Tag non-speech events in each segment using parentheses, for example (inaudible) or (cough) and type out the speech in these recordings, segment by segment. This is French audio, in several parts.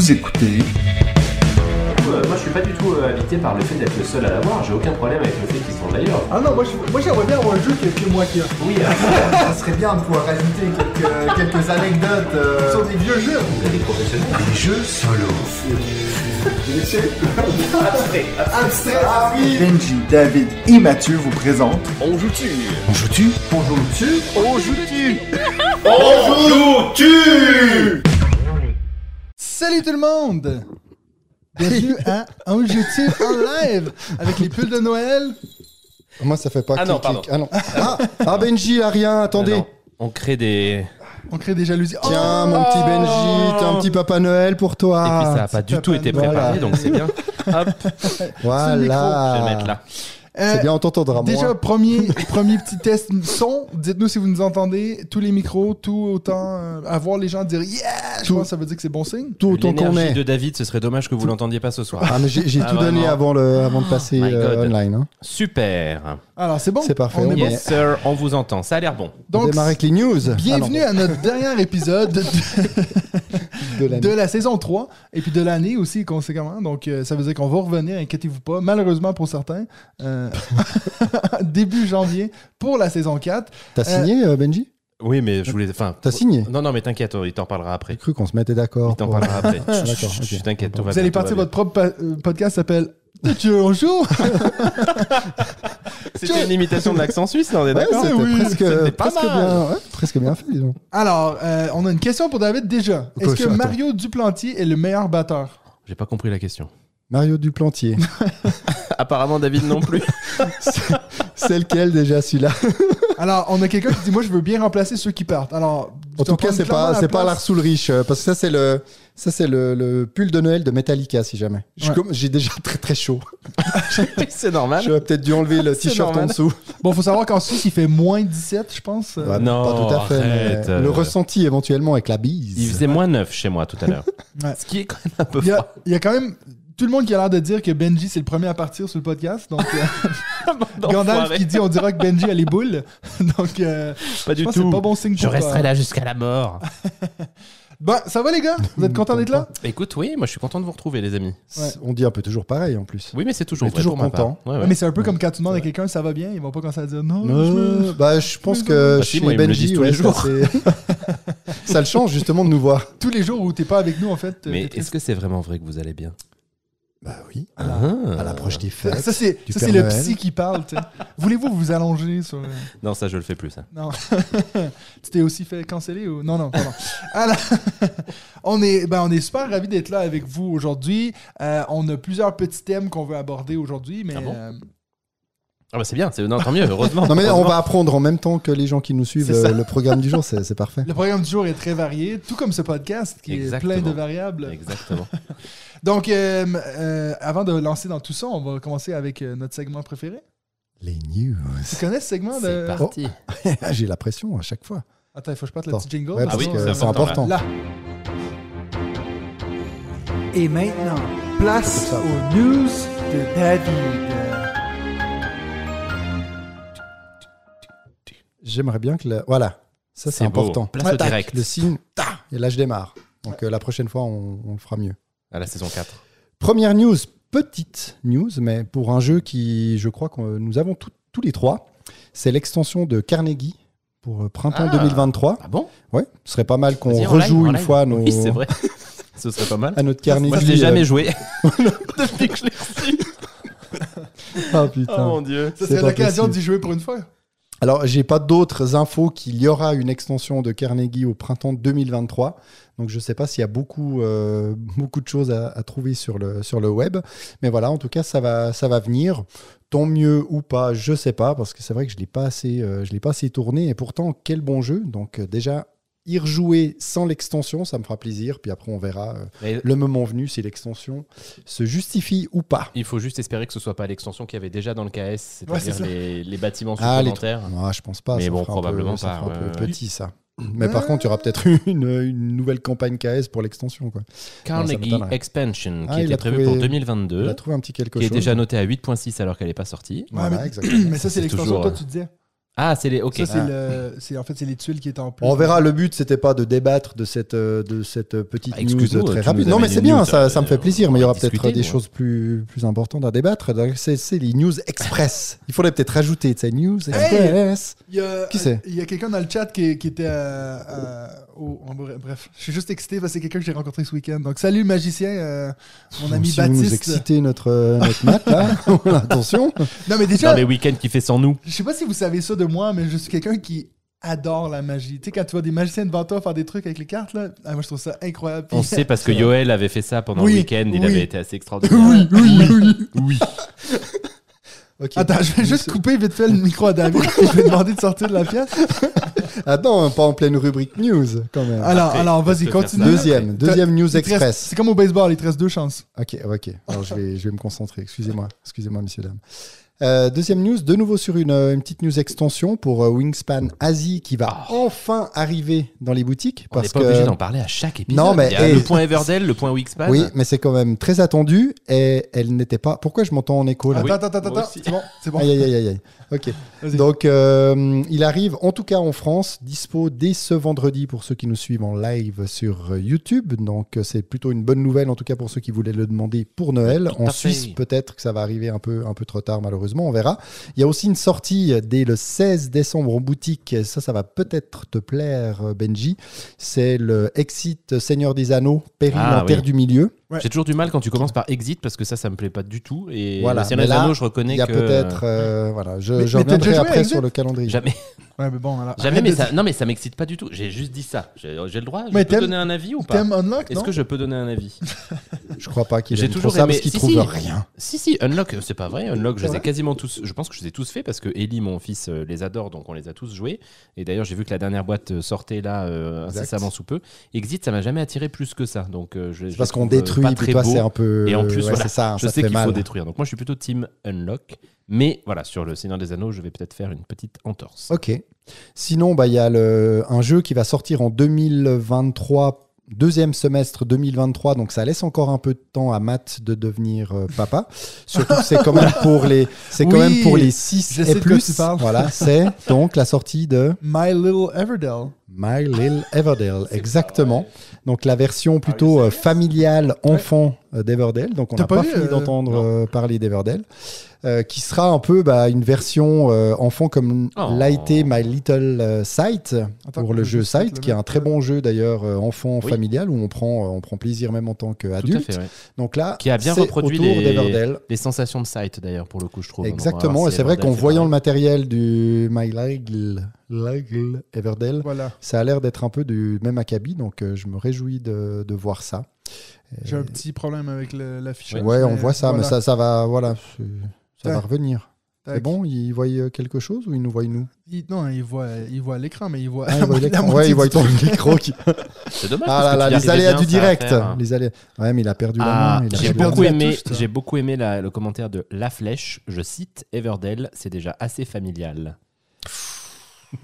Vous écoutez Euh, moi, je suis pas du tout euh, habité par le fait d'être le seul à l'avoir. J'ai aucun problème avec le fait qu'ils sont d'ailleurs. Ah non, moi, je- moi j'aimerais bien avoir un jeu qui est que moi qui a. Oui, (laughs) Ça serait bien de pouvoir rajouter quelques, quelques anecdotes. euh, Sur des vieux jeux. vous êtes des professionnels. des jeux solo. Abstrait. Ah oui. Benji, David et Mathieu vous présentent On joue-tu On joue-tu On joue-tu On joue-tu Salut tout le monde! Bienvenue à Un jeu en live avec les pulls de Noël. Moi, ça fait pas Ah non, clic, clic. Ah non. Ah, ah, Benji, a rien, attendez. Non, On crée des. On crée des jalousies. Tiens, mon petit Benji, t'as un petit papa Noël pour toi. Et puis ça a pas du tout été préparé, Voilà. donc c'est bien. Hop, Voilà. je vais le mettre là. Euh, C'est bien, on t'entendra Déjà, moins. premier, (laughs) premier petit test son. Dites-nous si vous nous entendez. Tous les micros, tout autant. euh, à voir les gens dire Yeah! Je Tout. pense que ça veut dire que c'est bon signe. Tout autant qu'on L'énergie est. de David, ce serait dommage que vous l'entendiez pas ce soir. Ah, mais j'ai j'ai Ah, tout donné vraiment. avant, le, avant de passer my euh, God. online. Hein. Super. Alors, c'est bon. C'est parfait, On on est bon? Yes, sir, on vous entend. Ça a l'air bon. On Donc, démarre avec les news. bienvenue Ah à notre dernier épisode de, non, (laughs) de l'année. de la saison 3 et puis de l'année aussi conséquemment. Donc euh, ça veut dire qu'on va revenir, inquiétez-vous pas. Malheureusement pour certains, euh, (laughs) début janvier pour la saison 4. T'as signé, euh, Benji? Oui, mais je voulais. Enfin. T'as signé? Non, non, mais t'inquiète, il t'en parlera après. J'ai cru qu'on se mettait d'accord. Il t'en pour- parlera après. (laughs) D'accord, Chut, chut, ok. T'inquiète, tout va Vous bien, allez va partir bien. votre propre euh, podcast s'appelle Tu es un jour? (laughs) C'était une imitation de l'accent suisse, non, on est Ouais, d'accord c'était oui, presque, c'était pas presque bien, ouais, presque bien fait, disons. Alors, euh, on a une question pour David déjà. Est-ce que. Mario Duplantier est le meilleur batteur? J'ai pas compris la question. Mario Duplantier. Apparemment, David non plus. (laughs) C'est lequel déjà celui-là? (laughs) Alors, on a quelqu'un qui dit Moi, je veux bien remplacer ceux qui partent. Alors, En tout cas, c'est pas, c'est pas Lars Ulrich, euh, parce que ça, c'est le, ça, c'est le, le pull de Noël de Metallica, si jamais. Ouais. J'ai déjà très très chaud. (laughs) c'est normal. J'aurais peut-être dû enlever le t-shirt en dessous. Bon, faut savoir qu'en Suisse, il fait moins 17, je pense. Ouais, non, pas tout à fait. arrête, euh. Le ressenti éventuellement avec la bise. Il faisait moins neuf chez moi tout à l'heure. Ouais. Ce qui est quand même un peu Il y, froid. a, il y a quand même tout le monde qui a l'air de dire que Benji c'est le premier à partir sur le podcast. Donc, euh, (laughs) Gandalf qui dit on dira que Benji a les boules. (laughs) donc, euh, Pas je du que tout. pas bon signe Je pour toi. resterai là jusqu'à la mort. (laughs) Bon, ça va les gars? Vous êtes contents d'être là? Écoute, oui, moi je suis content de vous retrouver, les amis. Ouais. On dit un peu toujours pareil en plus. Oui, mais c'est toujours Mais vrai toujours content. part. Ouais, ouais. Mais c'est un peu comme quand tu demandes à quelqu'un ça va bien, ils vont pas commencer à dire non. je Euh, bah, je pense Bah, que si, chez moi, Benji, tous les jours. ça le change justement de nous voir. Tous les jours où t'es pas avec nous en fait. Mais est-ce que c'est vraiment vrai que vous allez bien? Bah oui. Ah. À l'approche des fêtes. ça c'est le psy qui parle. tu sais. Voulez-vous vous allonger sur Non, ça je le fais plus, ça. Non. (laughs) tu t'es aussi fait canceller ou? Non non pardon. Alors, (laughs) on est ben on est super ravis d'être là avec vous aujourd'hui. Euh, on a plusieurs petits thèmes qu'on veut aborder aujourd'hui, mais Ah bon? euh, Ah bah c'est bien, c'est non, tant mieux, heureusement. (laughs) Non mais on va apprendre en même temps que les gens qui nous suivent euh, le programme du jour, c'est parfait. le programme du jour est très varié, tout comme ce podcast qui Exactement. est plein de variables. Exactement. (laughs) Donc euh, euh, avant de lancer dans tout ça, on va commencer avec notre segment préféré. Les news. Tu connais ce segment de C'est parti. (laughs) J'ai la pression à chaque fois. Attends, il faut que je parte le petit jingle. Ouais, parce parce oui, c'est important, important. Là. Et maintenant, place aux news de David. J'aimerais bien que. Voilà, ça c'est important. Place au Tac, direct. Le signe, ta, et là je démarre. Donc euh, la prochaine fois, on, on le fera mieux. À la saison 4. Première news, petite news, mais pour un jeu qui, je crois que nous avons tout- tous les trois, c'est l'extension de Carnegie pour euh, printemps Ah. 2023. Ah bon? Ouais, ce serait pas mal qu'on rejoue live, une fois nos... Oui, c'est vrai. (laughs) Ce serait pas mal. à notre Carnegie. Moi, je l'ai euh, jamais joué. (laughs) (laughs) Depuis que je l'ai reçu. Ah Oh putain. mon dieu. Ça C'est serait l'occasion d'y jouer pour une fois. Alors, j'ai pas d'autres infos qu'il y aura une extension de Carnegie au printemps 2023. Donc, je sais pas s'il y a beaucoup, euh, (laughs) de choses à, trouver sur le, web. Mais voilà, en tout cas, ça va, venir. Tant mieux ou pas, je sais pas, parce que c'est vrai que je l'ai pas assez, euh, l'ai pas assez tourné. Et pourtant, quel bon jeu. Donc, euh, déjà, y rejouer sans l'extension, ça me fera plaisir. Puis après, on verra euh, le moment venu si l'extension se justifie ou pas. il faut juste espérer que ce soit pas l'extension qu'il y avait déjà dans le KS, Ouais, c'est-à-dire c'est ça. les, les bâtiments Ah, les supplémentaires. Ah, je pense pas. Mais ça bon, fera un peu- probablement ça pas, fera un peu ouais, ouais. petit, ça. Mais par contre, il y aura peut-être (laughs) une, une nouvelle campagne KS pour l'extension. Carnegie m'étonnerait. Expansion, Ah, qui il était a prévu trouvé- pour Il 2022, a trouvé un petit quelque qui est chose. déjà noté à 8.6 alors qu'elle n'est pas sortie. Voilà, Ouais, mais- exactement. Mais ça, c'est l'extension. toujours, Toi, euh, tu disais. Ah, c'est les. Ok. Ça, c'est Ah. le, c'est en fait c'est les tuiles qui étaient en plus. On verra, le but c'était pas de débattre de cette, euh, de cette petite Bah, news très rapide. Non mais c'est une bien, news, ça, ça me euh, fait plaisir, mais il y aura peut-être discuter, des choses plus, plus importantes à débattre. Donc, C'est c'est les news express. Il faudrait peut-être rajouter, sais, news express. Il y a, Qui c'est Il y a quelqu'un dans le chat qui, qui était à- à- au- en bref, bref, je suis juste excité parce que c'est quelqu'un que j'ai rencontré ce week-end. Donc salut magicien, euh, mon ami si vous nous Baptiste. excitez notre, euh, notre mat, là, (laughs) attention. Non mais déjà, Dans les week-ends qu'il fait sans nous. je sais pas si vous savez ça de moi, mais je suis quelqu'un qui adore la magie. Tu sais quand tu vois des magiciens devant toi faire des trucs avec les cartes là, ah, moi je trouve ça incroyable. On sait parce que (laughs) Yoel avait fait ça pendant Oui, le week-end. Il oui. avait été assez extraordinaire. oui, oui, oui. Oui. (laughs) Ok. Attends, je vais juste couper vite fait le micro à David. je vais demander de sortir de la pièce. Attends, pas en pleine rubrique news, quand même. Alors, Après, alors vas-y, continue. Deuxième, deuxième news express. C'est comme au baseball, il te reste deux chances. Ok, ok. Alors je vais, je vais me concentrer. Excusez-moi, excusez-moi, messieurs dames. Euh, deuxième news, de nouveau sur une, euh, une petite news extension pour euh, Wingspan Asie qui va enfin arriver dans les boutiques On n'est parce pas que obligé d'en parler à chaque épisode. Non, mais, Il y a hey. le point Everdell, le point Wixpan. oui, mais c'est quand même très attendu et elle n'était pas. Pourquoi je m'entends en écho là oui. Attends, attends, attends. C'est bon, c'est bon. Aïe aïe aïe aïe. Ok. Donc euh, il arrive en tout cas en France, dispo dès ce vendredi pour ceux qui nous suivent en live sur YouTube. Donc c'est plutôt une bonne nouvelle en tout cas pour ceux qui voulaient le demander pour Noël. Tout En. Suisse peut-être que ça va arriver un peu un peu trop tard malheureusement, on verra. Il y a aussi une sortie dès le 16 décembre en boutique. Ça ça va peut-être te plaire euh, Benji. C'est le Exit Seigneur des Anneaux, Péril Ah, en terre du milieu. Ouais. J'ai toujours du mal quand tu commences par Exit parce que ça, ça me plaît pas du tout. Et Voilà, le Seigneur mais des là, Anneaux, je reconnais Il y a que. peut-être euh, voilà, je, Mais- je reviendrai après sur le calendrier. Jamais, Ouais, mais bon, alors. jamais, mais de ça, non, mais ça m'excite pas du tout. J'ai juste dit ça. J'ai le droit. Je Mais peux donner un avis ou pas Est-ce que je peux donner un avis (laughs) Je crois pas qu'il trop toujours ça aimé- parce qu'il si, trouve si. rien. Si, si, Unlock, euh, c'est pas vrai. Unlock, je C'est les ai quasiment tous. Je pense que je les ai tous faits parce que Ellie, mon fils, euh, les adore, donc on les a tous joués. Et d'ailleurs, j'ai vu que la dernière boîte euh, sortait là incessamment sous peu. Exit, ça m'a jamais attiré plus que ça. Donc, je, je C'est parce qu'on euh, détruit, pas très toi beaux. c'est un peu. Et en plus, ouais, voilà, c'est ça, Je ça sais qu'il faut détruire. Donc moi, je suis plutôt team Unlock. Mais voilà, sur le Seigneur des Anneaux, je vais peut-être faire une petite entorse. Ok. Sinon, bah, il y a le, un jeu qui va sortir en 2023, deuxième semestre 2023, donc ça laisse encore un peu de temps à Matt de devenir euh, papa. Surtout que c'est quand même pour les, c'est quand Oui, même pour les 6 je sais et plus. tu parles. Voilà, c'est donc la sortie de My Little Everdell. My Little Everdale, exactement. Donc la version plutôt euh, familiale enfant euh, d'Everdale. Donc on n'a pas pas, vu, fini euh, d'entendre euh, parler d'Everdale, euh, qui sera un peu bah, une version euh, enfant comme Oh. l'a été My Little euh, Sight Attends, pour le je jeu Sight, qui est un très bon jeu d'ailleurs euh, enfant Oui. familial où on prend euh, on prend plaisir même en tant qu'adulte. ouais. Donc là, Qui a bien reproduit les- sensations de sight, d'ailleurs, pour le coup, je trouve. Exactement, et c'est vrai Everdell qu'en voyant le matériel du My Little, Voilà. ça a l'air d'être un peu du même acabit, donc euh, je me réjouis de, de voir ça. J'ai un petit problème avec l'affichage. Ouais, on voit ça, mais ça, ça va, voilà, ça va revenir. C'est bon, ils voient euh, quelque chose ou ils nous voient nous? Il- non, il voit, il voit l'écran, mais il voit. Ah, ils (laughs) la voient mo- la l'écran. moitié Ouais, ils voient ton micro qui. (laughs) C'est dommage. Ah parce là que là, les aléas bien, du direct. faire. Les aléas. Ouais, mais il a perdu la Ah, main. il j'ai beaucoup aimé, j'ai beaucoup aimé la- le commentaire de La Flèche. Je cite Everdell, c'est déjà assez familial.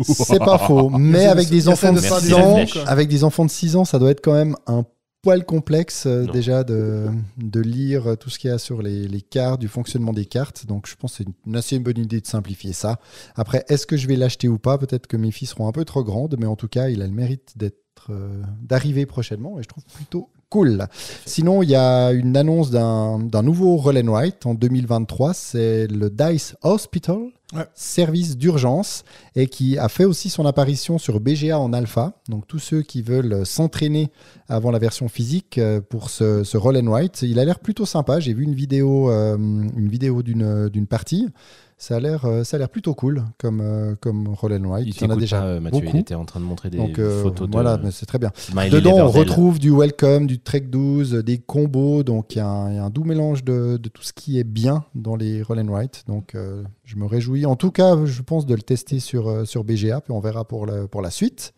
C'est pas faux, (laughs) mais avec des il enfants de essaie de 6 faire des ans, avec des enfants de 6 ans, ça doit être quand même un poil complexe euh, déjà de, de lire tout ce qu'il y a sur les, les cartes, du fonctionnement des cartes. Donc je pense que c'est une, une assez bonne idée de simplifier ça. Après, est-ce que je vais l'acheter ou pas? Peut-être que mes filles seront un peu trop grandes, mais en tout cas, il a le mérite d'être euh, d'arriver prochainement et je trouve plutôt cool. Sinon, il y a une annonce d'un nouveau Roll and Write en 2023, c'est le Dice Hospital, Ouais. service d'urgence, et qui a fait aussi son apparition sur BGA en alpha. Donc tous ceux qui veulent s'entraîner avant la version physique euh, pour ce, ce Roll and Write, il a l'air plutôt sympa. J'ai vu une vidéo, euh, une vidéo d'une partie. Ça a l'air, euh, ça a l'air plutôt cool comme euh, comme Roll and Write. Il Il y en a déjà pas, euh, Mathieu, il était en train de montrer des Donc euh, photos de voilà, mais c'est très bien. Smiley Dedans, on retrouve du welcome, du Trek 12, des combos. Donc, il y, a un il y a un doux mélange de, de tout ce qui est bien dans les Roll and Write. Donc, euh, je me réjouis. En tout cas, je pense de le tester sur, sur BGA, puis on verra pour, le- pour la suite.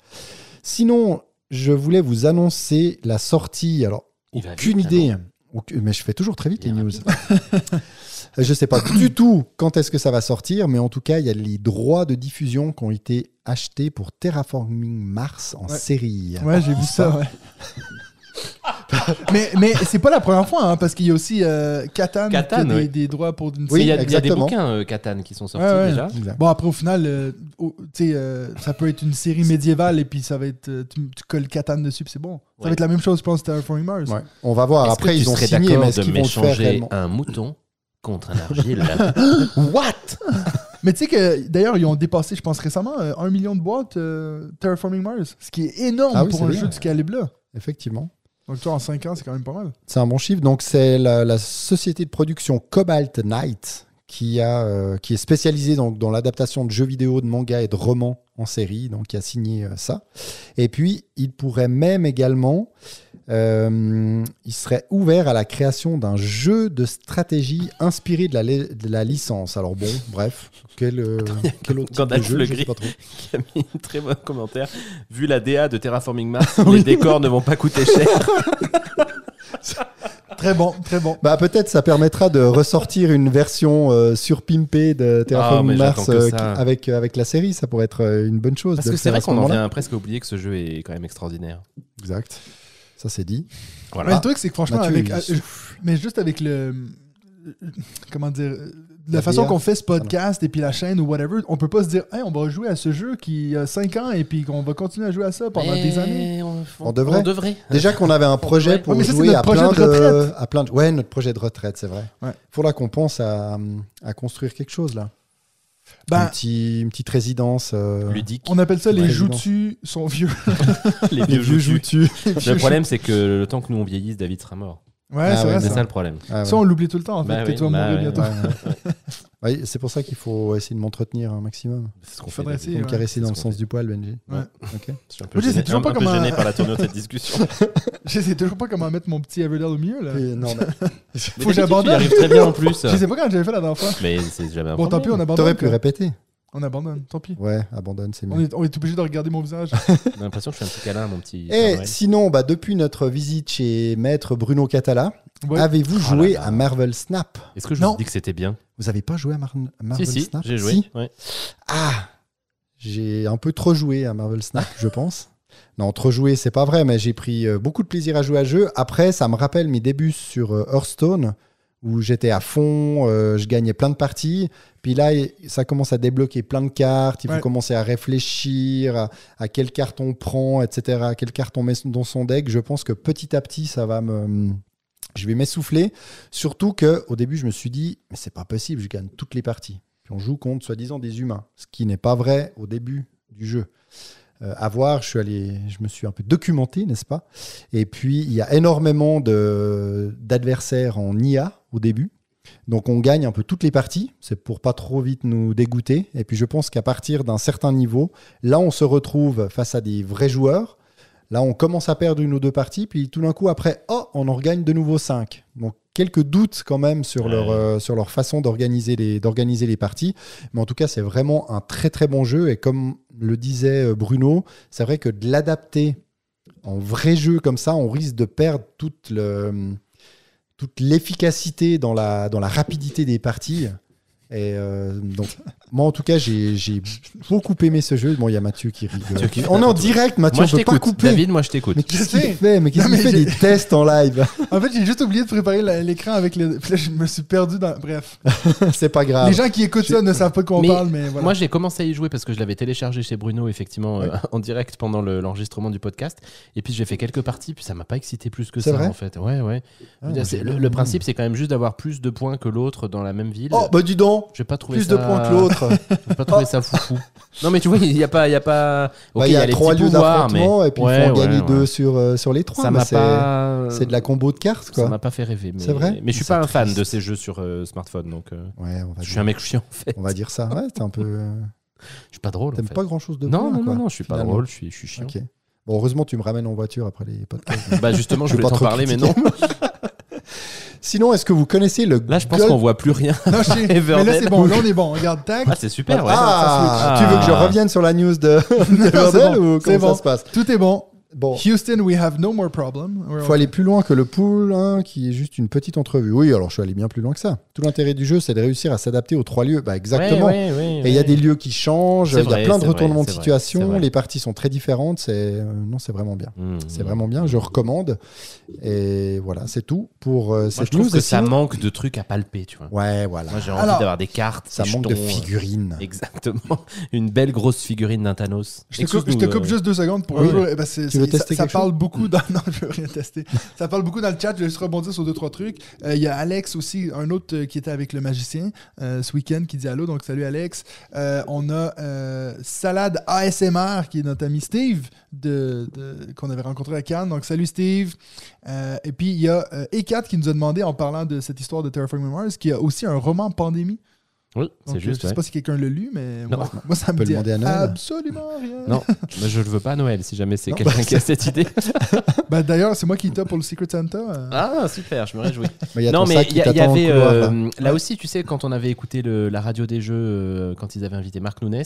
Sinon, je voulais vous annoncer la sortie. Alors, Il aucune vite, idée. Mais je fais toujours très vite Il les news. (laughs) je sais pas du (clears throat) tout quand est-ce que ça va sortir, mais en tout cas, il y a les droits de diffusion qui ont été achetés pour Terraforming Mars en Ouais. série. Ouais, j'ai vu ça, ouais. (laughs) mais mais c'est pas la première fois, hein, parce qu'il y a aussi euh, Catan, Catan, qui a des, ouais. des droits pour une Oui, il y, y a des bouquins euh, Catan qui sont sortis Ouais, ouais. déjà. Exact. Bon, après, au final, euh, oh, tu sais, euh, ça peut être une série médiévale et puis ça va être. euh, tu, tu colles Catan dessus, puis c'est bon. Ça Ouais. va être la même chose, je pense, Terraforming Mars. Ouais. On va voir. Après, que tu ils ont signé, mais est-ce de qu'ils vont réellement un mouton contre un argile (laughs) What? Mais tu sais que d'ailleurs, ils ont dépassé, je pense récemment, euh, un million de boîtes euh, Terraforming Mars, ce qui est énorme Ah oui, pour c'est un bien. jeu de ce calibre-là. Effectivement. Donc, tu vois, en 5 ans, c'est quand même pas mal. C'est un bon chiffre. Donc, c'est la, la société de production Cobalt Knight qui, a, euh, qui est spécialisée donc, dans l'adaptation de jeux vidéo, de mangas et de romans en série, donc qui a signé euh, ça. Et puis, il pourrait même également, euh, il serait ouvert à la création d'un jeu de stratégie inspiré de la, li- de la licence. Alors bon, bref, quel, euh, quel autre type de jeu, le je sais pas trop. qui a mis un très bon commentaire. Vu la DA de Terraforming Mars, (laughs) les décors ne vont pas coûter cher. (laughs) Très bon, très bon. Bah peut-être ça permettra de ressortir une version euh, surpimpée de Ah, Terraforming mais Mars euh, ça. qui- avec, avec la série, ça pourrait être euh, une bonne chose. Parce que c'est vrai qu'on en vient presque à oublier que ce jeu est quand même extraordinaire. Exact. Ça c'est dit. Mais le truc, c'est que franchement, Mathieu, avec, euh, mais juste avec le. Comment dire La, La façon qu'on fait ce podcast et puis la chaîne ou whatever, on peut pas se dire, hey, on va jouer à ce jeu qui a 5 ans et puis qu'on va continuer à jouer à ça pendant des années. On, On devrait. On devrait. Déjà qu'on avait un projet pour Ouais, c'est jouer notre à projet plein, de à plein de... Ouais, notre projet de retraite, c'est vrai. Ouais. Faudra qu'on pense à, à construire quelque chose là. Ben, Un petit- une petite résidence. euh, Ludique. on appelle ça les joutus sont vieux. (laughs) Les Les vieux joutus. joutus. Le problème, c'est que le temps que nous on vieillisse, David sera mort. Ouais, Ah c'est ouais, vrai. C'est ça. ça le problème. Ah, ouais. Ça, on l'oublie tout le temps, en fait, Bah que oui, tu vas bah mourir ouais. bientôt. (laughs) C'est pour ça qu'il faut essayer de m'entretenir un maximum. C'est ce qu'on Il fait. essayer. Faut me ouais. caresser dans le sens du poil, Benji. Ouais. Ok. Je suis un peu Moi, gêné, toujours un, pas un peu par la tournure de cette (laughs) discussion. Je sais toujours pas comment mettre mon petit Everdell au milieu, là. Et non, mais- Mais Faut que j'abandonne. Tu y arrives très bien en plus. (laughs) Je sais pas quand j'avais fait la dernière fois. Mais c'est jamais un Bon, tant pis, on abandonne. T'aurais pu répéter. On abandonne, tant pis. Ouais, abandonne, c'est On mieux. est, on est obligé de regarder mon visage. (laughs) J'ai l'impression que je fais un petit câlin à mon petit. Et Noël. sinon, bah, depuis notre visite chez Maître Bruno Catala, Ouais. avez-vous Oh joué là. à Marvel Snap? Est-ce que je Non. vous ai dit que c'était bien? Vous avez pas joué à Mar- Marvel Si, si, Snap? j'ai joué. Si ouais. Ah J'ai un peu trop joué à Marvel Snap, je pense. Non, trop joué, c'est pas vrai, mais j'ai pris euh, beaucoup de plaisir à jouer à jeu. Après, ça me rappelle mes débuts sur euh, Hearthstone, où j'étais à fond, euh, je gagnais plein de parties. Puis là, ça commence à débloquer plein de cartes. Il faut commencer à réfléchir à, à quelle carte on prend, etc. À quelle carte on met dans son deck. Je pense que petit à petit, ça va me. Je vais m'essouffler. Surtout que au début, je me suis dit, mais c'est pas possible, je gagne toutes les parties. Puis on joue contre, soi-disant, des humains. Ce qui n'est pas vrai au début du jeu. Euh, à voir, je suis allé, je me suis un peu documenté, n'est-ce pas? Et puis il y a énormément d'adversaires en IA au début, donc on gagne un peu toutes les parties. C'est pour pas trop vite nous dégoûter. Et puis je pense qu'à partir d'un certain niveau, là on se retrouve face à des vrais joueurs. Là on commence à perdre une ou deux parties, puis tout d'un coup après, oh, on en regagne de nouveau cinq. Donc quelques doutes quand même sur Ouais. leur euh, sur leur façon d'organiser les d'organiser les parties. Mais en tout cas, c'est vraiment un très très bon jeu. Et comme le disait euh, Bruno, c'est vrai que de l'adapter en vrai jeu comme ça, on risque de perdre toute le toute l'efficacité dans la dans la rapidité des parties. Et euh, donc, moi en tout cas, j'ai j'ai beaucoup aimé ce jeu. Bon, il y a Mathieu qui rigole. Mathieu qui- on est en direct, Mathieu, Moi, on je peut pas t'écoute. couper. David, moi, je t'écoute. Mais qu'est-ce qu'il sais. fait Mais qu'est-ce Non, qu'il mais fait j'ai- des tests en live (laughs) En fait, j'ai juste oublié de préparer la- l'écran avec les. Puis là, je me suis perdu dans. Bref. (laughs) C'est pas grave. Les gens qui écoutent ça ne savent pas de quoi on Mais parle, mais voilà. Moi, j'ai commencé à y jouer parce que je l'avais téléchargé chez Bruno, effectivement, euh, (laughs) en direct pendant le- l'enregistrement du podcast. Et puis, j'ai fait quelques parties, puis ça m'a pas excité plus que C'est ça, vrai en fait. Ouais, ouais. Ah, C'est- le, principe, c'est quand même juste d'avoir plus de points que l'autre dans la même ville. Oh, bah dis donc Je vais pas trouver Plus ça... de points que l'autre. J'ai pas (laughs) trouvé ça foufou. Non, mais tu vois, il y a pas, il y a pas. Bah, il y a, les trois lieux d'affrontement mais et puis Ouais, il faut en gagner ouais. deux sur, euh, sur les trois. Ça c'est- pas. C'est de la combo de cartes, Ça quoi. m'a pas fait rêver. mais- C'est vrai Mais je suis pas un fan de ces jeux sur euh, smartphone, donc euh, Ouais, on va, je suis dire, un mec chiant en fait. on va dire ça. Ouais, t'es un peu. Je suis pas drôle. en T'aimes fait. pas grand chose de Non, non, quoi, non, non, je suis pas drôle, je suis, je suis chiant. Bon, heureusement, tu me ramènes en voiture après les podcasts. Bah justement, je voulais pas t'en parler, mais non. (laughs) Sinon, est-ce que vous connaissez le Là, je pense God- qu'on voit plus rien. Non, je (laughs) sais. mais là, c'est bon. Là, on est bon. Regarde, tac. Ah, c'est super, ouais. Ah, ça tu veux que je Ah. revienne sur la news de (laughs) c'est bon, ou comment bon. ça se passe? Tout est bon. Bon, Houston, we have no more problem. We're faut aller plus loin que le pool, hein, qui est juste une petite entrevue. Oui, alors je suis allé bien plus loin que ça. Tout l'intérêt du jeu, c'est de réussir à s'adapter aux trois lieux. Bah, exactement. Ouais, ouais, ouais, Et il y a des lieux qui changent, il y a plein de retournements de situation, les parties sont très différentes. C'est euh, non, c'est vraiment bien. Mmh, C'est mmh. vraiment bien, je recommande. Et voilà, c'est tout pour euh, Moi, cette je trouve news. que ça sinon- manque de trucs à palper, tu vois. Ouais, voilà. Moi, j'ai envie d'avoir des cartes, Ça manque de euh, figurines. (laughs) Exactement. Une belle grosse figurine d'un Thanos. Je te, coupe, je te Excuse-nous, coupe euh, juste deux secondes pour c'est- tester ça, parle beaucoup dans. (laughs) Non, je veux rien tester. ça parle beaucoup dans le chat. Je vais juste rebondir sur deux, trois trucs. Euh, Il y a Alex aussi, un autre qui était avec le magicien euh, ce week-end, qui dit allô. Donc, salut Alex. Euh, on a euh, Salade ASMR, qui est notre ami Steve, de, qu'on avait rencontré à Cannes. Donc, salut Steve. Et puis, il y a euh, E4 qui nous a demandé, en parlant de cette histoire de Terraforming Mars, qui a aussi un roman pandémie. Oui, c'est juste. je sais ouais. pas si quelqu'un l'a lu, mais Non. moi, moi, ça me peut dit demander à Noël. absolument rien. Non, (laughs) mais je le veux pas à Noël, si jamais c'est quelqu'un bah, qui a cette idée. (laughs) Ben, D'ailleurs, c'est moi qui top pour le Secret Santa. Ah, super, je me réjouis. (laughs) Mais il y a non, mais il y, avait. couloir, euh, là. aussi, tu sais, quand on avait écouté le- la radio des jeux, euh, quand ils avaient invité Marc Nunes,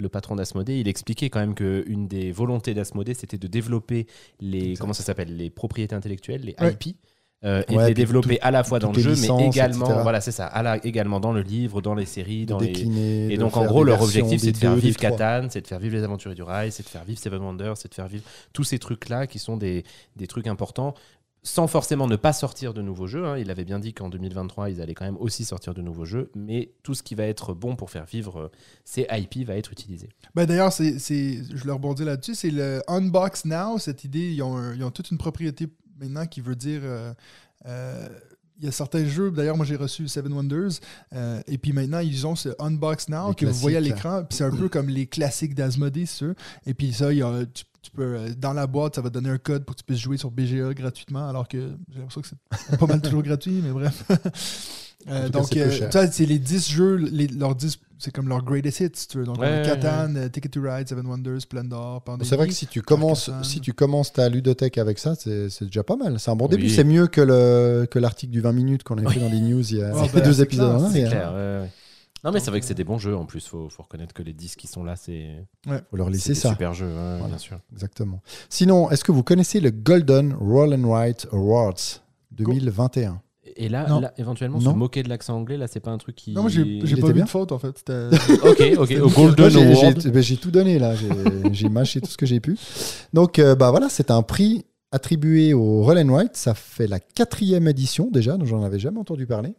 le patron d'Asmodée, il expliquait quand même qu'une des volontés d'Asmodée, c'était de développer les. Comment ça s'appelle Les propriétés intellectuelles, les Ouais. IP. Euh, et Ouais, de les développer tout- à la fois dans le les jeu, mais également, etc. voilà, c'est ça, à la- également dans le livre, dans les séries, dans les, décliner, et de donc en gros, leur objectif, c'est de faire vivre. Catan, c'est de faire vivre les aventures du rail, c'est de faire vivre Seven Wonders, c'est de faire vivre tous ces trucs-là qui sont des, des trucs importants, sans forcément ne pas sortir de nouveaux jeux. hein. Il avait bien dit qu'en 2023, ils allaient quand même aussi sortir de nouveaux jeux, mais tout ce qui va être bon pour faire vivre euh, ces IP va être utilisé. Ben, D'ailleurs, je le rebondis là-dessus, c'est le Unbox Now, cette idée. Ils ont, ils ont toute une propriété maintenant qui veut dire. euh, euh, il y a certains jeux, d'ailleurs, moi j'ai reçu Seven Wonders, euh, et puis maintenant ils ont ce Unbox Now Les que vous voyez à classiques. l'écran, puis c'est un peu comme les classiques d'Asmodée, ceux. Et puis ça, il y a- tu, tu peux, euh, dans la boîte, ça va te donner un code pour que tu puisses jouer sur BGA gratuitement, alors que j'ai l'impression que c'est pas mal toujours gratuit, mais bref. (laughs) Euh, donc, euh, c'est les 10 jeux, les, leurs 10, c'est comme leurs greatest hits, si tu veux. Donc, Ouais, Catan, Ticket to Ride, Seven Wonders, Splendor, Pandémie. C'est vrai que si tu commences, si tu commences ta ludothèque avec ça, c'est c'est déjà pas mal. C'est un bon Oui. début. C'est mieux que le que l'article du 20 minutes qu'on a fait dans les (laughs) news il y a Oh, (laughs) ben, deux c'est épisodes. c'est. Clair, ouais, ouais. Non, mais c'est vrai que c'est des bons jeux en plus. Faut, faut reconnaître que les 10 qui sont là, c'est Faut leur c'est laisser des ça. super jeux, ouais, Voilà. bien sûr. Exactement. Sinon, est-ce que vous connaissez le Golden Roll and Write Awards 2021 Et là, éventuellement, Non. se moquer de l'accent anglais, là, c'est pas un truc qui. Non, moi, j'ai pas vu bien de faute, en fait. (laughs) (laughs) Ok, ok. Au Golden Award. j'ai ben, j'ai tout donné là, j'ai (laughs) j'ai mâché tout ce que j'ai pu. Donc euh, bah voilà, c'est un prix attribué au Roll and Write. Ça fait la quatrième édition déjà, donc j'en avais jamais entendu parler.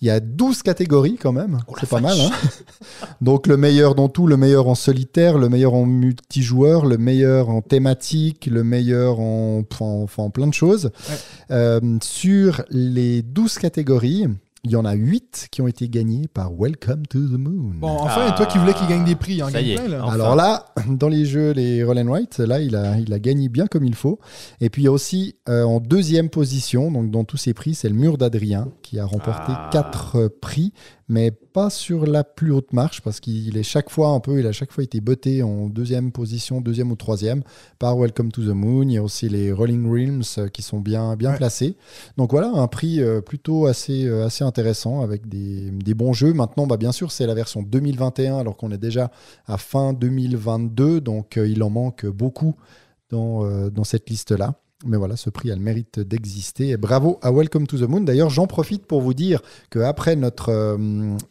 Il y a 12 catégories quand même, Oh c'est pas mal. hein. (laughs) donc le meilleur dans tout, le meilleur en solitaire, le meilleur en multijoueur, le meilleur en thématique, le meilleur en, en, en plein de choses. Ouais. Euh, sur les 12 catégories, il y en a 8 qui ont été gagnées par Welcome to the Moon. Bon, enfin, toi qui voulais qu'il gagne des prix, il en Ça gagne y est. plein, là. Enfin. Alors là, dans les jeux, les Roll and Write, là, il a, il a gagné bien comme il faut. Et puis il y a aussi euh, en deuxième position, donc dans tous ces prix, c'est le mur d'Adrien qui a remporté Ah. quatre euh, prix, mais pas sur la plus haute marche parce qu'il est chaque fois un peu, il a chaque fois été botté en deuxième position, deuxième ou troisième par Welcome to the Moon. Il y a aussi les Rolling Realms euh, qui sont bien, bien Ouais. placés. Donc voilà, un prix euh, plutôt assez, euh, assez intéressant avec des, des bons jeux. Maintenant, bah, bien sûr, c'est la version 2021 alors qu'on est déjà à fin 2022, donc il en manque beaucoup dans, dans cette liste-là. Mais voilà, ce prix a le mérite d'exister. Et bravo à Welcome to the Moon. D'ailleurs, j'en profite pour vous dire qu'après notre, euh,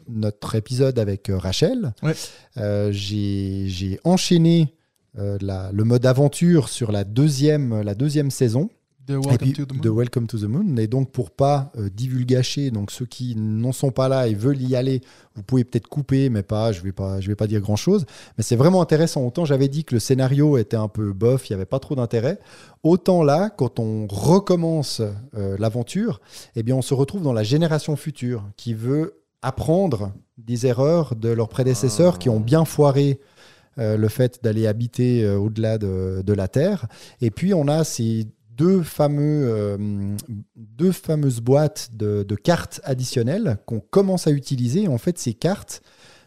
notre épisode avec euh, Rachel, Ouais. euh, j'ai j'ai enchaîné euh, la- le mode aventure sur la deuxième, la deuxième saison De et Welcome puis to the Moon. Welcome to the Moon. Et donc, pour pas euh, divulgacher, donc ceux qui n'en sont pas là et veulent y aller, vous pouvez peut-être couper, mais pas, je vais pas, je vais pas dire grand chose. Mais c'est vraiment intéressant. Autant j'avais dit que le scénario était un peu bof, il y avait pas trop d'intérêt. Autant là, quand on recommence euh, l'aventure, eh bien, on se retrouve dans la génération future qui veut apprendre des erreurs de leurs prédécesseurs qui ont bien foiré euh, le fait d'aller habiter euh, au-delà de, de la Terre. Et puis on a ces euh, deux fameuses boîtes de, de cartes additionnelles qu'on commence à utiliser. En fait, ces cartes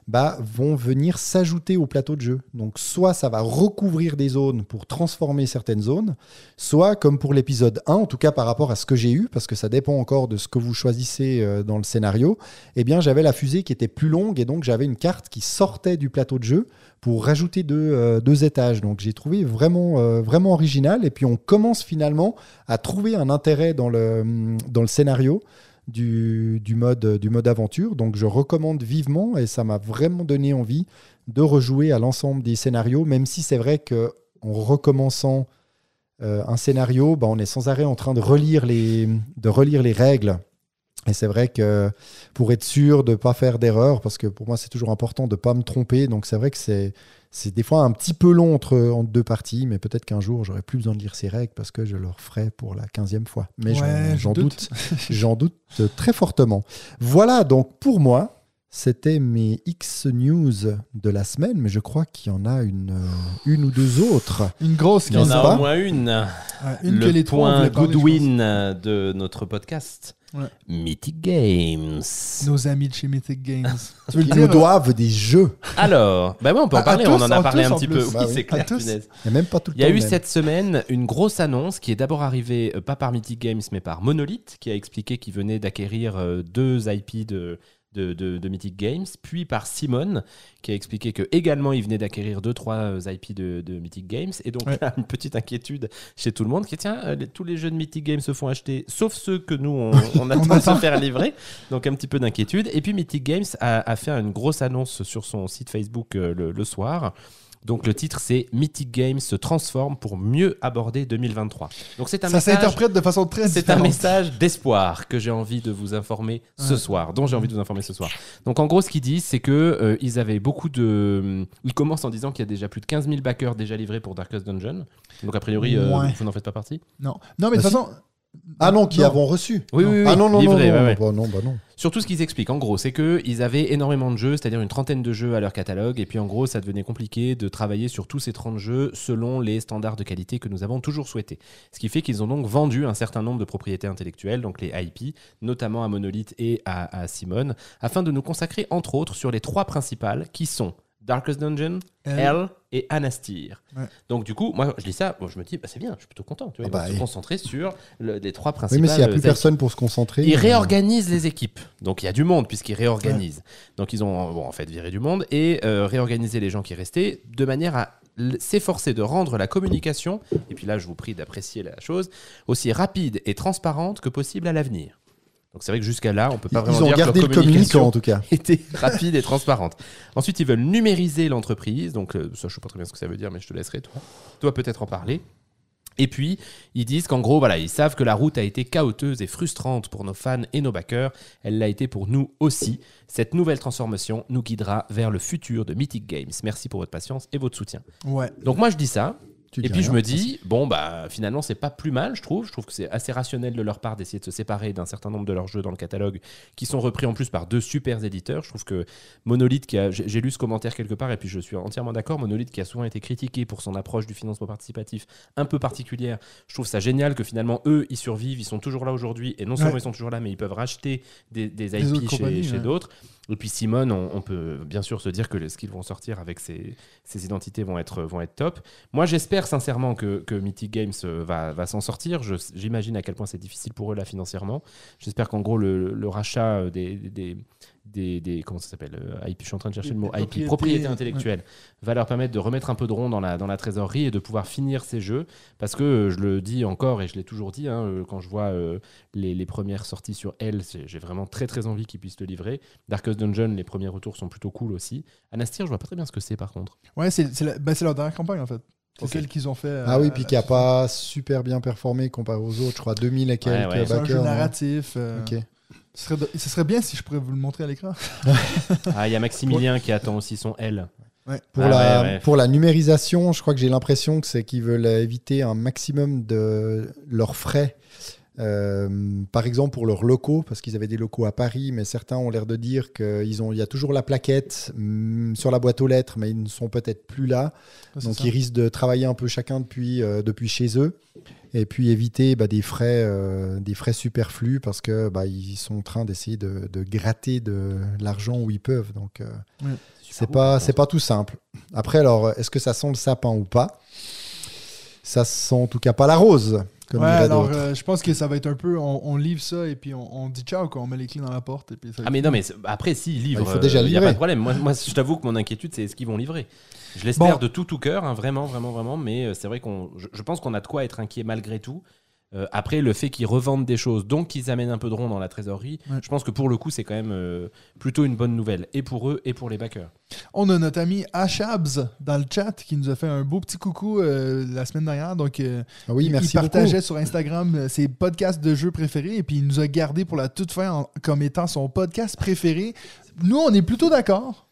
bah, vont venir s'ajouter au plateau de jeu. Donc soit ça va recouvrir des zones pour transformer certaines zones, soit comme pour l'épisode 1, en tout cas par rapport à ce que j'ai eu, parce que ça dépend encore de ce que vous choisissez euh, dans le scénario, eh bien j'avais la fusée qui était plus longue et donc j'avais une carte qui sortait du plateau de jeu pour rajouter deux, euh, deux étages. Donc j'ai trouvé vraiment, euh, vraiment original et puis on commence finalement à trouver un intérêt dans le, dans le scénario du, mode, du aventure. Donc je recommande vivement et ça m'a vraiment donné envie de rejouer à l'ensemble des scénarios, même si c'est vrai que en recommençant euh, un scénario, bah, on est sans arrêt en train de relire les règles. Et c'est vrai que pour être sûr de ne pas faire d'erreur, parce que pour moi c'est toujours important de ne pas me tromper, donc c'est vrai que c'est, c'est des fois un petit peu long entre, entre deux parties, mais peut-être qu'un jour j'aurai plus besoin de lire ces règles parce que je le referai pour la quinzième fois. Mais j'en- Ouais, je j'en doute. doute, j'en doute très fortement. Voilà donc pour moi, c'était mes X news de la semaine, mais je crois qu'il y en a une, euh, une ou deux autres. Une grosse Il y en a pas au moins une. Ouais, une que le les trois, on point Goodwin de notre podcast. Ouais. Mythic Games. Nos amis de chez Mythic Games. (laughs) tu veux le Ils nous doivent des jeux. Alors, bah ouais, on peut en À- à parler, tous, on en a parlé un petit peu. Bah oui, oui. c'est clair. Il n'y a même pas tout le Il y a eu même. cette semaine une grosse annonce qui est d'abord arrivée euh, pas par Mythic Games mais par Monolith qui a expliqué qu'il venait d'acquérir euh, deux IP de, de, de- de Mythic Games, puis par Simone qui a expliqué que également il venait d'acquérir deux trois euh, IP de, de Mythic Games et donc Ouais. là (laughs) une petite inquiétude chez tout le monde qui est tiens euh, les- tous les jeux de Mythic Games se font acheter sauf ceux que nous on, (laughs) on attend de se faire livrer. Donc un petit peu d'inquiétude. Et puis Mythic Games a, a fait une grosse annonce sur son site Facebook euh, le, le soir donc le titre c'est Mythic Games se transforme pour mieux aborder 2023. Donc c'est un Ça message s'interprète de façon très c'est un message d'espoir que j'ai envie de vous informer ce soir, dont j'ai envie de vous informer ce soir. Donc en gros, ce qu'ils disent, c'est que euh, ils avaient beaucoup de. Ils commencent en disant qu'il y a déjà plus de 15 000 backers déjà livrés pour Darkest Dungeon. Donc a priori, euh, Ouais. vous n'en faites pas partie. Non, non mais de Bah, toute façon. Ah non, qui avons reçu. Oui, oui, oui. Ah non, non, livrés, non, non, ouais, ouais. bah non, bah non. Surtout ce qu'ils expliquent, en gros, c'est qu'ils avaient énormément de jeux, c'est-à-dire une trentaine de jeux à leur catalogue, et puis en gros, ça devenait compliqué de travailler sur tous ces 30 jeux selon les standards de qualité que nous avons toujours souhaités. Ce qui fait qu'ils ont donc vendu un certain nombre de propriétés intellectuelles, donc les IP, notamment à Monolith et à, à Simone, afin de nous consacrer entre autres sur les trois principales qui sont Darkest Dungeon, Elle- Hell et Anastir. Ouais. Donc du coup, moi je dis ça, moi, je me dis, bah, c'est bien, je suis plutôt content. Tu vois, Ah ils bah, se oui. concentrer sur le- les trois Oui, principales. mais s'il n'y a plus personne pour se concentrer. Ils euh, réorganisent les équipes. Donc il y a du monde puisqu'ils réorganisent. Donc ils ont bon, en fait viré du monde et euh, réorganisé les gens qui restaient de manière à s'efforcer de rendre la communication, et puis là je vous prie d'apprécier la chose, aussi rapide et transparente que possible à l'avenir. Donc c'est vrai que jusqu'à là, on peut pas Ils vraiment ont dire gardé que le leur communication communicant en tout cas. (laughs) était rapide et transparente. Ensuite, ils veulent numériser l'entreprise. Donc, euh, ça, je sais pas très bien ce que ça veut dire, mais je te laisserai, toi. Toi, peut-être en parler. Et puis, ils disent qu'en gros, voilà, ils savent que la route a été chaoteuse et frustrante pour nos fans et nos backers. Elle l'a été pour nous aussi. Cette nouvelle transformation nous guidera vers le futur de Mythic Games. Merci pour votre patience et votre soutien. Ouais. Donc, moi, je dis ça. Tu Et puis je me dis, bon, bah finalement, c'est pas plus mal, je trouve. Je trouve que c'est assez rationnel de leur part d'essayer de se séparer d'un certain nombre de leurs jeux dans le catalogue, qui sont repris en plus par deux super éditeurs. Je trouve que Monolith, qui a, j'ai lu ce commentaire quelque part, et puis je suis entièrement d'accord, Monolith qui a souvent été critiqué pour son approche du financement participatif un peu particulière. Je trouve ça génial que finalement, eux, ils survivent, ils sont toujours là aujourd'hui, et non seulement Ouais. ils sont toujours là, mais ils peuvent racheter des, des Des autres IP chez, compagnies, chez ouais. d'autres. Et puis Simone, on, peut bien sûr se dire que ce qu'ils vont sortir avec ces, identités vont être, vont être top. Moi, j'espère sincèrement que, que Mythic Games euh, va, va s'en sortir. J'imagine à quel point c'est difficile pour eux là financièrement. J'espère qu'en gros, le, rachat euh, des, des, des- comment ça s'appelle euh, IP, je suis en train de chercher le mot IP, propriété ouais. intellectuelle, va leur permettre de remettre un peu de rond dans la, dans la trésorerie et de pouvoir finir ces jeux. Parce que euh, je le dis encore et je l'ai toujours dit, hein, euh, quand je vois euh, les, les premières sorties sur elle, c'est- j'ai vraiment très très envie qu'ils puissent le livrer. Darkest Dungeon, les premiers retours sont plutôt cool aussi. Anastir, je vois pas très bien ce que c'est par contre. Ouais, c'est c'est la- c'est leur dernière campagne en fait. Celle qu'ils ont fait. euh, Ah oui, puis qui a pas super bien performé comparé aux autres. Je crois 2000 et quelques ouais. C'est un jeu hein. narratif. euh, Ok. Ce, serait, ce serait bien si je pourrais vous le montrer à l'écran. (laughs) Ah, il y a Maximilien qui attend aussi son L. Pour, Ah la, ouais, ouais. pour la numérisation, je crois que j'ai l'impression que c'est qu'ils veulent éviter un maximum de leurs frais. Euh, par exemple pour leurs locaux, parce qu'ils avaient des locaux à Paris, mais certains ont l'air de dire qu'il y a toujours la plaquette hum, sur la boîte aux lettres, mais ils ne sont peut-être plus là. Donc ça. ils risquent de travailler un peu chacun depuis, euh, depuis chez eux. Et puis éviter bah, des, frais, euh, des frais superflus parce que bah, ils sont en train d'essayer de, de gratter de l'argent où ils peuvent. Donc euh, c'est pas, c'est pas tout simple. Après, alors, est-ce que ça sent le sapin ou pas? Ça sent en tout cas pas la rose, comme ouais, alors euh, je pense que ça va être un peu. On, on livre ça et puis on, on dit ciao, quoi. On met les clés dans la porte. Et puis ça Ah mais non mais c'est- après si ils livrent, Il faut déjà euh, y a pas de problème. Moi, moi je t'avoue que mon inquiétude c'est est-ce qu'ils vont livrer. Je l'espère Bon. de tout tout cœur, hein, vraiment vraiment vraiment. Mais euh, c'est vrai qu'on, je, je pense qu'on a de quoi être inquiet malgré tout. Euh, après, le fait qu'ils revendent des choses, donc qu'ils amènent un peu de rond dans la trésorerie, Ouais. je pense que pour le coup, c'est quand même euh, plutôt une bonne nouvelle, et pour eux, et pour les backers. On a notre ami Ashabs dans le chat qui nous a fait un beau petit coucou euh, la semaine dernière. Donc, euh, Ah oui, il- merci il partageait beaucoup. sur Instagram ses podcasts de jeux préférés et puis il nous a gardé pour la toute fin en- comme étant son podcast préféré. Nous, on est plutôt d'accord.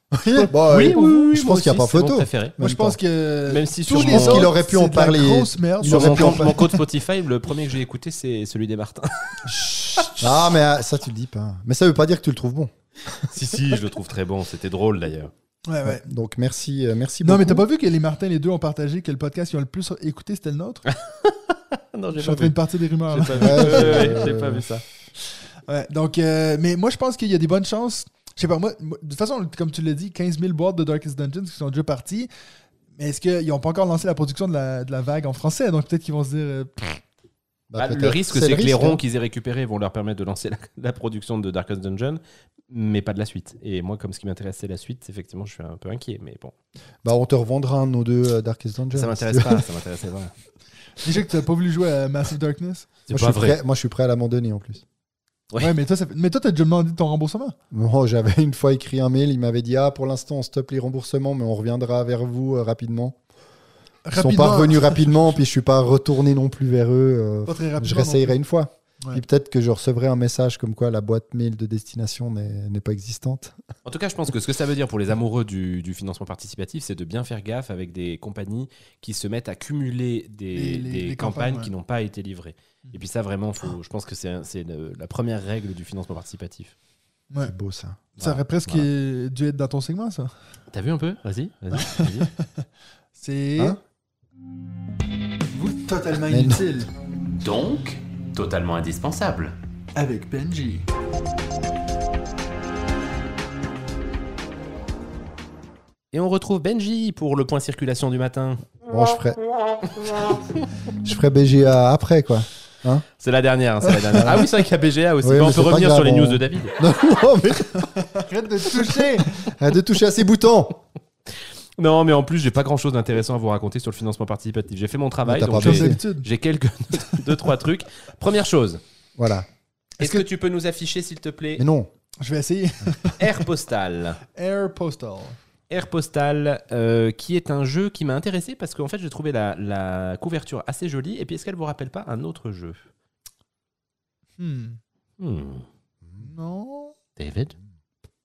Bon, oui, oui, oui, je pense qu'il n'y a pas photo. préféré. Moi, je pense que. Même si tous sur les mon- Je pense qu'il autres, aurait pu en parler. grosse merde. Il Sur aurait mon, pu mon compte Spotify, le premier que j'ai écouté, c'est celui des Martins. Ah, mais ah, ça, tu le dis pas. Mais ça veut pas dire que tu le trouves bon. (laughs) si, si, je le trouve très bon. C'était drôle d'ailleurs. Ouais, ouais. Donc, merci, euh, merci Non, mais t'as beaucoup. pas vu que les Martins, les deux, ont partagé que le podcast qu'ils ont le plus écouté, c'était le nôtre? (laughs) Non, Je j'ai suis pas en train vu. de partir des rumeurs. Vu. Je- j'ai pas vu ça. Ouais, donc, euh, mais moi, je pense qu'il y a des bonnes chances. Je sais pas, moi, de toute façon, comme tu l'as dit, 15 000 boîtes de Darkest Dungeons qui sont déjà parties. Mais est-ce qu'ils n'ont pas encore lancé la production de la, de la vague en français? Donc peut-être qu'ils vont se dire. euh, pff, Bah, Ah, le risque, c'est que les risque, ronds hein. qu'ils aient récupérés vont leur permettre de lancer la, (laughs) la production de Darkest Dungeon, mais pas de la suite. Et moi, comme ce qui m'intéresse, c'est la suite, effectivement, je suis un peu inquiet. Mais bon, Bah, on te revendra un de nos deux euh, Darkest Dungeon. ça m'intéresse (laughs) pas. Ça m'intéressait pas. déjà que tu n'as pas voulu jouer à Massive Darkness. C'est Moi, je pas suis vrai. prêt- moi, je suis prêt à l'abandonner en plus. Ouais. Ouais, mais toi, ça fait- mais toi, t'as déjà demandé ton remboursement? Bon, J'avais une fois écrit un mail, il m'avait dit Ah, pour l'instant, on stoppe les remboursements, mais on reviendra vers vous euh, rapidement. Ils sont Rapidement, pas revenus rapidement, puis je suis pas retourné non plus vers eux. euh, Pas très je réessayerai une fois. Ouais. Puis peut-être que je recevrai un message comme quoi la boîte mail de destination n'est n'est pas existante. En tout cas, je pense que ce que ça veut dire pour les amoureux du, du financement participatif, c'est de bien faire gaffe avec des compagnies qui se mettent à cumuler des, Les- les- des les campagnes campagnes, qui ouais. n'ont pas été livrées. Et puis ça, vraiment, faut, je pense que c'est la première règle du financement participatif. Ouais. C'est beau ça. Ça aurait presque Voilà. dû être dans ton segment, ça. T'as vu un peu? Vas-y, vas-y. (laughs) C'est. Hein? Vous totalement inutile Donc, totalement indispensable. avec Benji. Et on retrouve Benji pour le point circulation du matin. Bon, je ferai. (laughs) je ferai BGA après, quoi. C'est la dernière, hein, c'est la dernière. (laughs) Ah oui, c'est vrai qu'il y a BGA aussi. On peut revenir grave, sur les news on- de David. (laughs) Non, mais Arrête de toucher arrête de toucher à ces boutons. Non, mais en plus, j'ai pas grand chose d'intéressant à vous raconter sur le financement participatif. J'ai fait mon travail, donc j'ai- quelques (laughs) deux trois trucs. Première chose, Voilà. est-ce que tu peux nous afficher, s'il te plaît, Mais non. Je vais essayer. Air Postal Air Postal. Air Postal, euh, qui est un jeu qui m'a intéressé parce qu'en fait, j'ai trouvé la, la couverture assez jolie. Et puis, est-ce qu'elle vous rappelle pas un autre jeu? Hmm. Hmm. Non. David?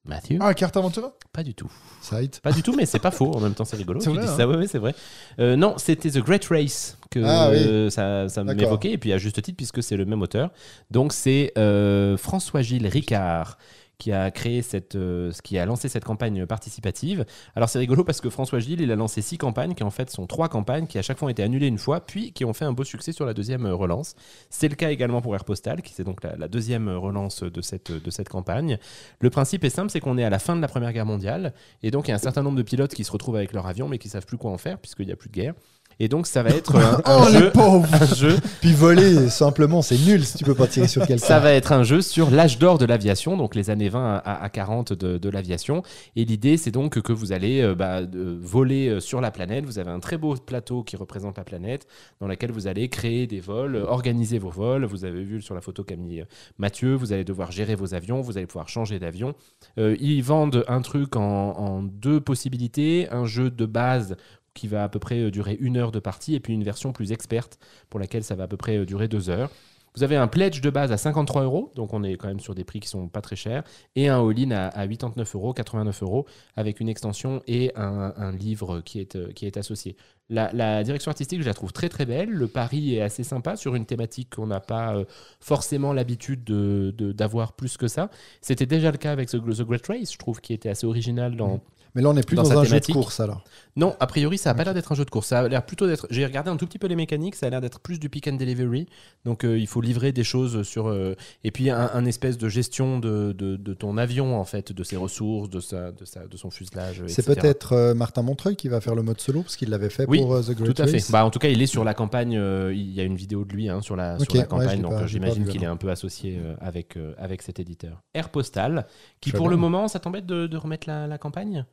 Matthew? Ah, Carte Aventura Pas du tout. Site. Pas du tout, mais c'est pas faux. En même temps, c'est rigolo. C'est vrai, hein ça, ouais, ouais, c'est vrai. Euh, non, c'était The Great Race que Ah oui. ça, m'évoquait, et puis à juste titre, puisque c'est le même auteur. Donc, c'est euh, François-Gilles Ricard qui a créé cette, euh, qui a lancé cette campagne participative. Alors c'est rigolo parce que François Gilles, il a lancé six campagnes qui en fait sont trois campagnes qui à chaque fois ont été annulées une fois, puis qui ont fait un beau succès sur la deuxième relance. C'est le cas également pour Air Postal, qui c'est donc la, la deuxième relance de cette, de cette campagne. Le principe est simple, c'est qu'on est à la fin de la Première Guerre mondiale, et donc il y a un certain nombre de pilotes qui se retrouvent avec leur avion, mais qui savent plus quoi en faire puisqu'il n'y a plus de guerre. Et donc ça va être un, (laughs) un Oh, les jeu, un jeu Puis voler, simplement, c'est nul si tu peux pas tirer sur quelqu'un. ça va être un jeu sur l'âge d'or de l'aviation, donc les années 20 à, à 40 de, de l'aviation. Et l'idée, c'est donc que vous allez euh, bah, voler euh, sur la planète. Vous avez un très beau plateau qui représente la planète, dans lequel vous allez créer des vols, euh, organiser vos vols. Vous avez vu sur la photo euh, Mathieu, vous allez devoir gérer vos avions, vous allez pouvoir changer d'avion. Euh, ils vendent un truc en, en deux possibilités, un jeu de base qui va à peu près euh, durer une heure de partie, et puis une version plus experte pour laquelle ça va à peu près euh, durer deux heures. Vous avez un pledge de base à 53 euros, donc on est quand même sur des prix qui sont pas très chers, et un all-in à, à 89 euros, 89 euros, avec une extension et un, livre qui est, euh, qui est associé. La, la direction artistique, je la trouve très très belle. Le pari est assez sympa sur une thématique qu'on n'a pas forcément l'habitude de- de- d'avoir plus que ça. C'était déjà le cas avec The, The Great Race, je trouve, qui était assez original dans, Mais là, on est plus Dans un jeu de course alors. non, a priori, ça a pas l'air d'être un jeu de course. Ça a l'air plutôt d'être. J'ai regardé un tout petit peu les mécaniques. Ça a l'air d'être plus du pick and delivery. Donc, euh, il faut livrer des choses sur. euh, et puis, un, un espèce de gestion de, de, de ton avion, en fait, de ses ressources, de, sa, de, sa, de son fuselage. C'est peut-être euh, Martin Montreuil qui va faire le mode solo, parce qu'il l'avait fait Oui, pour euh, The Great Tout à fait. Race. Bah, en tout cas, il est sur la campagne. euh, il y a une vidéo de lui hein, sur, la, sur la ouais, campagne. donc, j'imagine qu'il est un peu associé euh, avec, euh, avec cet éditeur. Air Postal, qui pour le moment, ça t'embête de, de remettre la, la campagne?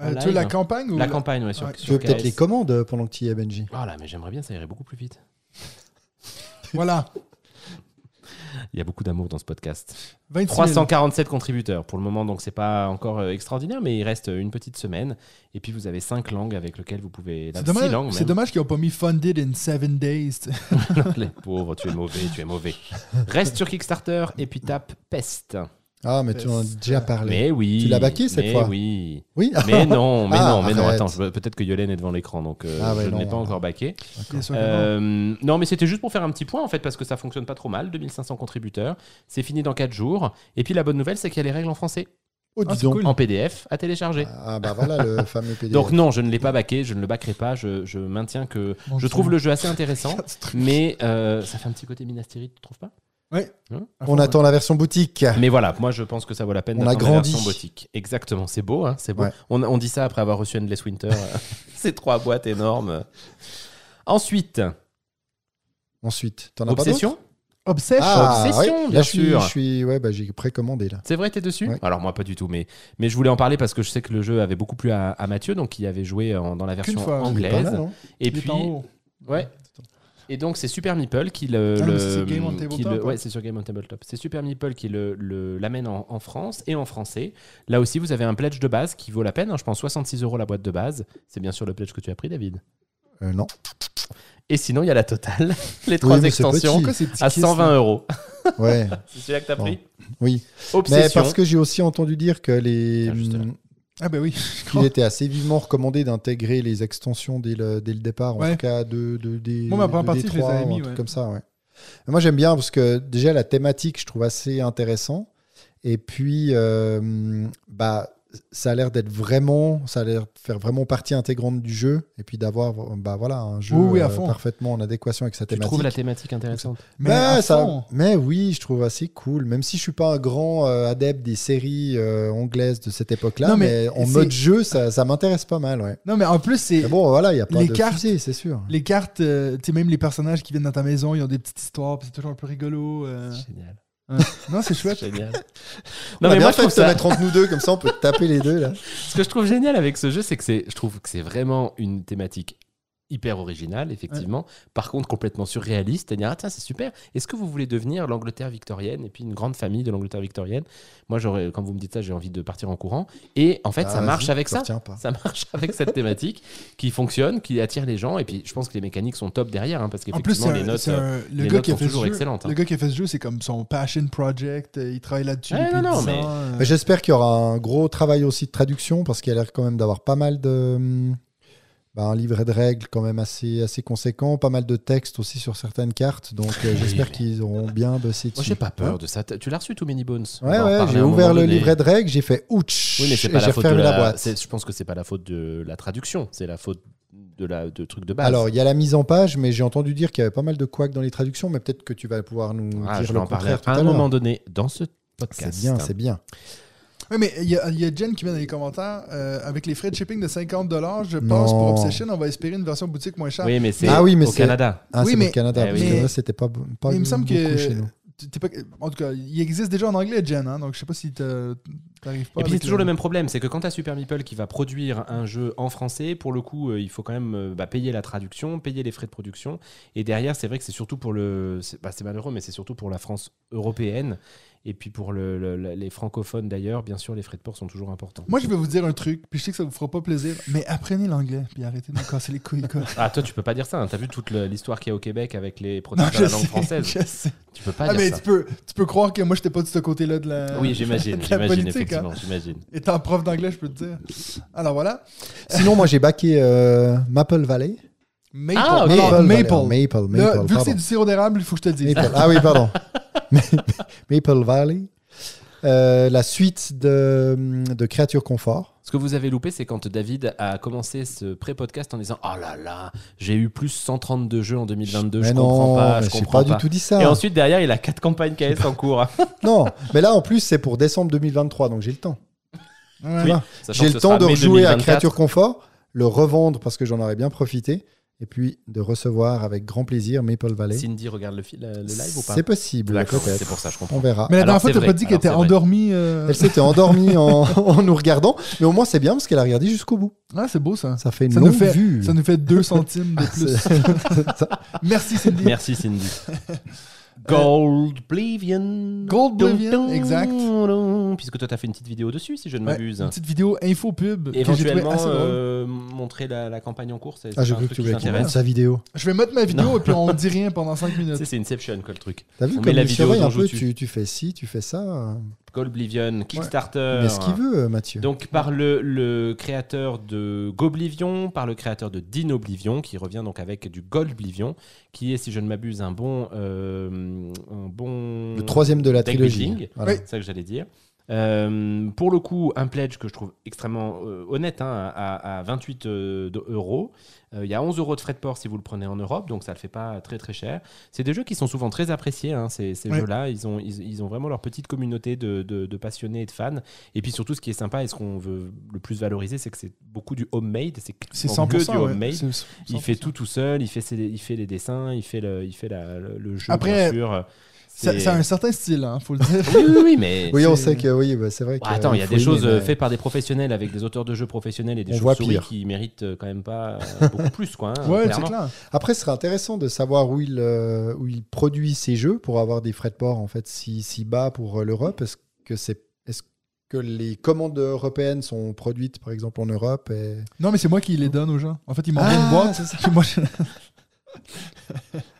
Euh, Tu veux la campagne ou La campagne, ouais, sur, Ouais. Tu sur veux peut-être les commandes euh, pendant que tu y es, Benji? Oh là, mais j'aimerais bien, ça irait beaucoup plus vite. (laughs) Voilà. Il y a beaucoup d'amour dans ce podcast. 26 000. 347 contributeurs pour le moment, donc c'est pas encore euh, extraordinaire, mais il reste une petite semaine. Et puis vous avez cinq langues avec lesquelles vous pouvez. C'est six dommage, c'est dommage qu'ils n'ont pas mis Funded in 7 days. (laughs) Les pauvres, tu es mauvais, tu es mauvais. Reste sur Kickstarter et puis tape Peste. Ah, mais tu en as déjà parlé. Mais oui. Tu l'as baqué cette mais fois Oui. Oui. Mais non, (laughs) mais Ah, non, mais non. arrête. Attends, je- peut-être que Yolène est devant l'écran, donc euh, Ah ouais, je ne l'ai pas encore baqué. Euh, non, mais c'était juste pour faire un petit point en fait, parce que ça fonctionne pas trop mal. 2500 contributeurs, c'est fini dans 4 jours. Et puis la bonne nouvelle, c'est qu'il y a les règles en français, Oh, Ah, donc. cool. en PDF, à télécharger. Ah, bah voilà le (laughs) fameux PDF. Donc non, je ne l'ai pas baqué, je ne le backerai pas. Je, je maintiens que je trouve le jeu assez intéressant, (laughs) mais euh, ça fait un petit côté Minas Tirith, tu trouves pas? Ouais. Hein On attend la version boutique. Mais voilà, moi je pense que ça vaut la peine On a la grandi. version boutique. Exactement, c'est beau, hein, c'est beau. Ouais. On, on dit ça après avoir reçu Endless Winter, (laughs) ces trois boîtes énormes. Ensuite, Ensuite, t'en as pas Obsession. Obsession. Ah, Obsession, ouais. bien Là, je suis, sûr. je suis, ouais, bah, j'ai précommandé là. C'est vrai, t'es dessus? Ouais. Alors moi pas du tout, mais, mais je voulais en parler parce que je sais que le jeu avait beaucoup plu à, à Mathieu, donc il avait joué en- dans la version fois. Est anglaise. hein et Il est puis, en haut. ouais. Et donc c'est Super Meeple qui le, Ah, le- c'est Game on qui Tabletop, le- hein. ouais c'est sur Game on Tabletop. C'est Super Meeple qui le- le- l'amène en, en France et en français. Là aussi vous avez un pledge de base qui vaut la peine. hein. je pense 66 euros la boîte de base. C'est bien sûr le pledge que tu as pris, David. Euh, non. Et sinon il y a la totale, (laughs) les trois extensions petit. À kisses, 120 là euros. (laughs) Ouais, C'est celui-là que t'as Bon. pris. oui. Obsession. Mais parce que j'ai aussi entendu dire que les. Tiens. Ah, ben oui. qu'il était assez vivement recommandé d'intégrer les extensions dès le, dès le départ, en tout cas de, de, des, ma première de partie, je les D3 avais ou un mis, truc ouais. comme ça, ouais. Moi, j'aime bien parce que déjà, la thématique, je trouve assez intéressant. Et puis, euh, bah, ça a l'air d'être vraiment, ça a l'air de faire vraiment partie intégrante du jeu. Et puis d'avoir, bah, voilà, un jeu Oui, oui, à euh, parfaitement en adéquation avec sa tu thématique. trouves la thématique intéressante Mais Bah, à ça- fond. mais oui, je trouve assez cool. Même si je suis pas un grand euh, adepte des séries euh, anglaises de cette époque-là, Non, mais, mais en mode jeu, ça, ça m'intéresse pas mal, ouais. Non, mais en plus, c'est. Bon, voilà, il y a pas Les de cartes- c'est sûr. Les cartes, euh, tu sais, même les personnages qui viennent dans ta maison, ils ont des petites histoires, c'est toujours un peu rigolo. euh. Génial. Ouais. Non, c'est (laughs) chouette. Génial. On non a mais bien moi je fait trouve ça. mettre entre nous deux, comme ça on peut taper les deux là. (laughs) Ce que je trouve génial avec ce jeu, c'est que c'est, je trouve que c'est vraiment une thématique hyper originale, effectivement. Par contre, complètement surréaliste. C'est-à-dire, ah tiens, c'est super. Est-ce que vous voulez devenir l'Angleterre victorienne et puis une grande famille de l'Angleterre victorienne? Moi, j'aurais, quand vous me dites ça, j'ai envie de partir en courant. Et en fait, Ah, ça marche avec ça. pas. Ça marche (laughs) avec cette thématique qui fonctionne, qui attire les gens. Et puis, je pense que les mécaniques sont top derrière, hein, parce En plus, qu'effectivement, les un- notes. un- le les gars notes qui a sont fait ce toujours jeu, excellentes, hein. Le gars qui a fait ce jeu, c'est comme son passion project. euh, Il travaille là-dessus Ouais, depuis non, non, 10 mais- ans, euh. Mais J'espère qu'il y aura un gros travail aussi de traduction parce qu'il y a l'air quand même d'avoir pas mal de. Bah, un livret de règles quand même assez, assez conséquent, pas mal de textes aussi sur certaines cartes. Donc euh, Oui, j'espère mais- qu'ils auront bien bossé dessus. Moi, j'ai pas peur de ça. Tu l'as reçu, Too Many Bones? On Ouais, ouais, j'ai ouvert le donné. livret de règles, j'ai fait ouch Oui, mais c'est pas la j'ai faute de la, la. boîte. Je pense que c'est pas la faute de la traduction, c'est la faute de la de trucs de base. Alors, il y a la mise en page, mais j'ai entendu dire qu'il y avait pas mal de couacs dans les traductions, mais peut-être que tu vas pouvoir nous Ah, dire je le en parler contraire tout à un moment donné dans ce podcast. C'est bien, c'est bien. Oui, mais il y, a- il y a Jen qui met dans les commentaires euh, avec les frais de shipping de 50 je pense, pour. Obsession, on va espérer une version boutique moins chère. Oui, mais c'est Ah oui, mais au c'est- Canada. Ah, Oui, mais- le Canada, Eh parce que Mais- là, c'était pas, pas mais il me semble beaucoup que- chez nous. Pas- En tout cas, il existe déjà en anglais, Jen, hein, donc je sais pas si t'as- t'arrives pas. Et puis c'est toujours le- le même problème, c'est que quand tu as Super Meeple qui va produire un jeu en français, pour le coup, euh, il faut quand même euh, bah, payer la traduction, payer les frais de production. Et derrière, c'est vrai que c'est surtout pour le. C'est bah, c'est malheureux, mais c'est surtout pour la France européenne. Et puis pour le- le- le- les francophones d'ailleurs, bien sûr, les frais de port sont toujours importants. Moi, je vais vous dire un truc, puis je sais que ça vous fera pas plaisir, mais apprenez l'anglais, puis arrêtez de me casser les couilles, quoi. Ah, toi, tu peux pas dire ça. hein. T'as vu toute l'histoire qu'il y a au Québec avec les je de la langue sais, française? je sais. Tu peux pas Ah, dire mais ça. tu peux, tu peux croire que moi, j'étais pas de ce côté-là de la. Oui, j'imagine, (laughs) de la j'imagine, politique, effectivement, hein. j'imagine. Étant prof d'anglais, je peux te dire. Alors voilà. Sinon, moi, j'ai baqué euh, Maple Valley. Maple. Ah, ok. Alors, Valley, Maple. Maple, Maple, Là, vu que c'est du sirop d'érable, il faut que je te le dise. Maple. Ah oui, pardon. (laughs) (laughs) Maple Valley. Euh, la suite de, de Créature Confort. Ce que vous avez loupé, c'est quand David a commencé ce pré-podcast en disant Oh là là, j'ai eu plus 132 jeux en 2022, je mais comprends non, pas, je comprends pas, pas. du tout dit ça. Et ensuite, derrière, il a quatre campagnes KS en cours. (laughs) Non, mais là, en plus, c'est pour décembre 2023, donc j'ai le temps. Oui. J'ai le temps de rejouer à 2024. Créature Confort, le revendre parce que j'en aurais bien profité, et puis de recevoir avec grand plaisir Maple Valley. Cindy regarde le, le- live ou pas? C'est possible, c'est pour ça, je comprends. On verra. Mais la dernière fois, tu pas dit qu'elle était endormie. euh, Elle s'était endormie en, (laughs) en nous regardant, mais au moins c'est bien parce qu'elle a regardé jusqu'au bout. Ah, c'est beau ça. Ça fait une Ça nous fait- vue. Ça nous fait 2 centimes de (laughs) plus. C'est- (laughs) Merci Cindy. Merci Cindy. Gold Oblivion. Gold Oblivion, exact. Puisque toi, tu as fait une petite vidéo dessus, si je ne Ouais, m'abuse. une petite vidéo info pub trouvé Éventuellement, assez drôle. euh, montrer la, la campagne en cours. Ah, un cru que tu montre sa vidéo. Je vais mettre ma vidéo Non. et puis on dit rien pendant 5 Tu (laughs) minutes. C'est Inception, quoi, le truc. T'as vu On comme met la vidéo un je peu, tu, tu fais ci, tu fais ça. Gold Oblivion, Kickstarter. Mais ce qu'il veut, euh, Mathieu. Donc par le, le créateur de Goblivion, par le créateur de Dinoblivion, qui revient donc avec du Goldblivion, qui est, si je ne m'abuse, un bon, euh, un bon le troisième de la trilogie. building. Voilà. Oui. C'est ça que j'allais dire. Euh, pour le coup, un pledge que je trouve extrêmement euh, honnête, hein, à, à 28 euh, de- euros. Euh, Il y a 11 euros de frais de port si vous le prenez en Europe, donc ça ne le fait pas très très cher. C'est des jeux qui sont souvent très appréciés, hein, ces, ces Ouais. jeux-là. Ils ont, ils, ils ont vraiment leur petite communauté de, de- de passionnés et de fans. Et puis surtout, ce qui est sympa et ce qu'on veut le plus valoriser, c'est que c'est beaucoup du homemade. C'est C'est quasiment 100%. que du ouais. homemade. C'est Il fait 100%. tout tout seul, il fait, ses- il fait les dessins, il fait le, il fait la- le, le jeu, Après, bien sûr. Ça, C'est- ça a un certain style, hein, faut le dire. Oui, oui, oui, mais... Oui, on sait que oui, bah, c'est vrai. Bah, que, attends, il y a des choses euh, mais- faites par des professionnels avec des auteurs de jeux professionnels et des pire. qui méritent euh, quand même pas euh, beaucoup (laughs) plus, quoi. hein, Ouais, c'est clair. Après, ce serait intéressant de savoir où il, euh, où il produit ses jeux pour avoir des frais de port en fait si, si bas pour l'Europe. Est-ce que c'est est-ce que les commandes européennes sont produites par exemple en Europe et... Non, mais c'est moi qui les donne aux gens. En fait, ils m'envoient Ah, une boîte. c'est ça. (laughs) moi, je-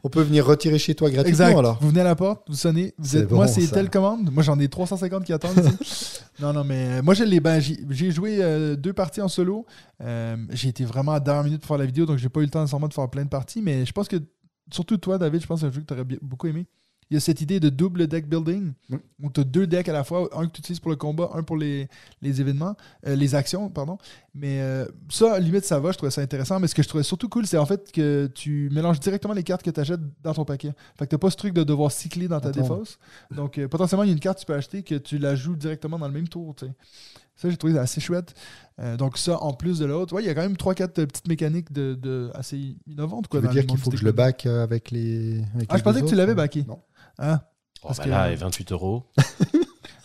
On peut venir retirer chez toi gratuitement Exact. alors. Vous venez à la porte, vous sonnez. Vous êtes, moi, c'est telle commande. Moi, j'en ai 350 qui attendent ici. (laughs) non, non, mais euh, moi, j'ai les. Ben, j'ai joué euh, deux parties en solo. Euh, j'ai été vraiment à dernière minute pour faire la vidéo, donc j'ai pas eu le temps nécessairement de faire plein de parties. Mais je pense que, surtout toi, David, je pense que c'est un jeu que tu aurais beaucoup aimé. Il y a cette idée de double deck building, Mm. où tu as deux decks à la fois, un que tu utilises pour le combat, un pour les, les événements, euh, les actions, pardon. Mais euh, ça, à la limite, ça va, je trouvais ça intéressant. Mais ce que je trouvais surtout cool, c'est en fait que tu mélanges directement les cartes que tu achètes dans ton paquet. Fait que t'as pas ce truc de devoir cycler dans ta Attends. défausse. Donc, euh, potentiellement, il y a une carte que tu peux acheter que tu la joues directement dans le même tour, tu. Ça, j'ai trouvé ça assez chouette. Euh, donc, ça, en plus de l'autre, ouais, il y a quand même 3-4 petites mécaniques de, de assez innovantes. Tu Quoi, veux dans dire qu'il faut que je le back avec les. avec Ah, les je pensais que tu l'avais backé. Non. Hein? Oh, Parce bah que- là, et 28 euros. (laughs)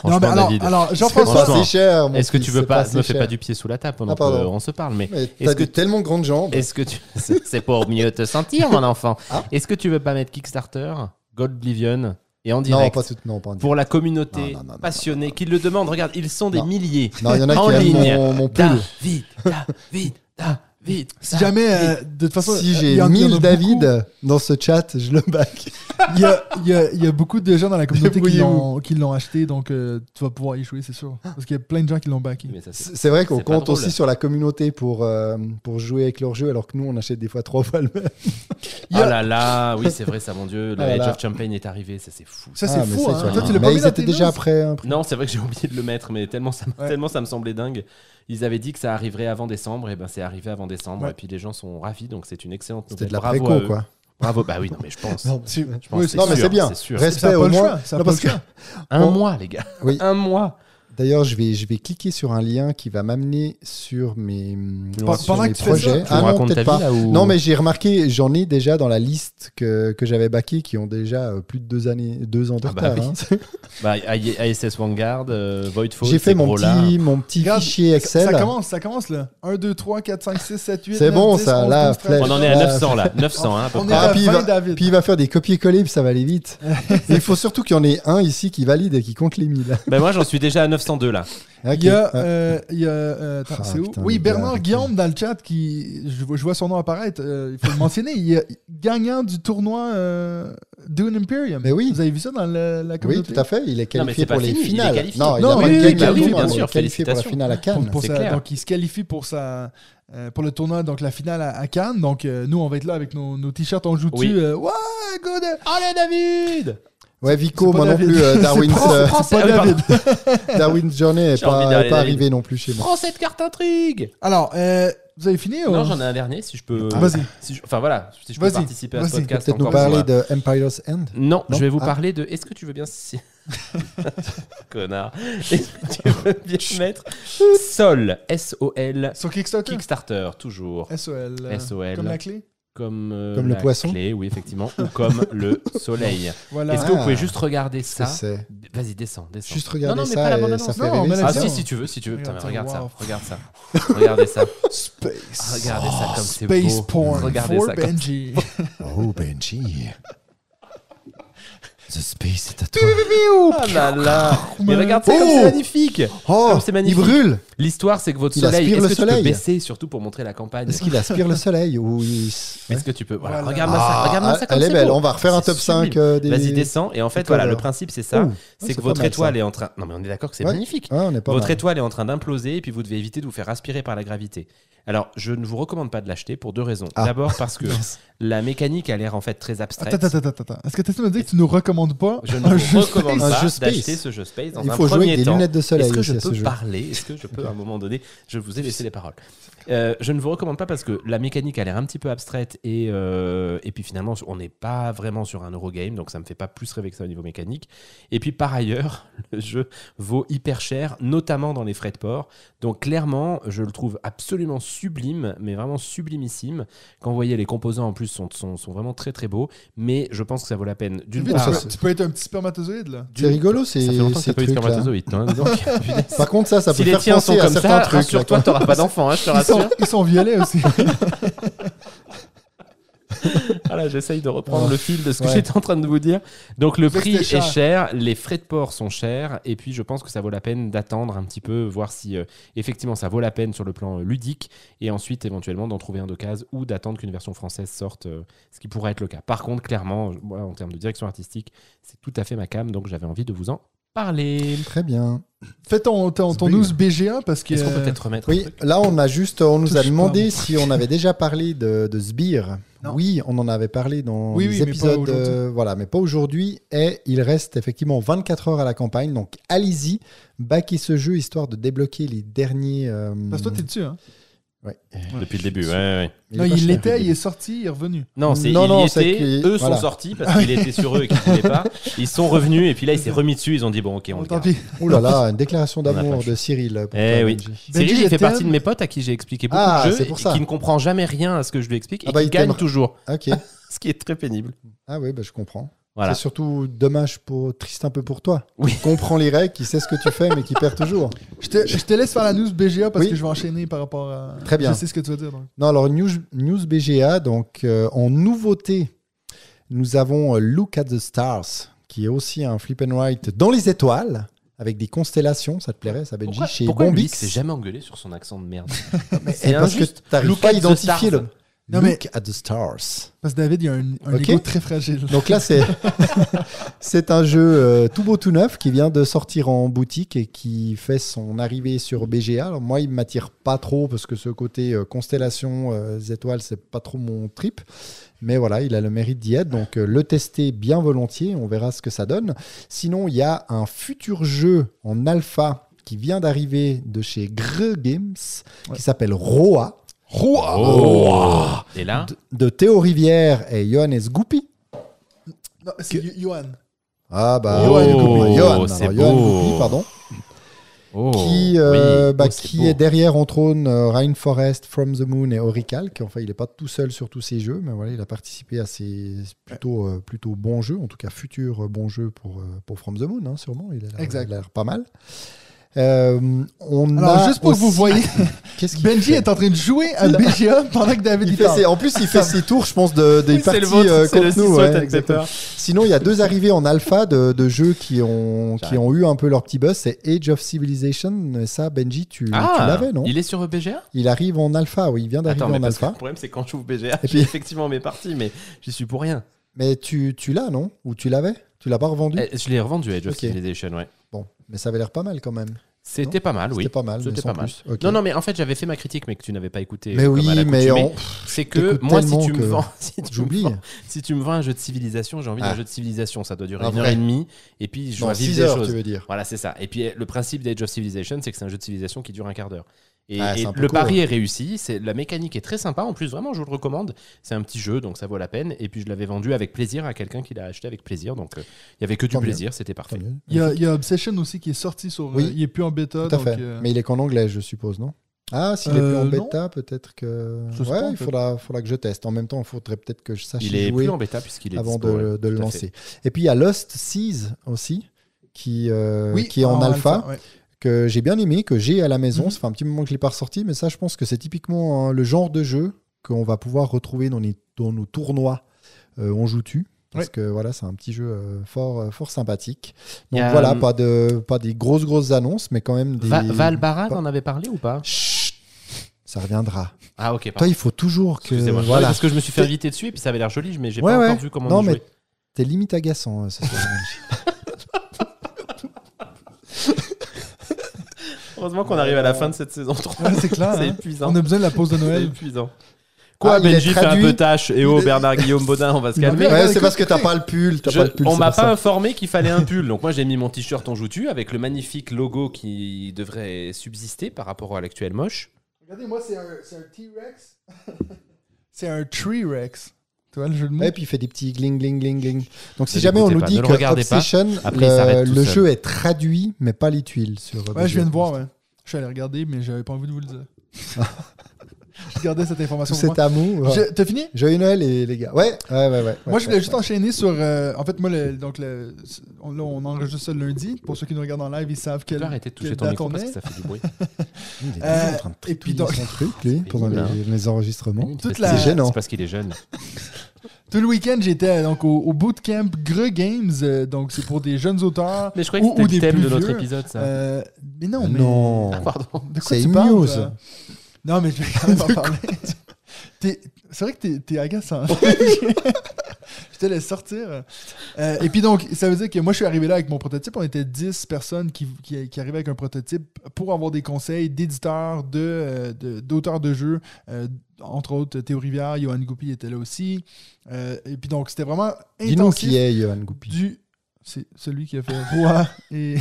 Non, mais alors, David. alors C'est Jean-François, pas si cher. mon Est-ce que tu veux c'est pas, si me fais pas du pied sous la table pendant Ah, qu'on se parle, mais Mais Est-ce que de tellement grandes jambes. est-ce que tu, (laughs) c'est c'est pour mieux te sentir, mon enfant. Ah. Est-ce que tu veux pas mettre Kickstarter, Gold Oblivion et en Non, direct pas tout. Non, pas en direct. pour la communauté Non, non, non, non, passionnée qui le demande Regarde, ils sont des Non. milliers. Non, il y en a (laughs) en qui ligne. mon, mon pull. David, David, David. Si jamais, euh, de toute façon, Si euh, j'ai y en- il y en a 1000 beaucoup- David dans ce chat, je le back. Il y a, il y a- il y a beaucoup de gens dans la communauté qui l'ont qui l'ont acheté, donc euh, tu vas pouvoir y jouer, c'est sûr. Parce qu'il y a plein de gens qui l'ont ça, c'est- vrai qu'on compte drôle. aussi sur la communauté pour, euh, pour jouer avec leur jeu, alors que nous, on achète des fois trois fois le même. A- Oh là là, oui, c'est vrai, ça, mon Dieu. Le Ah Age of Champagne est arrivé, ça, c'est fou. Ça, c'est Ah, fou. Hein. Toi, tu l'as mais pas mis déjà après. Non, c'est vrai que j'ai oublié de le mettre, mais ça, tellement ça me semblait dingue. Ils avaient dit que ça arriverait avant décembre, et ben c'est arrivé avant décembre, Ouais. et puis les gens sont ravis, donc c'est une excellente C'était nouvelle. de la Bravo préco, quoi. Bravo, bah oui, non, mais je pense. (laughs) Non, Je pense Oui, c'est non, mais c'est bien. Respect au moins. choix, Non, parce que-. (laughs) Un mois, les gars. Oui. Un mois. D'ailleurs, je vais, je vais cliquer sur un lien qui va m'amener sur mes, Par- sur pendant mes que tu fais ça, projets. tu Ah nous non, racontes ta peut-être vie, pas. là ou... Non, mais j'ai remarqué, j'en ai déjà dans la liste que, que j'avais backé qui ont déjà euh, plus de deux, années, deux ans de Ah bah retard. oui. hein. (laughs) Bah, I- ISS Vanguard, euh, Voidfall, J'ai fait mon petit, mon petit Regarde, fichier Excel. Ça commence, ça commence là. 1, 2, 3, 4, 5, 6, 7, 8. C'est 9, bon, 10, ça, 11, là, 12, 13, flèche. On en est à Là, 900 là, 900 hein, à peu On est près. à Ah, la puis il fin, va- David. Puis il va faire des copier-coller, puis ça va aller vite. Et (laughs) il faut surtout qu'il y en ait un ici qui valide et qui compte les 1000. Ben moi j'en suis déjà à 902 là. Ok. Il y a, Ah. euh, il y a euh, attends, Ah, c'est où putain, Oui, Bernard Guillaume dans le chat qui, je vois, je vois son nom apparaître. euh, il faut le mentionner. Il est gagnant du tournoi euh, Dune Imperium. Mais oui. Vous avez vu ça dans la, la Oui, communauté tout à fait. Il est Non, mais qualifié pour les fini, il finales. qualifié. Non, il Non, a oui, oui, bah oui, il est sûr, qualifié pour la finale à Cannes. pour c'est sa- clair. donc il se qualifie pour sa euh, pour le tournoi donc la finale à, à Cannes donc euh, nous on va être là avec nos, nos t-shirts on joue Oui. dessus euh, ouais good Allez David Ouais, Vico, moi non plus. euh, (laughs) Darwin's, euh, (laughs) pas Ah oui, David. Darwin's Journey n'est pas, pas David. arrivé non plus chez moi. Prends cette carte intrigue alors euh, vous avez fini Non ou- j'en ai un dernier si je peux... Vas-y. si je- Enfin voilà, si je peux Vas-y, participer à ce vas-y. podcast Peut-être nous parler de Empire's End. Non, Non je vais vous Ah. parler de... Est-ce que tu veux bien... si- (laughs) Connard. Est-ce que tu veux bien mettre Sol, S-O-L, sur Kickstarter Kickstarter, toujours. SOL SOL. comme la clé comme, euh, Comme le poisson clé, oui, effectivement, ou comme (laughs) le soleil. Voilà. Est-ce que vous Ah. pouvez juste regarder ça C'est- Vas-y, descends, descends. Juste regarder non, non, mais ça pas la et ça fait Non, Ah si, si tu veux, si tu veux. Putain, mais regarde Regarde ça, ça, regarde ça. Regardez ça. Space. Regardez ça comme c'est Space beau. porn Regardez for ça comme Benji. (laughs) Oh, Benji. The space est à toi. Ah là là Mais regarde ça comme Oh c'est magnifique Oh, Comme c'est il magnifique. brûle. L'histoire, c'est que votre Il soleil... aspire Est-ce le que tu peux soleil. baisser, surtout pour montrer la campagne? Est-ce qu'il aspire le soleil? Ou il... Est-ce que tu peux... Voilà, Voilà. regarde-moi ça, regarde-moi ça comme elle est c'est belle. beau. On va refaire un C'est top 5 sublime. euh, des. Vas-y, descends. Et en fait, voilà, le principe, c'est ça. Ouh, c'est c'est que pas votre mal, étoile est en train... Non, mais on est d'accord que c'est Ouais. magnifique. Ouais, on est pas Votre mal. étoile est en train d'imploser et puis vous devez éviter de vous faire aspirer par la gravité. Alors, je ne vous recommande pas de l'acheter pour deux raisons. Ah. D'abord parce que (laughs) la mécanique a l'air en fait très abstraite. Attends, attends, attends, attends. Est-ce que tu essaies de me dire que tu nous pas Je ne un vous jeu recommande Un pas jeu space. d'acheter ce jeu Space dans Il un faut jouer premier avec des temps. lunettes de soleil Est-ce que je peux parler? Est-ce que je peux, à un moment donné, je vous ai laissé les paroles? Euh, je ne vous recommande pas parce que la mécanique a l'air un petit peu abstraite et, euh, et puis finalement, on n'est pas vraiment sur un Eurogame, donc ça me fait pas plus rêver que ça au niveau mécanique. Et puis par ailleurs, (laughs) le jeu vaut hyper cher, notamment dans les frais de port. Donc clairement, je le trouve absolument sublime, mais vraiment sublimissime. Quand vous voyez les composants en plus sont, sont, sont vraiment très très beaux, mais je pense que ça vaut la peine d'une Tu, part. peux, tu peux être un petit spermatozoïde, là. C'est rigolo, c'est Ça fait longtemps que pas eu de spermatozoïde. hein, donc. (laughs) Par contre, ça, ça si peut les faire tiens sont penser à comme certains ça, trucs. rassure-toi, quoi. t'auras pas d'enfant, hein, je te (laughs) Ils sont, ils sont violets aussi. (laughs) Voilà, j'essaye de reprendre le fil de ce que Ouais. j'étais en train de vous dire. Donc le prix est cher. cher, les frais de port sont chers, et puis je pense que ça vaut la peine d'attendre un petit peu, voir si euh, effectivement ça vaut la peine sur le plan euh, ludique, et ensuite éventuellement d'en trouver un d'occasion ou d'attendre qu'une version française sorte, euh, ce qui pourrait être le cas. Par contre, clairement, moi, en termes de direction artistique, c'est tout à fait ma cam, donc j'avais envie de vous en parler. Très bien. Fais ton, ton, ton news BGA parce que. Est-ce qu'on peut peut-être remettre un Oui, truc là, on a juste, on nous a demandé pas. si on avait déjà parlé de, de Sbire. Non. Oui, on en avait parlé dans Oui, les oui, mais pas épisodes, euh, voilà, mais pas aujourd'hui. Et il reste effectivement 24 heures à la campagne, donc allez-y, backez ce jeu histoire de débloquer les derniers. euh, Parce que toi, t'es dessus, hein. Ouais. Depuis le début, ouais, ouais. Mais Non, il l'était, il est sorti, il est revenu. Non, c'est Non, il non, était, eux voilà. sont sortis parce qu'il était sur eux et qu'ils ne voulaient pas. Ils sont revenus et puis là il s'est remis dessus, ils ont dit bon ok on Bon, le tant garde. pis. Ouh là là, une déclaration d'amour de Cyril. Pour Eh toi, oui. Benji. Cyril, il fait partie de mes potes à qui j'ai expliqué beaucoup Ah, de jeux c'est pour et ça. qui ne comprend jamais rien à ce que je lui explique et Ah bah, qui il gagne toujours, Ok. (laughs) ce qui est très pénible. Ah oui, bah, je comprends. Voilà. C'est surtout dommage, pour, triste un peu pour toi. Oui. Qui comprend les règles, qui sait ce que tu fais, mais qui perd toujours. Je te, je te laisse faire la news BGA parce Oui. que je vais enchaîner par rapport à. Très bien. Je sais ce que tu vas dire. donc. Non, alors News, News BGA, donc euh, en nouveauté, nous avons euh, Look at the Stars, qui est aussi un flip and write dans les étoiles, avec des constellations, ça te plairait, ça, Benji, Pourquoi, chez pourquoi lui Bombix. s'est jamais engueulé sur son accent de merde (laughs) Et C'est parce que injuste. tu n'arrives Look pas à identifier le... Non, mais- Look at the Stars. Parce que David, il a un, un très fragile. Donc là, c'est (laughs) c'est un jeu euh, tout beau tout neuf qui vient de sortir en boutique et qui fait son arrivée sur BGA. Alors moi, il ne m'attire pas trop parce que ce côté euh, constellation, euh, étoiles, c'est pas trop mon trip. Mais voilà, il a le mérite d'y être. Donc euh, le tester bien volontiers, on verra ce que ça donne. Sinon, il y a un futur jeu en alpha qui vient d'arriver de chez Gre Games Ouais. qui s'appelle Roa Oh. Et là, de Théo Rivière et Johannes Goupy. Non, c'est Yo- Johan. Ah bah Oh, Goupy. Johan, c'est alors, Johan. Goupy, pardon. oh, qui, euh, oui, bah, oh, qui beau. est derrière entre autres euh, Rainforest, From the Moon et Oricalc. Enfin, il n'est pas tout seul sur tous ces jeux, mais voilà, il a participé à ces plutôt, euh, plutôt bons jeux, en tout cas futurs euh, bons jeux pour, euh, pour From the Moon, hein, sûrement. Il a l'air- Exact. il a l'air pas mal. Euh, on Alors, a juste pour que vous voyez, (laughs) Benji est en train de jouer à (laughs) BGA pendant que David Il fait ses- en plus, il fait ses tours, je pense, de, des Oui, c'est le parties vôtre, euh, c'est le contre nous. Ouais. Sinon, il y a deux arrivées en alpha de, de jeux qui ont, qui ont eu un peu leur petit buzz. C'est Age of Civilization. Et Ça, Benji, tu, tu Ah, l'avais, non? il est sur BGA Il arrive en alpha, oui, il vient d'arriver en alpha. le problème c'est quand j'ouvre BGA, Et j'ai puis- effectivement mes parties, mais j'y suis pour rien. Mais tu, tu l'as, non? Ou tu l'avais? Tu l'as pas revendu? Eh, je l'ai revendu Age of. Civilization, ouais. Bon, mais ça avait l'air pas mal quand même. C'était pas mal, oui. C'était pas mal, C'était pas mal. Non, non, mais en fait, j'avais fait ma critique, mais que tu n'avais pas écouté. mais oui, mais on- C'est que moi, (laughs) si tu me vends, si tu me vends- si tu me vends un jeu de civilisation, j'ai envie Ah. d'un jeu de civilisation. Ça doit durer Ah, une heure et demie, et puis je dois vivre 6 des heures, choses. tu veux dire. Voilà, c'est ça. Et puis le principe d'Age of Civilization, c'est que c'est un jeu de civilisation qui dure un quart d'heure. Et, Ah, et le pari est réussi. C'est la mécanique est très sympa. En plus, vraiment, je vous le recommande. C'est un petit jeu, donc ça vaut la peine. Et puis je l'avais vendu avec plaisir à quelqu'un qui l'a acheté avec plaisir. Donc euh, il y avait que du Tant plaisir. C'était parfait. Il y, a, il y a Obsession aussi qui est sorti sur. Oui, euh, il est plus en bêta. Tout à donc, fait. euh, Mais il est qu'en anglais, je suppose, non? Ah, s'il est plus en Euh, bêta, peut-être que. Ouais, peut, il faudra, faudra que je teste. En même temps, il faudrait peut-être que je sache Il est jouer plus en bêta puisqu'il est avant dispo, de, ouais, de le fait. lancer. Et puis il y a Lost Seas aussi, qui, euh, Oui, qui est en, alpha, ouais. Que j'ai bien aimé, que j'ai à la maison. Mhm. Ça fait un petit moment que je l'ai pas ressorti, mais ça, je pense que c'est typiquement hein, le genre de jeu qu'on va pouvoir retrouver dans, les, dans nos tournois. Euh, on joue tu parce que voilà, c'est un petit jeu euh, fort, euh, fort sympathique. Donc a, voilà, euh, pas, de, pas des grosses, grosses annonces, mais quand même des. Va- Valbara, pas- t'en avais parlé ou pas? Chut, ça reviendra. Ah ok, Toi, pardon. il faut toujours que. Voilà. Parce que je me suis fait inviter dessus et puis ça avait l'air joli, mais j'ai Ouais, pas ouais. encore vu comment Non, on mais-. T'es limite agaçant euh, ce soir. (laughs) Heureusement qu'on arrive à la fin de cette saison 3. Ouais, c'est clair. (laughs) C'est hein. épuisant. On a besoin de la pause de C'est Noël. épuisant. Quoi, Ah, Benji fait un peu tâche. Et oh, Bernard Guillaume Baudin, on va se calmer. Ouais, c'est parce que t'as pas le pull. T'as Je- pas le pull on c'est m'a pas ça. informé qu'il fallait un pull. Donc moi j'ai mis mon t-shirt On joue tu avec le magnifique logo qui devrait subsister par rapport à l'actuel moche. Regardez, moi, c'est un, c'est un T-Rex. c'est un Tree-Rex. Tu vois le jeu de mots Et puis il fait des petits gling gling gling gling. Donc si jamais on nous pas, dit que pas. Obsession, Après, le, jeu est traduit, mais pas les tuiles sur. Ouais, je viens de voir, ouais. Je suis allé regarder, mais j'avais pas envie de vous le dire. (laughs) je gardais cette Tout information pour cet moi. amour. Je- T'as fini? Joyeux Noël les, les gars. Ouais, ouais, ouais. ouais, Moi, ouais, je voulais ouais, juste ouais. enchaîner sur. euh, en fait, moi, le, donc, le, on, là, on enregistre ça le lundi. Pour ceux qui nous regardent en live, ils savent Tu quelle, peux arrêter de toucher ton micro parce que ça fait du bruit. (laughs) Il est Euh, en train de et puis donc- son truc, lui, pendant les, les enregistrements. C'est gênant. C'est parce qu'il est jeune. (laughs) Tout le week-end, j'étais donc au, au bootcamp Greux Games. euh, donc, c'est pour des jeunes auteurs. Mais je croyais que Ou- c'était le des thème plus de notre vieux. épisode, ça. Euh, mais non, Ah mais. non. Ah, pardon. C'est tu news. Non, mais je vais quand même en (laughs) parler. (laughs) T'es- C'est vrai que t'es- t'es agaçant. (laughs) je te laisse sortir. Euh, et puis donc, ça veut dire que moi, je suis arrivé là avec mon prototype. On était 10 personnes qui, qui, qui arrivaient avec un prototype pour avoir des conseils d'éditeurs, de, euh, de- d'auteurs de, jeux. euh, entre autres, Théo Rivière, Johan Goupil était là aussi. Euh, et puis donc, c'était vraiment Dis-nous intensif. qui est Johan Goupil. du... C'est celui qui a fait Roi et,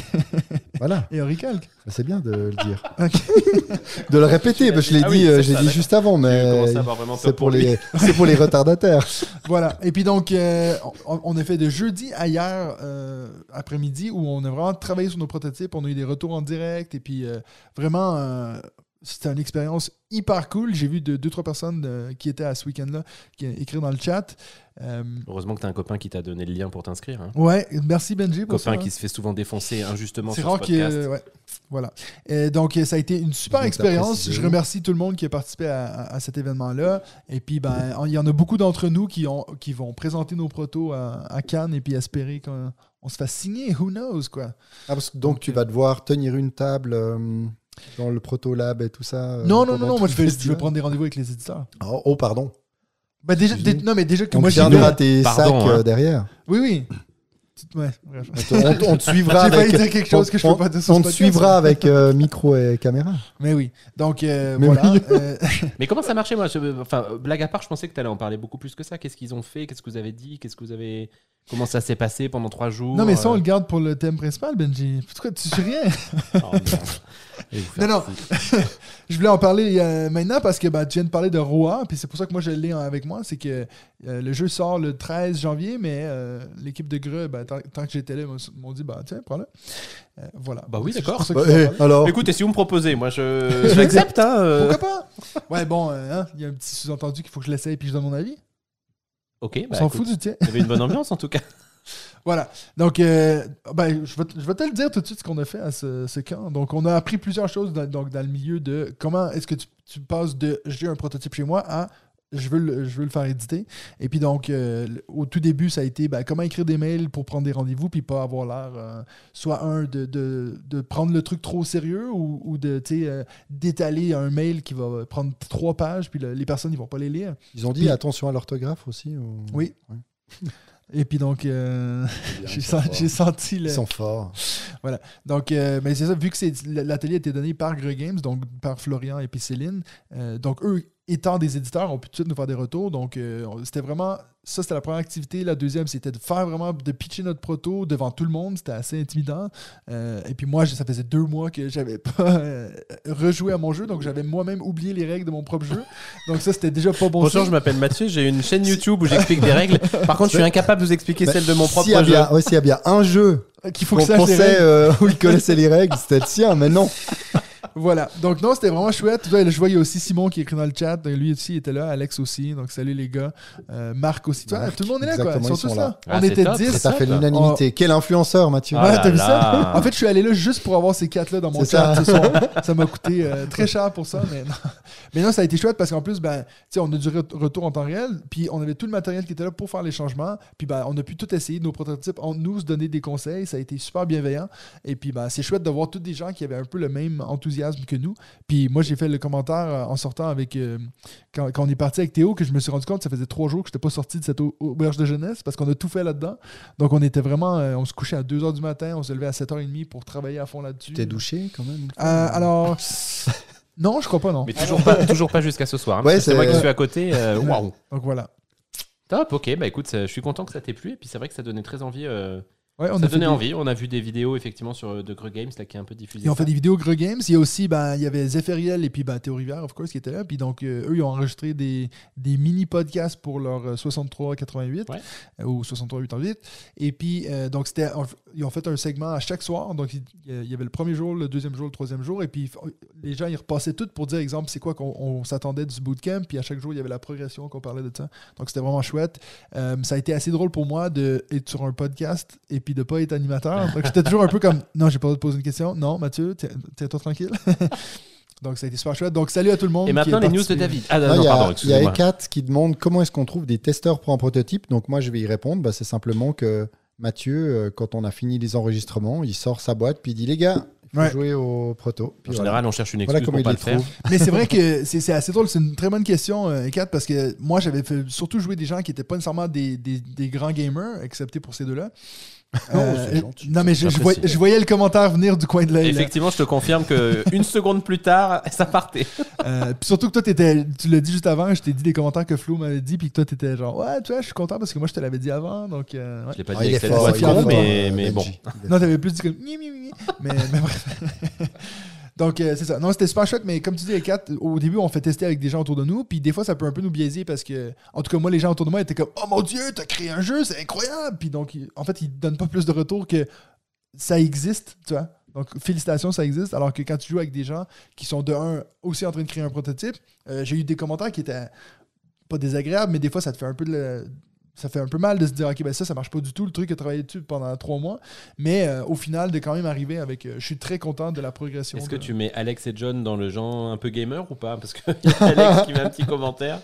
Voilà, et Oricalc. c'est bien de le dire. (laughs) De le répéter, parce que je l'ai Ah oui, dit, euh, dit juste avant, mais c'est pour, les, (laughs) c'est pour les retardataires. Voilà. Et puis donc, euh, on, on a fait de jeudi à hier euh, après-midi où on a vraiment travaillé sur nos prototypes. On a eu des retours en direct. Et puis, euh, vraiment, euh, c'était une expérience hyper cool. J'ai vu de, deux, trois personnes euh, qui étaient à ce week-end-là qui écrire dans le chat. Euh, Heureusement que t'as un copain qui t'a donné le lien pour t'inscrire. hein. ouais, merci Benji pour Copain ça. qui se fait souvent défoncer injustement C'est sur rare ce podcast. ouais. Voilà. Et donc, euh, ça a été une super expérience. Je remercie tout le monde qui a participé à, à- à cet événement-là. Et puis, ben, il y en a beaucoup d'entre nous qui, ont, qui vont présenter nos protos à, à Cannes et puis espérer qu'on on se fasse signer. Who knows, quoi. Ah, parce que donc, Donc, tu euh, vas devoir tenir une table euh, dans le proto lab et tout ça. euh, non, non, non, non. Moi, je vais, je festival vais prendre des rendez-vous avec les éditeurs. Oh, oh, pardon. Ben, déjà, dé- non, mais déjà que On moi, tiendra tes Pardon, sacs hein. euh, derrière. Oui, oui. Ouais, bref. On te, on suivra (laughs) J'ai failli avec. dire quelque chose que je peux on- pas dire sur On ce te podcast, suivra hein. avec euh, micro et caméra. Mais oui. Donc, euh, Mais voilà. oui. Euh, (laughs) Mais comment ça marchait moi je- Enfin, euh, blague à part, je pensais que tu allais en parler beaucoup plus que ça. Qu'est-ce qu'ils ont fait? Qu'est-ce que vous avez dit? Qu'est-ce que vous avez Comment ça s'est passé pendant trois jours? Non, mais ça, on le garde pour le thème principal, Benji. Pourquoi tu sais rien? oh. (laughs) Non, non. (laughs) Je voulais en parler euh, maintenant parce que bah, tu viens de parler de Roa, puis c'est pour ça que moi je l'ai avec moi. C'est que euh, le jeu sort le 13 janvier, mais euh, l'équipe de Greux, ben, tant, tant que j'étais là, m'ont dit bah, tiens, prends-le. Euh, voilà. Bah oui, d'accord. Bah, alors, Écoutez, si vous me proposez, moi je (laughs) j'accepte. Hein, euh. Pourquoi pas? Ouais, bon, euh, hein, il y a un petit sous-entendu qu'il faut que je l'essaye puis je donne mon avis. Ok, On bah, s'en fout du tien. Il y avait une bonne ambiance en tout cas. (laughs) Voilà. Donc, euh, ben, je, vais, te- je vais te le dire tout de suite ce qu'on a fait à ce, ce camp. Donc, on a appris plusieurs choses dans, donc, dans le milieu de comment est-ce que tu, tu passes de j'ai un prototype chez moi à je veux le, je veux le faire éditer. Et puis, donc, euh, au tout début, ça a été ben, comment écrire des mails pour prendre des rendez-vous puis pas avoir l'air, euh, soit un, de, de, de prendre le truc trop au sérieux ou, ou de, euh, d'étaler un mail qui va prendre trois pages puis le- les personnes, ils vont pas les lire. ils ont dit Puis- attention à l'orthographe aussi. ou- Oui. Ouais. (laughs) Et puis, donc, euh, (laughs) j'ai ils sont sen- forts. j'ai senti le. Ils sont forts. Donc, euh, mais c'est ça, vu que c'est- l'atelier a été donné par Greux Games, donc par Florian et puis Céline, euh, donc eux, étant des éditeurs, ont pu tout de suite nous faire des retours. Donc, euh, c'était vraiment, ça c'était la première activité. La deuxième, c'était de faire vraiment, de pitcher notre proto devant tout le monde. C'était assez intimidant. Euh, et puis moi, ça faisait deux mois que j'avais pas euh, rejoué à mon jeu, donc j'avais moi-même oublié les règles de mon propre jeu. Donc ça, c'était déjà pas bon. Bonjour, je m'appelle Mathieu, j'ai une chaîne YouTube où j'explique des règles. Par contre, je suis incapable de vous expliquer Bah, celle de mon propre a jeu. bien- ouais, s'il y a bien un jeu Qu'il faut que ça pensait euh, où il connaissait les règles, c'était le sien, mais non. Voilà. Donc, non, c'était vraiment chouette. Je voyais aussi Simon qui écrit dans le chat. Lui aussi était là. Alex aussi. Donc, salut les gars. Euh, Marc aussi. Vois, tout le monde est là, quoi. Ils sont ils tous là. là. Ah, On était top, 10. c'est Ça fait top. l'unanimité. Quel influenceur, Mathieu Ah Ouais, t'as vu ça? (laughs) En fait, je suis allé là juste pour avoir ces quatre-là dans mon chat ça. ce soir. (laughs) Ça m'a coûté euh, très cher pour ça, mais non. Mais non, ça a été chouette parce qu'en plus, ben, tu sais, on a du re- retour en temps réel, puis on avait tout le matériel qui était là pour faire les changements, puis ben, on a pu tout essayer, nos prototypes, entre nous, se donner des conseils. Ça a été super bienveillant. Et puis, ben, c'est chouette de voir tous des gens qui avaient un peu le même enthousiasme que nous. Puis moi, j'ai fait le commentaire euh, en sortant avec. euh, quand, quand on est parti avec Théo, que je me suis rendu compte, ça faisait trois jours que je n'étais pas sorti de cette au- auberge de jeunesse parce qu'on a tout fait là-dedans. Donc, on était vraiment. euh, on se couchait à 2h du matin, on se levait à 7h30 pour travailler à fond là-dessus. T'es douché quand même? Euh, alors. (laughs) non, je crois pas, non. Mais toujours pas, toujours pas jusqu'à ce soir. hein, Ouais, c'est moi qui suis à côté. Donc voilà. Top, ok, bah écoute, ça- je suis content que ça t'ait plu. Et puis c'est vrai que ça donnait très envie. Ouais, on ça a donnait des- envie. On a vu des vidéos effectivement sur euh, de Greux Games là, qui est un peu diffusé. Ils ont ça. fait des vidéos Greux Games. Il y a aussi, ben, il y avait Zephyriel et puis ben, Théo Rivière, of course, qui étaient là. Puis donc, euh, eux, ils ont enregistré des, des mini-podcasts pour leur euh, 63-88 Ouais. euh, ou 63-88. Et puis, euh, donc, c'était, ils ont fait un segment à chaque soir. Donc, il y avait le premier jour, le deuxième jour, le troisième jour. Et puis, les gens, ils repassaient tout pour dire, exemple, c'est quoi qu'on on s'attendait du bootcamp. Puis à chaque jour, il y avait la progression qu'on parlait de ça. Donc, c'était vraiment chouette. Ça a été assez drôle pour moi d'être sur un podcast et puis de pas être animateur. Donc, j'étais toujours un peu comme non, j'ai pas le droit de poser une question. Non, Mathieu, tiens- tiens-toi tranquille. (laughs) Donc, ça a été super chouette. Donc, salut à tout le monde. Et maintenant les news de. David. Ah Non, non, il y a, pardon, il y a excusez-moi. Ekat qui demande comment est-ce qu'on trouve des testeurs pour un prototype. Donc moi, je vais y répondre. Bah, c'est simplement que Mathieu, euh, quand on a fini les enregistrements, il sort sa boîte puis il dit les gars, il faut Ouais. jouer au proto. Puis En voilà. général, on cherche une Voilà excuse comment pour il pas les le faire. trouve. Mais c'est vrai que (laughs) c'est assez drôle. C'est une très bonne question, euh, Kat, parce que moi, j'avais fait surtout jouer des gens qui n'étaient pas nécessairement des, des- des grands gamers, excepté pour ces deux-là. Euh, gentil. non, mais je, je voyais, je voyais le commentaire venir du coin de l'œil. là. Effectivement, je te confirme que (laughs) une seconde plus tard, ça partait. Euh, puis surtout que toi, t'étais- tu l'as dit juste avant, je t'ai dit des commentaires que Flo m'avait dit, puis que toi, t'étais genre, ouais, tu vois, je suis content parce que moi, je te l'avais dit avant. Donc, euh, ouais. Je l'ai pas Ah, dit il est avec cette fort, voix il de est fort, mais, mais bon. Non, t'avais plus dit gni. Mais, (laughs) mais bref. Donc, euh, c'est ça. Non, c'était super chouette, mais comme tu dis, les quatre, au début, on fait tester avec des gens autour de nous, puis des fois, ça peut un peu nous biaiser parce que, en tout cas, moi, les gens autour de moi étaient comme, oh mon dieu, t'as créé un jeu, c'est incroyable. Puis donc, en fait, ils donnent pas plus de retour que ça existe, tu vois. Donc, félicitations, ça existe. Alors que quand tu joues avec des gens qui sont de un aussi en train de créer un prototype, euh, j'ai eu des commentaires qui étaient pas désagréables, mais des fois, ça te fait un peu de ça fait un peu mal de se dire ok ben ça ça marche pas du tout le truc a travaillé dessus pendant trois mois mais euh, au final de quand même arriver avec euh, je suis très content de la progression Est-ce que tu mets Alex et John dans le genre un peu gamer ou pas? Parce qu'il y a Alex qui met un petit commentaire.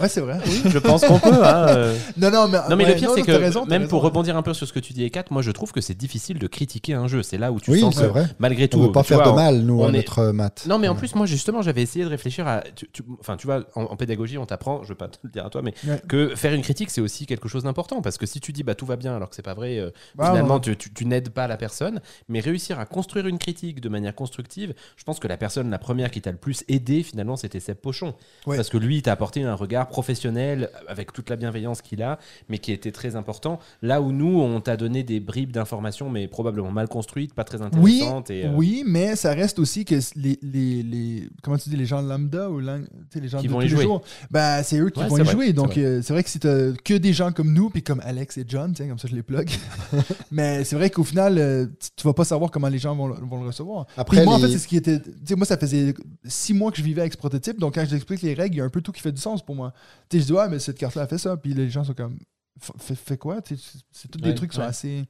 Ouais c'est vrai oui. Je pense qu'on peut. hein, euh. (laughs) non non mais Non mais ouais, le pire c'est que raison, même raison. pour rebondir un peu sur ce que tu dis Ekat, moi je trouve que c'est difficile de critiquer un jeu. C'est là où tu Oui, sens c'est que vrai. malgré tout. On veut pas faire vois, de mal, nous, à est- notre euh, maths. Non, mais en plus, moi, justement, j'avais essayé de réfléchir à. tu- Enfin, tu vois, en, en pédagogie, on t'apprend, je veux pas te le dire à toi, mais que faire une critique, c'est aussi quelque chose d'important. Parce que si tu dis, bah, tout va bien, alors que c'est pas vrai, euh, Ah, finalement, tu, tu- tu n'aides pas la personne. Mais réussir à construire une critique de manière constructive, je pense que la personne, la première qui t'a le plus aidé, finalement, c'était Seb Pochon. Parce que lui, il t'a apporté un regard professionnel, avec toute la bienveillance qu'il a, mais qui était très important. Là où nous, on t'a donné des bribes d'informations, mais probablement mal construites, pas très oui, intéressantes. et, euh, oui, mais ça reste aussi que les, les, les- comment tu dis les gens lambda ou les gens Qui de vont tous les jouer. jours, ben c'est eux qui Ouais, vont y vrai, jouer. c'est Donc vrai. euh, c'est vrai que si t'as que des gens comme nous puis comme Alex et John, tiens, comme ça je les plug. (laughs) mais c'est vrai qu'au final, euh, tu, vas pas savoir comment les gens vont, le- vont le recevoir. Après, Puis moi, en fait, c'est ce qui était. Moi, ça faisait six mois que je vivais avec ce prototype. Donc, quand je t'explique les règles, il y a un peu tout qui fait du sens pour moi. Tu sais, je dis, ouais, mais cette carte-là a fait ça. Puis les gens sont comme, fais, quoi? Tu C'est tous des trucs qui sont ouais. assez.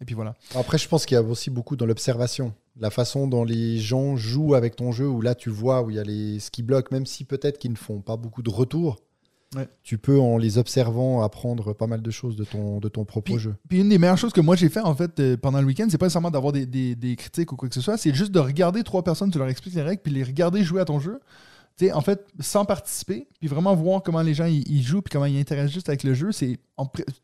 Et puis voilà. Après, je pense qu'il y a aussi beaucoup dans l'observation. La façon dont les gens jouent avec ton jeu, où là, tu vois où il y a les ce qui bloquent, même si peut-être qu'ils ne font pas beaucoup de retours. Ouais. Tu peux, en les observant, apprendre pas mal de choses de ton, de ton propre jeu. Puis une des meilleures choses que moi j'ai fait en fait euh, pendant le week-end, c'est pas nécessairement d'avoir des, des- des critiques ou quoi que ce soit, c'est juste de regarder trois personnes, tu leur expliques les règles, puis les regarder jouer à ton jeu. Tu sais, en fait, sans participer, puis vraiment voir comment les gens ils, jouent, puis comment ils interagissent avec le jeu, c'est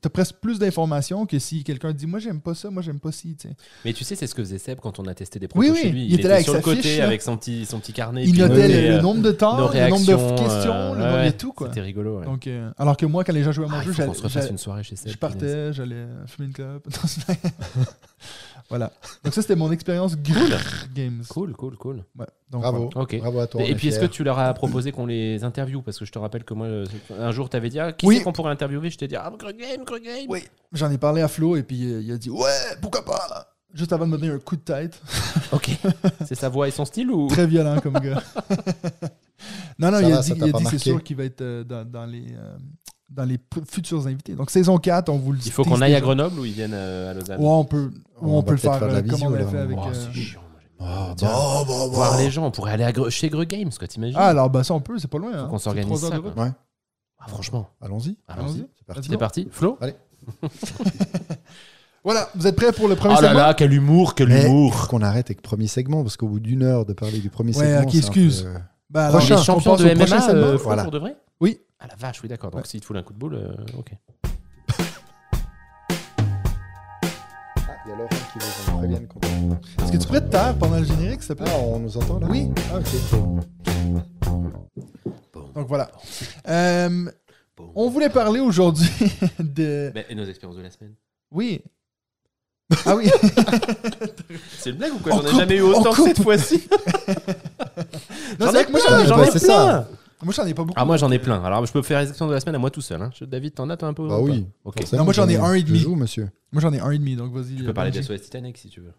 t'as presque plus d'informations que si quelqu'un dit moi j'aime pas ça, moi j'aime pas ci. tu sais. Mais tu sais, c'est ce que faisait Seb quand on a testé des Oui, protos oui, chez lui. il était là avec sur le côté fiche, avec son petit, son petit carnet. Il notait le, le euh, nombre de temps, nos le nombre de réactions, questions, euh, le nombre ouais, de tout quoi. C'était rigolo. ouais. Donc, euh, alors que moi, quand les gens jouaient à mon Ah, jeu, j'allais- je partais, j'allais fumer une clope. (laughs) voilà. Donc ça, c'était mon expérience grrr Games. Cool, cool, cool. Ouais. Donc, Bravo. voilà. Ok. Bravo à toi. on Et est puis, est-ce que fiers. tu leur as proposé qu'on les interviewe? Parce que je te rappelle que moi, euh, un jour, tu avais dit ah, qui Oui. c'est qu'on pourrait interviewer? Je t'ai dit ah, Greg Game, Greg Game. Oui, j'en ai parlé à Flo et puis euh, il a dit ouais, pourquoi pas? juste avant de me donner un coup de tête. (laughs) Ok. c'est sa voix et son style ou? (laughs) Très violent comme gars. (laughs) non, non, Ça il a va, dit, ça t'a il a pas dit c'est marqué. sûr qu'il va être euh, dans, dans les, euh, dans les futurs invités. Donc, saison 4, on vous le dit. Il faut qu'on aille à Grenoble ou ils viennent euh, à Lausanne Ouais, on peut, ou On peut le faire, faire la euh, comme visio, on l'a fait avec. Oh, euh, c'est chiant. Ah, bah, bah, bah. Voir les gens, on pourrait aller à Gre- chez Gre Games, quoi, t'imagines Ah, alors, bah, ça, on peut, c'est pas loin. hein. qu'on s'organise trois heures ça, de route. quoi. Ouais, Ah, Franchement, allons-y. allons-y. C'est parti. C'est parti. Flo (laughs) Voilà, vous êtes prêts pour le premier Oh là segment là, quel humour, quel Mais humour faut qu'on arrête avec le premier segment, parce qu'au bout d'une heure de parler du premier Ouais, segment. un excuse. peu, Bah, alors, Prochain. Les on champions passe de MMA, segment. euh, Voilà. pour de vrai. Ah la vache, oui, d'accord. Donc Ouais. s'il te fout un coup de boule, euh, ok. Ah, il y a Laurent qui veut qu'on prévienne quand on- Est-ce que tu pourrais te taire pendant le générique, s'il te plaît? Ah, on nous entend là? Oui. Ah, ok. Donc voilà. Euh, on voulait parler aujourd'hui (laughs) de. Ben, et nos expériences de la semaine? Oui. Ah oui. (laughs) C'est une blague ou quoi? On J'en ai coupe, jamais eu on autant coupe. cette fois-ci. (laughs) Non, J'en c'est ai vrai que moi, plein, j'en ai- j'en bah, ai c'est plein. Ça. Moi, j'en ai pas beaucoup. Ah moi j'en ai plein. Alors je peux faire les expériences de la semaine à moi tout seul. Hein. Je- David, t'en as toi un peu Bah ou pas oui. Ok. Non, moi, j'en ai un et je demi. joue, monsieur. Moi, j'en ai un et demi, donc vas-y. Tu euh, peux parler Benji. d'SOS Titanic si tu veux.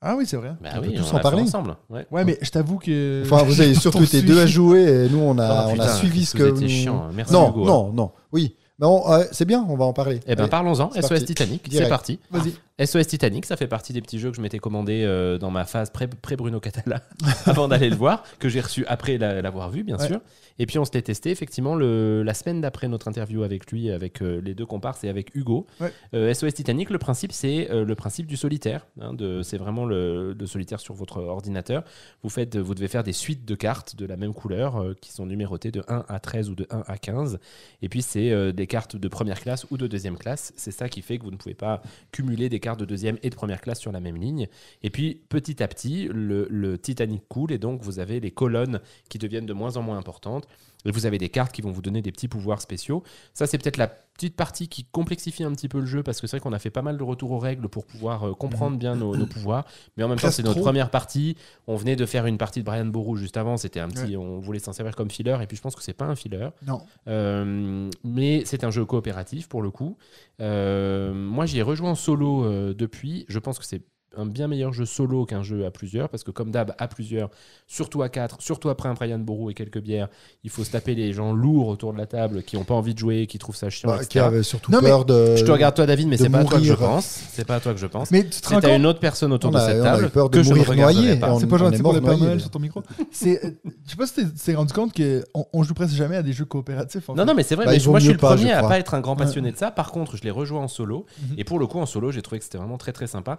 Ah oui, c'est vrai. Bah On oui, peut tous on en l'a fait parler. ensemble. Ouais. Ouais, mais je t'avoue que. Enfin, vous avez (laughs) surtout été deux à jouer et nous, on a, Oh, on putain, a suivi ce vous que. étiez chiant. Merci non, Hugo. hein. non, non. Oui. Mais on- euh, c'est bien, on va en parler. Eh ben Allez. parlons-en. c'est SOS parti. Titanic, c'est Direct. parti. Vas-y. SOS Titanic, ça fait partie des petits jeux que je m'étais commandé euh, dans ma phase pré- pré-Bruno Catala (laughs) avant d'aller le voir, que j'ai reçu après la- l'avoir vu, bien Ouais. sûr. Et puis on s'était testé effectivement le, la semaine d'après notre interview avec lui, avec euh, les deux comparses et avec Hugo. Ouais. Euh, SOS Titanic, le principe c'est le principe du solitaire. hein, c'est vraiment le, le solitaire sur votre ordinateur. Vous, faites, vous devez faire des suites de cartes de la même couleur qui sont numérotées de 1 à 13 ou de 1 à 15. Et puis c'est des cartes de première classe ou de deuxième classe. C'est ça qui fait que vous ne pouvez pas cumuler des cartes de deuxième et de première classe sur la même ligne. Et puis petit à petit, le, le Titanic coule et donc vous avez les colonnes qui deviennent de moins en moins importantes. Et vous avez des cartes qui vont vous donner des petits pouvoirs spéciaux. Ça, c'est peut-être la petite partie qui complexifie un petit peu le jeu parce que c'est vrai qu'on a fait pas mal de retours aux règles pour pouvoir euh, comprendre bien nos, nos pouvoirs. Mais en même temps, c'est notre trop. première partie. On venait de faire une partie de Brian Boru juste avant. C'était un petit, on voulait s'en servir comme filler. Et puis je pense que c'est pas un filler. Non. Euh, mais c'est un jeu coopératif pour le coup. Euh, moi, j'y ai rejoint en solo depuis. Je pense que c'est un bien meilleur jeu solo qu'un jeu à plusieurs, parce que comme d'hab, à plusieurs, surtout à quatre, surtout après un Brian Boru et quelques bières, il faut se taper les gens lourds autour de la table qui n'ont pas envie de jouer, qui trouvent ça chiant, Bah, etc. qui avait surtout Non, peur de. Je te regarde toi, David, mais c'est pas à toi que je pense. C'est pas à toi que je pense. Mais tu compte une autre personne autour On de a- cette on a eu table peur de que je ne mourir regarderai noyé. C'est pas gentil pour le Père Noël sur ton micro. C'est, euh, je sais pas si t'es t'es rendu compte qu'on on joue presque jamais à des jeux coopératifs. en Non, fait. non, mais c'est vrai. Bah, mais moi, je suis le premier je à pas être un grand passionné de ça. Par contre, je l'ai rejoint en solo. Mhm. Et pour le coup, en solo, j'ai trouvé que c'était vraiment très, très sympa.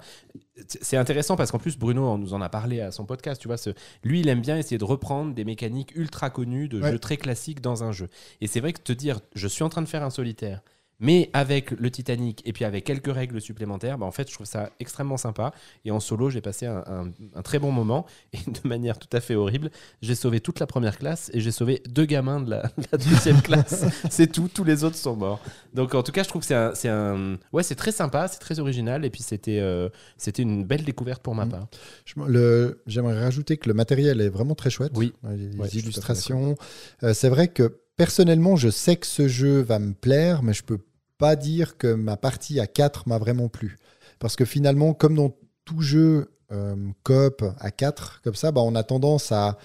C'est intéressant parce qu'en plus, Bruno nous en a parlé à son podcast. Tu vois, ce- lui, il aime bien essayer de reprendre des mécaniques ultra connues de Ouais. jeux très classiques dans un jeu. Et c'est vrai que te dire, je suis en train de faire un solitaire. Mais avec le Titanic et puis avec quelques règles supplémentaires, bah en fait, je trouve ça extrêmement sympa. Et en solo, j'ai passé un, un- un très bon moment. (laughs) Et de manière tout à fait horrible, j'ai sauvé toute la première classe et j'ai sauvé deux gamins de la, de la deuxième classe. (laughs) C'est tout, tous les autres sont morts. Donc en tout cas, je trouve que c'est un, c'est un, ouais, c'est très sympa, c'est très original et puis c'était, euh, c'était une belle découverte pour ma Mm. part. J'aimerais rajouter que le matériel est vraiment très chouette. Oui. Les, Ouais, illustrations. Euh, c'est vrai que personnellement, je sais que ce jeu va me plaire, mais je peux pas dire que ma partie à 4 m'a vraiment plu. Parce que finalement, comme dans tout jeu euh, coop à 4, comme ça, bah, on a tendance à.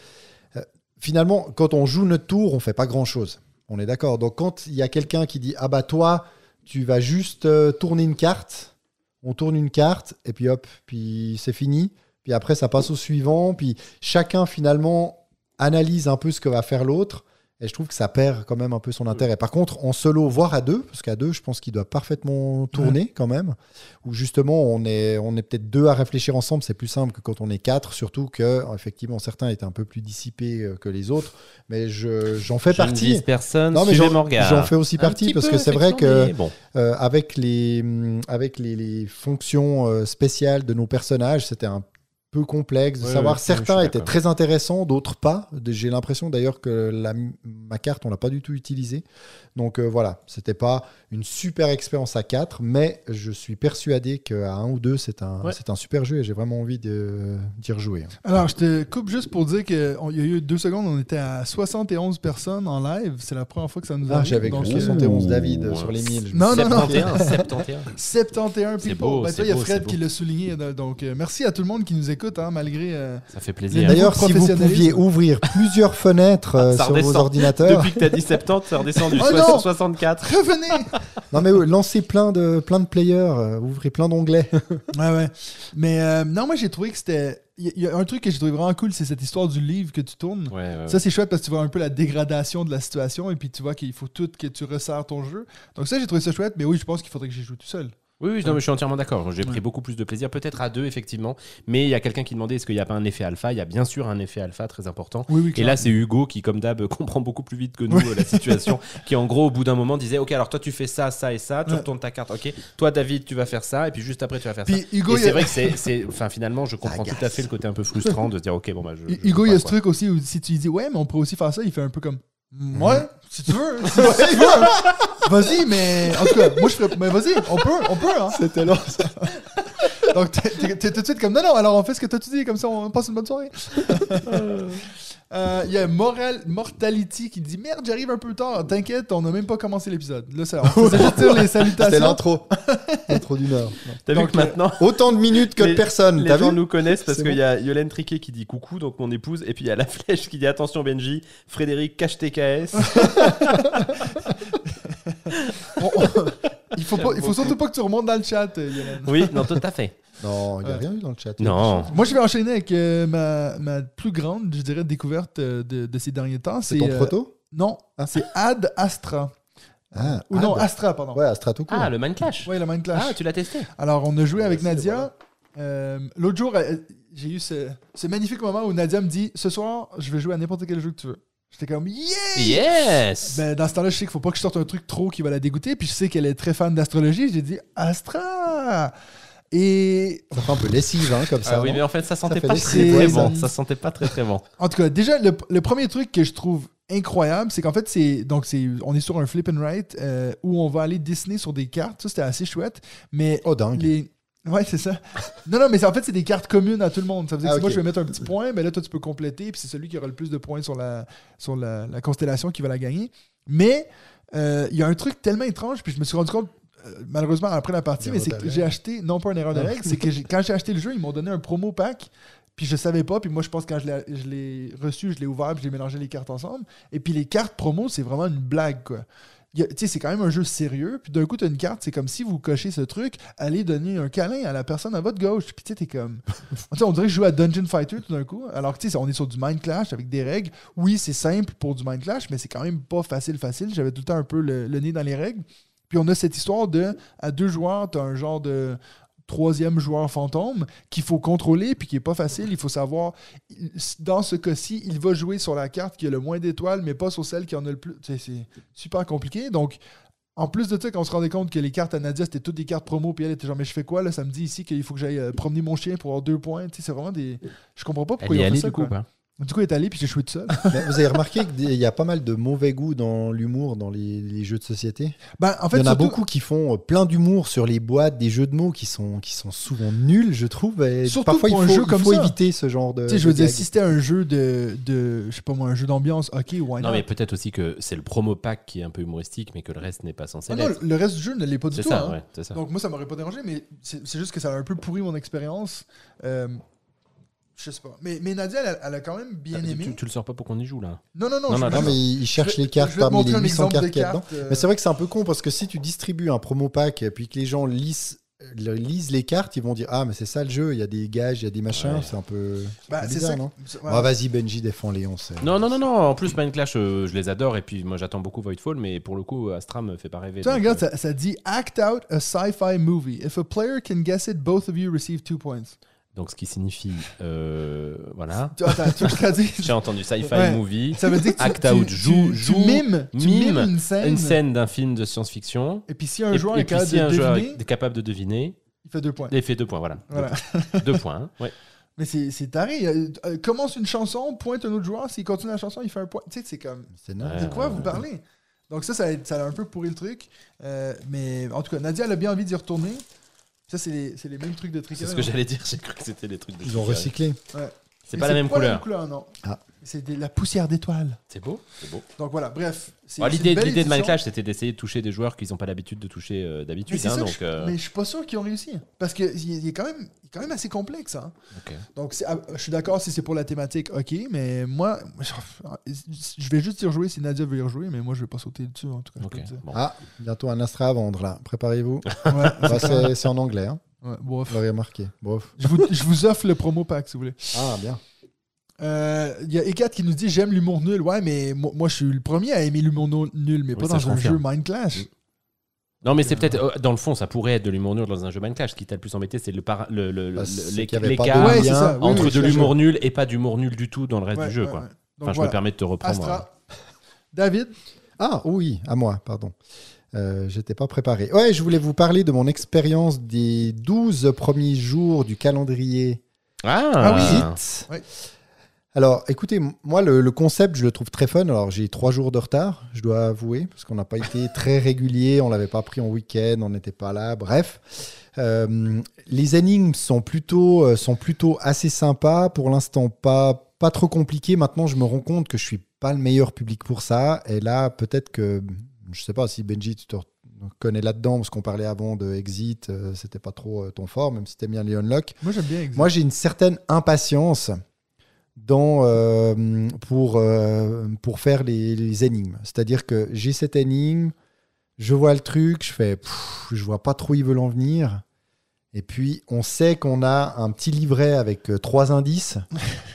euh, finalement, quand on joue notre tour, on fait pas grand chose. On est d'accord. Donc quand il y a quelqu'un qui dit Ah bah toi, tu vas juste euh, tourner une carte, on tourne une carte, et puis hop, puis c'est fini. Puis après, ça passe au suivant. Puis chacun, finalement, analyse un peu ce que va faire l'autre. Et je trouve que ça perd quand même un peu son intérêt. Par contre, en solo, voire à deux, parce qu'à deux, je pense qu'il doit parfaitement tourner quand même. Ou justement, on est, on est peut-être deux à réfléchir ensemble. C'est plus simple que quand on est quatre, surtout que, effectivement, certains étaient un peu plus dissipés euh, que les autres. Mais je- j'en fais Je ne partie. vise personne, Non, mais j'en j'en fais aussi Un partie parce peu, que c'est vrai que bon. euh, avec les, avec les, les fonctions euh, spéciales de nos personnages, c'était un peu complexe de Ouais, savoir. ouais, Certains étaient très intéressants, d'autres pas. J'ai l'impression d'ailleurs que la, ma carte, on l'a pas du tout utilisée. Donc euh, voilà, c'était pas une super expérience à 4, mais je suis persuadé qu'à 1 ou 2, c'est un, Ouais. c'est un super jeu et j'ai vraiment envie de- d'y rejouer. Alors, je te coupe juste pour dire qu'il y a eu deux secondes, on était à 71 personnes en live. C'est la première fois que ça nous Ah, arrive. J'avais cru euh, 71 Ouh. David euh, sur les 1000. je me Non, non, non. 71, 71. 71 C'est people. beau, Ben, toi, il y a Fred qui l'a souligné. Donc, euh, merci à tout le monde qui nous écoute, hein, malgré. euh, Ça fait plaisir. D'ailleurs, si vous pouviez ouvrir plusieurs fenêtres euh, Ça sur vos redescend. ordinateurs. Depuis que t'as dit 70, c'est redescendu. Oh non 64. Revenez (laughs) Non, mais euh, lancez plein de, plein de players, euh, ouvrez plein d'onglets. (laughs) Ouais, ouais. Mais euh, non, moi, j'ai trouvé que c'était. Il y, il y a un truc que j'ai trouvé vraiment cool, c'est cette histoire du livre que tu tournes. Ouais, ouais, ouais. Ça, c'est chouette parce que tu vois un peu la dégradation de la situation et puis tu vois qu'il faut tout que tu resserres ton jeu. Donc, ça, j'ai trouvé ça chouette, mais oui, je pense qu'il faudrait que j'y joue tout seul. Oui, oui, non, mais je suis entièrement d'accord. J'ai pris beaucoup plus de plaisir, peut-être à deux, effectivement. Mais il y a quelqu'un qui demandait est-ce qu'il n'y a pas un effet alpha? Il y a bien sûr un effet alpha très important. Oui, oui, Et là, c'est Hugo qui, comme d'hab, (laughs) comprend beaucoup plus vite que nous euh, la situation. qui, en gros, au bout d'un moment, disait Ok, alors toi, tu fais ça, ça et ça, tu Ouais. retournes ta carte. Ok, toi, David, tu vas faire ça, et puis juste après, tu vas faire ça. Hugo, et c'est a- vrai que c'est, enfin, finalement, je comprends tout à fait le côté un peu frustrant de se dire Ok, bon, bah, je. je Hugo, il y a ce quoi. truc aussi où si tu dis ouais, mais on pourrait aussi faire ça, il fait un peu comme. Ouais, si tu veux, si tu veux, hein. vas-y, mais en tout cas, moi je ferais, mais vas-y, on peut, on peut, hein. C'était long. Donc t'es- tout de suite comme non, non, alors on fait ce que toi tu dis, comme ça on passe une bonne soirée. (laughs) Euh, Il y a Moral, Mortality qui dit merde, j'arrive un peu tard, t'inquiète, on n'a même pas commencé l'épisode. Là, ça, on (laughs) faisait juste dire les C'était salutations. l'intro. (laughs) L'intro d'une heure. T'as vu Donc, que maintenant. Autant de minutes que Les- de personnes. Les T'as gens nous connaissent parce qu'il bon. y a Yolène Triquet qui dit coucou, donc mon épouse, et puis il y a la flèche qui dit attention Benji, Frédéric cache TKS. (laughs) On- on- il faut pas, il faut surtout pas que tu remontes dans le chat, euh, Yolande. oui, non, tout à fait. Non, il n'y a rien eu dans le chat. Non. Moi, je vais enchaîner avec euh, ma, ma plus grande, je dirais, découverte euh, de, de ces derniers temps. C'est ton euh, proto? Non, Ah. c'est Ad Astra. Ah, Ou non. Astra, pardon. Ouais, Astra tout court. Ah, le Man Clash. Ouais, le Mind Clash. Ah, tu l'as testé Alors, on a joué avec Nadia. voilà. Euh, L'autre jour, j'ai eu ce, ce magnifique moment où Nadia me dit Ce soir, je vais jouer à n'importe quel jeu que tu veux. J'étais comme Yeah! Yes Ben, dans ce temps-là, je sais qu'il faut pas que je sorte un truc trop qui va la dégoûter. Puis je sais qu'elle est très fan d'astrologie. J'ai dit Astra! Et Ça fait un peu lessive, hein, comme ça. Ah oui, mais en fait, ça sentait fait pas très, bon. ça- Ça sentait pas très très bon. En tout cas, déjà, le, le premier truc que je trouve incroyable, c'est qu'en fait, c'est donc c'est on est sur un flip and write euh, où on va aller dessiner sur des cartes. Ça, c'était assez chouette. Mais Oh, dingue. les Ouais, c'est ça. Non, non, mais en fait, c'est des cartes communes à tout le monde. Ça veut dire Ah, que si moi, je vais mettre un petit point, ben là, toi, tu peux compléter, puis c'est celui qui aura le plus de points sur la, sur la, la constellation qui va la gagner. Mais euh, il y a un truc tellement étrange, puis je me suis rendu compte, euh, malheureusement, après la partie, mais c'est que j'ai acheté, non pas une erreur de Ah. règle, c'est que quand j'ai acheté le jeu, ils m'ont donné un promo pack, puis je savais pas, puis moi, je pense que quand je l'ai- je l'ai reçu, je l'ai ouvert, puis j'ai mélangé les cartes ensemble. Et puis les cartes promo, c'est vraiment une blague, quoi. C'est quand même un jeu sérieux. Puis d'un coup, tu as une carte, c'est comme si vous cochez ce truc, allez donner un câlin à la personne à votre gauche. Puis tu sais, t'es comme. (laughs) On dirait que je joue à Dungeon Fighter tout d'un coup. Alors que tu sais, on est sur du Mind Clash avec des règles. Oui, c'est simple pour du Mind Clash, mais c'est quand même pas facile, facile. J'avais tout le temps un peu le, le nez dans les règles. Puis on a cette histoire de, à deux joueurs, tu as un genre de troisième joueur fantôme qu'il faut contrôler puis qui est pas facile. Il faut savoir, dans ce cas-ci, il va jouer sur la carte qui a le moins d'étoiles, mais pas sur celle qui en a le plus. C'est super compliqué. Donc, en plus de ça, quand on se rendait compte que les cartes à Nadia, c'était toutes des cartes promo, puis elle était genre, mais je fais quoi là Ça me dit ici qu'il faut que j'aille euh, promener mon chien pour avoir deux points. C'est vraiment des. Je comprends pas pourquoi Elle y ils ont fait ça. du coup, quoi. quoi. Du coup, elle est allée, puis j'ai joué tout seul. Mais (laughs) vous avez remarqué qu'il y a pas mal de mauvais goût dans l'humour dans les, les jeux de société? Ben, en fait, Il y en a surtout- beaucoup qui font euh, plein d'humour sur les boîtes, des jeux de mots qui sont, qui sont souvent nuls, je trouve. Et Surtout parfois, pour il un faut, jeu il comme faut ça. éviter ce genre de. Tu sais, je veux dire, si c'était un jeu de, de. Je sais pas moi, un jeu d'ambiance, ok, why Non, not? mais peut-être aussi que c'est le promo pack qui est un peu humoristique, mais que le reste n'est pas censé Ah non, le reste du jeu ne l'est pas du C'est tout. ça, hein. ouais, c'est ça. Donc moi, ça m'aurait pas dérangé, mais c'est c'est juste que ça a un peu pourri mon expérience. Euh, je sais pas. Mais, mais Nadia, elle, a- elle a quand même bien Tu- aimé. tu, tu le sors pas pour qu'on y joue là Non, non, non. Non, non, mais il cherche je les cartes parmi les un 800 exemple cartes qu'il y a dedans. euh, Mais c'est vrai que c'est un peu con parce que si tu distribues un promo pack et puis que les gens lisent, lisent les cartes, ils vont dire Ah, mais c'est ça le jeu, il y a des gages, il y a des machins, Ouais. c'est un peu bah, bizarre, ça. non Ah. Vas-y, Benji, défends Léon. Non, non, non, non. En plus, Mind Clash, euh, je les adore. Et puis, moi, j'attends beaucoup Voidfall. Mais pour le coup, Astra me fait pas rêver. Tu vois, donc, regarde, euh, ça, ça dit Act out a sci-fi movie. If a player can guess it, both of you receive two points. Donc, ce qui signifie. euh, voilà. (laughs) Tu- Attends, je traduise J'ai entendu sci-fi Ouais. movie. Ça veut dire que tu, Act tu- out, tu- joue- tu joue, mimes, tu mime mimes une scène. Une scène d'un film de science-fiction. Et puis si un joueur et est capable si de un joueur deviner, est capable de deviner, il fait deux points. il fait deux points. Voilà. Voilà. Deux points. hein. Ouais. (laughs) Mais c'est c'est taré. Euh, euh, commence une chanson, pointe un autre joueur. S'il continue la chanson, il fait un point. Tu sais, c'est comme. C'est. De Ouais. quoi vous parlez Donc ça, ça a, ça a un peu pourri le truc. Euh, mais en tout cas, Nadia, elle a bien envie d'y retourner. Ça, c'est les, c'est les mêmes trucs de C'est Trickeren. ce que j'allais dire, j'ai cru que c'était les trucs de Ils ont recyclé. C'est Mais pas la même couleur. couleur, non. Ah. C'est de la poussière d'étoiles. C'est beau, c'est beau. Donc voilà, bref. Bon, c'est l'idée l'idée de. Minecraft, c'était d'essayer de toucher des joueurs qui n'ont pas l'habitude de toucher euh, Mais d'habitude. c'est hein, donc, je, euh, mais je suis pas sûr qu'ils ont réussi. Parce qu'il est, quand même, il est quand même assez complexe. Hein. Donc ah, je suis d'accord si c'est pour la thématique, ok. Mais moi, je vais juste y rejouer si Nadia veut y rejouer. Mais moi, je vais pas sauter dessus en tout cas. bon. Ah, bientôt un Astra à vendre là. Préparez-vous. (laughs) Ouais, Bah, c'est en anglais, hein. ouais, bref. vous l'avez remarqué. Je vous, je vous offre le promo pack si vous voulez. Ah, bien. Euh, Il y a Ekat qui nous dit j'aime l'humour nul. Ouais, mais moi, moi, je suis le premier à aimer l'humour no- nul, mais Oui, pas dans je un confirme. jeu Mind Clash. Non, mais c'est peut-être, euh, dans le fond, ça pourrait être de l'humour nul dans un jeu Minecraft. Ce qui t'a le plus embêté, c'est le, para- le, le, Bah, le- l'écart de Ouais. Oui, entre oui, de l'humour nul et pas d'humour nul du tout dans le reste Ouais, du jeu. ouais, quoi. ouais. Donc Enfin, je voilà. me permets de te reprendre. Astra. David, Ah oui, à moi, pardon. Euh, J'étais pas préparé. Ouais, je voulais vous parler de mon expérience des 12 premiers jours du calendrier Ah, Ah oui. Alors, écoutez, moi, le, le concept, je le trouve très fun. Alors, j'ai trois jours de retard, je dois avouer, parce qu'on n'a pas été (laughs) très régulier, on l'avait pas pris en week-end, on n'était pas là, bref. Euh, les énigmes sont plutôt, euh, sont plutôt assez sympas. Pour l'instant, pas, pas trop compliqués. Maintenant, je me rends compte que je suis pas le meilleur public pour ça. Et là, peut-être que, je sais pas si Benji, tu te connais là-dedans, parce qu'on parlait avant de Exit, euh, c'était pas trop ton fort, même si t'aimes bien les unlock. moi j'aime bien Exit. Moi, j'ai une certaine impatience euh, pour, euh, pour faire les, les énigmes. C'est-à-dire que j'ai cette énigme, je vois le truc, je fais, pff, je vois pas trop où ils veulent en venir. Et puis, on sait qu'on a un petit livret avec euh, trois indices.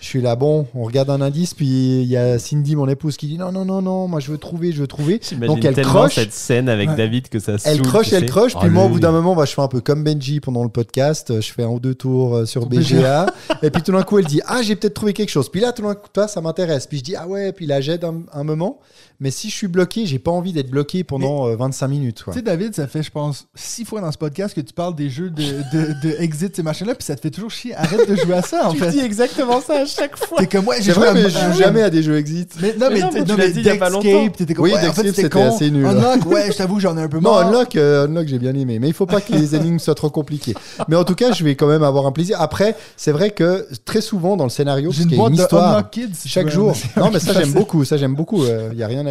je suis là, bon, on regarde un indice, puis il y a Cindy, mon épouse, qui dit non, non, non, non, moi je veux trouver, je veux trouver. Donc, elle tellement croche. cette scène avec Ouais. David que ça Elle saoule, croche, tu elle croche, puis Oh, moi, au bout d'un moment, bah, je fais un peu comme Benji pendant le podcast, euh, je fais un ou deux tours euh, sur BGA, et puis tout d'un coup, elle dit Ah, j'ai peut-être trouvé quelque chose. Puis là, tout d'un coup, toi, ça m'intéresse. Puis je dis Ah ouais, puis là, j'aide un, un moment. Mais si je suis bloqué, j'ai pas envie d'être bloqué pendant euh, 25 minutes. quoi. Tu sais, David, ça fait, je pense, six fois dans ce podcast que tu parles des jeux de, de, de Exit, ces machins-là, puis ça te fait toujours chier. Arrête de jouer à ça, en Tu fait. dis exactement ça à chaque fois. T'es comme, ouais, j'ai C'est joué vrai, à mais je joue jamais à des jeux exit. Mais non, Mais mais, non, mais non, tu mais l'as dit il y a pas longtemps. t'étais comme, Oui, ouais, en fait, c'était assez nul. Unlock, ouais, je t'avoue, j'en ai un peu Non, marre. Unlock, euh, Unlock j'ai bien aimé. Mais il faut pas que les (laughs) énigmes soient trop compliquées. Mais en tout cas, je vais quand même avoir un plaisir. Après, c'est vrai que très souvent dans le scénario, parce une qu'il y a une histoire. Unlock Kids. si tu Chaque jour. Non, mais ça, j'aime beaucoup. Ça, j'aime beaucoup. Il n'y a rien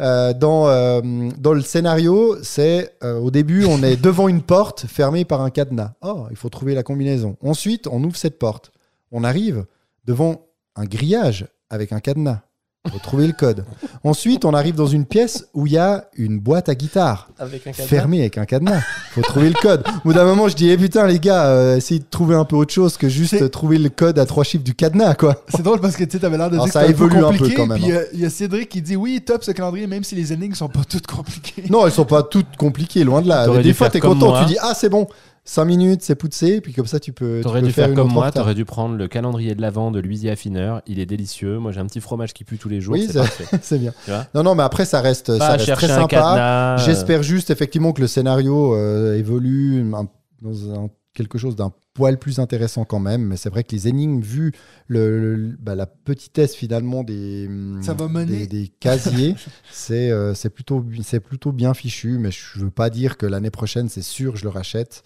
Euh, dans, euh, dans le scénario, c'est euh, au début, on est devant une porte fermée par un cadenas. Oh, il faut trouver la combinaison. Ensuite, on ouvre cette porte. On arrive devant un grillage avec un cadenas. Il faut trouver le code. Ensuite, on arrive dans une pièce où il y a une boîte à guitare Avec un cadenas. fermée avec un cadenas. faut trouver le code. Au bout d'un moment, je dis, eh putain, les gars, euh, essayez de trouver un peu autre chose que juste trouver le code à trois chiffres du cadenas, quoi. C'est drôle parce que tu sais, t'avais l'air de Alors, dire ça que c'était évolue un peu compliqué, quand même, Puis hein. euh, il y a Cédric qui dit oui, top ce calendrier, même si les énigmes sont pas toutes compliquées. Non, elles sont pas toutes compliquées, loin de là. Des fois, t'es content, moi. tu dis, ah, c'est bon, 5 minutes, c'est poussé, puis comme ça, tu peux, tu T'aurais peux dû faire une comme moi, t'aurais dû prendre le calendrier de l'avant de Louisier Affineur. Il est délicieux. Moi, j'ai un petit fromage qui pue tous les jours. Oui, c'est (laughs) bien. Non, non, mais après, ça reste, ça Pas reste très sympa. euh, J'espère juste, effectivement, que le scénario euh, évolue un- dans un- quelque chose d'un poil plus intéressant quand même. Mais c'est vrai que les énigmes, vu le, le- bah, la petitesse finalement des, Ça va mener- des, des casiers, (laughs) c'est euh, c'est plutôt, c'est plutôt bien fichu. Mais je veux pas dire que l'année prochaine, c'est sûr, je le rachète.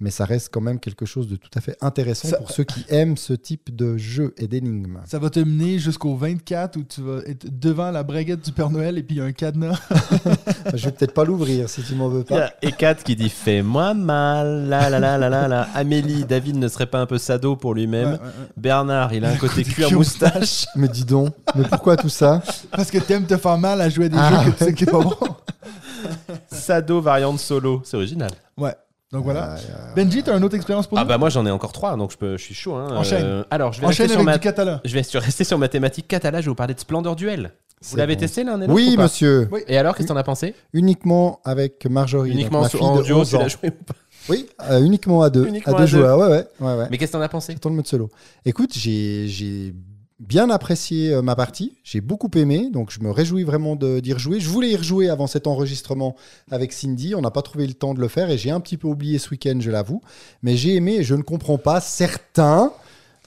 Mais ça reste quand même quelque chose de tout à fait intéressant Ça- pour ceux qui aiment ce type de jeu et d'énigmes. Ça va te mener jusqu'au 24 où tu vas être devant la braguette du Père Noël et puis il y a un cadenas. (laughs) je vais peut-être pas l'ouvrir si tu m'en veux pas. a Ekat qui dit Fais-moi mal. La la la la la la. Amélie, David ne serait pas un peu sado pour lui-même. Ouais, ouais, ouais. Bernard, il a un (laughs) côté cuir cuir moustache. Mais dis donc, mais pourquoi tout ça (laughs) Parce que t'aimes te faire mal à jouer à des Ah, jeux que tu sais est pas bon. (laughs) Sado variante solo. C'est original. Ouais. Donc voilà. Ah, euh, Benji, t'as une autre expérience pour Ah nous bah moi j'en ai encore trois, donc je, peux, je suis chaud. hein. Enchaîne. Euh, alors je vais Enchaîne rester avec sur ma... du catalan. Je vais rester sur ma thématique catala, je vais vous parler de Splendor Duel. Vous l'avez bon. testé l'un et l'autre Oui, ou pas monsieur. Oui. Et alors, qu'est-ce que t'en as pensé? Uniquement avec Marjorie. donc Uniquement ma sur- fille en de duo, 11 tu l'as ans. joué ou pas Oui, euh, uniquement à deux. Uniquement à à deux deux. joueurs. Ouais, ouais. ouais, ouais. Mais qu'est-ce que t'en as pensé? Sur le mode solo. Écoute, j'ai j'ai bien apprécié euh, ma partie. J'ai beaucoup aimé. Donc, je me réjouis vraiment de- d'y rejouer. Je voulais y rejouer avant cet enregistrement avec Cindy. On n'a pas trouvé le temps de le faire et j'ai un petit peu oublié ce week-end, je l'avoue. Mais j'ai aimé et je ne comprends pas certains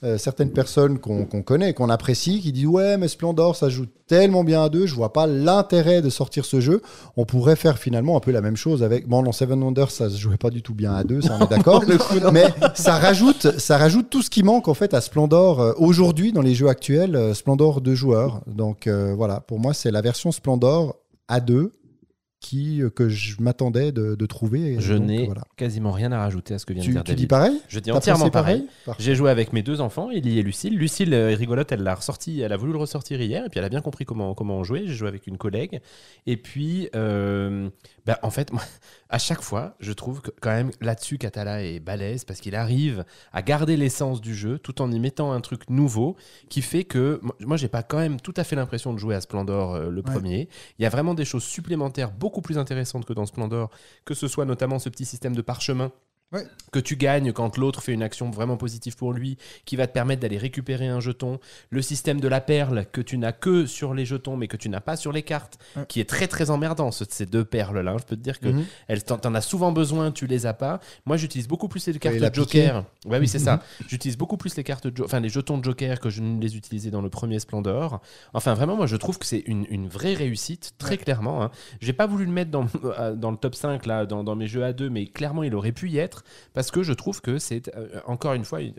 euh, certaines personnes qu'on connaît, qu'on apprécie, qui disent ouais mais Splendor ça joue tellement bien à deux, je vois pas l'intérêt de sortir ce jeu. On pourrait faire finalement un peu la même chose avec bon non Seven Wonders ça se jouait pas du tout bien à deux, ça on est d'accord. (laughs) mais ça rajoute ça rajoute tout ce qui manque en fait à Splendor euh, aujourd'hui dans les jeux actuels, euh, Splendor deux joueurs. Donc voilà, pour moi c'est la version Splendor à deux qui euh, que je m'attendais de, de trouver. Je n'ai voilà. quasiment rien à rajouter à ce que vient de dire tu David. dis pareil Je dis entièrement pareil. J'ai joué avec mes deux enfants, Ellie et Lucille. Lucille euh, est rigolote, elle l'a ressorti, elle a voulu le ressortir hier, et puis elle a bien compris comment, comment jouer. J'ai joué avec une collègue. Et puis, euh, bah, en fait, (laughs) moi, à chaque fois, je trouve que quand même là-dessus, Catala est balèze parce qu'il arrive à garder l'essence du jeu tout en y mettant un truc nouveau qui fait que moi- j'ai pas quand même tout à fait l'impression de jouer à Splendor euh, le premier. Il y a vraiment des choses supplémentaires beaucoup plus intéressantes que dans Splendor, que ce soit notamment ce petit système de parchemin Ouais. que tu gagnes quand l'autre fait une action vraiment positive pour lui, qui va te permettre d'aller récupérer un jeton. Le système de la perle que tu n'as que sur les jetons, mais que tu n'as pas sur les cartes, Ouais. qui est très très emmerdant, ce- ces deux perles-là. Je peux te dire que Mhm. elles t'en as souvent besoin, tu les as pas. Moi, j'utilise beaucoup plus les cartes Joker. Ouais, oui, c'est ça. (laughs) J'utilise beaucoup plus les cartes, enfin les jetons de Joker que je ne les utilisais dans le premier Splendor. Enfin, vraiment, moi, je trouve que c'est une, une vraie réussite, très clairement. Hein. J'ai pas voulu le mettre dans, (laughs) euh, dans le top 5 là, dans, dans mes jeux à deux, mais clairement, il aurait pu y être parce que je trouve que c'est euh, encore une fois une,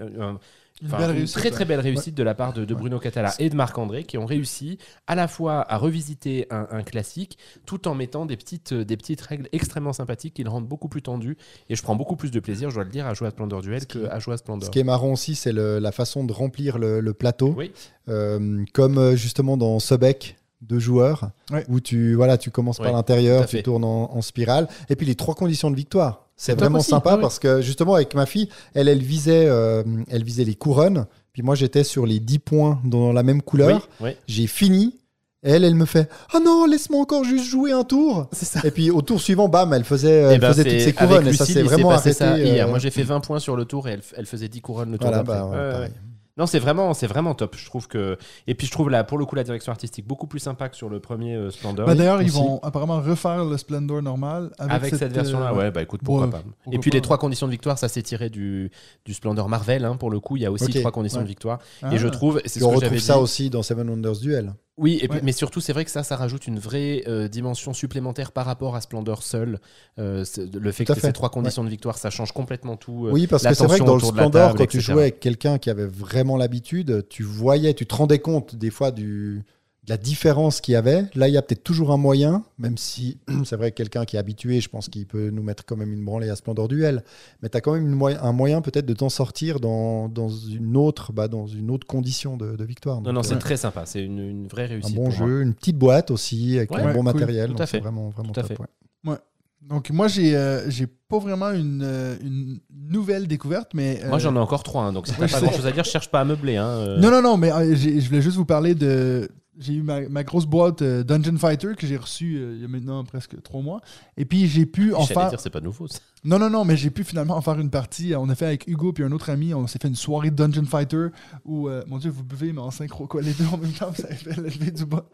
belle très ouais. très belle réussite de la part de, de Bruno Catala et de Marc-André qui ont réussi à la fois à revisiter un, un classique tout en mettant des petites, des petites règles extrêmement sympathiques qui le rendent beaucoup plus tendu et je prends beaucoup plus de plaisir, je dois le dire, à jouer à Splendor Duel qui- qu'à jouer à Splendor. Ce qui est marrant aussi, c'est la façon de remplir le, le plateau. Oui. Euh, comme euh, justement dans Sobek, deux joueurs, Ouais. où tu, voilà, tu commences Ouais, par l'intérieur, à fait. tu tournes en, en spirale. Et puis les trois conditions de victoire. C'est C'est vraiment aussi, sympa ouais, parce que justement, avec ma fille, elle, elle, visait, euh, elle visait les couronnes. Puis moi, j'étais sur les 10 points dans la même couleur. Oui, oui. J'ai fini. Elle, elle me fait Ah non, laisse-moi encore juste jouer un tour. C'est ça. Et puis au tour suivant, bam, elle faisait, Eh elle ben, faisait c'est- toutes ses couronnes. Et ça s'est vraiment arrêté. ça hier. euh, Moi j'ai fait 20 points sur le tour et elle, elle faisait 10 couronnes le tour Voilà, bah, ouais. Non, c'est vraiment, c'est vraiment top. Je trouve que et puis je trouve là pour le coup la direction artistique beaucoup plus sympa que sur le premier euh, Splendor. Bah, D'ailleurs, ils vont apparemment refaire le Splendor normal avec, Avec, cette, version-là, euh, ouais, bah écoute, pourquoi Ouais, pas. pourquoi et puis pas, les ouais. trois conditions de victoire, ça s'est tiré du, du Splendor Marvel, hein, pour le coup, il y a aussi trois conditions ouais. de victoire. Ah. Et je trouve, c'est ce on que j'avais retrouve dit. ça aussi dans Seven Wonders Duel. Oui, et puis- Ouais. mais surtout, c'est vrai que ça, ça rajoute une vraie euh, dimension supplémentaire par rapport à Splendor seul. Euh, le fait Tout que fait. ces trois conditions de victoire, ça change complètement tout. euh, Oui, parce que c'est vrai que dans le Splendor, table, quand tu jouais avec quelqu'un qui avait vraiment l'habitude, tu voyais, tu te rendais compte des fois du, la différence qu'il y avait. Là, il y a peut-être toujours un moyen, même si (clears throat) c'est vrai que quelqu'un qui est habitué, je pense qu'il peut nous mettre quand même une branlée à Splendor Duel. Mais tu as quand même une un moyen peut-être de t'en sortir dans, dans, une autre, bah, dans une autre condition de, de victoire. Non, Donc, non, euh, c'est très sympa. C'est une, une vraie un réussite. bon pour moi. jeu, une petite boîte aussi, avec Ouais, un bon cool, matériel. tout à donc fait. C'est vraiment, vraiment Tout à top, fait. ouais. Donc moi j'ai euh, j'ai pas vraiment une, euh, une nouvelle découverte mais Moi, euh, j'en ai encore trois. hein, donc, si t'as (laughs) pas grand chose à dire, je cherche pas à meubler. Hein, euh. Non non non mais euh, je voulais juste vous parler de j'ai eu ma, ma grosse boîte euh, Dungeon Fighter que j'ai reçue euh, il y a maintenant presque trois mois et puis j'ai pu en faire dire, c'est pas nouveau. ça. non non non mais j'ai pu finalement en faire une partie on a fait avec Hugo puis un autre ami on s'est fait une soirée Dungeon Fighter où euh, mon dieu vous buvez mais en synchro quoi les deux en même temps (laughs) vous avez fait lever du bas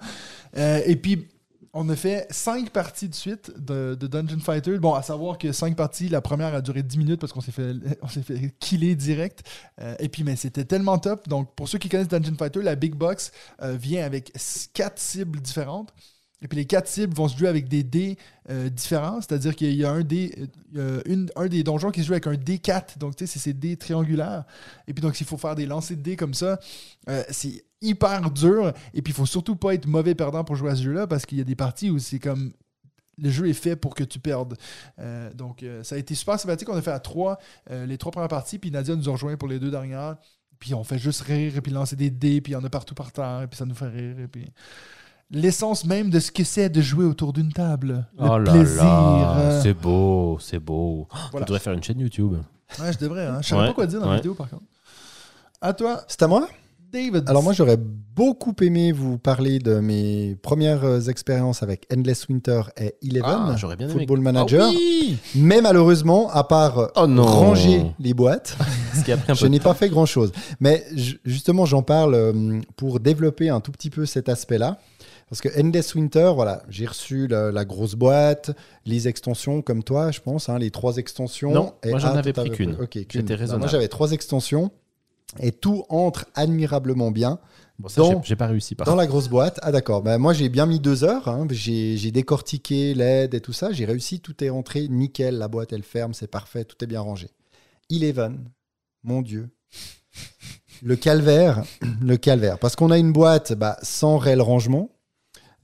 et puis on a fait cinq parties de suite de, Dungeon Fighter. Bon, à savoir que cinq parties, la première a duré 10 minutes parce qu'on s'est fait, (laughs) on s'est fait killer direct. Euh, et puis, mais c'était tellement top. Donc, pour ceux qui connaissent Dungeon Fighter, la Big Box euh, vient avec quatre cibles différentes. Et puis les quatre cibles vont se jouer avec des dés euh, différents, c'est-à-dire qu'il y a un dé, euh, une- un des donjons qui se joue avec un D4, donc tu sais, c'est ces dés triangulaires. Et puis donc, s'il faut faire des lancers de dés comme ça, euh, c'est hyper dur. Et puis il faut surtout pas être mauvais perdant pour jouer à ce jeu-là, parce qu'il y a des parties où c'est comme le jeu est fait pour que tu perdes. Euh, donc euh, ça a été super sympathique. On a fait à trois, euh, les trois premières parties, puis Nadia nous a rejoint pour les deux dernières. Puis on fait juste rire, et puis lancer des dés, puis il y en a partout par terre, et puis ça nous fait rire. Et puis l'essence même de ce que c'est de jouer autour d'une table. Le Oh là plaisir. là, euh, c'est beau, c'est beau. Voilà. Tu devrais faire une chaîne YouTube. Ouais, je devrais. Hein. Je savais Ouais, pas quoi dire dans la vidéo, par contre. À toi, C'est à moi? David. Alors moi j'aurais beaucoup aimé vous parler de mes premières euh, expériences avec Endless Winter et Eleven, Ah, j'aurais bien aimé. Football Manager. Ah oui Mais malheureusement, à part euh, Oh non. ranger les boîtes, (laughs) Ce qui a pris un (laughs) je n'ai pas fait grand-chose. Mais ju- justement, j'en parle euh, pour développer un tout petit peu cet aspect-là. Parce que Endless Winter, voilà, j'ai reçu la, la grosse boîte, les extensions comme toi, je pense, hein, les trois extensions. Non, Et- moi, j'en ah, avais pris qu'une. Ok, J'étais qu'une. Bah, raisonnable. Moi j'avais trois extensions. Et tout entre admirablement bien Bon, ça, j'ai- pas réussi par dans la grosse boîte. Ah d'accord, bah, moi j'ai bien mis deux heures, hein. j'ai j'ai décortiqué l'aide et tout ça, j'ai réussi, tout est rentré nickel, la boîte elle ferme, c'est parfait, tout est bien rangé. Eleven, mon Dieu. Le calvaire, le calvaire. Parce qu'on a une boîte bah, sans réel rangement.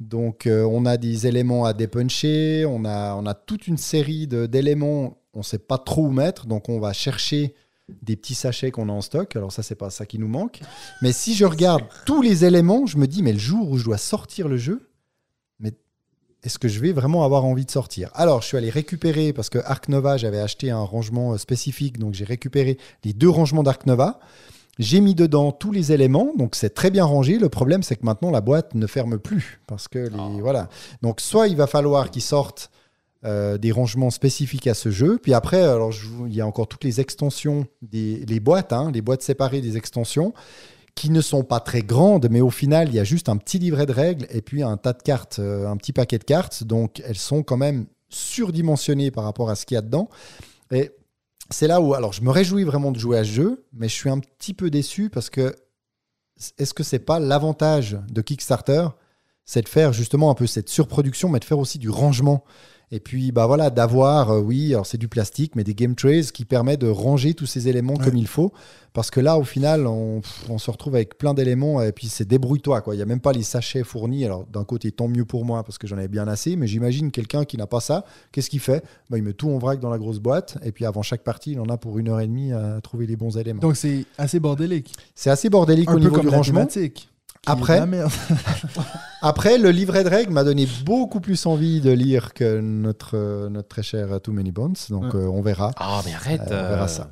Donc, euh, on a des éléments à dépuncher, on a, on a toute une série d'éléments, on ne sait pas trop où mettre. Donc, on va chercher des petits sachets qu'on a en stock. Alors, ça, c'est pas ça qui nous manque. Mais si je regarde tous les éléments, je me dis, mais le jour où je dois sortir le jeu, mais est-ce que je vais vraiment avoir envie de sortir? Alors, je suis allé récupérer, parce que Arc Nova, j'avais acheté un rangement euh, spécifique, donc j'ai récupéré les deux rangements d'Arc Nova. J'ai mis dedans tous les éléments, donc c'est très bien rangé. Le problème, c'est que maintenant, la boîte ne ferme plus. Parce que les, voilà. Donc, soit il va falloir qu'ils sortent euh, des rangements spécifiques à ce jeu. Puis après, alors, je il y a encore toutes les extensions, des, les boîtes, hein, les boîtes séparées des extensions, qui ne sont pas très grandes, mais au final, il y a juste un petit livret de règles et puis un tas de cartes, euh, un petit paquet de cartes. Donc, elles sont quand même surdimensionnées par rapport à ce qu'il y a dedans. Et c'est là où, alors, je me réjouis vraiment de jouer à ce jeu, mais je suis un petit peu déçu parce que est-ce que c'est pas l'avantage de Kickstarter, c'est de faire justement un peu cette surproduction, mais de faire aussi du rangement. Et puis, bah voilà, d'avoir, euh, oui, alors c'est du plastique, mais des game trays qui permet de ranger tous ces éléments Ouais. comme il faut. Parce que là, au final, on, on se retrouve avec plein d'éléments et puis c'est débrouille-toi. quoi. Il n'y a même pas les sachets fournis. Alors, d'un côté, tant mieux pour moi parce que j'en avais bien assez, mais j'imagine quelqu'un qui n'a pas ça, qu'est-ce qu'il fait? Bah, Il met tout en vrac dans la grosse boîte et puis avant chaque partie, il en a pour une heure et demie à trouver les bons éléments. Donc, c'est assez bordélique. C'est assez bordélique Un au peu niveau comme du rangement. thématique. (laughs) Après- le livret de règles m'a donné beaucoup plus envie de lire que notre, euh, notre très cher Too Many Bones. Donc, Ouais. euh, on verra. Ah, mais arrête. Euh, on verra ça.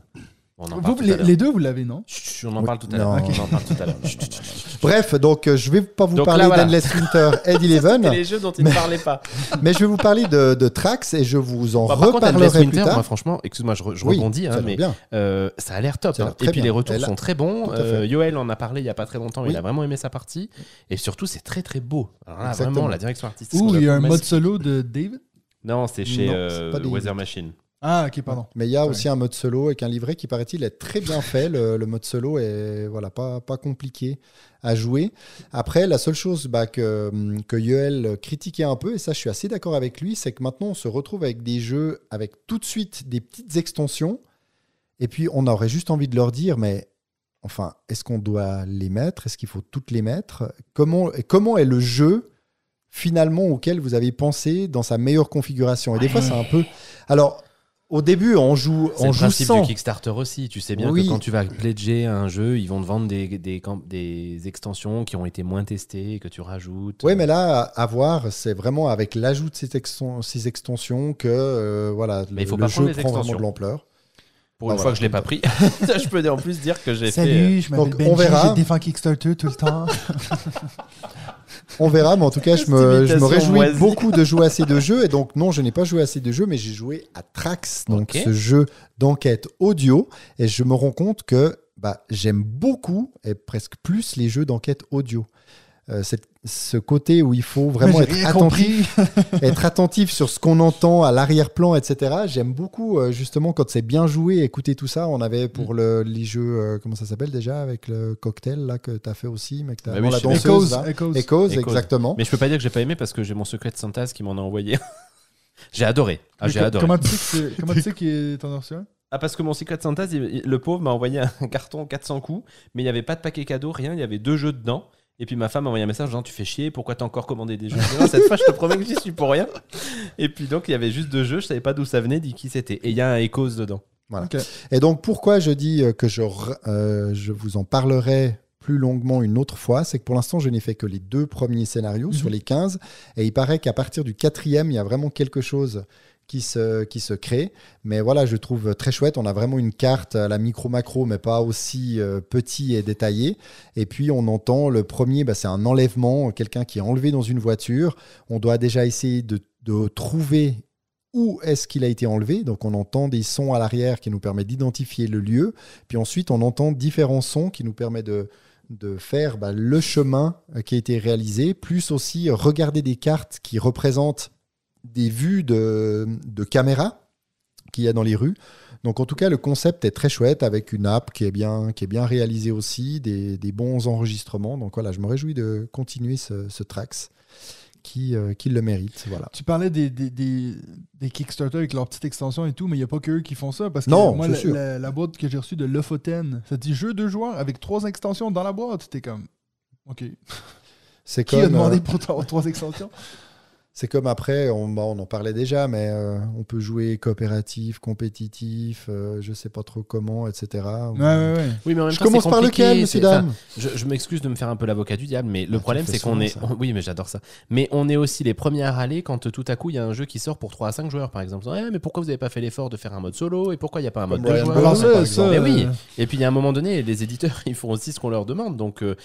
On en Vous, parle les, deux, vous l'avez, non Chut, On en parle tout à l'heure. (laughs) Bref, donc euh, je vais pas vous Donc parler là, voilà. d'Endless Winter (laughs) et d'Eleven, C'était les jeux dont il ne parlait pas. (laughs) mais je vais vous parler de, de Trax et je vous en Bah, par contre, Endless reparlerai plus Winter, tard. moi, franchement, excuse-moi, je, re- je Oui, rebondis, ça hein, mais bien. euh, ça a l'air top. Hein. Et puis bien. les retours sont très bons. Euh, Yoel en a parlé il y a pas très longtemps. Oui. Il a vraiment aimé sa partie. Et surtout, c'est très très beau. Alors là, Exactement. vraiment, la direction artistique. Ou il y a un mode solo de David? Non, c'est chez euh, Weather Machine. Ah, ok, pardon. Mais il y a Ouais. aussi un mode solo avec un livret qui, paraît-il, est très bien fait. Le, le mode solo est voilà, pas, pas compliqué à jouer. Après, la seule chose bah, que, que Yoel critiquait un peu, et ça je suis assez d'accord avec lui, c'est que maintenant on se retrouve avec des jeux avec tout de suite des petites extensions. Et puis on aurait juste envie de leur dire, mais enfin, est-ce qu'on doit les mettre? Est-ce qu'il faut toutes les mettre? Comment, et comment est le jeu finalement auquel vous avez pensé dans sa meilleure configuration? Et des fois c'est un peu... Alors... Au début, on joue, C'est on le joue principe sans. du Kickstarter aussi. Tu sais bien Oui. que quand tu vas pledger un jeu, ils vont te vendre des, des, extensions qui ont été moins testées, que tu rajoutes. Oui, mais là, à voir, c'est vraiment avec l'ajout de ces, exten- ces extensions que euh, voilà, Mais il le, faut le pas jeu prend vraiment extensions. de l'ampleur. Pour une Bah, fois voilà. que je l'ai pas pris, ça, (laughs) (laughs) je peux en plus dire que j'ai fait. euh, Salut, je m'appelle Benji, on verra. je défends Kickstarter tout le temps. (laughs) On verra, mais en tout cas, je me, je me réjouis moisie. beaucoup de jouer à ces deux jeux. Et donc, non, je n'ai pas joué à ces deux jeux, mais j'ai joué à Trax, donc ce jeu d'enquête audio. Et je me rends compte que bah, j'aime beaucoup, et presque plus, les jeux d'enquête audio. Euh, cette- ce côté où il faut vraiment être attentif, (laughs) être attentif sur ce qu'on entend à l'arrière-plan, etc. J'aime beaucoup euh, justement quand c'est bien joué, écouter tout ça. On avait Mm. pour le, les jeux, euh, comment ça s'appelle déjà, avec le cocktail là que tu as fait aussi, mais que t'as- Bah oui, la danseuse. Echoes, là. Echoes. Echoes, Echoes. exactement. Mais je peux pas dire que j'ai pas aimé parce que j'ai mon secret de Santas qui m'en a envoyé. (laughs) j'ai adoré. Ah, j'ai adoré. Comment tu sais (laughs) tu qu'il est en reçu Ah, parce que mon secret de il- il- le pauvre m'a envoyé un carton 400 coups, mais il n'y avait pas de paquet cadeau, rien. Il y avait deux jeux dedans. Et puis ma femme m'a envoyé un message disant Tu fais chier, pourquoi t'as encore commandé des jeux? Non, Cette fois, je te promets que j'y suis pour rien. Et puis donc, il y avait juste deux jeux, je savais pas d'où ça venait, ni qui c'était. Et il y a un Echoes dedans. Voilà. Et donc, pourquoi je dis euh, que je, euh, je vous en parlerai plus longuement une autre fois, c'est que pour l'instant, je n'ai fait que les deux premiers scénarios sur les 15. Et il paraît qu'à partir du quatrième, il y a vraiment quelque chose qui se, qui se crée. Mais voilà, je trouve très chouette. On a vraiment une carte à la micro-macro, mais pas aussi euh, petit et détaillé. Et puis, on entend le premier, bah, c'est un enlèvement, quelqu'un qui est enlevé dans une voiture. On doit déjà essayer de, de trouver où est-ce qu'il a été enlevé. Donc on entend des sons à l'arrière qui nous permettent d'identifier le lieu. Puis ensuite on entend différents sons qui nous permettent de, de faire bah, le chemin euh, qui a été réalisé, plus aussi regarder des cartes qui représentent des vues de, de caméra. qu'il y a dans les rues. Donc en tout cas, le concept est très chouette avec une app qui est bien, qui est bien réalisée aussi, des, des bons enregistrements. Donc voilà, je me réjouis de continuer ce, ce Trax qui, euh, qui le mérite. Voilà. Tu parlais des, des, des, des Kickstarter avec leur petite extension et tout, mais il n'y a pas qu'eux qui font ça. Parce que Non, moi, la, sûr. la- la boîte que j'ai reçue de Lofoten, ça dit jeu de joueurs avec trois extensions dans la boîte. T'es comme. OK. C'est Qui a comme, demandé euh, pour trois extensions? (laughs) c'est comme après, on, bah, on en parlait déjà, mais euh, on peut jouer coopératif, compétitif, euh, je sais pas trop comment, etc. Ouais, ouais, ouais. Oui, mais en même Je temps, commence par lequel, monsieur dame Je, je m'excuse de me faire un peu l'avocat du diable, mais le Ah, problème c'est qu'on est. Oui, mais j'adore ça. Mais on est aussi les premiers à râler quand tout à coup il y a un jeu qui sort pour 3 à 5 joueurs, par exemple. Ouais, mais pourquoi vous n'avez pas fait l'effort de faire un mode solo Et pourquoi il n'y a pas un mode deux joueurs ça, Mais oui. euh, Et puis il y a un moment donné, les éditeurs (laughs) ils font aussi ce qu'on leur demande. Donc, euh,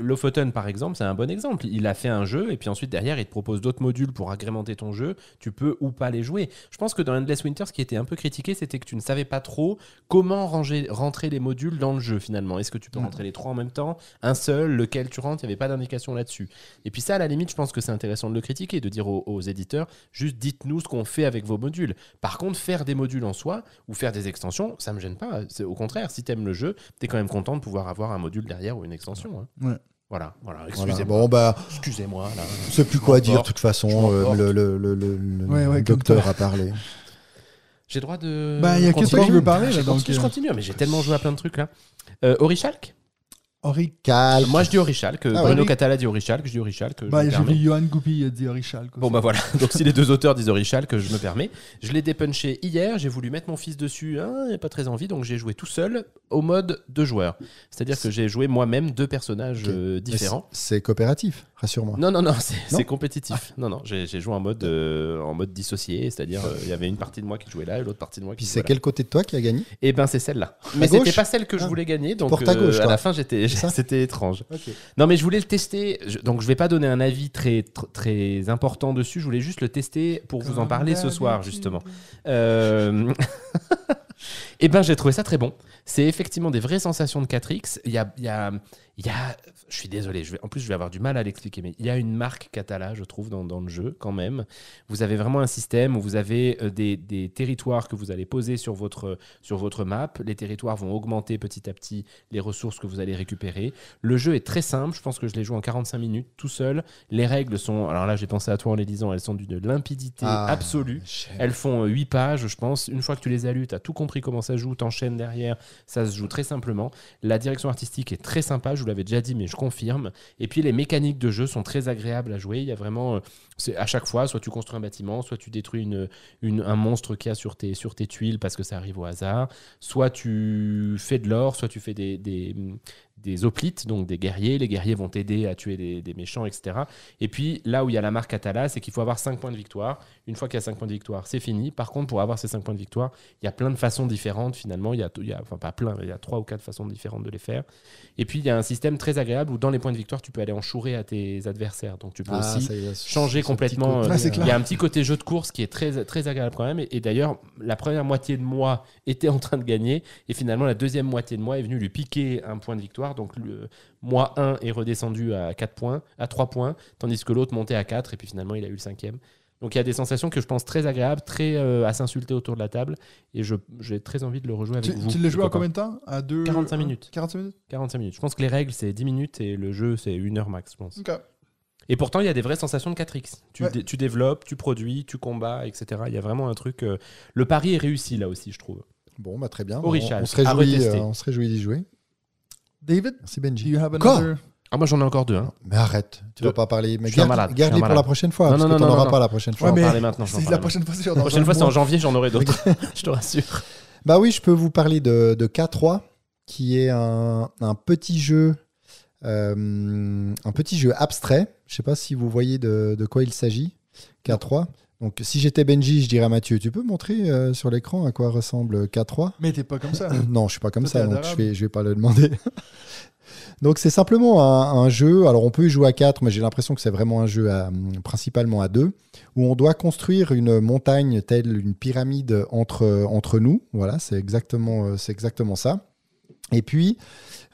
Lofoten par exemple, c'est un bon exemple. Il a fait un jeu et puis ensuite derrière il te propose d'autres modules pour agrémenter ton jeu. Tu peux ou pas les jouer. Je pense que dans Endless Winter, ce qui était un peu critiqué, c'était que tu ne savais pas trop comment ranger, rentrer les modules dans le jeu finalement. Est-ce que tu peux rentrer les trois en même temps? Un seul, lequel tu rentres? Il n'y avait pas d'indication là-dessus. Et puis ça, à la limite, je pense que c'est intéressant de le critiquer, de dire aux, aux éditeurs, juste dites-nous ce qu'on fait avec vos modules. Par contre, faire des modules en soi ou faire des extensions, ça me gêne pas. C'est au contraire, si t'aimes le jeu, t'es quand même content de pouvoir avoir un module derrière ou une extension. hein. Ouais. Voilà, voilà. Voilà. Excusez-moi. Bon, bah, Excusez-moi. Je sais plus quoi dire, de toute façon, euh, le, le, le, le- le Ouais, ouais, comme docteur a parlé. J'ai droit de. Ben, il y a que toi qui veux parler, là, Je donc, continue, je euh. continue, mais j'ai tellement joué à plein de trucs là. Euh, Orichalk. Moi je dis Orichalk. Ah, Bruno oui. Catala dit Orichalk, je dis Orichalk. Bah, j'ai vu Johan Goupy a dit Orichalk. Bon bah voilà, donc si les (laughs) deux auteurs disent Orichalk, je me permets. Je l'ai dépunché hier, j'ai voulu mettre mon fils dessus, hein, il a pas très envie, donc j'ai joué tout seul au mode deux joueurs. C'est-à-dire que j'ai joué moi-même deux personnages euh, différents. c'est- coopératif, rassure-moi. Non, non, non, c'est compétitif. Non, non, j'ai joué en mode, euh, en mode dissocié, c'est-à-dire euh, il y avait une partie de moi qui jouait là et l'autre partie de moi qui Puis jouait c'est là. quel côté de toi qui a gagné? Et ben c'est celle-là. Mais c'était pas celle que je Ah. voulais gagner, donc à euh, gauche, à toi. la fin j'étais, (laughs) c'était étrange. Non mais je voulais le tester, je- donc je vais pas donner un avis très tr- très important dessus. Je voulais juste le tester pour vous en parler ce soir justement. (laughs) Et ben j'ai trouvé ça très bon. C'est effectivement des vraies sensations de 4X. Il y a, il y a, il y a, je suis désolé, je vais, en plus je vais avoir du mal à l'expliquer, mais il y a une marque Catala, je trouve, dans, dans le jeu quand même. Vous avez vraiment un système où vous avez euh, des, des territoires que vous allez poser sur votre, sur votre map. Les territoires vont augmenter petit à petit les ressources que vous allez récupérer. Le jeu est très simple, je pense que je l'ai joué en 45 minutes tout seul. Les règles sont, alors là j'ai pensé à toi en les lisant, elles sont d'une limpidité Ah, absolue. Elles font 8 pages, je pense. Une fois que tu les as lues, tu as tout compris comment ça joue, t'enchaînes derrière, ça se joue très simplement. La direction artistique est très sympa, je vous l'avais déjà dit, mais je confirme. Et puis les mécaniques de jeu sont très agréables à jouer. Il y a vraiment, euh, c'est à chaque fois, soit tu construis un bâtiment, soit tu détruis une, un monstre qu'il y a sur tes, tuiles parce que ça arrive au hasard, soit tu fais de l'or, soit tu fais des, des hoplites, donc des guerriers. Les guerriers vont t'aider à tuer des, des méchants, etc. Et puis là où il y a la marque Atala, c'est qu'il faut avoir 5 points de victoire. Une fois qu'il y a 5 points de victoire, c'est fini. Par contre, pour avoir ces 5 points de victoire, il y a plein de façons différentes finalement. Il y a, il y a- enfin pas plein, il y a 3 ou 4 façons différentes de les faire. Et puis il y a un système très agréable où dans les points de victoire, tu peux aller en chourer à tes adversaires. Donc tu peux Ah, aussi changer complètement. côté, Ah, euh, clair. Il y a un petit côté jeu de course qui est très, très agréable quand même. Et, et d'ailleurs, la première moitié de moi (laughs) était en train de gagner. Et finalement, la deuxième moitié de moi est venue lui piquer un point de victoire. Donc, le, moi 1 est redescendu à 4 points, à 3 points, tandis que l'autre montait à 4. Et puis finalement, il a eu le cinquième. Donc, il y a des sensations que je pense très agréables, très euh, à s'insulter autour de la table. Et je- j'ai très envie de le rejouer avec Tu, vous. tu l'as joué copains. combien de temps? À deux, 45 un- minutes. 45 minutes? 45 minutes. Je pense que les règles, c'est 10 minutes et le jeu, c'est 1 heure max, je pense. Et pourtant, il y a des vraies sensations de 4X. Tu, Ouais. tu développes, tu produis, tu combats, etc. Il y a vraiment un truc. euh, Le pari est réussi là aussi, je trouve. Bon, bah très bien. On, on se à réjouit, euh, on se réjouit d'y jouer. David, Merci do Benji. you have another Ah, moi j'en ai encore deux. hein. Mais arrête, tu Deux. vas pas parler. Mais Je suis un garde- malade, garde-les un pour malade. la prochaine fois, Non, parce non, que non, auras pas la prochaine Je fois. vais en mais parler maintenant. la prochaine fois, c'est prochaine fois, c'est en janvier, j'en aurai d'autres. (laughs) je te rassure. Bah oui, je peux vous parler de, de K3, qui est un, un petit jeu, euh, un petit jeu abstrait. Je sais pas si vous voyez de, de quoi il s'agit. K3. Donc, si j'étais Benji, je dirais à Mathieu, tu peux montrer euh, sur l'écran à quoi ressemble K3 Mais t'es pas comme ça. Non, je suis pas comme Toi, ça, donc je vais, je vais pas le demander. (laughs) donc c'est simplement un, un jeu, alors on peut y jouer à 4, mais j'ai l'impression que c'est vraiment un jeu à, principalement à 2, où on doit construire une montagne telle une pyramide entre, entre nous. Voilà, c'est exactement, euh, c'est exactement ça. Et puis,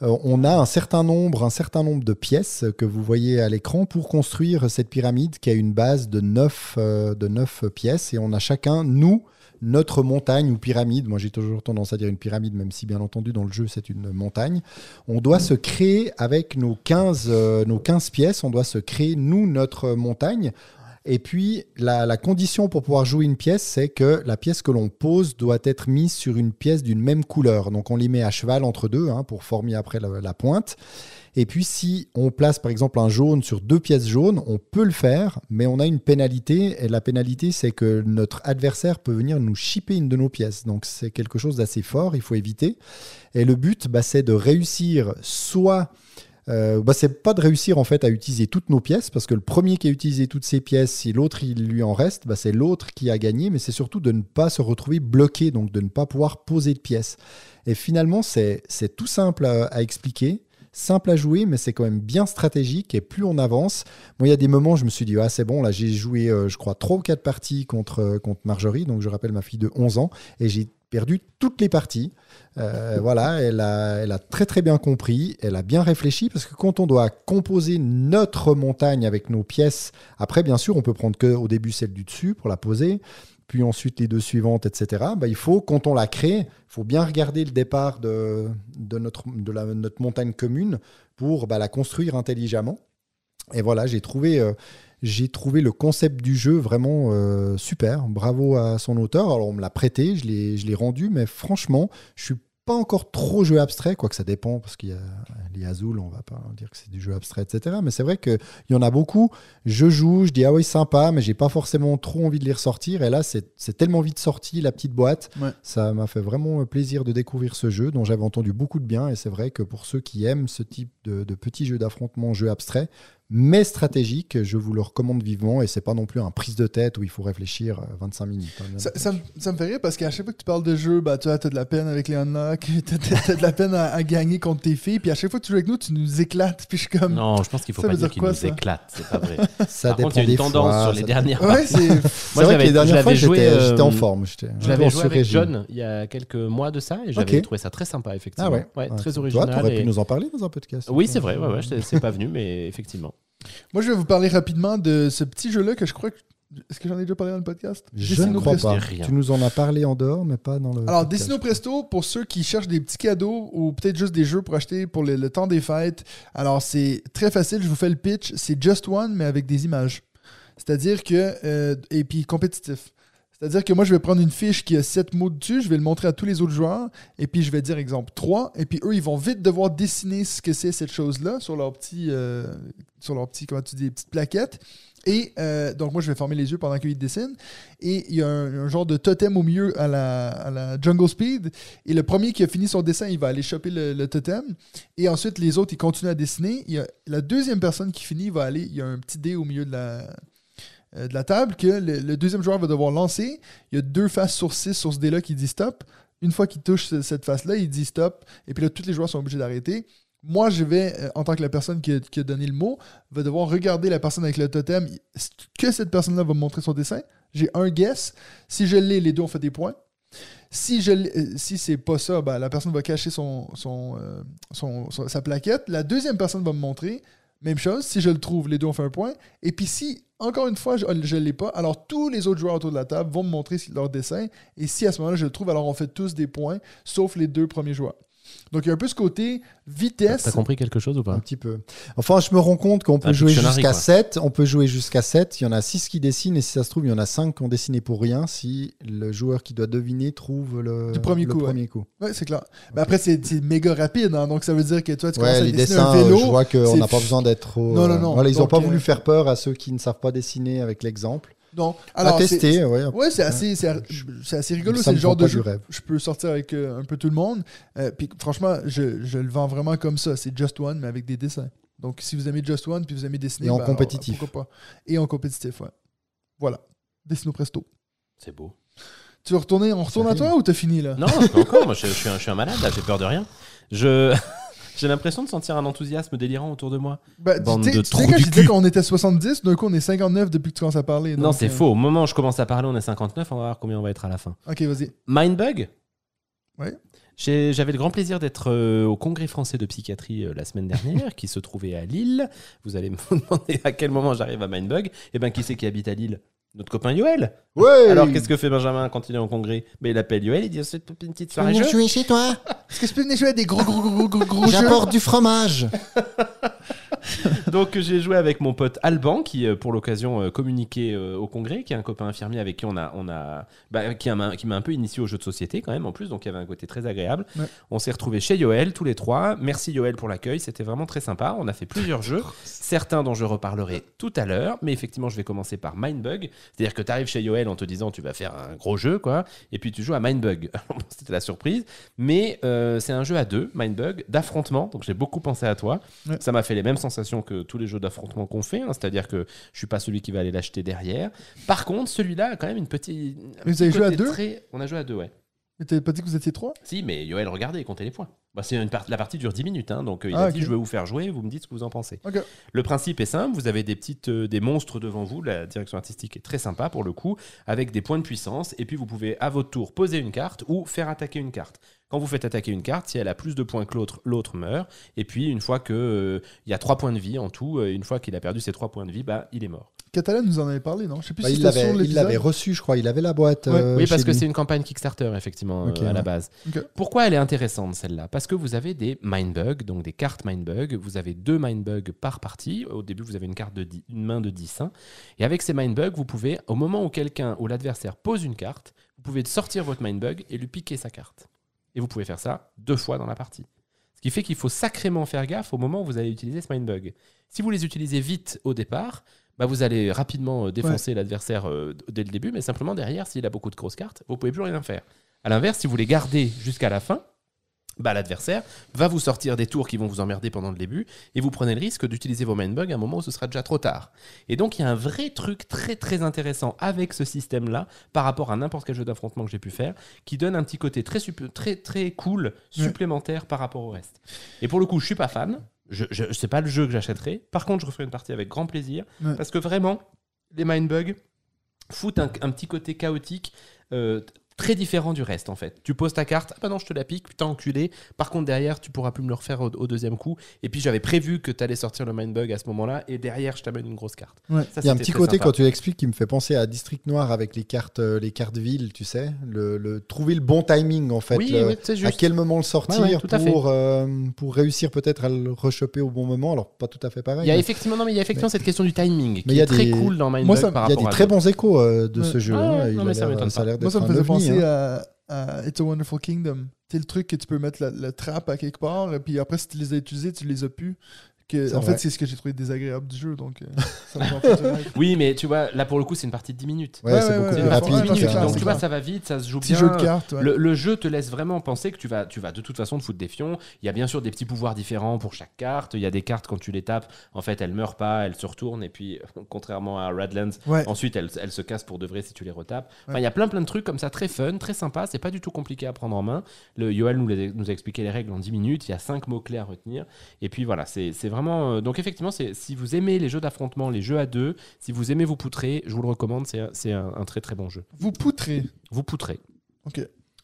euh, on a un certain nombre, un certain nombre de pièces que vous voyez à l'écran pour construire cette pyramide qui a une base de 9, de neuf pièces. Et on a chacun, nous, notre montagne ou pyramide. Moi, j'ai toujours tendance à dire une pyramide, même si bien entendu dans le jeu c'est une montagne. On doit se créer avec nos 15, euh, nos 15 pièces, on doit se créer nous notre montagne. Et puis, la, condition pour pouvoir jouer une pièce, c'est que la pièce que l'on pose doit être mise sur une pièce d'une même couleur. Donc, on les met à cheval entre deux hein, pour former après la, la pointe. Et puis, si on place par exemple un jaune sur deux pièces jaunes, on peut le faire, mais on a une pénalité. Et la pénalité, c'est que notre adversaire peut venir nous chipper une de nos pièces. Donc, c'est quelque chose d'assez fort, il faut éviter. Et le but, bah, c'est de réussir soit. Euh, bah, c'est pas de réussir en fait à utiliser toutes nos pièces parce que le premier qui a utilisé toutes ses pièces, si l'autre il lui en reste, bah, c'est l'autre qui a gagné, mais c'est surtout de ne pas se retrouver bloqué, donc de ne pas pouvoir poser de pièces. Et finalement, c'est tout simple à, expliquer, simple à jouer, mais c'est quand même bien stratégique. Et plus on avance, moi il y a des moments, je me suis dit, ah c'est bon, là j'ai joué, euh, je crois, trois ou quatre parties contre, euh, contre Marjorie, donc je rappelle ma fille de 11 ans, et j'ai perdu toutes les parties. Euh, voilà, elle a, très très bien compris, elle a bien réfléchi, parce que quand on doit composer notre montagne avec nos pièces, après bien sûr on peut prendre que au début celle du dessus pour la poser, puis ensuite les deux suivantes, etc. Bah, il faut, quand on la crée, il faut bien regarder le départ de, de, notre, de la, notre montagne commune pour bah, la construire intelligemment. Et voilà, j'ai trouvé, euh, j'ai trouvé le concept du jeu vraiment euh, super. Bravo à son auteur. Alors on me l'a prêté, je l'ai, je l'ai rendu, mais franchement, je suis pas encore trop jeu abstrait, quoique ça dépend, parce qu'il y a les Azul, on va pas dire que c'est du jeu abstrait, etc. Mais c'est vrai qu'il y en a beaucoup. Je joue, je dis ah oui, sympa, mais j'ai pas forcément trop envie de les ressortir. Et là, c'est c'est tellement vite sorti, la petite boîte. Ouais. Ça m'a fait vraiment plaisir de découvrir ce jeu, dont j'avais entendu beaucoup de bien. Et c'est vrai que pour ceux qui aiment ce type de, de petits jeux d'affrontement, jeux abstraits, mais stratégiques, je vous le recommande vivement. Et c'est pas non plus un prise de tête où il faut réfléchir euh, 25 minutes. hein. Ça, ça me- ça me fait rire parce qu'à chaque fois que tu parles de jeu, bah, tu as de la peine avec les unlocks, tu as, de la peine à, à gagner contre tes filles, puis à chaque fois que tu joues avec nous, tu nous éclates, puis je suis comme. Non, je pense qu'il faut Ça pas dire dire qu'il quoi, nous ça? éclate, c'est pas vrai. (laughs) Ça Par dépend contre, il y a des une tendance fois, sur les dernières Ouais, (laughs) c'est. Vrai que les dernières fois, j'étais euh, j'étais en forme. J'étais Je l'avais en joué avec. John il y a quelques mois de ça et j'avais trouvé ça très sympa, effectivement. Ah ouais, Ouais, Ouais, très original. tu aurais pu nous en parler dans un podcast. Oui, c'est vrai, ouais, ouais, je- c'est pas venu, mais effectivement. Moi, je vais vous parler rapidement de ce petit jeu-là que je crois que. Est-ce que j'en ai déjà parlé dans le podcast? Je ne crois Presto. pas. Tu nous en as parlé en dehors, mais pas dans le. Alors, podcast. Destino Presto, pour ceux qui cherchent des petits cadeaux ou peut-être juste des jeux pour acheter pour le, le temps des fêtes, alors c'est très facile, je vous fais le pitch. C'est Just One, mais avec des images. C'est-à-dire que. euh, et puis compétitif. C'est-à-dire que moi, je vais prendre une fiche qui a 7 mots dessus, je vais le montrer à tous les autres joueurs, et puis je vais dire, exemple, 3, et puis eux, ils vont vite devoir dessiner ce que c'est cette chose-là sur leur petit, euh, sur leur petit, comment tu dis, petite plaquette. Et euh, donc, moi, je vais former les yeux pendant qu'ils dessinent. Et il y a un, genre de totem au milieu à la, Jungle Speed. Et le premier qui a fini son dessin, il va aller choper le, totem. Et ensuite, les autres, ils continuent à dessiner. Il y a, la deuxième personne qui finit va aller. Il y a un petit dé au milieu de la, de la table que le, deuxième joueur va devoir lancer. Il y a deux faces sur six sur ce dé-là qui dit stop. Une fois qu'il touche ce- cette face-là, il dit stop. Et puis là, tous les joueurs sont obligés d'arrêter. Moi, je vais, euh, en tant que la personne qui a, donné le mot, va devoir regarder la personne avec le totem. Que cette personne-là va montrer son dessin? J'ai un guess. Si je l'ai, les deux ont fait des points. Si, je euh, si c'est pas ça, ben, la personne va cacher euh, son- sa plaquette. La deuxième personne va me montrer. Même chose. Si je le trouve, les deux ont fait un point. Et puis si, encore une fois, je ne l'ai pas, alors tous les autres joueurs autour de la table vont me montrer leur dessin. Et si à ce moment-là, je le trouve, alors on fait tous des points, sauf les deux premiers joueurs. Donc il y a un peu ce côté vitesse. T'as compris quelque chose ou Un pas petit peu. Enfin, je me rends compte qu'on peut un jouer jusqu'à quoi. 7. On peut jouer jusqu'à 7. Il y en a 6 qui dessinent et si ça se trouve, il y en a 5 qui ont dessiné pour rien si le joueur qui doit deviner trouve le, Du premier le coup, ouais. premier coup. Ouais, c'est clair. Mais après, c'est c'est méga rapide, hein, donc ça veut dire que toi, tu commences Ouais, à les dessiner dessins, un vélo. je vois qu'on n'a pas besoin d'être trop. Non, non, euh, non. Voilà, ils n'ont pas euh, voulu faire peur à ceux qui ne savent pas dessiner avec l'exemple. Non. À Alors, c'est- tester, ouais. Ouais, c'est assez, c'est assez rigolo. C'est le genre de jeu rêve. je peux sortir avec euh, un peu tout le monde. Euh, puis franchement, je, je le vends vraiment comme ça. C'est Just One, mais avec des dessins. Donc si vous aimez Just One, puis vous aimez dessiner. Et en ben, compétitif. Pourquoi pas? Et en compétitif, ouais. Voilà. Dessino Presto. C'est beau. Tu veux retourner On retourne à toi ou t'as fini là? Non, pas encore. Moi, je, je suis un, je suis un malade, là, j'ai peur de rien. Je. (laughs) J'ai l'impression de sentir un enthousiasme délirant autour de moi. Ben, Bande tu sais- de tu sais, quand je disais qu'on était 70, d'un coup on est 59 depuis que tu commences à parler. non, donc, c'est euh, faux. Au moment où je commence à parler, on est 59. On va voir combien on va être à la fin. Ok, vas-y. Mindbug. J'ai- J'avais le grand plaisir d'être euh, au Congrès français de psychiatrie euh, la semaine dernière, qui se trouvait à Lille. Vous allez me (laughs) demander à quel moment j'arrive à Mindbug. Eh bien, qui c'est qui habite à Lille? Notre copain Yoel. Ouais Alors qu'est-ce que fait Benjamin quand il est en congrès? Ben il appelle Yoel, il dit c'est une petite soirée jeu. jouer chez toi? Est-ce que je peux venir jouer à des gros, gros, gros, gros, gros jeux J'apporte du fromage (laughs) Donc j'ai joué avec mon pote Alban qui euh, pour l'occasion euh, communiquait euh, au congrès, qui est un copain infirmier avec qui on a, on a, bah, qui a- qui m'a un peu initié aux jeux de société quand même en plus, donc il y avait un côté très agréable. Ouais. On s'est retrouvés chez Yoel tous les trois. Merci Yoel pour l'accueil, c'était vraiment très sympa. On a fait plusieurs jeux, certains dont je reparlerai tout à l'heure, mais effectivement je vais commencer par Mindbug, c'est-à-dire que tu arrives chez Yoel en te disant tu vas faire un gros jeu quoi, et puis tu joues à Mindbug. (laughs) C'était la surprise, mais euh, c'est un jeu à deux, Mindbug, d'affrontement, donc j'ai beaucoup pensé à toi. Ouais. Ça m'a fait les mêmes sensations que tous les jeux d'affrontement qu'on fait, hein, c'est-à-dire que je suis pas celui qui va aller l'acheter derrière. Par contre, celui-là a quand même une petite. un Mais vous petit avez joué à deux très- On a joué à deux, ouais. Mais t'avais pas dit que vous étiez trois? Si, mais Yoel, regardez, comptez les points. Bah, c'est une part- La partie dure 10 minutes, hein, donc euh, il Ah, a dit je vais vous faire jouer, vous me dites ce que vous en pensez. Le principe est simple, vous avez des petites euh, des monstres devant vous, la direction artistique est très sympa pour le coup, avec des points de puissance, et puis vous pouvez à votre tour poser une carte ou faire attaquer une carte. Quand vous faites attaquer une carte, si elle a plus de points que l'autre, l'autre meurt, et puis une fois que euh, il y a 3 points de vie en tout, euh, une fois qu'il a perdu ses 3 points de vie, bah, il est mort. Catalan nous en avait parlé, non? Je sais plus Bah, si il l'avait il l'avait reçu, je crois. Il avait la boîte. Ouais. euh, oui, parce que c'est une campagne Kickstarter, effectivement, euh, à la base. Pourquoi elle est intéressante, celle-là? Parce que vous avez des Mindbug, donc des cartes Mindbug. Vous avez deux Mindbug par partie. Au début, vous avez une, carte de dix- une main de 10. hein. Et avec ces Mindbug, vous pouvez, au moment où quelqu'un ou l'adversaire pose une carte, vous pouvez sortir votre Mindbug et lui piquer sa carte. Et vous pouvez faire ça deux fois dans la partie. Ce qui fait qu'il faut sacrément faire gaffe au moment où vous allez utiliser ce Mindbug. Si vous les utilisez vite au départ, bah vous allez rapidement euh, défoncer l'adversaire euh, dès le début, mais simplement derrière, s'il a beaucoup de grosses cartes, vous pouvez plus rien faire. À l'inverse, si vous les gardez jusqu'à la fin, bah, l'adversaire va vous sortir des tours qui vont vous emmerder pendant le début et vous prenez le risque d'utiliser vos mindbugs à un moment où ce sera déjà trop tard. Et donc il y a un vrai truc très très intéressant avec ce système-là par rapport à n'importe quel jeu d'affrontement que j'ai pu faire qui donne un petit côté très, très, très cool supplémentaire par rapport au reste. Et pour le coup, je suis pas fan. Je, je, c'est pas le jeu que j'achèterai. Par contre, je referai une partie avec grand plaisir Ouais. parce que vraiment, les mindbugs foutent un, un petit côté chaotique euh, très différent du reste en fait. Tu poses ta carte, ah bah non, je te la pique, putain enculé. Par contre, derrière, tu pourras plus me le refaire au, au deuxième coup. Et puis, j'avais prévu que tu allais sortir le mindbug à ce moment-là, et derrière, je t'amène une grosse carte. Ouais. Il y a un petit côté sympa. quand tu l'expliques qui me fait penser à District Noir avec les cartes, euh, les cartes villes, tu sais, le, le- trouver le bon timing en fait, Oui, le- à quel moment le sortir Ouais, ouais, pour euh, pour réussir peut-être à le rechoper au bon moment. Alors pas tout à fait pareil. Il y a mais effectivement, non, mais il y a effectivement cette question du timing qui il y a est très cool dans Moi, ça- par il y a des très bons échos euh, de ce jeu. Hein, il a ça l'air- m'étonne ça a pas. l'air Moi, d'être penser hein. à, à It's a Wonderful Kingdom. C'est le truc que tu peux mettre la, la trappe à quelque part, et puis après, si tu les as utilisés, tu les as plus. Que, en vrai. fait, c'est ce que j'ai trouvé désagréable du jeu, donc euh, (laughs) ça me fait un peu du rêve. Oui, mais tu vois, là pour le coup, c'est une partie de 10 minutes. Ouais, Ouais, c'est ouais, beaucoup ouais, rapide. de ouais, 10 c'est minutes. clair, Donc tu vois, ça va vite, ça se joue Petit bien. jeu de cartes, ouais. Le, le jeu te laisse vraiment penser que tu vas, tu vas de toute façon te foutre des fions. Il y a bien sûr des petits pouvoirs différents pour chaque carte. Il y a des cartes, quand tu les tapes, en fait, elles meurent pas, elles se retournent. Et puis, (laughs) contrairement à Radlands, Ouais. ensuite, elles, elles se cassent pour de vrai si tu les retapes. Enfin, Ouais. il y a plein plein de trucs comme ça, très fun, très sympa. C'est pas du tout compliqué à prendre en main. Le Yoel nous, les- nous a expliqué les règles en 10 minutes. Il y a 5 mots-clés à retenir. Et puis voilà, c'est c'est vraiment. euh, donc effectivement, si vous aimez les jeux d'affrontement, les jeux à deux, si vous aimez vous poutrer, je vous le recommande. C'est un- C'est un, un très très bon jeu. Vous poutrez. Vous poutrez. Ok.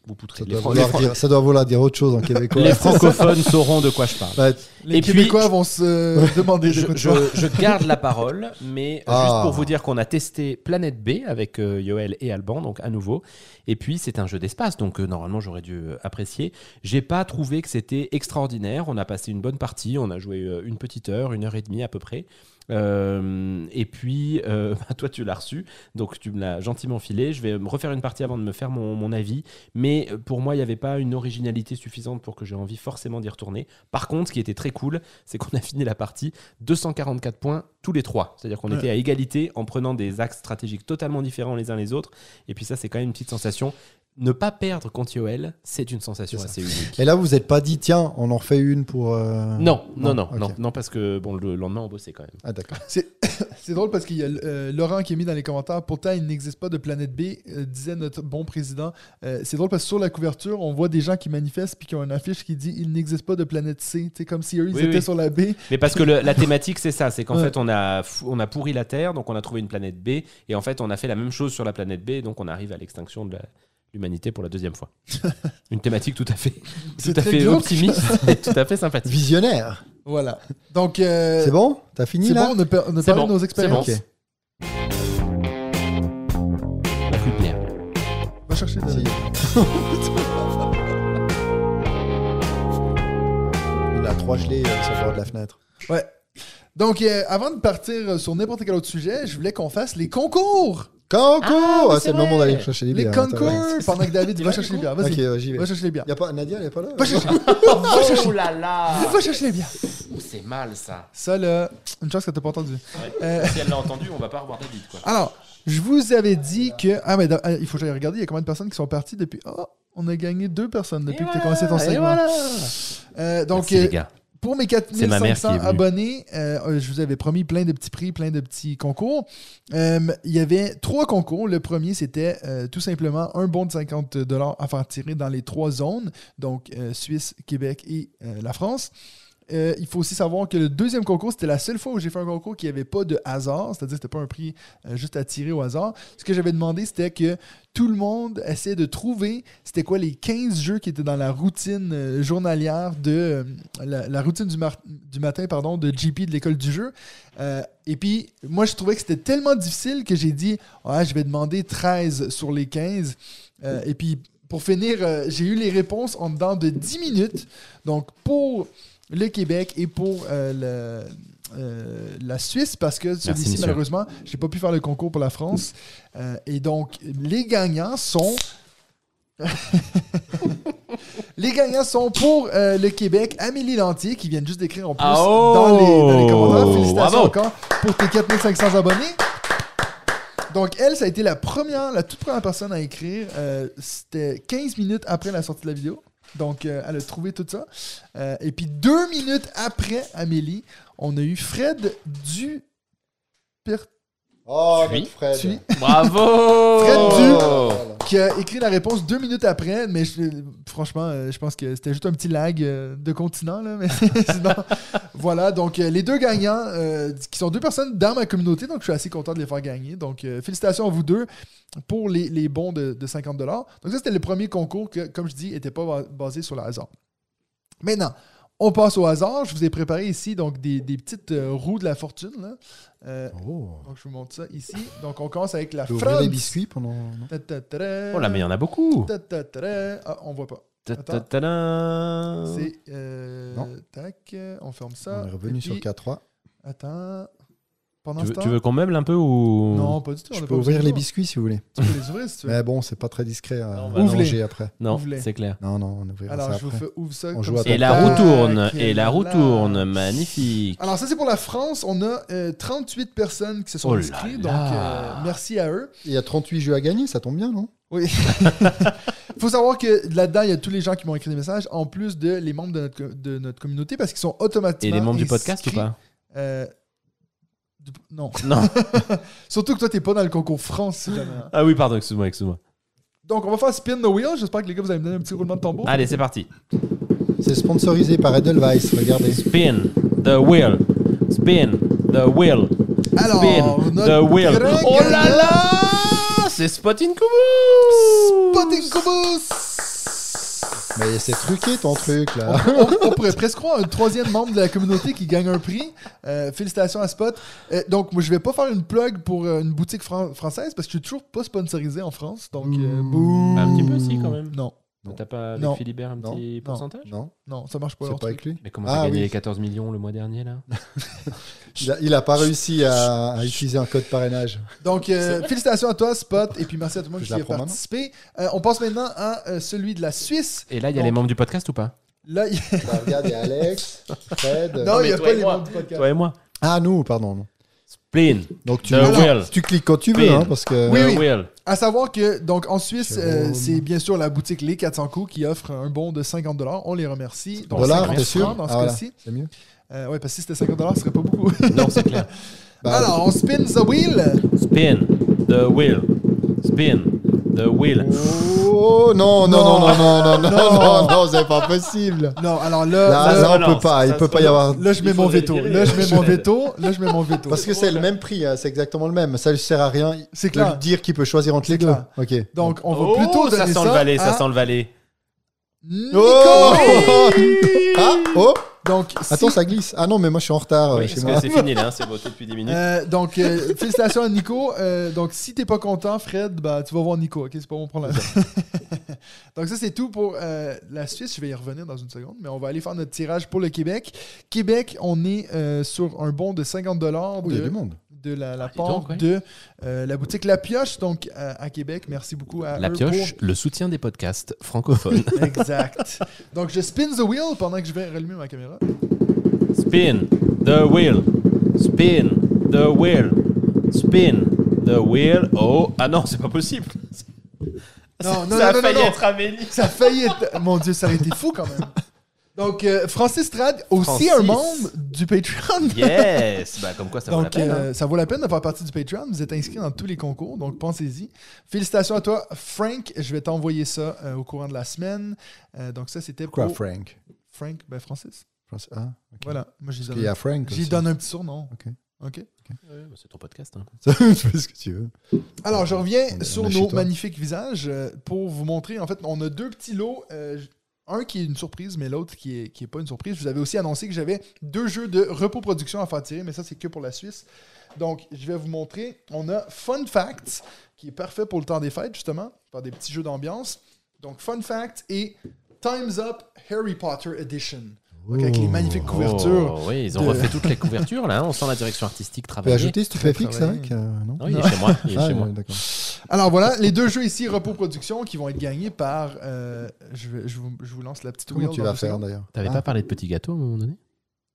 Vous poutrez. Ça Les, doit, vouloir Fran- dire, ça doit vouloir dire autre chose en (laughs) québécois. les francophones sauront de quoi je parle. Les Et puis- Québécois vont se demander de Je, je- je garde la parole, mais Ah. juste pour vous dire qu'on a testé Planète B avec euh, Yoel et Alban, donc à nouveau. Et puis c'est un jeu d'espace, donc euh, normalement j'aurais dû euh, apprécier. J'ai pas trouvé que c'était extraordinaire. On a passé une bonne partie, on a joué euh, une petite heure, une heure et demie à peu près. Euh, et puis, euh, (laughs) bah, toi, tu l'as reçu, donc tu me l'as gentiment filé. Je vais me refaire une partie avant de me faire mon, mon avis. Mais euh, pour moi, il n'y avait pas une originalité suffisante pour que j'ai envie forcément d'y retourner. Par contre, ce qui était très cool, c'est qu'on (laughs) a fini la partie 244 points tous les trois. C'est-à-dire qu'on Ouais. était à égalité en prenant des axes stratégiques totalement différents les uns les autres. Et puis ça, c'est quand même une petite sensation. Ne pas perdre contre Yoel, c'est une sensation assez unique. Et là, vous n'êtes pas dit, tiens, on en refait une pour. euh, Non, non, non, non, non, parce que bon, le lendemain, on bossait quand même. Ah, d'accord. (laughs) C'est (coughs) c'est drôle parce qu'il y a euh, Laurent qui a mis dans les commentaires pourtant il n'existe pas de planète B, euh, disait notre bon président. Euh, c'est drôle parce que sur la couverture, on voit des gens qui manifestent puis qui ont une affiche qui dit il n'existe pas de planète C. C'est comme si eux ils Oui, étaient oui. sur la B. Mais parce que le- la thématique, c'est ça, c'est qu'en Ouais. fait, on a, fou- on a pourri la Terre, donc on a trouvé une planète B, et en fait, on a fait la même chose sur la planète B, donc on arrive à l'extinction de la- l'humanité pour la deuxième fois. Une thématique tout à fait, (laughs) optimiste (laughs) et tout à fait sympathique. Visionnaire. Voilà. Donc. Euh, c'est bon? T'as fini là? C'est bon, on de nos expériences. C'est bon. okay. Plus. Va chercher (laughs) la Il a trois gelées sur le bord de la fenêtre. Ouais. Donc, euh, avant de partir sur n'importe quel autre sujet, je voulais qu'on fasse les concours. Concours Ah, c'est le moment d'aller chercher les Les bières. concours. attends, Pendant que David va chercher les bières. Vas-y. Ok, j'y vais. Va chercher les bières. Y a pas Nadia, elle est pas là (laughs) Va chercher. Oh là là Va chercher les bières. C'est mal ça. Ça, là, une chance que t'as pas entendu. Euh, Si elle l'a entendu, on va pas revoir David quoi. alors, je vous avais dit que. Ah, mais dans- il faut que j'aille regarder. Il y a combien de personnes qui sont parties depuis. Oh, on a gagné deux personnes depuis que tu as commencé ton segment. Euh, donc, Merci, les euh, gars. Pour mes C'est ma mère qui 4500 est venue. abonnés, euh, je vous avais promis plein de petits prix, plein de petits concours. Euh, il y avait trois concours. Le premier, c'était euh, tout simplement un bon de 50 à faire tirer dans les trois zones, donc euh, Suisse, Québec et euh, la France. Euh, il faut aussi savoir que le deuxième concours, c'était la seule fois où j'ai fait un concours qui n'avait pas de hasard, c'est-à-dire que c'était pas un prix euh, juste à tirer au hasard. Ce que j'avais demandé, c'était que tout le monde essaie de trouver c'était quoi les 15 jeux qui étaient dans la routine euh, journalière de la, routine du, matin pardon, de GP de l'école du jeu. Et puis, moi, je trouvais que c'était tellement difficile que j'ai dit ouais, je vais demander 13 sur les 15. Euh, et puis, pour finir, j'ai eu les réponses en dedans de 10 minutes. Donc, pour le Québec et pour euh, le- euh, la Suisse, parce que celui-ci, malheureusement, j'ai pas pu faire le concours pour la France. Euh, et donc, les gagnants sont. (laughs) les gagnants sont pour euh, le Québec, Amélie Lantier, qui vient juste d'écrire en plus Ah, oh! dans, les, dans les commentaires. Félicitations Bravo! encore pour tes 4500 abonnés. Donc, elle, ça a été la première, la toute première personne à écrire. C'était 15 minutes après la sortie de la vidéo. Donc, euh, elle a trouvé tout ça. Euh, et puis, deux minutes après Amélie, on a eu Fred du. Oh, notre Fred. Bravo Fred Du- Oh. qui a écrit la réponse deux minutes après, mais je- franchement, euh, je pense que c'était juste un petit lag euh, de continent. Là, mais (laughs) sinon, voilà, donc euh, les deux gagnants, euh, qui sont deux personnes dans ma communauté, donc je suis assez content de les faire gagner. Donc euh, félicitations à vous deux pour les, les bons de, de 50 Donc ça, c'était le premier concours que, comme je dis, n'était pas ba- basé sur le hasard. Maintenant, on passe au hasard. Je vous ai préparé ici donc des, des petites euh, roues de la fortune. là. Euh, Oh. donc je vous montre ça ici. Donc on commence avec la France. les biscuits pendant. Oh là, mais il y en a beaucoup. Ah, on voit pas. C'est. euh, Non. Tac, on ferme ça. On est revenu sur puis, K3. Attends. Pendant Tu veux, temps. tu veux qu'on meuble un peu ou Non, pas du tout. on Je peux ouvrir besoin les biscuits si vous voulez. Tu peux les ouvrir si tu veux. Mais bon, c'est pas très discret à, Non, bah manger après. Non, c'est clair. Non, non, on ouvrira Alors, ça je vous après. fais ouvre ça. On joue à ça. Et la roue tourne, et la roue tourne, magnifique. Alors, ça, c'est pour la France. On a euh, 38 personnes qui se sont Oh inscrites. Donc, euh, merci à eux. Il y a 38 jeux à gagner, ça tombe bien, non? Oui. Il (laughs) faut savoir que là-dedans, il y a tous les gens qui m'ont écrit des messages, en plus de les membres de notre, de notre communauté, parce qu'ils sont Et automatiquement. les membres du podcast ou pas? Euh, Non. Non. (laughs) Surtout que toi, t'es pas dans le concours France, si jamais. hein. Ah oui, pardon, excuse-moi, excuse-moi. Donc, on va faire spin the wheel. J'espère que les gars, vous allez me donner un petit roulement de tambour. Allez, c'est parti. C'est sponsorisé par Edelweiss, regardez. Spin the wheel. Spin the wheel. Alors, Spin the wheel. Oh là là C'est Spotting Kubu Spotting Kubus! Mais c'est truqué ton truc là. on, on pourrait presque croire un troisième membre de la communauté qui gagne un prix. Euh, félicitations à Spot. Euh, donc, moi, je vais pas faire une plug pour euh, une boutique fran- française parce que je suis toujours pas sponsorisé en France. Donc, euh, bouh. Bah, un petit peu aussi, quand même. Non, Non. T'as pas Non. avec Philibert un Non. petit Non. pourcentage? Non, non, ça marche pas. c'est leur pas truc. avec lui. Mais comment Ah t'as gagné oui. les 14 millions le mois dernier là? (laughs) Il a, il a pas réussi à, à utiliser un code parrainage. Donc, euh, félicitations à toi, Spot, et puis merci à tout le monde qui y a participé. Euh, on passe maintenant à euh, celui de la Suisse. Et là, il y a Donc- les membres du podcast ou pas? Là, il... (laughs) Bah, regarde, il y a Alex, Fred. non, il n'y a pas les moi. membres du podcast. Toi et moi. Ah, nous, pardon. non. Spin Donc tu, cliques quand tu veux, hein, parce que. Oui, oui. À savoir que, donc, en Suisse, euh, c'est bien sûr la boutique Les 400 coups qui offre un bon de 50 On les remercie. Donc, Dollars, 50 t'es sûr dans ce Ah, voilà, cas-ci. C'est mieux. Euh, ouais, parce que si c'était 50 ce serait pas beaucoup. (laughs) Non, c'est clair. Bah, Alors, on spin the wheel. Spin the wheel. Spin the wheel. Oh non, non, non, non, non, non, non, Non. non, non, c'est pas possible. Non, alors là, Là, là, là, on non, peut pas, il peut pas y avoir. là, je mets mon veto. Là, je mets mon (laughs) veto. Là, je mets mon veto. Parce que c'est le même prix, hein, c'est exactement le même. Ça ne sert à rien C'est de lui dire qu'il peut choisir entre les deux. Ok. Donc, on va Oh, plutôt donner ça ça, sent le valet, ça sent le valet. Oh (laughs) Ah Oh Donc, si- Attends, ça glisse. Ah non, mais moi je suis en retard euh, Oui, chez parce moi. que c'est fini là, c'est voté depuis 10 minutes. Euh, donc, euh, félicitations à Nico. Euh, donc, si t'es pas content, Fred, bah, tu vas voir Nico. Ok, c'est pas mon problème. (laughs) donc, ça, c'est tout pour euh, la Suisse. Je vais y revenir dans une seconde, mais on va aller faire notre tirage pour le Québec. Québec, on est euh, sur un bon de 50 dollars Oh, il y a du monde. De la, la Ah, donc, ouais. de euh, la boutique La Pioche, donc à, à Québec. Merci beaucoup à La eux pioche, le soutien des podcasts francophones. (laughs) Exact. donc, je spin the wheel pendant que je vais rallumer ma caméra. Spin the wheel. Spin the wheel. Spin the wheel. Oh, ah non, c'est pas possible. Non, non, ça a non, non, failli être Amélie. Ça a failli être. Mon Dieu, ça aurait été fou quand même. Donc, euh, Francis Strad, aussi Francis. un membre du Patreon. Yes. (laughs) Bah comme quoi ça vaut la peine. hein. euh, ça vaut la peine de faire partie du Patreon. Vous êtes inscrit dans tous les concours, donc pensez-y. Félicitations à toi, Frank. Je vais t'envoyer ça euh, au courant de la semaine. Euh, donc, ça, c'était Quoi, pour Frank? Frank, ben Francis. France- Ah, Voilà. Moi, j'ai il y donné, a Frank. j'y donne un petit surnom. Ok. OK. Ouais, bah, c'est ton podcast. hein. (laughs) tu fais ce que tu veux. Alors, je reviens On sur on nos magnifiques visages pour vous montrer. En fait, on a deux petits lots. Un qui est une surprise, mais l'autre qui est, qui est pas une surprise. Je vous avais aussi annoncé que j'avais deux jeux de repos production à faire tirer, mais ça, c'est que pour la Suisse. Donc, je vais vous montrer. On a Fun Facts, qui est parfait pour le temps des fêtes, justement, par des petits jeux d'ambiance. Donc, Fun Facts et Time's Up Harry Potter Edition. Donc, avec les magnifiques couvertures. Oh, oui, ils ont de- refait toutes les (laughs) couvertures là. hein. On sent la direction artistique Tu peux travailler. ajouter Stupéfix travailler. avec euh, Non? Non, il est chez moi. Il est Ah, chez moi. ouais, d'accord. Alors voilà, les deux jeux ici, Repos Production, qui vont être gagnés par. euh, je, vais- je vous, je vous lance la petite Comment tu vas faire d'ailleurs? T'avais Ah, pas parlé de petits gâteaux à un moment donné?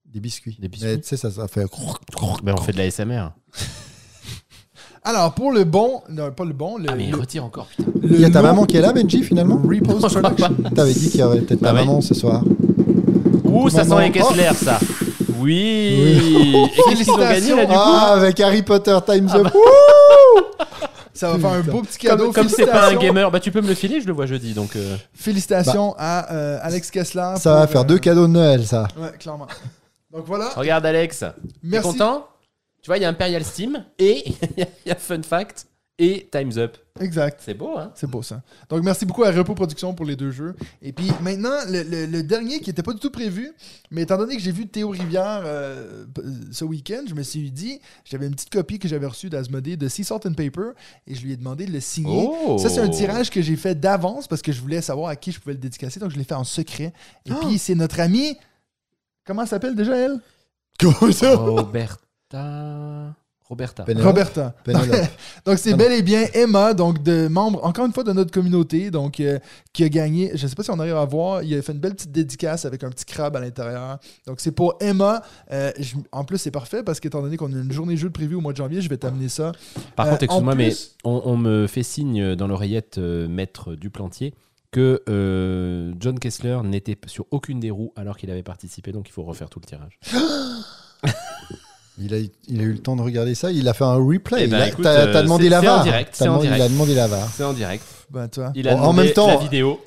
Des biscuits. Des biscuits. Mais tu sais, ça, ça fait. Ben, on fait de la SMR. (laughs) Alors pour le bon, non, pas le bon, le, Ah, mais il le- retire encore, putain. Il y a ta maman qui est là, Benji, finalement? Repos Non, (laughs) je crois Production. T'avais dit qu'il y aurait peut-être Bah ta maman ce soir. Ouh, ça sent les Kessler, ça. Oui. Oui. Et qu'est-ce qu'ils ont gagné là du coup Ah, avec Harry Potter Times Ah Up. bah. Ça va faire un beau petit cadeau. Comme c'est pas un gamer, bah tu peux me le filer, je le vois jeudi donc. euh, Félicitations à euh, Alex Kessler. Ça va faire euh, deux cadeaux de Noël, ça. Ouais, clairement. Donc voilà. Regarde Alex. T'es Merci. content? Tu vois, il y a Imperial Steam et (laughs) il y a Fun Fact et Time's Up. Exact. C'est beau, hein? C'est beau ça. Donc merci beaucoup à Repos Production pour les deux jeux. Et puis maintenant, le, le- le dernier qui n'était pas du tout prévu, mais étant donné que j'ai vu Théo Rivière euh, p- ce week-end, je me suis dit, j'avais une petite copie que j'avais reçue d'Asmodée de Sea Salt and Paper et je lui ai demandé de le signer. Oh Ça, c'est un tirage que j'ai fait d'avance parce que je voulais savoir à qui je pouvais le dédicacer, donc je l'ai fait en secret. Et Ah. puis c'est notre amie. Comment elle s'appelle déjà elle? Comment ça? Roberta. Roberta. Pénélope. Roberta. (laughs) Donc, c'est bel et bien Emma, donc de membre, encore une fois, de notre communauté, donc euh, qui a gagné. Je ne sais pas si on arrive à voir. Il a fait une belle petite dédicace avec un petit crabe à l'intérieur. Donc, c'est pour Emma. Euh, je- en plus, c'est parfait parce qu'étant donné qu'on a une journée jeu de prévu au mois de janvier, je vais t'amener ça. Par Euh, contre, excuse-moi, mais on, on me fait signe dans l'oreillette euh, maître du plantier que euh, John Kessler n'était sur aucune des roues alors qu'il avait participé, donc il faut refaire tout le tirage. (gasps) (laughs) Il a, il a eu le temps de regarder ça. Il a fait un replay. Eh ben, Il a- écoute, T'as euh, t'as demandé c'est- la c'est en VAR. direct, c'est en demandé- Il a direct. demandé la VAR. C'est en direct. Ben, toi. Il a Bon, en demandé même temps- la vidéo.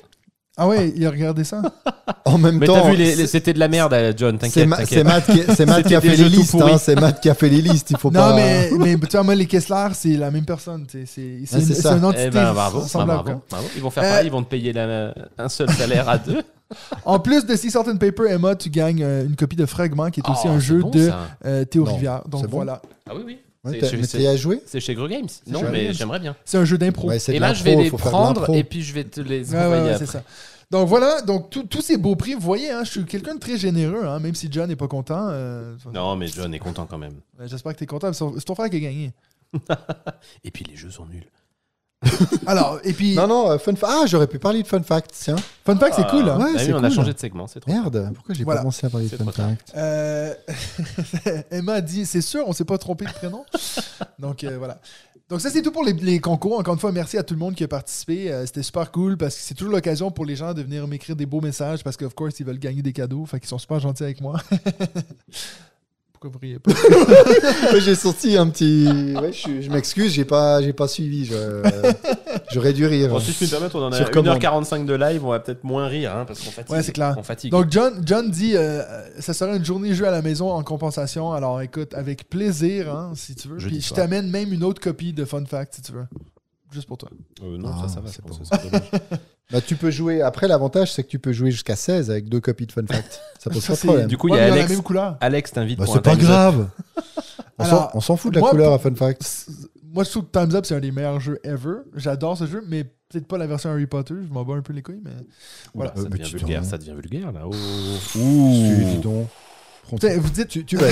Ah ouais, il a regardé ça. (laughs) En même Mais temps, t'as vu, les- les- c'est- c'était de la merde, euh, John, c'est t'inquiète. Ma- t'inquiète. c'est Matt, qui- c'est Matt qui a fait les listes. hein. C'est Matt qui a fait les listes. Il faut non, pas. mais, mais tu vois, moi, les Kessler, c'est la même personne. sais, C'est c'est Ah, une, c'est c'est ça. une entité Eh ben, bravo, bah, semblable, bravo. Ils vont faire Euh, pareil, ils vont te payer la- un seul salaire à deux. (laughs) En plus de Sea Salt and Paper, Emma, tu gagnes euh, une copie de Fragment qui est aussi Oh, un c'est jeu bon, de ça. euh, Théo Non, Rivière. Donc c'est bon. voilà. Ah oui, oui. Ouais, C'est t'as- chez- mais c'est- chez Gros Games. Non, chez Gros mais Games. j'aimerais bien. C'est un jeu d'impro. Ouais, c'est Et là, je vais l'impro, les faut faire de prendre l'impro. et puis je vais te les Ouais, ouais, envoyer ouais, après. c'est ça. Donc voilà, donc tous- tous ces beaux prix, vous voyez, hein, je suis quelqu'un de très généreux, hein, même si John n'est pas content. euh, Non, mais John est content quand même. J'espère que tu es content. C'est c'est ton frère qui a gagné. (laughs) Et puis les jeux sont nuls. (laughs) Alors, et puis, Non, non, euh, fun fact. Ah, j'aurais pu parler de fun fact, tiens. fun fact, c'est cool. hein. Ouais, Ah c'est on a cool. changé de segment, c'est trop. Merde, pourquoi j'ai Voilà. pas pensé à parler de C'est fun trop tard. fact Euh, (laughs) Emma a dit, c'est sûr, on s'est pas trompé de prénom. Donc euh, voilà. Donc ça c'est tout pour les, les concours. Encore une fois, merci à tout le monde qui a participé. Euh, C'était super cool parce que c'est toujours l'occasion pour les gens de venir m'écrire des beaux messages parce que of course ils veulent gagner des cadeaux. Fait qu'ils sont super gentils avec moi. (laughs) Pourquoi vous riez pas (laughs) Ouais, J'ai sorti un petit. Ouais, je, je m'excuse, j'ai pas, j'ai pas suivi. je- euh, J'aurais dû rire. Bon, si je puis me permettre, on en a Sur commande. 1h45 de live, on va peut-être moins rire hein, parce qu'on fatigue. Ouais, c'est clair. On fatigue. Donc John, John dit, euh, ça sera une journée jeu à la maison en compensation. Alors écoute, avec plaisir, hein, si tu veux. Jeudi Puis je t'amène même une autre copie de Fun Fact si tu veux. Juste pour toi. Euh, non, Ah, ça, ça va. c'est je pense bon. que c'est dommage. (laughs) Bah, tu peux jouer. Après, l'avantage, c'est que tu peux jouer jusqu'à 16 avec deux copies de Fun Fact. Ça pose Ça, pas de problème. Du coup, il Ouais, y a la Alex. même couleur. Alex t'invite Bah, c'est pas grave. (laughs) On s'en- Alors, on s'en fout de la moi, couleur à Fun Fact. Moi, je trouve que Time's Up, c'est un des meilleurs jeux ever. J'adore ce jeu, mais peut-être pas la version Harry Potter. Je m'en bats un peu les couilles, mais. Voilà. Ça Euh, mais devient tu vulgaire, ça devient vulgaire là. Oh. Si, dis donc. Vous dites, Tu, tu vas.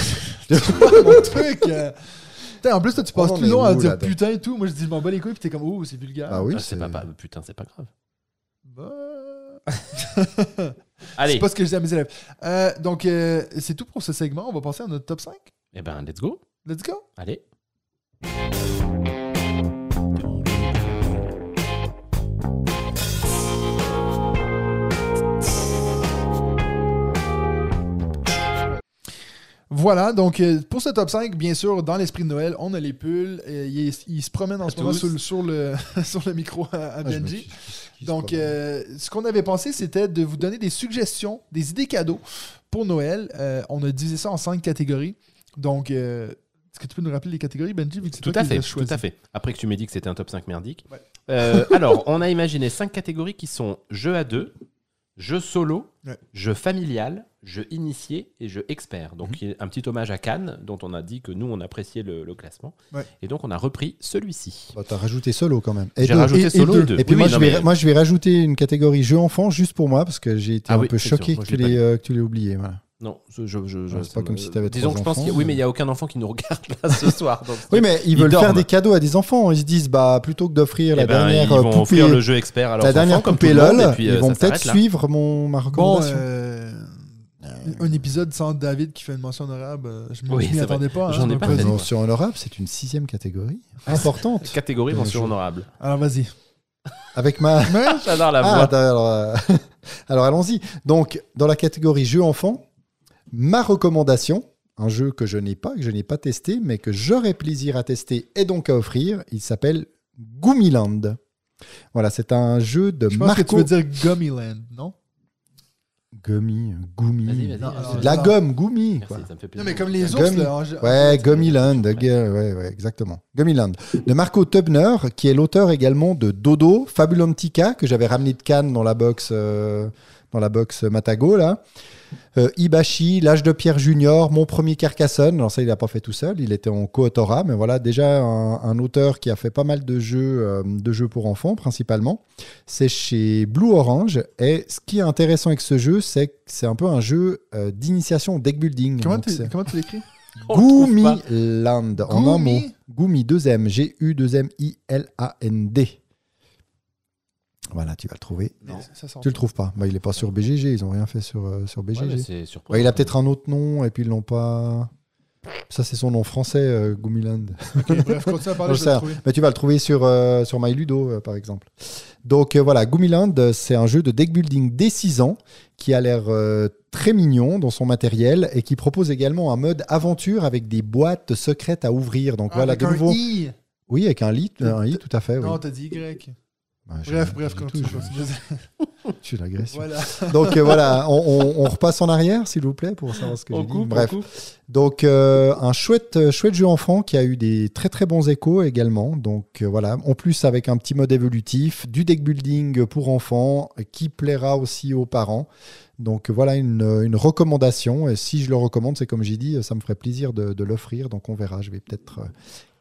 mon (laughs) truc. Putain, en plus, toi, tu passes On en tout le long à dire putain et tout. Moi, je dis, je m'en bats les couilles, puis t'es comme, oh, c'est vulgaire. Ah oui, Ah, c'est pas, pas- putain, c'est pas grave. Bah. (laughs) Allez, C'est pas ce que je dis à mes élèves. Euh, donc, euh, c'est tout pour ce segment. On va passer à notre top 5. eh ben, let's go. Let's go. Allez. Voilà, donc euh, pour ce top 5, bien sûr, dans l'esprit de Noël, on a les pulls. euh, il, il se promène en À ce moment sur, le- sur le, (laughs) sur le micro à, à Ah, Benji. Donc, euh, ce qu'on avait pensé, c'était de vous donner des suggestions, des idées cadeaux pour Noël. Euh, on a divisé ça en cinq catégories. Donc, est-ce que tu peux nous rappeler les catégories, Benji, vu que c'est Tout à fait, tout à fait. Après que tu m'aies dit que c'était un top 5 merdique. Ouais. (laughs) Alors, on a imaginé cinq catégories qui sont jeu à deux, jeu solo, Ouais. jeu familial, jeu initié et jeu expert. Donc, Mhm. y un petit hommage à Cannes, dont on a dit que nous, on appréciait le, le classement. Ouais. Et donc, on a repris celui-ci. Bah, T'as rajouté solo quand même. Et J'ai rajouté et- solo et deux. Et puis Oui, moi, oui, je non, vais, mais- moi, je vais rajouter une catégorie jeu enfant juste pour moi parce que j'ai été Ah un oui, peu choqué que tu euh, que tu l'aies oublié. Voilà. Non, je, je, je- c'est pas me- comme si t'avais Disons que je pense qu'il y a- Oui, mais il n'y a aucun enfant qui nous regarde là ce (laughs) soir. donc- Oui, mais ils, Ils veulent faire des cadeaux à des enfants. Ils se disent, bah, plutôt que d'offrir Eh la ben, dernière ils euh, vont poupée, offrir le jeu expert à leurs la dernière enfants, comme poupée tout le monde, LOL, et puis, ils euh, vont peut-être suivre mon, ma Bon, recommandation. euh, un épisode sans David qui fait une mention honorable, euh, je m'y Oui, je m'y attendais pas. hein, J'en ai donc pas fait. Mention honorable, c'est une sixième catégorie importante. (laughs) Catégorie Euh, mention honorable. Alors, vas-y. Avec ma. (laughs) (laughs) J'adore la Ah, voix. alors, euh, alors allons-y. Donc, dans la catégorie jeu enfant, ma recommandation, un jeu que je n'ai pas, que je n'ai pas testé, mais que j'aurais plaisir à tester et donc à offrir, il s'appelle Goomiland. Voilà, c'est un jeu de Je pense que tu Marco. veux dire Gummyland, non? Gummy, Gummy. Vas-y, vas-y. Non, vas-y. alors, De la gomme, Gummy. Merci, quoi. ça me fait Non, mais comme les Gummy. ours, là. en gé- Ouais, Gummyland, ouais, ouais, ouais, exactement. Gummyland. De Marco Tubner, qui est l'auteur également de Dodo, Fabulantica, que j'avais ramené de Cannes dans la box, euh, dans la box Matago, là. Euh, Ibashi, L'âge de Pierre Junior, Mon premier Carcassonne. Alors ça, il n'a pas fait tout seul, il était en co-autorat, mais voilà, déjà un, un auteur qui a fait pas mal de jeux, euh, de jeux pour enfants, principalement. C'est chez Blue Orange. Et ce qui est intéressant avec ce jeu, c'est que c'est un peu un jeu euh, d'initiation au deck building. Comment Donc, tu c'est- comment tu l'écris? On le trouve pas. Goomiland, en un mot. Goomy Goomy, 2M, G-U-2-M-I-L-A-N-D. Voilà, tu vas le trouver. Non, ça sort. Tu le trouves pas. Bah, il est pas sur BGG, ils ont rien fait sur, euh, sur BGG. Ouais, il a peut-être un autre nom et puis ils l'ont pas. Ça, c'est son nom français, euh, Goomiland. Ok, bref, à parler, (laughs) je vais le. Mais tu vas le trouver sur, euh, sur MyLudo, euh, par exemple. Donc euh, voilà, Goomiland, euh, c'est un jeu de deck building dès 6 ans qui a l'air euh, très mignon dans son matériel et qui propose également un mode aventure avec des boîtes secrètes à ouvrir. Donc Ah, voilà, avec de un nouveau. I. Oui, avec un lit, un lit, tout à fait. Oui. Non, t'as dit Y. Ouais, Bref, bref, je- continue. (laughs) je- suis l'agression. Voilà. Donc euh, voilà, on, on- on repasse en arrière, s'il vous plaît, pour savoir ce que j'ai dit. Bref, donc euh, un chouette, euh, chouette jeu enfant qui a eu des très très bons échos également. Donc euh, voilà, en plus avec un petit mode évolutif, du deck building pour enfants qui plaira aussi aux parents. Donc voilà une, une recommandation. Et si je le recommande, c'est comme j'ai dit, ça me ferait plaisir de, de l'offrir. Donc on verra, je vais peut-être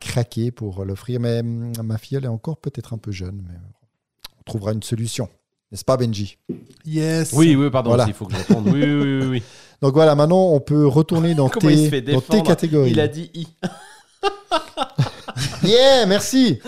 craquer pour l'offrir. Mais hum, ma fille, elle est encore peut-être un peu jeune, mais trouvera une solution. N'est-ce pas, Benji? Yes. Oui, oui, pardon, Voilà. il faut que je réponde. Oui, oui, oui, oui. Donc voilà, maintenant on peut retourner dans, (laughs) tes, dans tes catégories. Il a dit I. (laughs) Yeah, merci.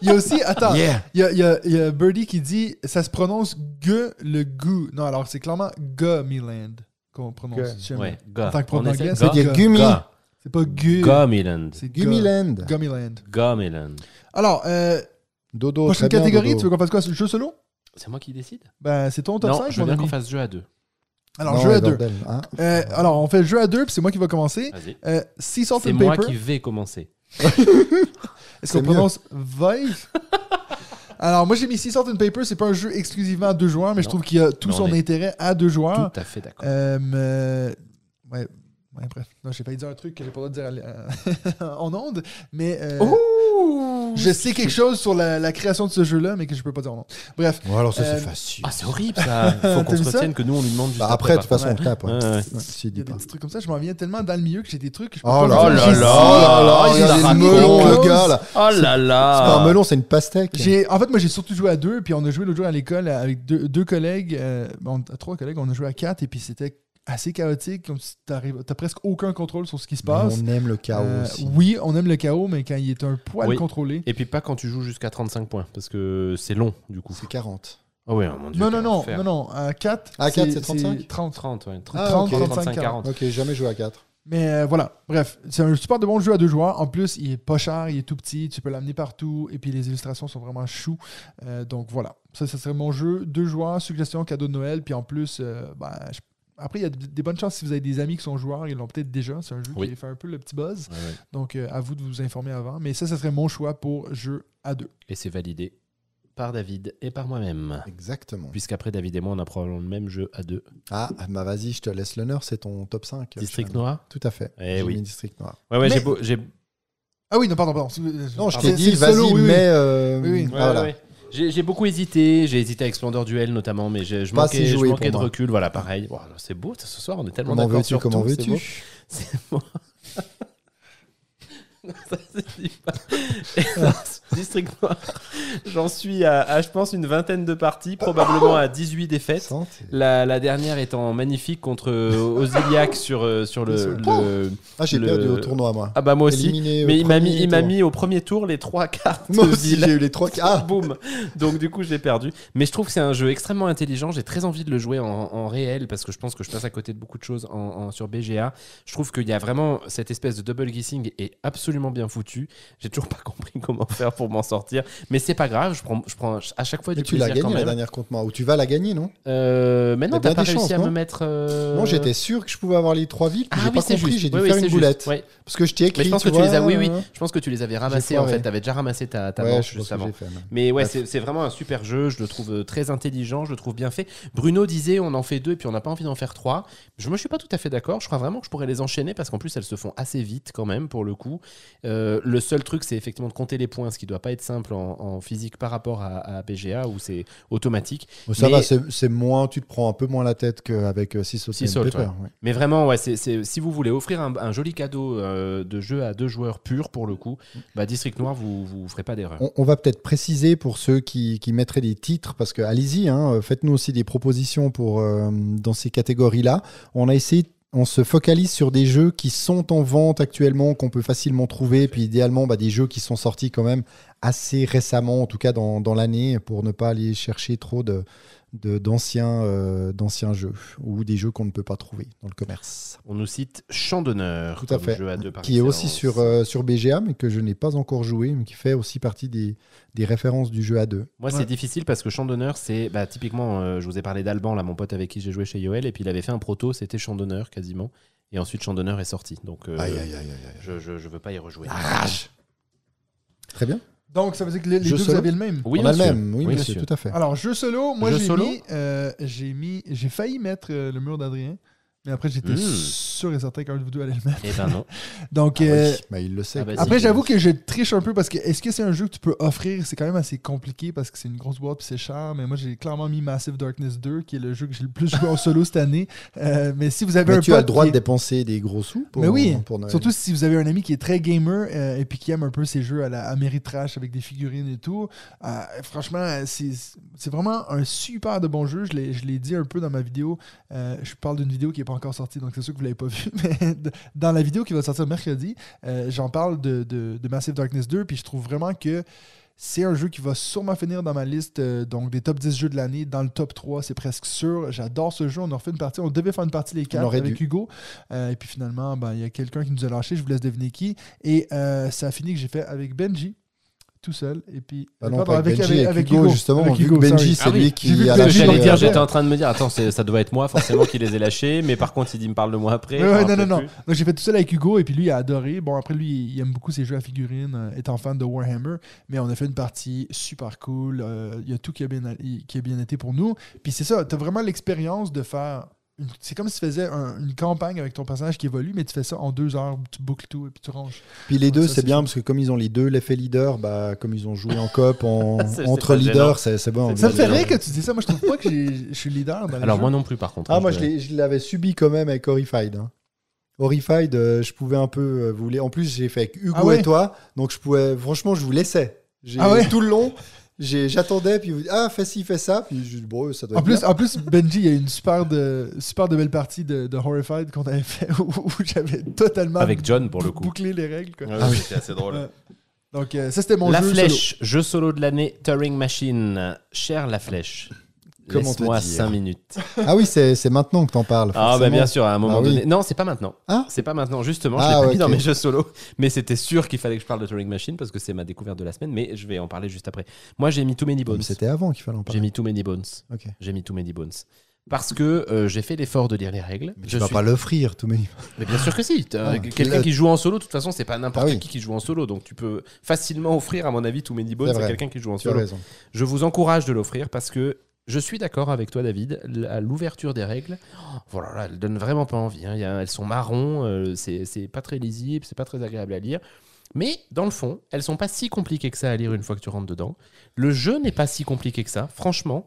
Il y a aussi, attends, Yeah. il y a, il y a- il y a Birdie qui dit ça se prononce G le goût. Non, alors c'est clairement Gummyland qu'on prononce. Gu- chez moi. Ouais. En tant que dire gummy. Ga. C'est pas Gu. Gummyland. C'est Gu- Gummyland. Gummyland. Gummyland. Alors, euh, Dodo, prochaine très bien, catégorie, Dodo. tu veux qu'on fasse quoi Jeu solo? C'est moi qui décide Ben, c'est ton top Non, 5, je veux bien qu'on fasse jeu à deux. Alors, Non, jeu à deux. bordel, hein. Euh, alors, on fait le jeu à deux, puis c'est moi qui va commencer. Vas-y. Euh, Sea Salt C'est and moi Paper. qui vais commencer. (laughs) Est-ce qu'on C'est prononce Vive (laughs) Alors, moi j'ai mis Sea Salt and Paper, c'est pas un jeu exclusivement à deux joueurs, mais je Non. trouve qu'il y a tout Non, son est intérêt à deux joueurs. Tout à fait d'accord. Euh, mais- ouais. Ouais, bref. Non, j'ai failli dire un truc que j'ai pas le droit de dire (laughs) en ondes, mais euh, Ouh je sais quelque chose sur la, la création de ce jeu-là, mais que je peux pas dire en ondes. Bref, Bon, alors ça, Euh, c'est facile. Ah, c'est horrible ça. (laughs) Faut qu'on se retienne que nous on lui demande juste Bah, après, de toute façon, on tape. ouais. Ouais, ouais. Ouais, il y a des petits trucs comme ça, je m'en viens tellement dans le milieu que j'ai des trucs que je peux Oh pas là dire. là J'ai- là là, il y a des melons, le gars, là. Oh là là C'est pas un melon, c'est une pastèque. J'ai, en fait, moi, j'ai surtout joué à deux, puis on a joué l'autre jour à l'école avec deux, deux collègues, euh, bon, trois collègues, on a joué à quatre, et puis c'était assez chaotique, comme si t'arrives- t'as presque aucun contrôle sur ce qui se Mais passe. On aime le chaos Euh, aussi. oui, on aime le chaos, mais quand il est un poil Oui. contrôlé. Et puis pas quand tu joues jusqu'à 35 points, parce que c'est long du coup. C'est 40. Ah ouais, mon dieu. Non, non, non, non, non, à 4. À quatre, c'est 35? 30. 30, ouais. Ah, 30, ok. 35, 40. Ok, jamais joué à 4. Mais euh, voilà, bref, c'est un super de bon jeu à deux joueurs. En plus, il est pas cher, il est tout petit, tu peux l'amener partout, et puis les illustrations sont vraiment chou. Euh, donc voilà, ça, ça serait mon jeu. Deux joueurs, suggestion, cadeau de Noël, puis en plus, euh, ben, je- après, il y a des bonnes chances si vous avez des amis qui sont joueurs, ils l'ont peut-être déjà. C'est un jeu Oui. qui fait un peu le petit buzz. Ouais, ouais. Donc euh, à vous de vous informer avant. Mais ça, ça serait mon choix pour jeu à deux. Et c'est validé par David et par moi-même. Exactement. Puisqu'après David et moi, on a probablement le même jeu à deux. Ah, bah vas-y, je te laisse l'honneur, c'est ton top 5. District. Noir Tout à fait. Eh J'ai oui. mis District Noir. Ouais, ouais, Mais- j'ai beau- j'ai Ah oui, non, pardon, pardon. Non, je Ah, t'ai dit, vas-y, oui, oui. mais. euh, Oui, oui. Ouais, voilà. J'ai beaucoup hésité, j'ai hésité avec Splendor Duel notamment, mais je, manquais, si je joué manquais de moi. recul. Voilà, pareil. C'est beau, ce soir, on est tellement d'accord sur Comment veux-tu (laughs) C'est bon. (laughs) Ça se dit pas. (laughs) District Noir, j'en suis à, à, je pense, une vingtaine de parties, probablement à 18 défaites. La, la dernière étant magnifique contre euh, Oziliac sur, euh, sur le, le- Ah, j'ai le- perdu au tournoi, moi. Ah bah moi aussi. Éliminé au Mais il m'a mis, il mis au premier tour les trois cartes. Moi aussi, j'ai eu les trois. (laughs) Ah Boum Donc du coup, je l'ai perdu. Mais je trouve que c'est un jeu extrêmement intelligent. J'ai très envie de le jouer en, en réel parce que je pense que je passe à côté de beaucoup de choses en, en- sur BGA. Je trouve qu'il y a vraiment cette espèce de double guessing est absolument bien foutu. J'ai toujours pas compris comment faire pour m'en sortir. Mais c'est pas grave. Je prends, je prends à chaque fois du tu l'as plaisir quand gagné la dernière contre moi. Ou tu vas la gagner, non? Euh, mais non, T'as pas réussi chances, à me mettre. euh, Non, j'étais sûr que je pouvais avoir les trois villes. puis Ah j'ai oui, pas compris, j'ai dû Oui, faire une boulette. Parce que je t'ai écrit. Mais je pense que tu les as. Oui, oui. euh, Je pense que tu les avais ramassés en fait. T'avais déjà ramassé ta, ta Ouais, manche juste avant. Mais ouais, c'est vraiment un super jeu. Je le trouve euh, très intelligent, je le trouve bien fait. Bruno disait on en fait deux et puis on n'a pas envie d'en faire trois. Je me suis pas tout à fait d'accord. Je crois vraiment que je pourrais les enchaîner parce qu'en plus elles se font assez vite quand même pour le coup. Euh, le seul truc, c'est effectivement de compter les points, ce qui doit pas être simple en, en physique par rapport à, à BGA où c'est automatique. Ça Mais- va, c'est moins, tu te prends un peu moins la tête qu'avec 6 Salt Sea and Salt, Pepper. ouais. ouais. Mais vraiment, ouais, c'est c'est- si vous voulez offrir un, un joli cadeau euh, de jeu à deux joueurs purs pour le coup, bah, District Noir, vous vous ferez pas d'erreur. On, on va peut-être préciser pour ceux qui, qui mettraient des titres, parce que allez-y, hein, faites-nous aussi des propositions pour, euh, dans ces catégories-là. On a essayé, on se focalise sur des jeux qui sont en vente actuellement, qu'on peut facilement trouver, puis idéalement bah, des jeux qui sont sortis quand même assez récemment, en tout cas dans, dans l'année, pour ne pas aller chercher trop de de- d'anciens euh, d'anciens jeux ou des jeux qu'on ne peut pas trouver dans le commerce. On nous cite Champ d'honneur Tout à comme fait. jeu à deux par Qui est aussi sur, euh, sur BGA, mais que je n'ai pas encore joué, mais qui fait aussi partie des, des références du jeu à deux. Moi, c'est difficile parce que Champ d'honneur, c'est bah, typiquement, euh, je vous ai parlé d'Alban, là, mon pote avec qui j'ai joué chez Yoel, et puis il avait fait un proto, c'était Champ d'honneur quasiment, et ensuite Champ d'honneur est sorti. Donc, euh, Aïe, aïe, aïe, aïe, aïe. Je, je, je veux pas y rejouer. Très bien. Donc, ça veut dire que les, deux, vous solo? avez le même? Oui, on a le monsieur. même, oui, Oui, monsieur, monsieur. tout à fait. Alors, jeu solo, moi Jeu j'ai mis, euh, j'ai mis, j'ai failli mettre euh, le mur d'Adrien, mais après j'étais Mm. sûr et certain qu'un de vous deux allait le mettre. Eh ben non. (laughs) Donc, Ah euh, oui, il le sait. ah quoi. après j'avoue que je triche un peu parce que est-ce que c'est un jeu que tu peux offrir? C'est quand même assez compliqué parce que c'est une grosse boîte puis c'est cher. Mais moi j'ai clairement mis Massive Darkness 2 qui est le jeu que j'ai le plus joué en solo cette année. Euh, mais si vous avez Mais un tu as le droit qui de est- dépenser des gros sous pour, mais oui, pour Noël. surtout si vous avez un ami qui est très gamer euh, et puis qui aime un peu ces jeux à la Ameritrash avec des figurines et tout. euh, franchement, c'est c'est vraiment un super de bon jeu. Je l'ai je l'ai dit un peu dans ma vidéo. Euh, je parle d'une vidéo qui n'est pas encore sortie, donc c'est sûr que vous l'avez pas (laughs) vue. Mais dans la vidéo qui va sortir mercredi, euh, j'en parle de, de, de Massive Darkness 2. Puis je trouve vraiment que c'est un jeu qui va sûrement finir dans ma liste euh, donc des top 10 jeux de l'année. Dans le top 3, c'est presque sûr. J'adore ce jeu. On a refait une partie. On devait faire une partie les quatre avec dû. Hugo. Euh, et puis finalement, ben, il y a quelqu'un qui nous a lâché. Je vous laisse deviner qui. Et euh, ça a fini que j'ai fait avec Benji. Tout seul. Et puis. Ah non, Pardon, pas avec Benji, avec Hugo, justement, Avec vu que Hugo, Benji, c'est Ah oui. lui qui a lâché. j'allais dire, j'étais en train de me dire, attends, ça doit être moi forcément qui les ai lâchés, mais par contre, il dit me parle de moi après. Ouais, non, non, non. Donc j'ai fait tout seul avec Hugo et puis lui il a adoré. Bon, après lui, il aime beaucoup ses jeux à figurines, euh, étant fan de Warhammer. Mais on a fait une partie super cool. euh, Il y a tout qui a bien, qui a bien été pour nous. Puis c'est ça, tu as vraiment l'expérience de faire c'est comme si tu faisais un- une campagne avec ton personnage qui évolue, mais tu fais ça en deux heures, tu boucles tout et puis tu ranges. Puis les deux, c'est bien cool. parce que comme ils ont les deux l'effet leader, bah, comme ils ont joué en coop (laughs) c'est entre leaders, c'est c'est bon. Ça me fait rire que tu dis ça. Moi, je trouve pas que je suis leader dans Alors moi non plus par contre. Ah, hein, moi, je- l'avais subi quand même avec Horrified. hein. Horrified, euh, je pouvais un peu euh, vous les- En plus, j'ai fait avec Hugo Ah ouais et toi, donc je pouvais. Franchement, je vous laissais. J'ai- Ah ouais Tout le long, j'attendais, puis vous ah, fais ci, fais ça, puis je dis, bon, ça doit En être plus, bien. en plus, Benji, il y a une super de, super de belle partie de, de Horrified qu'on avait fait (laughs) où, où j'avais totalement Avec John pour le coup. bouclé les règles. quoi. Ah oui, c'était assez drôle. Ouais. Donc, euh, ça, c'était mon La jeu. Flèche, jeu solo de l'année, Turing Machine. Cher La Flèche. Laisse-moi dire 5 minutes. (laughs) Ah oui, c'est maintenant que t'en parles. Ah bah bien sûr, à un moment Ah oui. donné. Non, c'est pas maintenant. Ah c'est pas maintenant, justement. Ah, je l'ai pas mis dans mes jeux solo. Mais c'était sûr qu'il fallait que je parle de Turing Machine parce que c'est ma découverte de la semaine. Mais je vais en parler juste après. Moi, j'ai mis Too Many. Bones. C'était avant qu'il fallait en J'ai parler. mis Too Many Bones. J'ai mis Too Many Bones. Parce que euh, j'ai fait l'effort de lire les règles. Mais Je tu vas suis- pas l'offrir, tout mais. Mais bien sûr que si. T'as- Ah, Quelqu'un qui joue en solo, de toute façon, c'est pas n'importe Ah oui. qui qui joue en solo. Donc tu peux facilement offrir, à mon avis, Too Many Bones à quelqu'un qui joue en solo. Je vous encourage de l'offrir parce que je suis d'accord avec toi, David. l'ouverture des règles, oh, voilà, là, donnent vraiment pas envie. hein. Elles sont marron, euh, c'est pas très lisible, c'est pas très agréable à lire. Mais dans le fond, elles sont pas si compliquées que ça à lire une fois que tu rentres dedans. Le jeu n'est pas si compliqué que ça, franchement.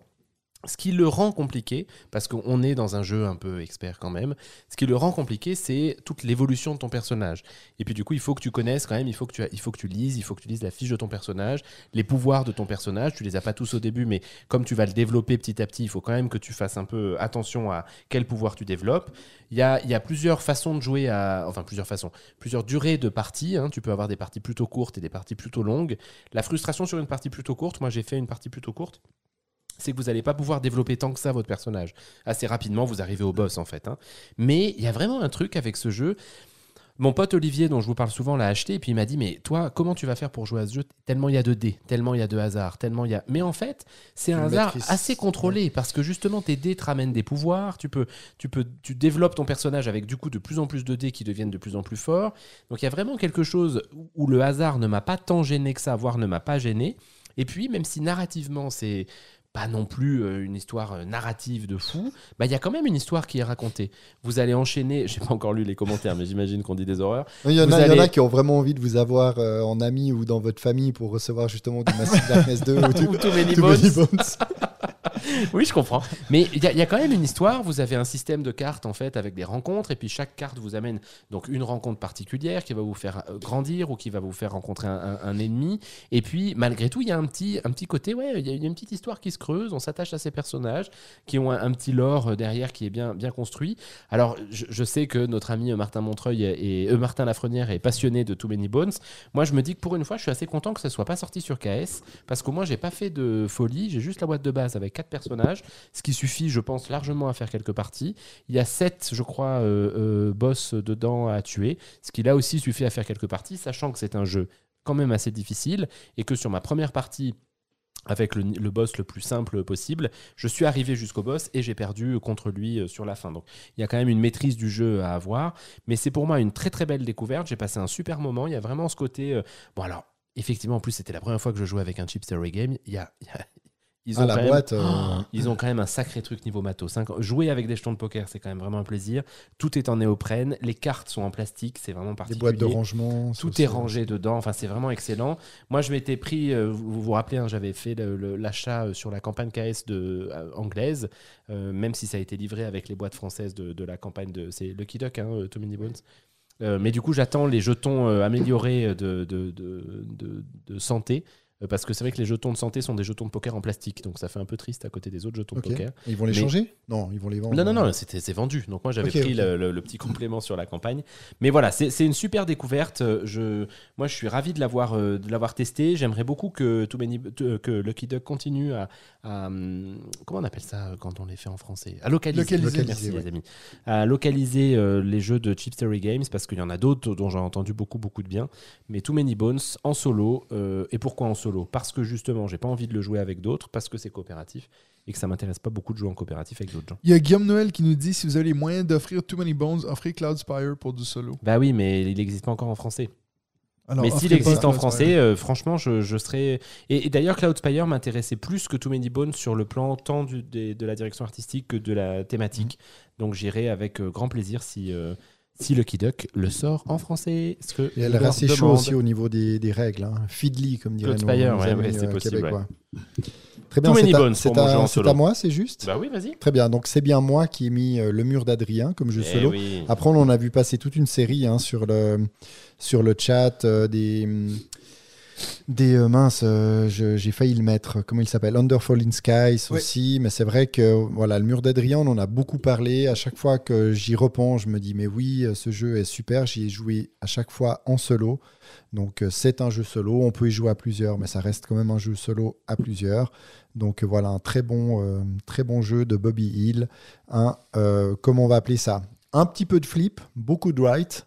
Ce qui le rend compliqué, parce qu'on est dans un jeu un peu expert quand même, ce qui le rend compliqué, c'est toute l'évolution de ton personnage. Et puis du coup, il faut que tu connaisses quand même, il faut que tu, il faut que tu lises, il faut que tu lises la fiche de ton personnage, les pouvoirs de ton personnage. Tu les as pas tous au début, mais comme tu vas le développer petit à petit, il faut quand même que tu fasses un peu attention à quel pouvoir tu développes. Il y a, y a plusieurs façons de jouer à, enfin plusieurs façons, plusieurs durées de parties. hein. Tu peux avoir des parties plutôt courtes et des parties plutôt longues. La frustration sur une partie plutôt courte, moi j'ai fait une partie plutôt courte c'est que vous n'allez pas pouvoir développer tant que ça votre personnage. Assez rapidement, vous arrivez au boss en fait. hein. Mais il y a vraiment un truc avec ce jeu. Mon pote Olivier, dont je vous parle souvent, l'a acheté et puis il m'a dit Mais toi, comment tu vas faire pour jouer à ce jeu? Tellement il y a de dés, tellement il y a de hasard, tellement il y a. Mais en fait, c'est un hasard assez contrôlé parce que justement, tes dés te ramènent des pouvoirs. Tu, peux, tu, peux, tu développes ton personnage avec du coup de plus en plus de dés qui deviennent de plus en plus forts. Donc il y a vraiment quelque chose où le hasard ne m'a pas tant gêné que ça, voire ne m'a pas gêné. Et puis, même si narrativement, c'est pas non plus euh, une histoire euh, narrative de fou, bah il y a quand même une histoire qui est racontée. Vous allez enchaîner, (laughs) j'ai pas encore lu les commentaires, mais j'imagine qu'on dit des horreurs. Il y, en a, il y en allez- a qui ont vraiment envie de vous avoir euh, en ami ou dans votre famille pour recevoir justement du Massive Darkness 2 ou (laughs) du Ou. Many Bones. (laughs) Oui, je comprends. Mais il y, a- quand même une histoire. Vous avez un système de cartes en fait avec des rencontres, et puis chaque carte vous amène donc une rencontre particulière qui va vous faire euh, grandir ou qui va vous faire rencontrer un, ennemi. Et puis malgré tout, il y a un petit, un petit côté, ouais, il y, a- une petite histoire qui se creuse. On s'attache à ces personnages qui ont un, petit lore euh, derrière qui est bien, bien construit. Alors, je, sais que notre ami euh, Martin Montreuil et Martin Lafrenière est passionné de Too Many Bones. Moi, je me dis que pour une fois, je suis assez content que ça soit pas sorti sur KS parce qu'au moins, j'ai pas fait de folie. J'ai juste la boîte de base avec quatre personnages, ce qui suffit, je pense, largement à faire quelques parties. Il y a sept, je crois, euh, euh, boss dedans à tuer, ce qui là aussi suffit à faire quelques parties, sachant que c'est un jeu quand même assez difficile et que sur ma première partie avec le, boss le plus simple possible. Je suis arrivé jusqu'au boss et j'ai perdu contre lui euh, sur la fin. Donc il y a quand même une maîtrise du jeu à avoir. Mais c'est pour moi une très très belle découverte. J'ai passé un super moment. Il y a vraiment ce côté... Bon alors, effectivement, en plus c'était la première fois que je jouais avec un chipster game. Il y a... il y a- Ils Ah, ont la quand même- boîte. euh, (gasps) ils ont quand même un sacré truc niveau matos. hein. Jouer avec des jetons de poker, c'est quand même vraiment un plaisir. Tout est en néoprène. Les cartes sont en plastique. C'est vraiment des particulier. boîtes de rangement. Tout aussi. est rangé dedans, enfin c'est vraiment excellent. Moi je m'étais pris, euh, vous vous rappelez, hein, j'avais fait l'achat euh, sur la campagne KS de, euh, anglaise, euh, même si ça a été livré avec les boîtes françaises de, de la campagne de... C'est Lucky Duck, hein, euh, Many Bones. Euh, mais du coup j'attends les jetons euh, améliorés de santé. Euh, Parce que c'est vrai que les jetons de santé sont des jetons de poker en plastique, donc ça fait un peu triste à côté des autres jetons de poker. Ils vont les Mais- changer? Non, ils vont les vendre. Non, non, non, c'est vendu. Donc moi, j'avais pris. Le, le- le petit complément sur la campagne. Mais voilà, c'est une super découverte. Euh, Je, moi, je suis ravi de l'avoir euh, l'avoir testé. J'aimerais beaucoup que, Too Many- euh, que Lucky Duck continue à, à, hum, Comment on appelle ça euh, quand on les fait en français? À localiser. Localiser. Merci, Localiser, les amis. À localiser euh, les jeux de Chipstery Games parce qu'il y en a d'autres dont j'ai entendu beaucoup, beaucoup de bien. Mais Too Many Bones en solo. euh, et pourquoi en solo? Parce que justement, j'ai pas envie de le jouer avec d'autres, parce que c'est coopératif et que ça m'intéresse pas beaucoup de jouer en coopératif avec d'autres gens. Il y a Guillaume Noël qui nous dit si vous avez les moyens d'offrir Too Many Bones, offrez Cloud Spire pour du solo. Bah oui, mais il n'existe pas encore en français. Alors, mais s'il existe en français, euh, franchement, je, je serais. Et, et d'ailleurs, Cloud Spire m'intéressait plus que Too Many Bones sur le plan tant du- de la direction artistique que de la thématique. Mhm. Donc j'irai avec euh, grand plaisir si, euh, si Lucky Duck le sort en français. Ce que Et elle a l'air leur assez chaud demande. aussi au niveau des, des règles. Hein. Fiddly, comme dirait nos, Spire, nos ouais, amis, ouais, c'est euh, possible, québécois. Très bien, c'est à, c'est à- jeu en c'est solo. à moi, c'est juste Bah oui, vas-y. Très bien, donc c'est bien moi qui ai mis euh, le mur d'Adrien comme jeu Eh solo. oui. Après, on en a vu passer toute une série hein, sur, le, sur le chat euh, des. Des euh, minces, euh, j'ai failli le mettre. Comment il s'appelle? Under Falling Skies aussi. Mais c'est vrai que voilà, le mur d'Adrien, on en a beaucoup parlé. À chaque fois que j'y repense, je me dis mais oui, euh, ce jeu est super. J'y ai joué à chaque fois en solo. Donc c'est un jeu solo. On peut y jouer à plusieurs, mais ça reste quand même un jeu solo à plusieurs. Donc voilà, un très bon, euh, très bon jeu de Bobby Hill. Un, comment on va appeler ça? Un petit peu de flip, beaucoup de write,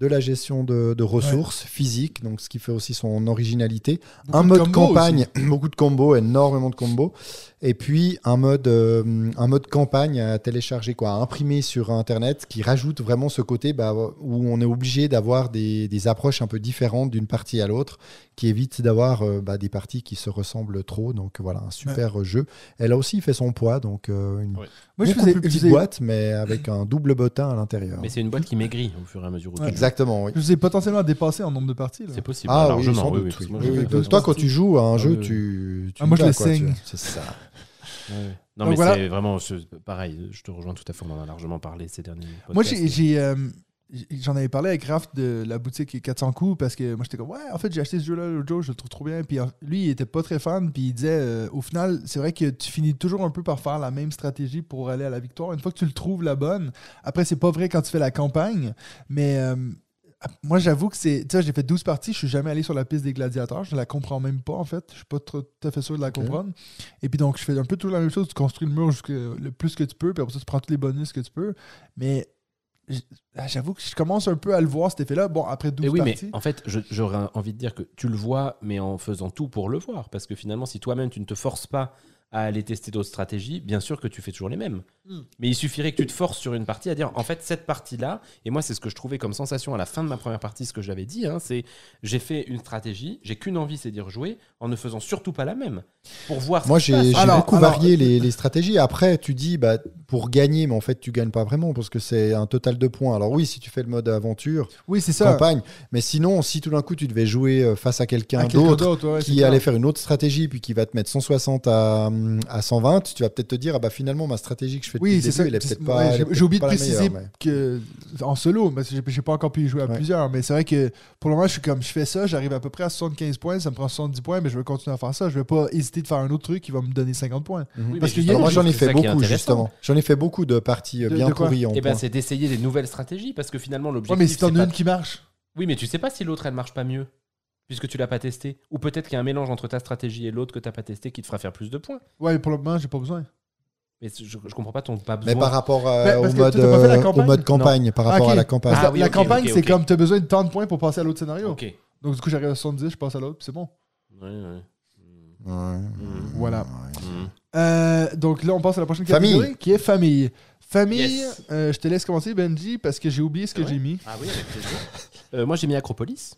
de la gestion de, de ressources physiques, donc ce qui fait aussi son originalité. Beaucoup un de mode campagne, (laughs) beaucoup de combos, énormément de combos. Et puis un mode, euh, un mode campagne à télécharger, quoi, à imprimer sur Internet, qui rajoute vraiment ce côté bah, où on est obligé d'avoir des, des approches un peu différentes d'une partie à l'autre, qui évite d'avoir euh, bah, des parties qui se ressemblent trop. Donc voilà, un super jeu. Elle a aussi fait son poids, donc euh, une Ouais. Moi, je faisais, plus je petite faisais- boîte, mais avec un double bottin à l'intérieur. Mais c'est une boîte qui maigrit au fur et à mesure où Ouais. Exactement, oui. je vous ai potentiellement dépassé en nombre de parties. là. C'est possible. Ah oui, largement. sans oui, doute. oui, moi, toi, quand tu joues à un Ah jeu, oui, oui. tu, tu Ah, moi, je vas, le quoi, tu- saigne. C'est ça. Ouais. Non, Donc mais voilà. c'est vraiment ce- pareil. Je te rejoins tout à fait. On en a largement parlé ces derniers Moi, podcasts. j'ai, j'ai, euh, j'en avais parlé avec Raph de la boutique 400 coups parce que moi, j'étais comme, ouais, en fait, j'ai acheté ce jeu-là l'autre jour, je le trouve trop bien. Puis lui, il était pas très fan. Puis il disait, euh, au final, c'est vrai que tu finis toujours un peu par faire la même stratégie pour aller à la victoire. Une fois que tu le trouves la bonne, après, c'est pas vrai quand tu fais la campagne, mais. euh, moi, j'avoue que c'est. Tu sais, j'ai fait 12 parties, je suis jamais allé sur la piste des gladiateurs, je la comprends même pas en fait. Je suis pas trop- tout à fait sûr de la comprendre. Et puis donc, je fais un peu toujours la même chose, tu construis le mur le plus que tu peux, puis après ça, tu prends tous les bonus que tu peux. Mais ah, j'avoue que je commence un peu à le voir cet effet-là. Bon, après 12 Et oui, mais parties. en fait, j'aurais envie de dire que tu le vois, mais en faisant tout pour le voir. Parce que finalement, si toi-même, tu ne te forces pas à aller tester d'autres stratégies, bien sûr que tu fais toujours les mêmes. Hmm. Mais il suffirait que tu te forces sur une partie à dire, en fait, cette partie-là, et moi, c'est ce que je trouvais comme sensation à la fin de ma première partie, ce que j'avais dit, hein, c'est j'ai fait une stratégie, j'ai qu'une envie, c'est d'y rejouer, en ne faisant surtout pas la même. Pour voir ce Moi, j'ai beaucoup alors- varié les, les stratégies. Après, tu dis, bah, pour gagner, mais en fait, tu gagnes pas vraiment parce que c'est un total de points. Alors oui, si tu fais le mode aventure, Oui, c'est ça. campagne, mais sinon, si tout d'un coup, tu devais jouer euh, face à quelqu'un d'autre ouais, qui allait faire une autre stratégie, puis qui va te mettre 160 à, à 120, tu vas peut-être te dire, ah bah finalement, ma stratégie que je fais depuis Oui, le c'est début, ça. elle est peut-être pas. ouais, j'ai- oublié de préciser mais- que en solo, mais j'ai j'ai pas encore pu y jouer à Ouais. plusieurs, mais c'est vrai que pour le moment, je suis comme je fais ça, j'arrive à peu près à 75 points, ça me prend 70 points, mais je vais continuer à faire ça. Je vais pas hésiter de faire un autre truc qui va me donner 50 points. Mhm. Parce Alors moi, j'en ai fait beaucoup, justement. J'en ai fait beaucoup de parties euh, De- bien de quoi pourries en Eh ben, c'est d'essayer des nouvelles stratégies, parce que finalement, Ouais, l'objectif. mais si t'en c'est as une qui marche. Oui, mais tu sais pas si l'autre elle marche pas mieux, puisque tu l'as pas testé. Ou peut-être qu'il y a un mélange entre ta stratégie et l'autre que t'as pas testé qui te fera faire plus de points. Ouais, mais pour le moment, j'ai pas besoin. Mais je, je comprends pas ton pas besoin. Mais par rapport euh, au, mode, euh, au campagne? mode campagne, par Ah, rapport ok. à la campagne. Ah oui, la campagne, c'est comme t'as besoin de tant de points pour passer à l'autre scénario. Ok. Donc du coup, j'arrive à 70, je passe à l'autre, c'est bon. Ouais, ouais. Ouais. Mm. Voilà. Mm. Euh, donc là, on passe à la prochaine Famille. catégorie, qui est famille. Famille, Yes. euh, je te laisse commencer, Benji, parce que j'ai oublié ce que vrai j'ai mis. Ah oui, avec plaisir. Euh, moi, j'ai mis Acropolis.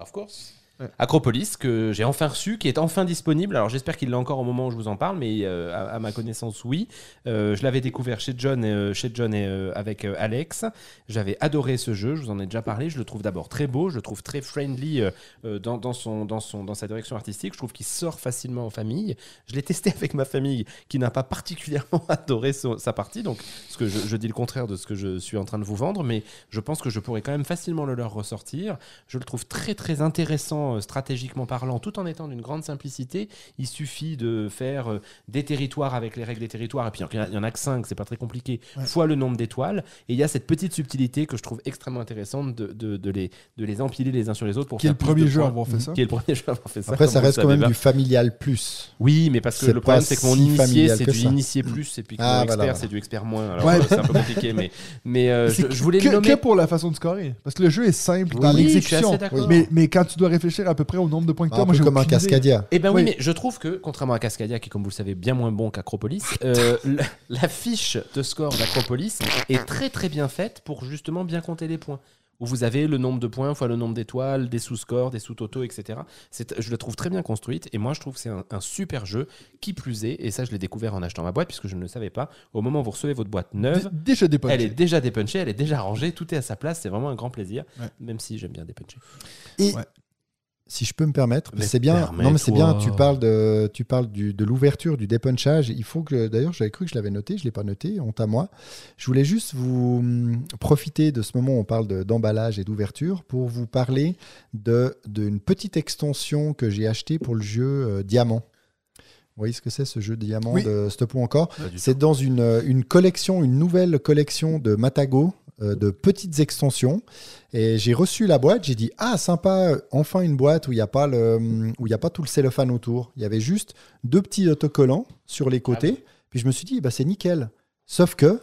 Of course. Acropolis, que j'ai enfin reçu, qui est enfin disponible. Alors, j'espère qu'il l'a encore au moment où je vous en parle, mais euh, à, ma connaissance, oui. Euh, je l'avais découvert chez John, euh, chez John et avec Alex. J'avais adoré ce jeu, je vous en ai déjà parlé. Je le trouve d'abord très beau, je le trouve très friendly dans, son, dans, son, dans sa direction artistique. Je trouve qu'il sort facilement en famille. Je l'ai testé (laughs) avec ma famille, qui n'a pas particulièrement (laughs) adoré sa partie. Donc, parce que je dis le contraire de ce que je suis en train de vous vendre, mais je pense que je pourrais quand même facilement le leur ressortir. Je le trouve très très intéressant euh, stratégiquement parlant, tout en étant d'une grande simplicité. Il suffit de faire euh, des territoires avec les règles des territoires, et puis il y en a- en que 5, c'est pas très compliqué, Ouais. fois le nombre d'étoiles. Et il y a cette petite subtilité que je trouve extrêmement intéressante de, de- de les, de les empiler les uns sur les autres pour Qui est le premier jeu à avoir fait ça. Qui est le premier jeu à avoir fait ça. Après, ça reste quand même du familial plus. Oui, mais parce que le problème, c'est que mon initié, c'est du initié plus, et puis que Ah, mon expert, c'est du expert moins. Alors, c'est un peu compliqué, mais, mais euh, je, voulais que, pour la façon de scorer. Parce que le jeu est simple dans l'exécution. mais quand tu dois réfléchir à peu près au nombre de points que tu as, Un moi comme un. Cascadia. Eh ben oui, Oui. mais je trouve que, contrairement à Cascadia, qui comme vous le savez bien moins bon qu'Acropolis, euh, (laughs) la, la fiche de score d'Acropolis est très très bien faite pour justement bien compter les points. où vous avez le nombre de points fois le nombre d'étoiles, des sous-scores, des sous-totaux, etc. C'est- Je la trouve très bien construite et moi je trouve que c'est un, un super jeu qui plus est, et ça je l'ai découvert en achetant ma boîte puisque je ne le savais pas, au moment où vous recevez votre boîte neuve, Dé- Déjà elle est déjà dépunchée, elle est déjà rangée, tout est à sa place, c'est vraiment un grand plaisir, Ouais. même si j'aime bien dépuncher. Et Ouais. Si je peux me permettre, c'est bien. Non, mais c'est bien. Tu parles de, tu parles du, de l'ouverture, du dépunchage. Il faut que, d'ailleurs, j'avais cru que je l'avais noté, je l'ai pas noté. Honte à moi. Je voulais juste vous hum, profiter de ce moment où on parle de- d'emballage et d'ouverture pour vous parler de d'une petite extension que j'ai achetée pour le jeu euh, Diamant. Vous voyez ce que c'est ce jeu Diamant Oui. de Stop ou encore C'est dans une, euh, une collection, une nouvelle collection de Matago, euh, de petites extensions. Et j'ai reçu la boîte, j'ai dit Ah, sympa, enfin une boîte où il n'y a, pas le- où il y a pas tout le cellophane autour. Il y avait juste deux petits autocollants sur les côtés. Puis je me suis dit bah, C'est nickel. Sauf que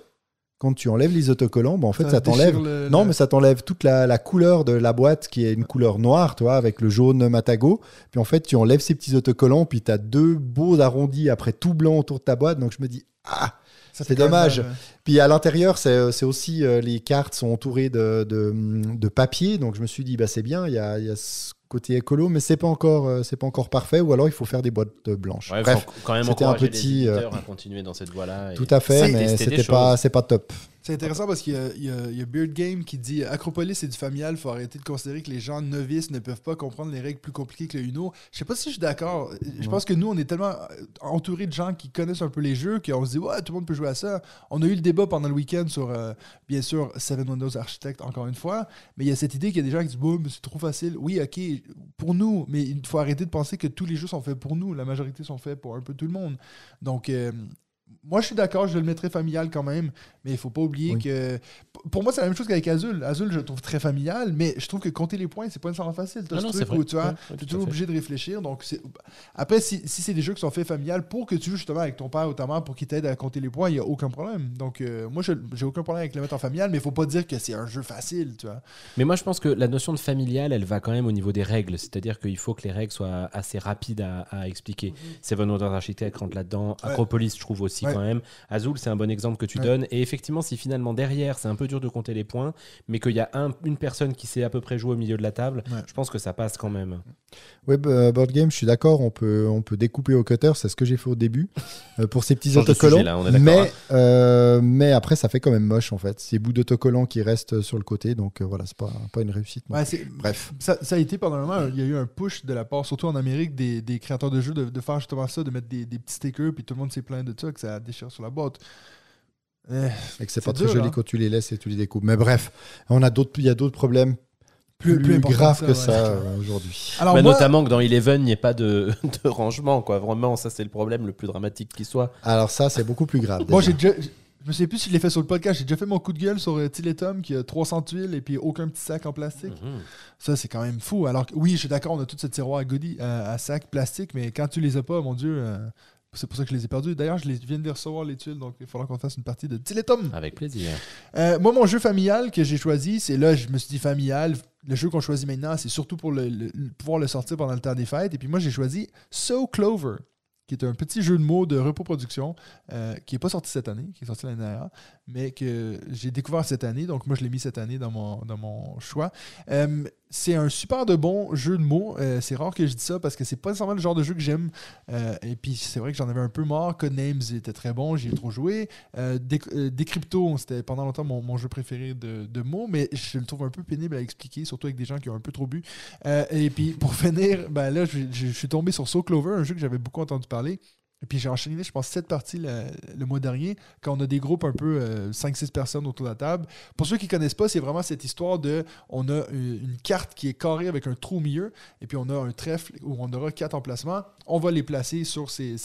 quand tu enlèves les autocollants, bah, en fait, ça, t'enlève. le- Non, mais ça t'enlève toute la, la couleur de la boîte qui est une couleur noire, toi, avec le jaune Matago. Puis en fait, tu enlèves ces petits autocollants, puis tu as deux beaux arrondis après tout blanc autour de ta boîte. Donc je me dis, ah, c'est fait quand même dommage. Puis à l'intérieur, c'est c'est aussi, euh, les cartes sont entourées de, de, de papier. Donc je me suis dit, bah, c'est bien, il y a, il y a ce côté écolo, mais c'est pas encore, euh, c'est pas encore parfait. Ou alors il faut faire des boîtes euh, blanches. Ouais, Bref, faut quand même c'était un petit, les euh, éditeurs à continuer dans cette voie-là. et- tout à fait, mais c'était pas, c'est pas top. C'est intéressant parce qu'il y a, il y a- il y a Beard Game qui dit Acropolis c'est du familial, il faut arrêter de considérer que les gens novices ne peuvent pas comprendre les règles plus compliquées que le Uno. Je sais pas si je suis d'accord. Je pense que nous, on est tellement euh, entouré de gens qui connaissent un peu les jeux qu'on se dit Ouais, tout le monde peut jouer à ça. On a eu le débat pendant le week-end sur, euh, bien sûr, Seven Windows Architect, encore une fois. Mais il y a cette idée qu'il y a des gens qui disent mais c'est trop facile. Oui, ok, pour nous, mais il faut arrêter de penser que tous les jeux sont faits pour nous. La majorité sont faits pour un peu tout le monde. Donc. euh, moi, je suis d'accord, je le mettrais familial quand même, mais il faut pas oublier Oui. que. Pour moi, c'est la même chose qu'avec Azul. Azul, je le trouve très familial, mais je trouve que compter les points, c'est pas nécessairement facile. Ah non, truc c'est vrai. où tu vois, Ouais, à toujours obligé de réfléchir. Donc, après, si, si c'est des jeux qui sont faits familial pour que tu joues justement avec ton père ou ta mère pour qu'ils t'aident à compter les points, il n'y a aucun problème. Donc, euh, moi, je- j'ai aucun problème avec le mettre en familial, mais il faut pas dire que c'est un jeu facile, tu vois. Mais moi, je pense que la notion de familial, elle va quand même au niveau des règles. C'est-à-dire qu'il faut que les règles soient assez rapides à, à expliquer. Seven Wonders Architect rentre là-dedans. Ouais. Acropolis, je trouve aussi Ouais. Quand même. Azul, c'est un bon exemple que tu Ouais. donnes. Et effectivement, si finalement derrière, c'est un peu dur de compter les points, mais qu'il y a un- une personne qui sait à peu près jouer au milieu de la table, Ouais. je pense que ça passe quand même. Web euh, Board Game, je suis d'accord, on peut, on peut découper au cutter, c'est ce que j'ai fait au début, euh, pour ces petits autocollants. là, mais, hein. euh, mais après, ça fait quand même moche, en fait. Ces bouts d'autocollants qui restent sur le côté, donc euh, voilà, c'est pas, pas une réussite. non. Ouais, c'est- Bref. Ça, ça a été pendant un moment, il y a eu un push de la part, surtout en Amérique, des, des créateurs de jeux de, de faire justement ça, de mettre des, des petits stickers, puis tout le monde s'est plaint de ça, que ça déchire sur la boîte. Eh, Et que c'est pas très joli hein. quand tu les laisses et tu les découpes. Mais bref, on a d'autres, il y a d'autres problèmes plus, Plus- plus important graves que ça, ça, ouais. euh, aujourd'hui. Alors, Bah, moi, Notamment que dans Eleven, il n'y ait pas de, (laughs) de rangement. Quoi. Vraiment, ça, c'est le problème le plus dramatique qui soit. Alors ça, c'est beaucoup plus grave. moi j'ai déjà. Je me sais plus si je l'ai fait sur le podcast, j'ai déjà fait mon coup de gueule sur euh, Tiletum qui a 300 tuiles et puis aucun petit sac en plastique. Mhm. Ça, c'est quand même fou. Alors que, oui, je suis d'accord, on a tout ce tiroir à goodies, euh, à sac plastique, mais quand tu les as pas, mon Dieu, euh, c'est pour ça que je les ai perdus. D'ailleurs, je les, viens de les recevoir, les tuiles, donc il faudra qu'on fasse une partie de Tiletum. Avec plaisir. Euh, moi, mon jeu familial que j'ai choisi, c'est là, je me suis dit familial. Le jeu qu'on choisit maintenant, c'est surtout pour le, le- le- pouvoir le sortir pendant le temps des fêtes. Et puis moi, j'ai choisi So Clover, qui est un petit jeu de mots de repos production, euh, qui n'est pas sorti cette année, qui est sorti l'année dernière, mais que j'ai découvert cette année. Donc moi, je l'ai mis cette année dans mon, dans mon choix. Euh, c'est un super de bon jeu de mots. Euh, c'est rare que je dise ça parce que c'est pas nécessairement le genre de jeu que j'aime. Euh, et puis c'est vrai que j'en avais un peu marre. Codenames était très bon, j'y ai trop joué. Decrypto, c'était pendant longtemps mon, mon jeu préféré de, de mots, mais je le trouve un peu pénible à expliquer, surtout avec des gens qui ont un peu trop bu. Et puis pour (laughs) finir, ben là, je, suis tombé sur So Clover, un jeu que j'avais beaucoup entendu parler. Puis j'ai enchaîné, je pense, sept parties le, mois dernier, quand on a des groupes un peu, euh, 5-6 personnes autour de la table. Pour ceux qui connaissent pas, c'est vraiment cette histoire de, on a une, carte qui est carrée avec un trou au milieu, et puis on a un trèfle où on aura quatre emplacements. On va les placer sur ces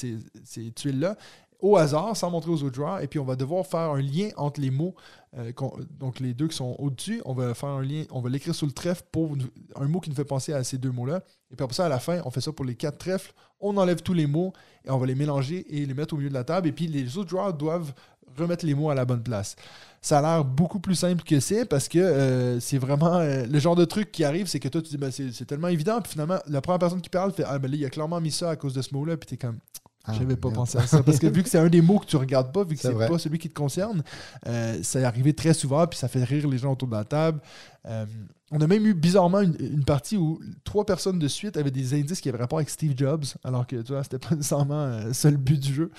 tuiles-là au hasard, sans montrer aux autres joueurs, et puis on va devoir faire un lien entre les mots, euh, donc les deux qui sont au-dessus, on va faire un lien, on va l'écrire sur le trèfle pour un mot qui nous fait penser à ces deux mots-là, et puis après ça, à la fin, on fait ça pour les quatre trèfles, on enlève tous les mots, et on va les mélanger et les mettre au milieu de la table, et puis les autres joueurs doivent remettre les mots à la bonne place. Ça a l'air beaucoup plus simple que c'est parce que euh, c'est vraiment euh, le genre de truc qui arrive, c'est que toi tu dis ben, c'est c'est tellement évident, puis finalement la première personne qui parle fait ah ben là il a clairement mis ça à cause de ce mot-là, puis t'es comme Ah, J'avais pas merde. pensé à ça. Parce que vu que c'est un des mots que tu regardes pas, vu que C'est pas celui qui te concerne, euh, ça est arrivé très souvent, puis ça fait rire les gens autour de la table. Euh, on a même eu bizarrement une, une partie où trois personnes de suite avaient des indices qui avaient rapport avec Steve Jobs, alors que tu vois, c'était pas (laughs) nécessairement euh, ça le but du jeu.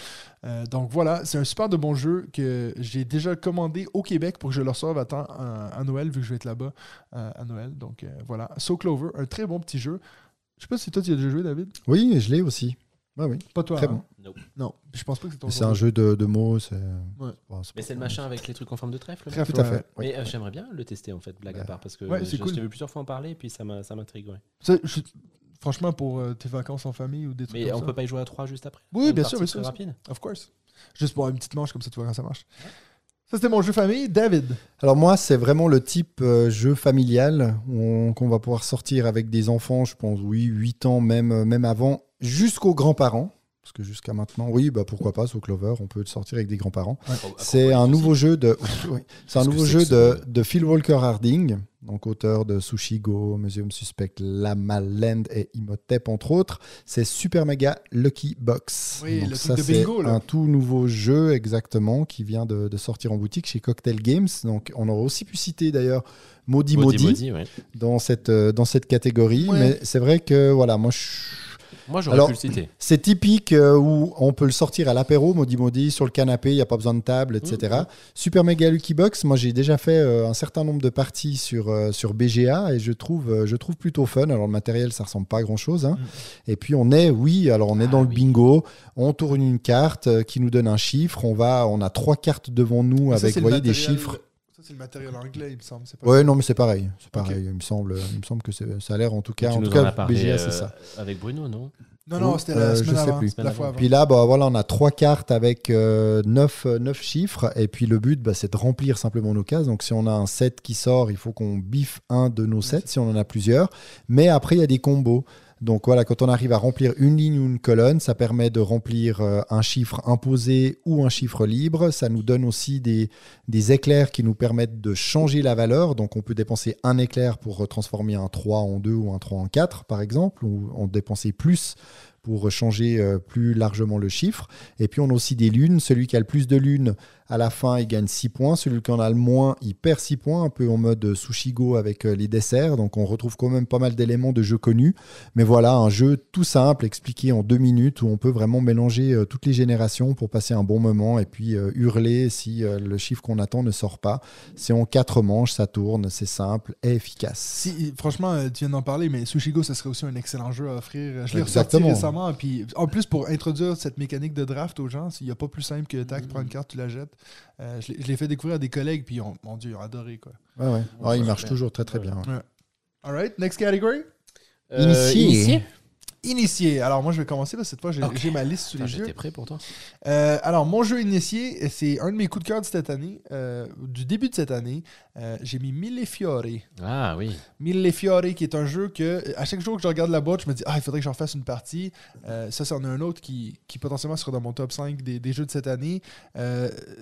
Euh, donc voilà, c'est un super de bon jeu que j'ai déjà commandé au Québec pour que je le reçoive à temps à Noël, vu que je vais être là-bas à Noël. Donc voilà, So Clover, un très bon petit jeu. Je sais pas si toi tu y as déjà joué, David? Oui, je l'ai aussi. Ouais, oui. Pas toi. Très hein? bon. Non, je pense pas que c'est ton C'est un jeu de, de mots. C'est Ouais. bon, Mais c'est le machin avec les trucs en forme de trèfle. Trèfle, Tout à fait. Mais euh, j'aimerais bien le tester en fait, blague à part, parce que je, cool. je t'ai vu plusieurs fois en parler et puis ça m'a- ça m'intrigue. Ouais. Je- franchement, pour euh, tes vacances en famille ou des trucs Mais comme on ça. peut pas y jouer à 3 juste après? Oui, Une bien sûr, bien sûr, rapide. Of course. Juste pour une petite manche, comme ça, tu vois quand ça marche. Ça, c'était mon jeu famille. David. Alors moi, c'est vraiment le type euh, jeu familial qu'on va pouvoir sortir avec des enfants, je pense, oui, 8 ans, même, euh, même avant, jusqu'aux grands-parents. Parce que jusqu'à maintenant, oui, bah pourquoi pas, au Clover, on peut le sortir avec des grands-parents. C'est un nouveau jeu de, (laughs) oui, c'est un nouveau jeu de, de Phil Walker Harding, donc auteur de Sushi Go, Museum Suspect, La Land et Imhotep entre autres. C'est Super Mega Lucky Box. Oui, donc le ça truc de c'est bingo, là. un tout nouveau jeu exactement qui vient de, de sortir en boutique chez Cocktail Games. Donc on aurait aussi pu citer d'ailleurs Maudit Maudit, Maudit, ouais. dans cette euh, dans cette catégorie, Ouais. mais c'est vrai que voilà, moi je Moi j'aurais pu le citer. c'est typique euh, où on peut le sortir à l'apéro, maudit maudit, sur le canapé, il n'y a pas besoin de table, etc. Mhm. Super Mega Lucky Box, moi j'ai déjà fait euh, un certain nombre de parties sur, euh, sur BGA et je trouve, je trouve plutôt fun. Alors le matériel, ça ressemble pas à grand chose. Mhm. Et puis on est, oui, alors on est Ah dans le bingo, on tourne une carte qui nous donne un chiffre, on, va, on a trois cartes devant nous Ça, avec voyez, des chiffres. C'est le matériel anglais, il me semble. c'est pas Ouais, non, mais c'est pareil. C'est pareil. Il, me semble, il me semble que c'est- ça a l'air en tout cas. tu en nous tout en cas, as parlé BGA, euh, c'est ça. avec Bruno, non Non, non, c'était la euh, semaine je sais avant. plus. La fois avant. Puis là, bah, voilà, on a trois cartes avec euh, neuf, euh, neuf chiffres. Et puis le but, bah, c'est de remplir simplement nos cases. Donc si on a un 7 qui sort, il faut qu'on biffe un de nos 7 si on en a plusieurs. Mais après, il y a des combos. Donc voilà, quand on arrive à remplir une ligne ou une colonne, ça permet de remplir euh, un chiffre imposé ou un chiffre libre. Ça nous donne aussi des, éclairs qui nous permettent de changer la valeur. Donc on peut dépenser un éclair pour transformer un 3 en 2 ou un 3 en 4, par exemple, ou en dépenser plus pour changer euh, plus largement le chiffre. Et puis on a aussi des lunes. Celui qui a le plus de lunes à la fin, il gagne 6 points. Celui qui en a le moins, il perd 6 points, un peu en mode sushi go avec euh, les desserts. Donc on retrouve quand même pas mal d'éléments de jeux connus. Mais voilà, un jeu tout simple, expliqué en deux minutes, où on peut vraiment mélanger euh, toutes les générations pour passer un bon moment et puis euh, hurler si le chiffre qu'on attend ne sort pas. C'est en quatre manches, ça tourne, c'est simple et efficace. Si, franchement, tu viens d'en parler, mais Sushigo, ça serait aussi un excellent jeu à offrir. Je l'ai ressorti récemment. Puis, en plus, pour introduire cette mécanique de draft aux gens, il n'y a pas plus simple que tac, prends une carte, tu la jettes. Euh, je l'ai- fait découvrir à des collègues, puis on- mon Dieu, ils ont adoré. Quoi. Ouais, ouais. Ouais, il marche toujours très très Ouais. bien. All right, next category? Initié. Initié. Alors, moi, je vais commencer. Là, cette fois, j'ai ma liste sous les yeux. J'étais prêt pour toi. Euh, alors, mon jeu initié, c'est un de mes coups de cœur de cette année, euh, du début de cette année. Euh, j'ai mis Mille Fiore. Ah oui. Mille Fiore, qui est un jeu que, à chaque jour que je regarde la boîte, je me dis, ah, il faudrait que j'en fasse une partie. Ça, c'en est un autre qui, qui potentiellement sera dans mon top 5 des, des jeux de cette année.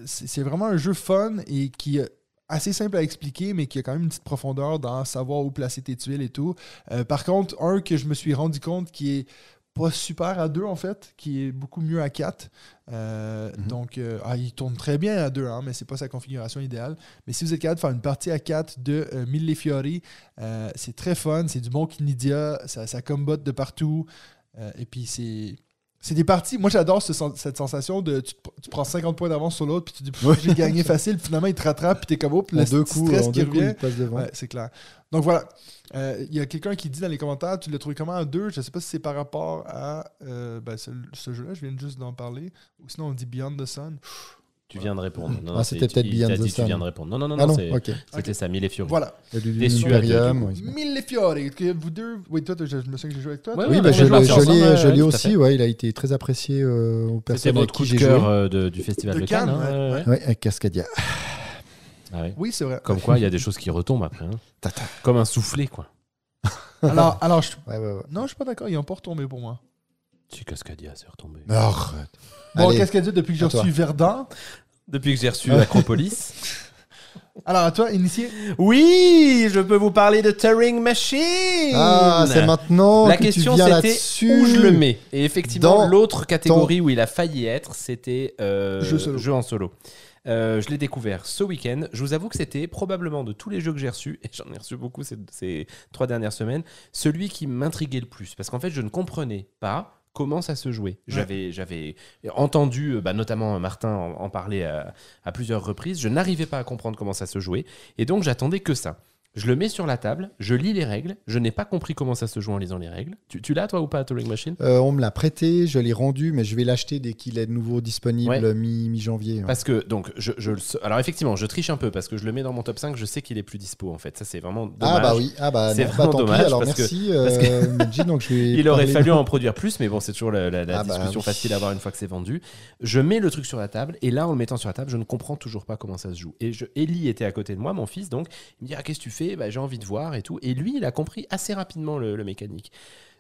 C'est vraiment un jeu fun et qui assez simple à expliquer, mais qui a quand même une petite profondeur dans savoir où placer tes tuiles et tout. Euh, par contre, un que je me suis rendu compte qui est pas super à deux en fait, qui est beaucoup mieux à 4. Euh, Mhm. Donc, euh, ah, il tourne très bien à 2, hein, mais c'est pas sa configuration idéale. Mais si vous êtes capable de faire une partie à 4 de euh, Mille Fiori, c'est très fun, c'est du bon Kinidia, ça, ça combotte de partout. Et puis c'est. C'est des parties. Moi, j'adore ce cette sensation de tu, tu prends 50 points d'avance sur l'autre, puis tu dis Pff, j'ai gagné facile, finalement il te rattrape, puis t'es comme oh, puis le deux coups, stress qui deux revient. il passe devant. Ouais, c'est clair. Donc voilà. Euh, Il y a quelqu'un qui dit dans les commentaires Tu l'as trouvé comment à 2 Je ne sais pas si c'est par rapport à euh, ben, ce, ce jeu-là, je viens juste d'en parler. Ou sinon on dit Beyond the Sun. Tu viens de répondre. Non, Ah, c'était peut-être il Beyond the Sun. Tu viens de répondre. Non, non, non, Ah non, c'était ça, Mille et Fiori. Voilà. Il Déçu oui. Mille Fiore. Que Vous deux. Oui, toi, je, me souviens que j'ai joué avec toi. Ouais? Oui, ouais, bah, on je je l'ai- ouais, aussi, ouais, il a été très apprécié euh, aux C'était personnes avec votre qui coup de j'ai cœur joué. euh, de- du festival De de, Cannes. Cannes, hein, ouais. avec Cascadia. Ah. Oui, c'est vrai. Comme quoi, il y a des choses qui retombent après. hein. Comme un soufflet, quoi. (laughs) Alors, alors je... Ouais, ouais, ouais. non, je suis pas d'accord. Ils n'ont pas retombé pour moi. Si Cascadia, c'est retombé. Arrête. Bon, dit depuis que j'ai reçu Verdun Depuis que j'ai reçu Acropolis. (laughs) Alors, à toi, initié. Oui, je peux vous parler de Turing Machine. Ah, c'est maintenant La que question c'était où je le mets? Et effectivement, Dans l'autre catégorie où il a failli être, c'était euh, Jeu solo. en solo. Euh, je l'ai découvert ce week-end. Je vous avoue que c'était probablement de tous les jeux que j'ai reçus, (laughs) et j'en ai reçu beaucoup ces, ces trois dernières semaines, celui qui m'intriguait le plus. Parce qu'en fait, je ne comprenais pas comment ça se jouait. J'avais, j'avais entendu, euh, bah, notamment Martin en, en parler à, à plusieurs reprises. Je n'arrivais pas à comprendre comment ça se jouait. Et donc, j'attendais que ça. Je le mets sur la table, je lis les règles. Je n'ai pas compris comment ça se joue en lisant les règles. Tu, tu l'as, toi, ou pas, Turing Machine? Euh, on me l'a prêté, je l'ai rendu, mais je vais l'acheter dès qu'il est de nouveau disponible Ouais. mi- mi-janvier. ouais. Parce que, donc, je, je alors effectivement, je triche un peu parce que je le mets dans mon top 5, je sais qu'il est plus dispo en fait. Ça, c'est vraiment dommage. ah bah oui, ah bah, C'est bah, vraiment pis, dommage alors parce que- merci (laughs) parce euh, Medji, donc je vais (laughs) Il aurait fallu en produire plus, mais bon, c'est toujours la, la- la Ah bah discussion oui. facile à avoir une fois que c'est vendu. Je mets le truc sur la table, et là, en le mettant sur la table, je ne comprends toujours pas comment ça se joue. Et je, Ellie était à côté de moi, mon fils, donc il me dit ah, Qu'est-ce que tu fais? Bah, J'ai envie de voir et tout. Et lui, il a compris assez rapidement le, le mécanique.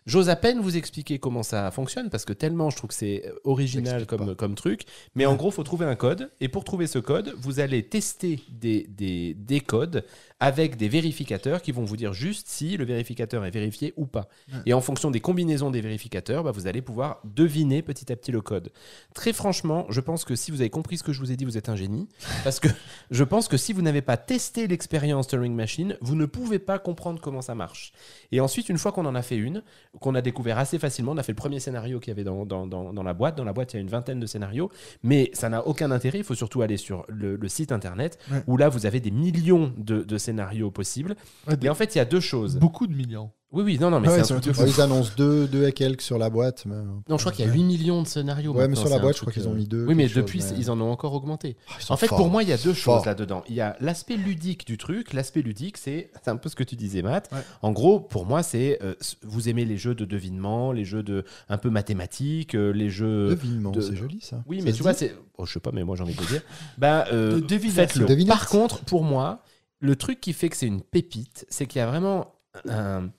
J'ose à peine vous expliquer comment ça fonctionne parce que tellement je trouve que c'est euh, original comme, pas. comme truc. Mais en gros, il faut trouver un code. Et pour trouver ce code, vous allez tester des, des, des codes avec des vérificateurs qui vont vous dire juste si le vérificateur est vérifié ou pas. Et en fonction des combinaisons des vérificateurs, bah, vous allez pouvoir deviner petit à petit le code. Très franchement, je pense que si vous avez compris ce que je vous ai dit, vous êtes un génie. Parce que (laughs) je pense que si vous n'avez pas testé l'expérience Turing Machine, vous ne pouvez pas comprendre comment ça marche. Et ensuite, une fois qu'on en a fait une, qu'on a découvert assez facilement, on a fait le premier scénario qu'il y avait dans, dans, dans, dans la boîte. Dans la boîte, il y a une vingtaine de scénarios, mais ça n'a aucun intérêt. Il faut surtout aller sur le, le site internet Ouais. où là, vous avez des millions de, de scénarios possibles. Ouais, Et en fait, il y a deux choses. Beaucoup de millions. Oui, oui, non, non, mais Ouais, c'est un truc de ils annoncent deux, deux et quelques sur la boîte. Mais... Non, je crois qu'il y a 8 millions de scénarios. Ouais, mais sur la boîte, je crois qu'ils ont euh, mis deux, Oui, mais chose, depuis, mais- ils en ont encore augmenté. Ah, En fait, forts. pour moi, il y a deux choses là-dedans. Il y a l'aspect ludique du truc. L'aspect ludique, c'est un peu ce que tu disais, Matt. Ouais. En gros, pour moi, c'est euh, vous aimez les jeux de devinement, les jeux de un peu mathématiques, euh, les jeux. Devinement, de- c'est joli ça. Oui, Ça mais tu vois, c'est. Oh, je sais pas, mais moi j'ai envie de le dire. (laughs) Bah, euh, faites-le. Par contre, pour moi, le truc qui fait que c'est une pépite, c'est qu'il y a vraiment un.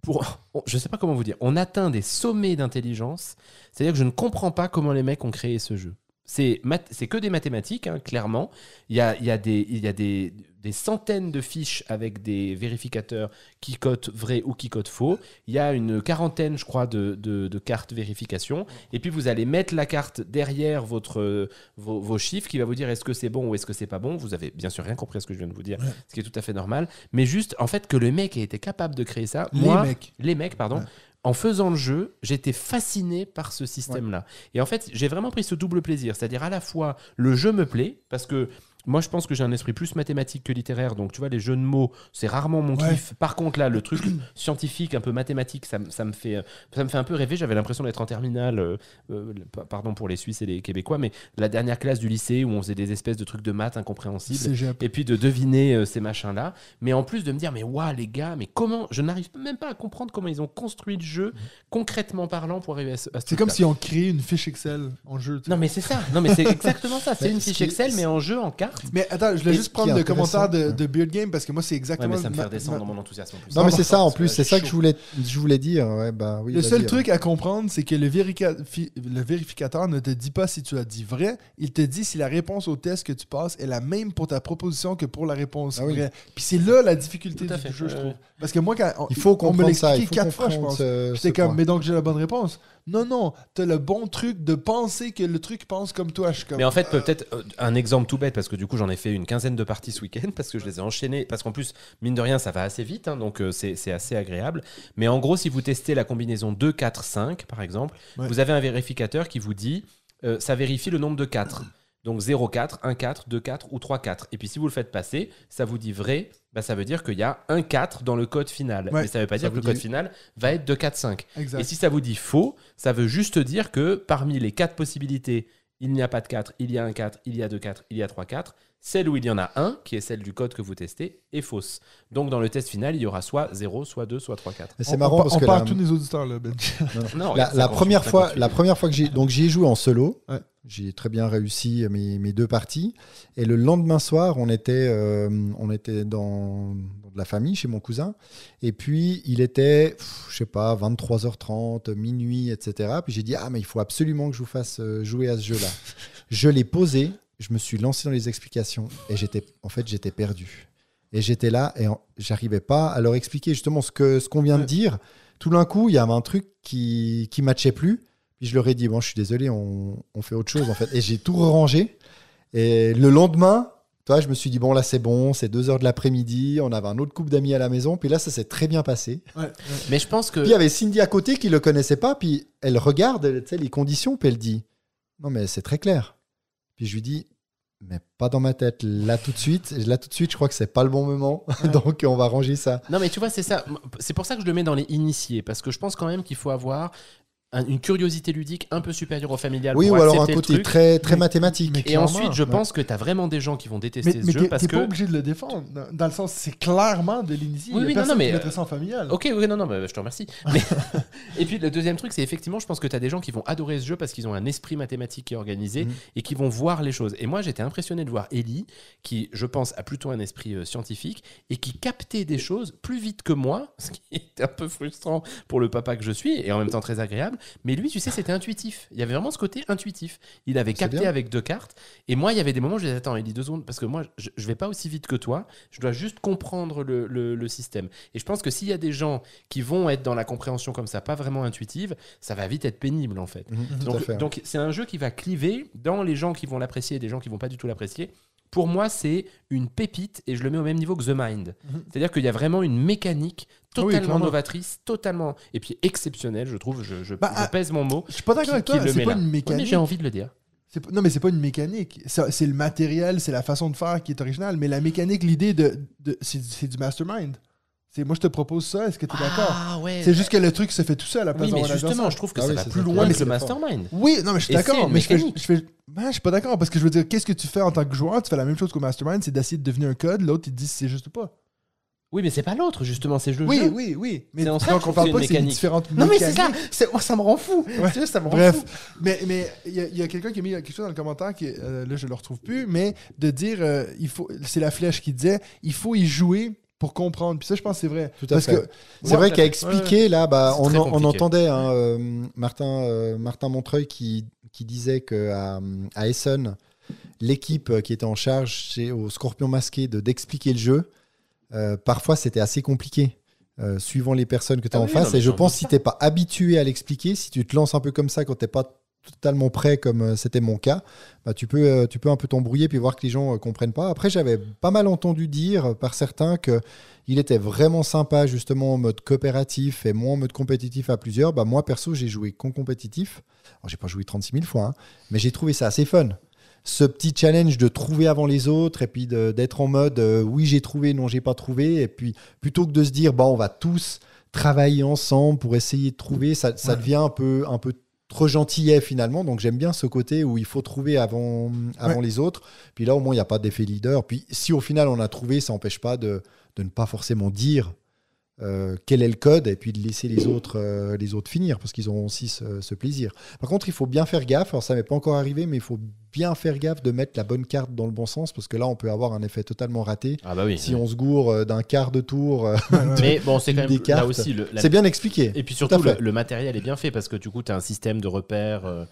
Pour, je sais pas comment vous dire. On atteint des sommets d'intelligence. C'est-à-dire que je ne comprends pas comment les mecs ont créé ce jeu. C'est que des mathématiques, hein, clairement. Il y a, il y a, des, il y a des, des centaines de fiches avec des vérificateurs qui cotent vrai ou qui cotent faux. Il y a une quarantaine, je crois, de, de- de cartes vérification. Et puis vous allez mettre la carte derrière votre, vos, vos chiffres qui va vous dire est-ce que c'est bon ou est-ce que c'est pas bon? Vous avez bien sûr rien compris à ce que je viens de vous dire, ce qui est tout à fait normal. Mais juste, en fait, que le mec ait été capable de créer ça. Les moi, mecs. les mecs, pardon. Ouais. En faisant le jeu, j'étais fasciné par ce système-là. Et en fait, j'ai vraiment pris ce double plaisir. C'est-à-dire, à la fois, le jeu me plaît, parce que moi, je pense que j'ai un esprit plus mathématique que littéraire. Donc, tu vois, les jeux de mots, c'est rarement mon Ouais. kiff. Par contre, là, le truc (coughs) scientifique, un peu mathématique, ça, me- ça, me fait, ça me fait un peu rêver. J'avais l'impression d'être en terminale, euh, euh, pardon pour les Suisses et les Québécois, mais la dernière classe du lycée où on faisait des espèces de trucs de maths incompréhensibles et puis de deviner euh, ces machins-là. Mais en plus de me dire, mais waouh, les gars, mais comment Je n'arrive même pas à comprendre comment ils ont construit le jeu, concrètement parlant, pour arriver à ce, C'est comme si on créait une fiche Excel en jeu. Non, mais c'est ça. Non, mais c'est (laughs) exactement ça. C'est une fiche Excel, mais en jeu, en carte. Mais attends, je voulais juste prendre le commentaire de, de Beard Game parce que moi, c'est Ouais, exactement. mais ça me fait redescendre ma- dans mon enthousiasme en plus. Non, mais c'est ça en plus, c'est ça que je voulais, je voulais dire. Ouais, bah, oui, Le seul alors. truc à comprendre, c'est que le, le vérificateur ne te dit pas si tu as dit vrai, il te dit si la réponse au test que tu passes est la même pour ta proposition que pour la réponse Ah oui. vraie. Puis c'est là la difficulté du fait, jeu, je ouais, trouve. ouais. Parce que moi, quand on, Il faut on me l'expliquait faut quatre fois, je pense. J'étais comme, mais donc j'ai la bonne réponse. Non, non, t'as le bon truc de penser que le truc pense comme toi. Je suis comme, Mais en fait, peut-être euh, un exemple tout bête, parce que du coup, j'en ai fait une quinzaine de parties ce week-end, parce que je les ai enchaînées. Parce qu'en plus, mine de rien, ça va assez vite, hein, donc euh, c'est c'est assez agréable. Mais en gros, si vous testez la combinaison 2, 4, 5, par exemple, Ouais. vous avez un vérificateur qui vous dit euh, ça vérifie le nombre de 4. Donc 0, 4, 1, 4, 2, 4 ou 3, 4. Et puis si vous le faites passer, ça vous dit vrai, bah, ça veut dire qu'il y a un 4 dans le code final. Ouais. Mais ça veut pas dire que le code final va être de 4, 5. Exact. Et si ça vous dit faux, ça veut juste dire que parmi les quatre possibilités, il n'y a pas de 4, il y a un 4, il y a 2 4, il y a 3 4, celle où il y en a un, qui est celle du code que vous testez, est fausse. Donc dans le test final, il y aura soit 0, soit 2, soit 3 4. Et On- C'est marrant on, parce on que parle la, tous les auditeurs, là, Ben. Non, la, ça la première fois, la première fois que j'ai donc j'y ai joué en solo. Ouais. J'ai très bien réussi mes, mes deux parties. Et le lendemain soir, on était, euh, on était dans, dans de la famille chez mon cousin. Et puis, il était, pff, je sais pas, 23h30, minuit, etc. Puis j'ai dit, ah, mais il faut absolument que je vous fasse euh, jouer à ce jeu-là. je l'ai posé. Je me suis lancé dans les explications et j'étais, en fait, j'étais perdu. Et j'étais là et j'arrivais pas à leur expliquer justement ce que ce qu'on vient de dire. Tout d'un coup, il y avait un truc qui qui matchait plus. Puis je leur ai dit bon, je suis désolé, on, on fait autre chose en fait. Et j'ai tout rangé. Et le lendemain, toi, je me suis dit bon là c'est bon, c'est 2 heures de l'après-midi. On avait un autre couple d'amis à la maison. Puis là, ça s'est très bien passé. Mais je pense que. Puis il y avait Cindy à côté qui le connaissait pas, puis elle regarde tu sais, les conditions, puis elle dit Non, mais c'est très clair. Puis je lui dis Mais pas dans ma tête, là tout de suite. Là tout de suite, je crois que c'est pas le bon moment, (laughs) donc on va ranger ça. Non, mais tu vois, c'est ça. C'est pour ça que je le mets dans les initiés, parce que je pense quand même qu'il faut avoir une curiosité ludique un peu supérieure au familial. Oui, pour ou alors un côté truc. très, très Mais- mathématique. mais- Et ensuite, je ouais. pense que tu as vraiment des gens qui vont détester Mais, ce mais jeu parce t'es que. pas obligé de le défendre. Dans, le sens, c'est clairement de l'initié. Oui, oui, non, non, mais, qui mettrait euh, ça en familial. Ok, oui, non, non, bah, je te remercie. (laughs) Mais- et puis le deuxième truc, c'est effectivement, je pense que tu as des gens qui vont adorer ce jeu parce qu'ils ont un esprit mathématique qui est organisé Mhm. et qui vont voir les choses. Et moi, j'étais impressionné de voir Ellie, qui, je pense, a plutôt un esprit euh, scientifique et qui captait des choses plus vite que moi, (laughs) ce qui est un peu frustrant pour le papa que je suis et en même temps très agréable. Mais lui, tu sais, c'était intuitif. Il y avait vraiment ce côté intuitif. Il avait capté bien. avec deux cartes. Et moi, il y avait des moments où je disais, attends, Ellie, deux secondes, parce que moi, je, je vais pas aussi vite que toi. Je dois juste comprendre le, le- le système. Et je pense que s'il y a des gens qui vont être dans la compréhension comme ça, pas vraiment intuitive, ça va vite être pénible en fait. Mhm, donc c'est un jeu qui va cliver dans les gens qui vont l'apprécier et des gens qui vont pas du tout l'apprécier. Pour moi, c'est une pépite et je le mets au même niveau que The Mind. Mhm. C'est-à-dire qu'il y a vraiment une mécanique oui, totalement novatrice, totalement et puis exceptionnelle, je trouve. Je, je- Bah, je ah, pèse mon mot. Je suis pas d'accord avec toi. C'est pas là. une mécanique. j'ai envie de le dire. Non, mais c'est pas une mécanique. C'est le matériel, c'est la façon de faire qui est originale. Mais la mécanique, l'idée, de, de- c'est du mastermind. Moi, je te propose ça. Est-ce que tu es d'accord? Ah ouais. C'est juste que le truc se fait tout seul place Oui, mais justement, je trouve que Ah ça oui, va plus loin que le mastermind. Oui, non, mais je suis d'accord. Mais je fais, je fais- ben, je suis pas d'accord parce que je veux dire, qu'est-ce que tu fais en tant que joueur? Tu fais la même chose qu'au mastermind, c'est d'essayer de devenir un code. L'autre, il dit si c'est juste ou pas. Oui, mais c'est pas l'autre, justement, c'est le Oui, jeu. oui, oui. Mais en ça donc, on parle pas que c'est une une mécanique. différente Non, mais c'est ça, ça me rend fou. Ouais. Tu sais, ça me rend fou. Bref, mais mais il y a, quelqu'un qui a mis quelque chose dans le commentaire qui euh, là je le retrouve plus, mais de dire euh, il faut c'est la flèche qui disait il faut y jouer pour comprendre. Puis ça je pense que c'est vrai. Tout à Parce fait. que C'est vrai qu'à ouais. expliquer, là, bah, on, entendait hein, euh, Martin, euh, Martin Montreuil qui, qui disait qu'à à Essen, l'équipe qui était en charge chez, au Scorpion Masqué de- d'expliquer le jeu, euh, parfois c'était assez compliqué. euh, suivant les personnes que tu as Ah en oui, face. non, et je pense doute si tu pas habitué à l'expliquer, si tu te lances un peu comme ça quand tu pas totalement prêt, comme euh, c'était mon cas, bah, tu, peux, euh, tu peux un peu t'embrouiller puis voir que les gens euh, comprennent pas. Après, j'avais pas mal entendu dire par certains que il était vraiment sympa justement en mode coopératif et moins en mode compétitif à plusieurs. Bah, moi, perso, j'ai joué qu'en compétitif. Alors, j'ai pas joué 36 000 fois, hein, mais j'ai trouvé ça assez fun. Ce petit challenge de trouver avant les autres et puis d'être en mode euh, oui, j'ai trouvé, non, j'ai pas trouvé. Et puis plutôt que de se dire bah, on va tous travailler ensemble pour essayer de trouver, ça, ça Ouais. devient un peu, un peu trop gentillet finalement. Donc j'aime bien ce côté où il faut trouver avant, avant Ouais. les autres. Puis là, au moins, il n'y a pas d'effet leader. Puis si au final on a trouvé, ça n'empêche pas de, de ne pas forcément dire euh, quel est le code et puis de laisser les autres, euh, les autres finir parce qu'ils auront aussi ce, ce plaisir. Par contre, il faut bien faire gaffe. Alors, ça m'est pas encore arrivé, mais il faut bien faire gaffe de mettre la bonne carte dans le bon sens parce que là, on peut avoir un effet totalement raté. Ah bah oui. Si on se gourre euh, d'un quart de tour, (laughs) Mais bon, c'est quand même là aussi la- c'est bien expliqué. Et puis surtout, le, matériel est bien fait parce que du coup, tu as un système de repères. euh,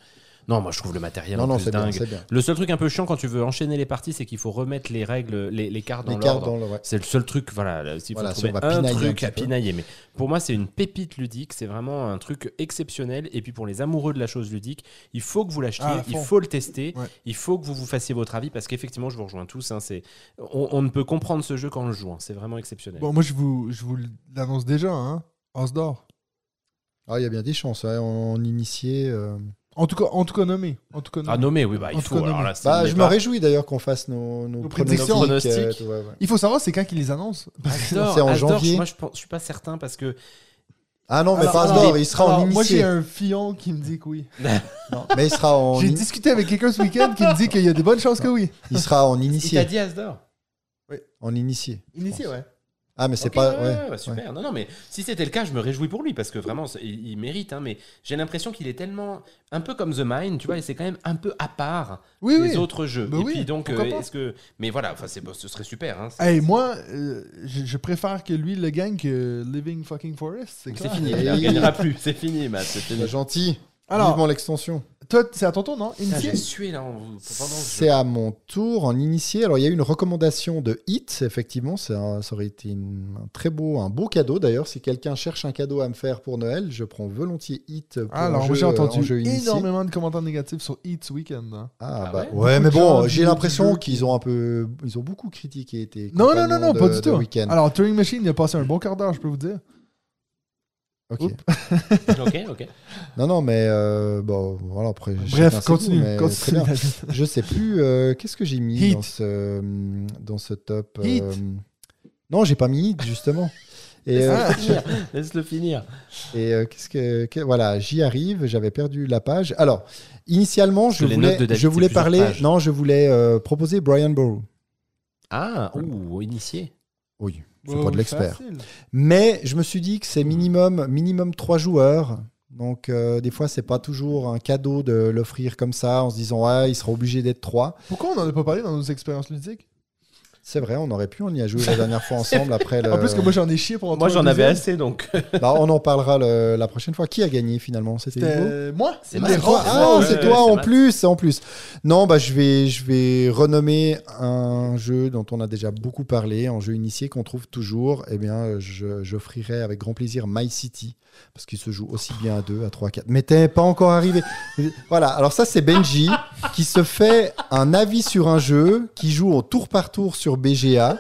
Non, moi je trouve le matériel Non, en non, plus c'est bien, dingue. bien. Le seul truc un peu chiant quand tu veux enchaîner les parties, c'est qu'il faut remettre les règles, les, les cartes dans l'ordre. ouais. C'est le seul truc, voilà, là, s'il faut Voilà, si trouver on va un à pinailler. Mais pour moi, c'est une pépite ludique, c'est vraiment un truc exceptionnel. Et puis pour les amoureux de la chose ludique, il faut que vous l'achetiez, Ah, il faut le tester, Ouais. il faut que vous vous fassiez votre avis parce qu'effectivement, je vous rejoins tous. hein, c'est... On, on ne peut comprendre ce jeu qu'en le jouant, c'est vraiment exceptionnel. Bon, moi je vous je vous l'annonce déjà hein. Os d'or. Ah, il y a bien des chances. initié. euh. En tout cas en tout cas nommé, en tout cas nommé. Ah, nommé, oui, bah, il En faut. alors là, Bah, je me réjouis d'ailleurs qu'on fasse nos, nos Nos pronostics. prédictions. euh, Pronostics. ouais, ouais. Il faut savoir c'est quand qu'ils les annoncent. (laughs) Asdor, C'est en Asdor, janvier. Moi, je, je suis pas certain parce que. Ah non, mais Alors, pas alors, Asdor, il sera en Alors, Moi j'ai initié. un fillon qui me dit que oui. (laughs) Non, mais il sera en, J'ai discuté avec quelqu'un ce week-end qui me dit qu'il y a des bonnes chances que oui. il sera en Il t'a initié. dit Asdor En initié. Initié ouais. Ah, mais c'est pas. ouais, ouais, ouais, bah, super. Non, non, mais si c'était le cas, je me réjouis pour lui parce que vraiment, il, il mérite. hein, mais j'ai l'impression qu'il est tellement. Un peu comme The Mind, tu vois, et c'est quand même un peu à part Oui des oui. autres jeux. Bah et oui, puis donc, euh, est-ce que. Mais voilà, ce serait super. Hein, Hey, moi, euh, je, je préfère que lui le gagne que Living Fucking Forest. C'est fini, il ne gagnera plus. C'est fini, Matt. C'est gentil. Alors, Vivement l'extension. toi, c'est à ton tour, non? Ah, Initié? J'ai sué là en- pendant que je- C'est à mon tour en initié. Alors, il y a eu une recommandation de Hit, effectivement. C'est un- ça aurait été une- un très beau, un beau cadeau. D'ailleurs, si quelqu'un cherche un cadeau à me faire pour Noël, je prends volontiers Hit pour Alors, moi, jeu, j'ai en entendu jeu initié. énormément de commentaires négatifs sur Eat ce week-end. hein. Ah, Ah bah, ouais? ouais, mais Beaucoup de gens bon, j'ai l'impression qu'ils ont un peu, ils ont beaucoup critiqué tes Non, non, non, compagnons non, de- pas du de tout. week-end. Alors, Turing Machine, il a passé un bon quart d'heure, je peux vous dire. Ok. (laughs) Ok, ok. Non, non, mais euh, bon, voilà, après. Bref, continue. mais continue. très bien. Je sais plus, euh, qu'est-ce que j'ai mis dans ce, dans ce top Heat. euh, Non, j'ai pas mis Heat, justement. (laughs) Et, euh, Ah. Laisse-le finir. et euh, qu'est-ce que, que- voilà, j'y arrive. J'avais perdu la page. Alors, initialement, je voulais, David, je voulais parler. pages. Non, je voulais euh, proposer Brian Boru. Ah, ouh, initié. Oui, c'est Oh, pas de l'expert. Mais je me suis dit que c'est minimum, minimum trois joueurs. Donc, euh, des fois, c'est pas toujours un cadeau de l'offrir comme ça en se disant, ouais, il sera obligé d'être trois. Pourquoi on n'en a pas parlé dans nos expériences ludiques? C'est vrai, on aurait pu, on y a joué la dernière fois (laughs) ensemble après le. En plus que moi, j'en ai chié pour en Moi, j'en avais assez, donc. (laughs) Bah, on en parlera le- la prochaine fois. Qui a gagné finalement? C'était C'était moi C'est rares Ah, ouais, toi en plus, en plus. Non, bah je vais, je vais renommer un jeu dont on a déjà beaucoup parlé, un jeu initié qu'on trouve toujours. Eh bien, je- j'offrirai avec grand plaisir My City parce qu'il se joue aussi bien à 2, à 3, à 4. Mais t'es pas encore arrivé. voilà. Alors ça, c'est Benji qui se fait un avis sur un jeu, qui joue au tour par tour sur BGA.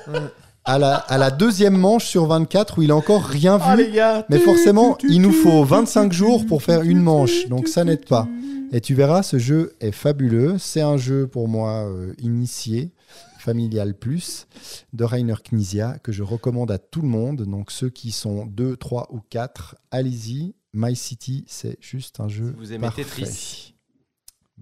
À la, à la deuxième manche sur 24 où il a encore rien vu. Ah, les gars Mais forcément, il nous faut 25 jours pour faire une manche, donc ça n'aide pas. Et tu verras, ce jeu est fabuleux. C'est un jeu pour moi euh, initié, familial plus, de Rainer Knizia, que je recommande à tout le monde. Donc ceux qui sont 2, 3 ou 4, allez-y. My City, c'est juste un jeu. Vous aimez parfait. Tetris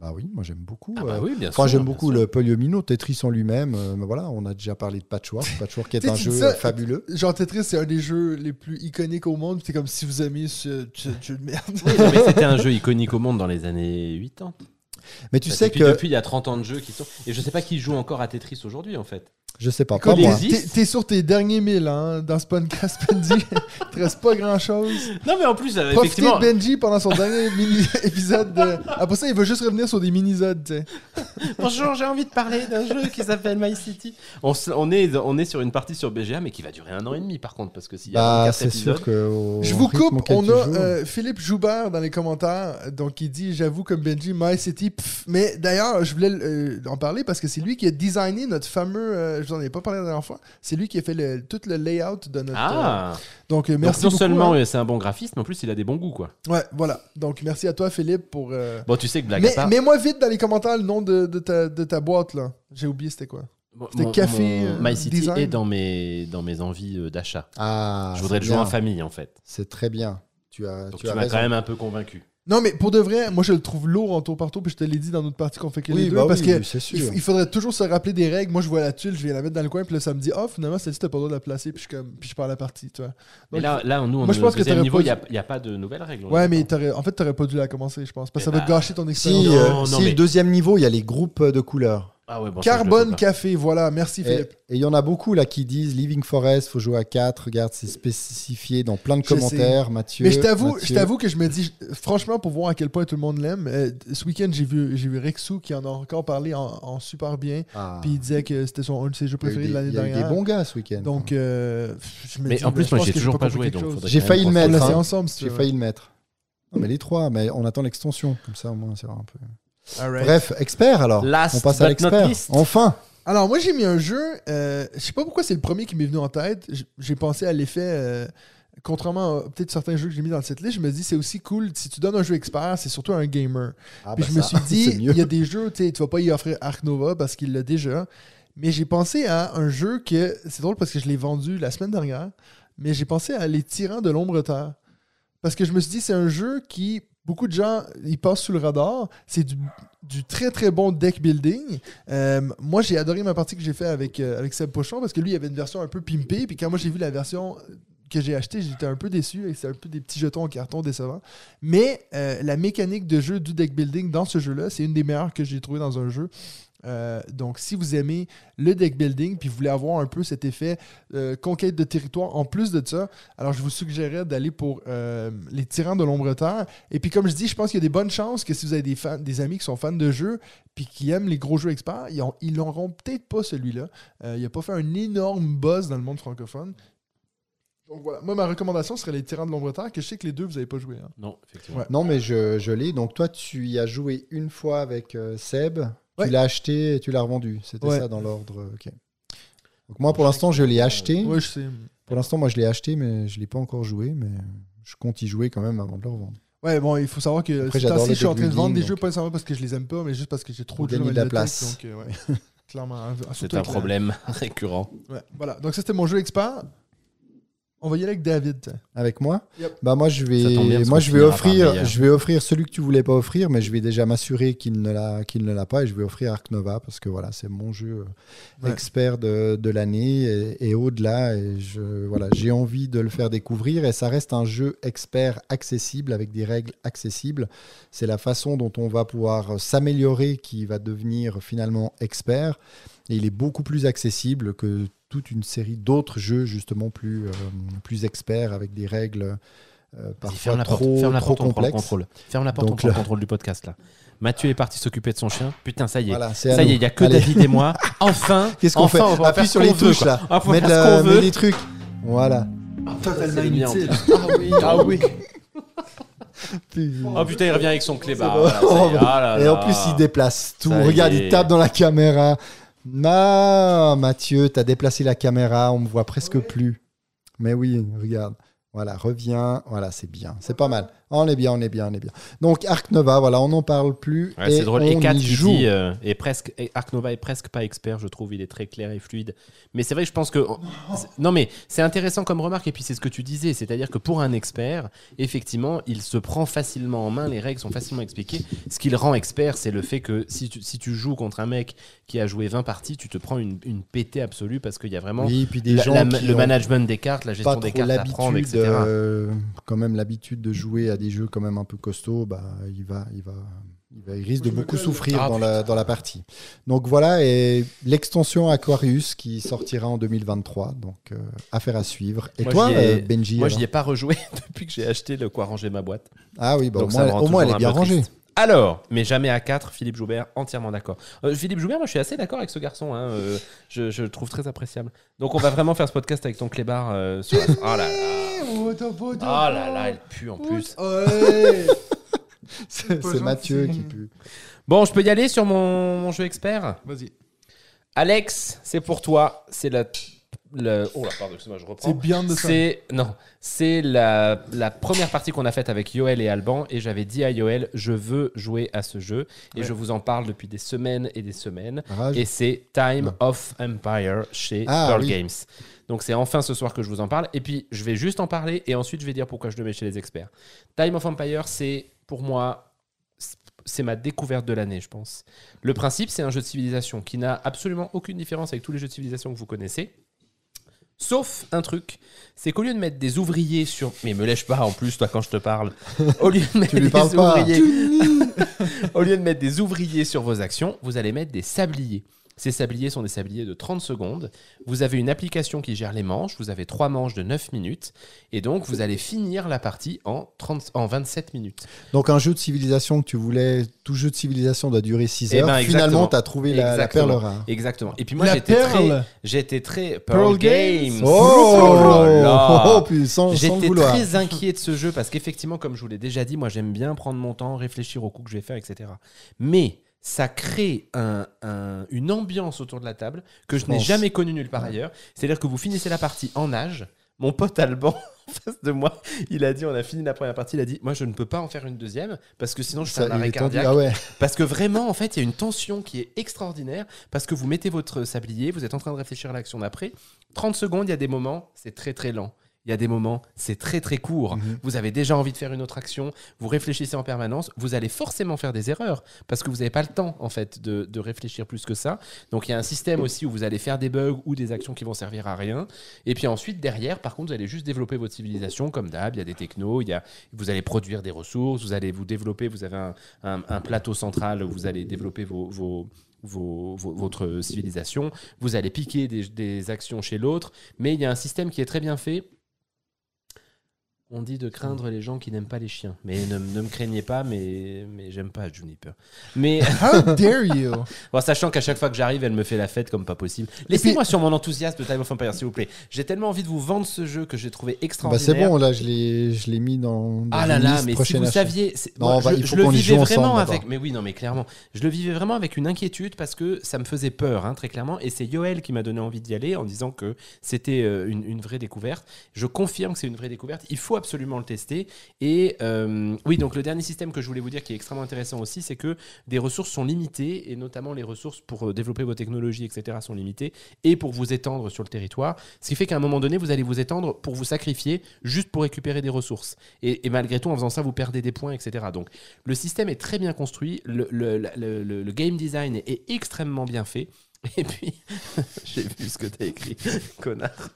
Bah oui, moi j'aime beaucoup. Ah euh, bah oui, bien Enfin, j'aime beaucoup le Polyomino, Tetris en lui-même. euh, mais voilà, on a déjà parlé de Patchwork. (laughs) Patchwork est un jeu ça, fabuleux. Genre Tetris, c'est un des jeux les plus iconiques au monde. C'est comme si vous aimiez ce ce jeu de merde. Oui, non, mais (laughs) c'était un jeu iconique au monde dans les années 80. Mais tu Bah, sais depuis, que depuis il y a 30 ans de jeux qui sont. Et je sais pas qui joue encore à Tetris aujourd'hui en fait. Je sais pas, pas moi. T'es sur tes derniers milles hein, dans ce podcast, Benji. (laughs) Il te reste pas grand chose. Non mais en plus, euh, Profitez effectivement. de Benji pendant son dernier mini (laughs) épisode. De... Après ça, il veut juste revenir sur des mini-zodes. tu sais. (laughs) Bonjour, j'ai envie de parler d'un jeu qui s'appelle My City. On, s- on, est, on est sur une partie sur BGA mais qui va durer un an et demi par contre parce que s'il y a Bah, 24 c'est épisodes. sûr que. au Je vous rythme coupe, auquel on tu a joues- euh, Philippe Joubert dans les commentaires, donc il dit j'avoue comme Benji, My City, pff. mais d'ailleurs je voulais euh, en parler parce que c'est lui qui a designé notre fameux, euh, je vous en ai pas parlé la dernière fois, c'est lui qui a fait le- tout le layout de notre... Ah euh, donc euh, Donc, merci non beaucoup, seulement hein. euh, c'est un bon graphiste, mais en plus il a des bons goûts quoi. Ouais, voilà, donc merci à toi Philippe pour... euh, Bon, tu sais que blague Mais, à part. mets-moi vite dans les commentaires le nom de, de ta, de ta boîte là, j'ai oublié c'était quoi. c'était mon- café, mon euh, My City design. est dans mes, dans mes envies euh, d'achat. Ah, je voudrais le jouer en famille en fait. C'est très bien. Tu as, Donc tu tu, as m'as raison. quand même un peu convaincu. Non mais pour de vrai, moi je le trouve lourd en tour par tour, puis je te l'ai dit dans notre partie qu'on fait que les Oui, deux, bah parce oui, que Il, faudrait toujours se rappeler des règles. Moi, je vois la tuile, je viens la mettre dans le coin, puis là, ça me dit, oh, finalement, celle-ci, t'as pas le droit de la placer, puis je, suis comme, puis je pars la partie, tu vois. Mais là, là, nous, on moi, est je au pense que niveau, pas il n'y a, dû- pas de nouvelles règles. Ouais, mais en fait, t'aurais pas dû la commencer, je pense, parce que ça va bah, gâcher ton expérience. Si, Non, euh, non, si mais- le deuxième niveau, il y a les groupes de couleurs. Ah ouais, bon, Carbone. Café, voilà, merci Philippe. et il y en a beaucoup là qui disent Living Forest, faut jouer à 4. Regarde, c'est spécifié dans plein de commentaires, Mathieu. Mais je t'avoue, je t'avoue que je me dis, franchement, pour voir à quel point tout le monde l'aime, euh, ce week-end, j'ai vu, j'ai vu Rexou qui en a encore parlé en, en super bien, Ah. puis il disait que c'était son, un de ses jeux préférés de l'année il y a eu dernière. des bons gars ce week-end. Donc, euh, je me Mais dis, en plus, moi, j'ai que toujours pas joué, donc J'ai failli le mettre, l'a hein. fait ensemble, si tu J'ai failli le mettre. Non, mais les trois, mais on attend l'extension. Comme ça, au moins, c'est un peu. Alright. Bref, expert alors. Last on passe à but not l'expert. least. Enfin. Alors, moi, j'ai mis un jeu. euh, je sais pas pourquoi c'est le premier qui m'est venu en tête. J- J'ai pensé à l'effet. euh, contrairement à peut-être certains jeux que j'ai mis dans cette liste, je me dis c'est aussi cool. Si tu donnes un jeu expert, c'est surtout un gamer. Ah, Puis bah, je me ça, suis (laughs) dit, c'est mieux. il y a des jeux, tu sais, tu vas pas y offrir Ark Nova parce qu'il l'a déjà. Mais j'ai pensé à un jeu que. C'est drôle parce que je l'ai vendu la semaine dernière. Mais j'ai pensé à Les Tyrans de l'Ombre Terre. Parce que je me suis dit, c'est un jeu qui. Beaucoup de gens, ils passent sous le radar. C'est du, très très bon deck building. Euh, moi, j'ai adoré ma partie que j'ai fait avec, euh, avec Seb Pochon parce que lui, il avait une version un peu pimpée. Puis quand moi, j'ai vu la version que j'ai achetée, j'étais un peu déçu. Et c'est un peu des petits jetons en carton décevants. Mais euh, la mécanique de jeu du deck building dans ce jeu-là, c'est une des meilleures que j'ai trouvées dans un jeu. Euh, donc, si vous aimez le deck building puis vous voulez avoir un peu cet effet euh, conquête de territoire en plus de ça, alors je vous suggérerais d'aller pour euh, les tyrans de l'ombre terre. Et puis, comme je dis, je pense qu'il y a des bonnes chances que si vous avez des, fans, des amis qui sont fans de jeux puis qui aiment les gros jeux experts, ils ont- ils n'auront peut-être pas celui-là. Euh, il n'a pas fait un énorme buzz dans le monde francophone. Donc voilà, moi ma recommandation serait les tyrans de l'ombre terre, que je sais que les deux vous n'avez pas joué. hein. Non, effectivement. Ouais. Non, mais je, je l'ai. Donc, toi, tu y as joué une fois avec euh, Seb. Ouais. Tu l'as acheté et tu l'as revendu. C'était Ouais. ça dans l'ordre. Ok. Donc, moi, pour l'instant, je l'ai acheté. Ouais, je sais. Pour l'instant, moi, je l'ai acheté, mais je ne l'ai pas encore joué. Mais je compte y jouer quand même avant de le revendre. Ouais, bon, il faut savoir que Après, je suis en train de vendre des jeux pas nécessairement parce que je les aime pas, mais juste parce que j'ai trop de jeux dans de la place. Donc, euh, ouais. (laughs) Clairement. hein, C'est un problème (laughs) récurrent. Ouais, voilà. Donc, ça, c'était mon jeu expert. On va y aller avec David. Avec moi Yep. Bah moi je vais moi je vais offrir je vais offrir celui que tu voulais pas offrir mais je vais déjà m'assurer qu'il ne l'a qu'il ne l'a pas et je vais offrir Ark Nova parce que voilà c'est mon jeu euh, Ouais. expert de, de l'année et, et au-delà et je voilà j'ai envie de le faire découvrir et ça reste un jeu expert accessible avec des règles accessibles c'est la façon dont on va pouvoir s'améliorer qui va devenir finalement expert et il est beaucoup plus accessible que toute une série d'autres jeux justement plus, euh, plus experts avec des règles euh, parfois ferme la porte, trop, ferme la trop porte, on prend le complexes. contrôle. Ferme la porte, Donc on prend le contrôle du podcast là. Mathieu est parti s'occuper de son chien. Putain, ça y est. Voilà, ça y est, il n'y a que Allez. David et moi. (laughs) Enfin, Qu'est-ce qu'on enfin, fait on va Appuie faire sur les veut, touches là. Ce la- qu'on mets veut. des trucs. Voilà. Totalement inutile. Ah oui, ah oui. Oh putain, il revient avec son clébard. bon. voilà, est. Ah Et en plus, il déplace tout. Ça Regarde, est. il tape dans la caméra. Ah, Mathieu, t'as déplacé la caméra, on me voit presque plus. Mais oui, regarde. Voilà, reviens. Voilà, c'est bien. C'est pas mal. On est bien, on est bien, on est bien. Donc, Arc Nova, voilà, on n'en parle plus. Ouais, et c'est drôle. on Et 4 y joue. dit euh, est presque, et Ark Nova est presque pas expert, je trouve. Il est très clair et fluide. Mais c'est vrai, que je pense que. Non, mais c'est intéressant comme remarque. Et puis c'est ce que tu disais. C'est-à-dire que pour un expert, effectivement, il se prend facilement en main. Les règles sont facilement expliquées. Ce qui le rend expert, c'est le fait que si tu, si tu joues contre un mec qui a joué 20 parties, tu te prends une, une pétée absolue parce qu'il y a vraiment. Oui, puis des la- gens la- le management des cartes, la gestion des cartes à prendre, etc. euh, quand même l'habitude de jouer à des jeux quand même un peu costauds, bah, il va, il va, il va, il risque de Je beaucoup souffrir Ah, dans la dans la partie. Donc voilà, et l'extension Aquarius qui sortira en 2023, donc euh, affaire à suivre. Et Moi, toi, ai- euh, Benji Moi, alors j'y ai pas rejoué (laughs) depuis que j'ai acheté le quoi ranger ma boîte. Ah oui, bah, au Donc moins, au moins elle est bien rangée. triste. Alors, mais jamais à 4, Philippe Joubert, entièrement d'accord. Euh, Philippe Joubert, moi je suis assez d'accord avec ce garçon, hein, euh, je, je le trouve très appréciable. Donc on va vraiment faire ce podcast avec ton clébard euh, sur la... Oh là là Oh, là là, elle pue en plus. Ouais. (laughs) C'est Mathieu qui pue. Bon, je peux y aller sur mon, mon jeu expert? Vas-y. Alex, c'est pour toi, c'est la... le- Oh là, pardon, excuse-moi, je reprends. C'est bien de ça. C'est non, c'est la, la première partie qu'on a faite avec Yoel et Alban et j'avais dit à Yoel, je veux jouer à ce jeu et Ouais. je vous en parle depuis des semaines et des semaines Rage. et c'est Time Non. of Empire chez Ah, Pearl oui. Games. Donc c'est enfin ce soir que je vous en parle et puis je vais juste en parler et ensuite je vais dire pourquoi je le mets chez les experts. Time of Empire, c'est pour moi c'est ma découverte de l'année, je pense. Le principe, c'est un jeu de civilisation qui n'a absolument aucune différence avec tous les jeux de civilisation que vous connaissez. Sauf un truc, c'est qu'au lieu de mettre des ouvriers sur. Mais me lèche pas en plus, toi, quand je te parle. Au lieu de (laughs) mettre des ouvriers. (laughs) au lieu de mettre des ouvriers sur vos actions, vous allez mettre des sabliers. Ces sabliers sont des sabliers de 30 secondes. Vous avez une application qui gère les manches. Vous avez trois manches de 9 minutes. Et donc, vous allez finir la partie en, 30, en 27 minutes. Donc un jeu de civilisation que tu voulais, tout jeu de civilisation doit durer 6 Eh heures. ben, Finalement, tu as trouvé la, perle rare. Exactement. Et puis moi, j'étais très, j'étais très Pearl Pearl, Games. Games. Oh, oh, le J'étais très inquiet de ce jeu parce qu'effectivement, comme je vous l'ai déjà dit, moi j'aime bien prendre mon temps, réfléchir au coup que je vais faire, etc. Mais ça crée un- un- une ambiance autour de la table que je, Je n'ai jamais connue nulle part ailleurs. C'est-à-dire que vous finissez la partie en nage. Mon pote Alban, (laughs) en face de moi, il a dit on a fini la première partie, il a dit moi je ne peux pas en faire une deuxième parce que sinon je fais un arrêt cardiaque. Ah ouais. Parce que vraiment, en fait, il y a une tension qui est extraordinaire parce que vous mettez votre sablier, vous êtes en train de réfléchir à l'action d'après. 30 secondes, il y a des moments, c'est très très lent. Il y a des moments, c'est très très court. Mhm. Vous avez déjà envie de faire une autre action, vous réfléchissez en permanence, vous allez forcément faire des erreurs parce que vous n'avez pas le temps en fait de, de réfléchir plus que ça. Donc il y a un système aussi où vous allez faire des bugs ou des actions qui vont servir à rien. Et puis ensuite derrière, par contre, vous allez juste développer votre civilisation comme d'hab. Il y a des technos, il y a, vous allez produire des ressources, vous allez vous développer. Vous avez un, un- un plateau central où vous allez développer vos, vos, vos- vos- votre civilisation. Vous allez piquer des, des actions chez l'autre, mais il y a un système qui est très bien fait. On dit de craindre les gens qui n'aiment pas les chiens. Mais ne, ne me craignez pas, mais, mais j'aime pas Juniper. Mais (laughs) How dare you? Bon, sachant qu'à chaque fois que j'arrive, elle me fait la fête comme pas possible. Laissez-moi sur mon enthousiasme de Time of Empire, s'il vous plaît. J'ai tellement envie de vous vendre ce jeu que j'ai trouvé Bah, c'est extraordinaire. bon, là, je l'ai je l'ai mis dans. dans Ah là là, mais si vous achat. saviez, Non, moi, va- je, le vivais vraiment ensemble, avec, mais oui, non, mais clairement, je le vivais vraiment avec une inquiétude parce que ça me faisait peur, hein, très clairement, et c'est Yoel qui m'a donné envie d'y aller en disant que c'était euh, une, une vraie découverte. Je confirme que c'est une vraie découverte. Il faut absolument le tester. Et euh, oui, donc le dernier système que je voulais vous dire qui est extrêmement intéressant aussi, c'est que des ressources sont limitées et notamment les ressources pour euh, développer vos technologies, etc., sont limitées et pour vous étendre sur le territoire. Ce qui fait qu'à un moment donné, vous allez vous étendre pour vous sacrifier juste pour récupérer des ressources. Et, malgré tout, en faisant ça, vous perdez des points, etc. Donc le système est très bien construit, le, le- le- le- game design est, extrêmement bien fait. Et puis, (laughs) j'ai vu ce que tu as écrit, (laughs) connard.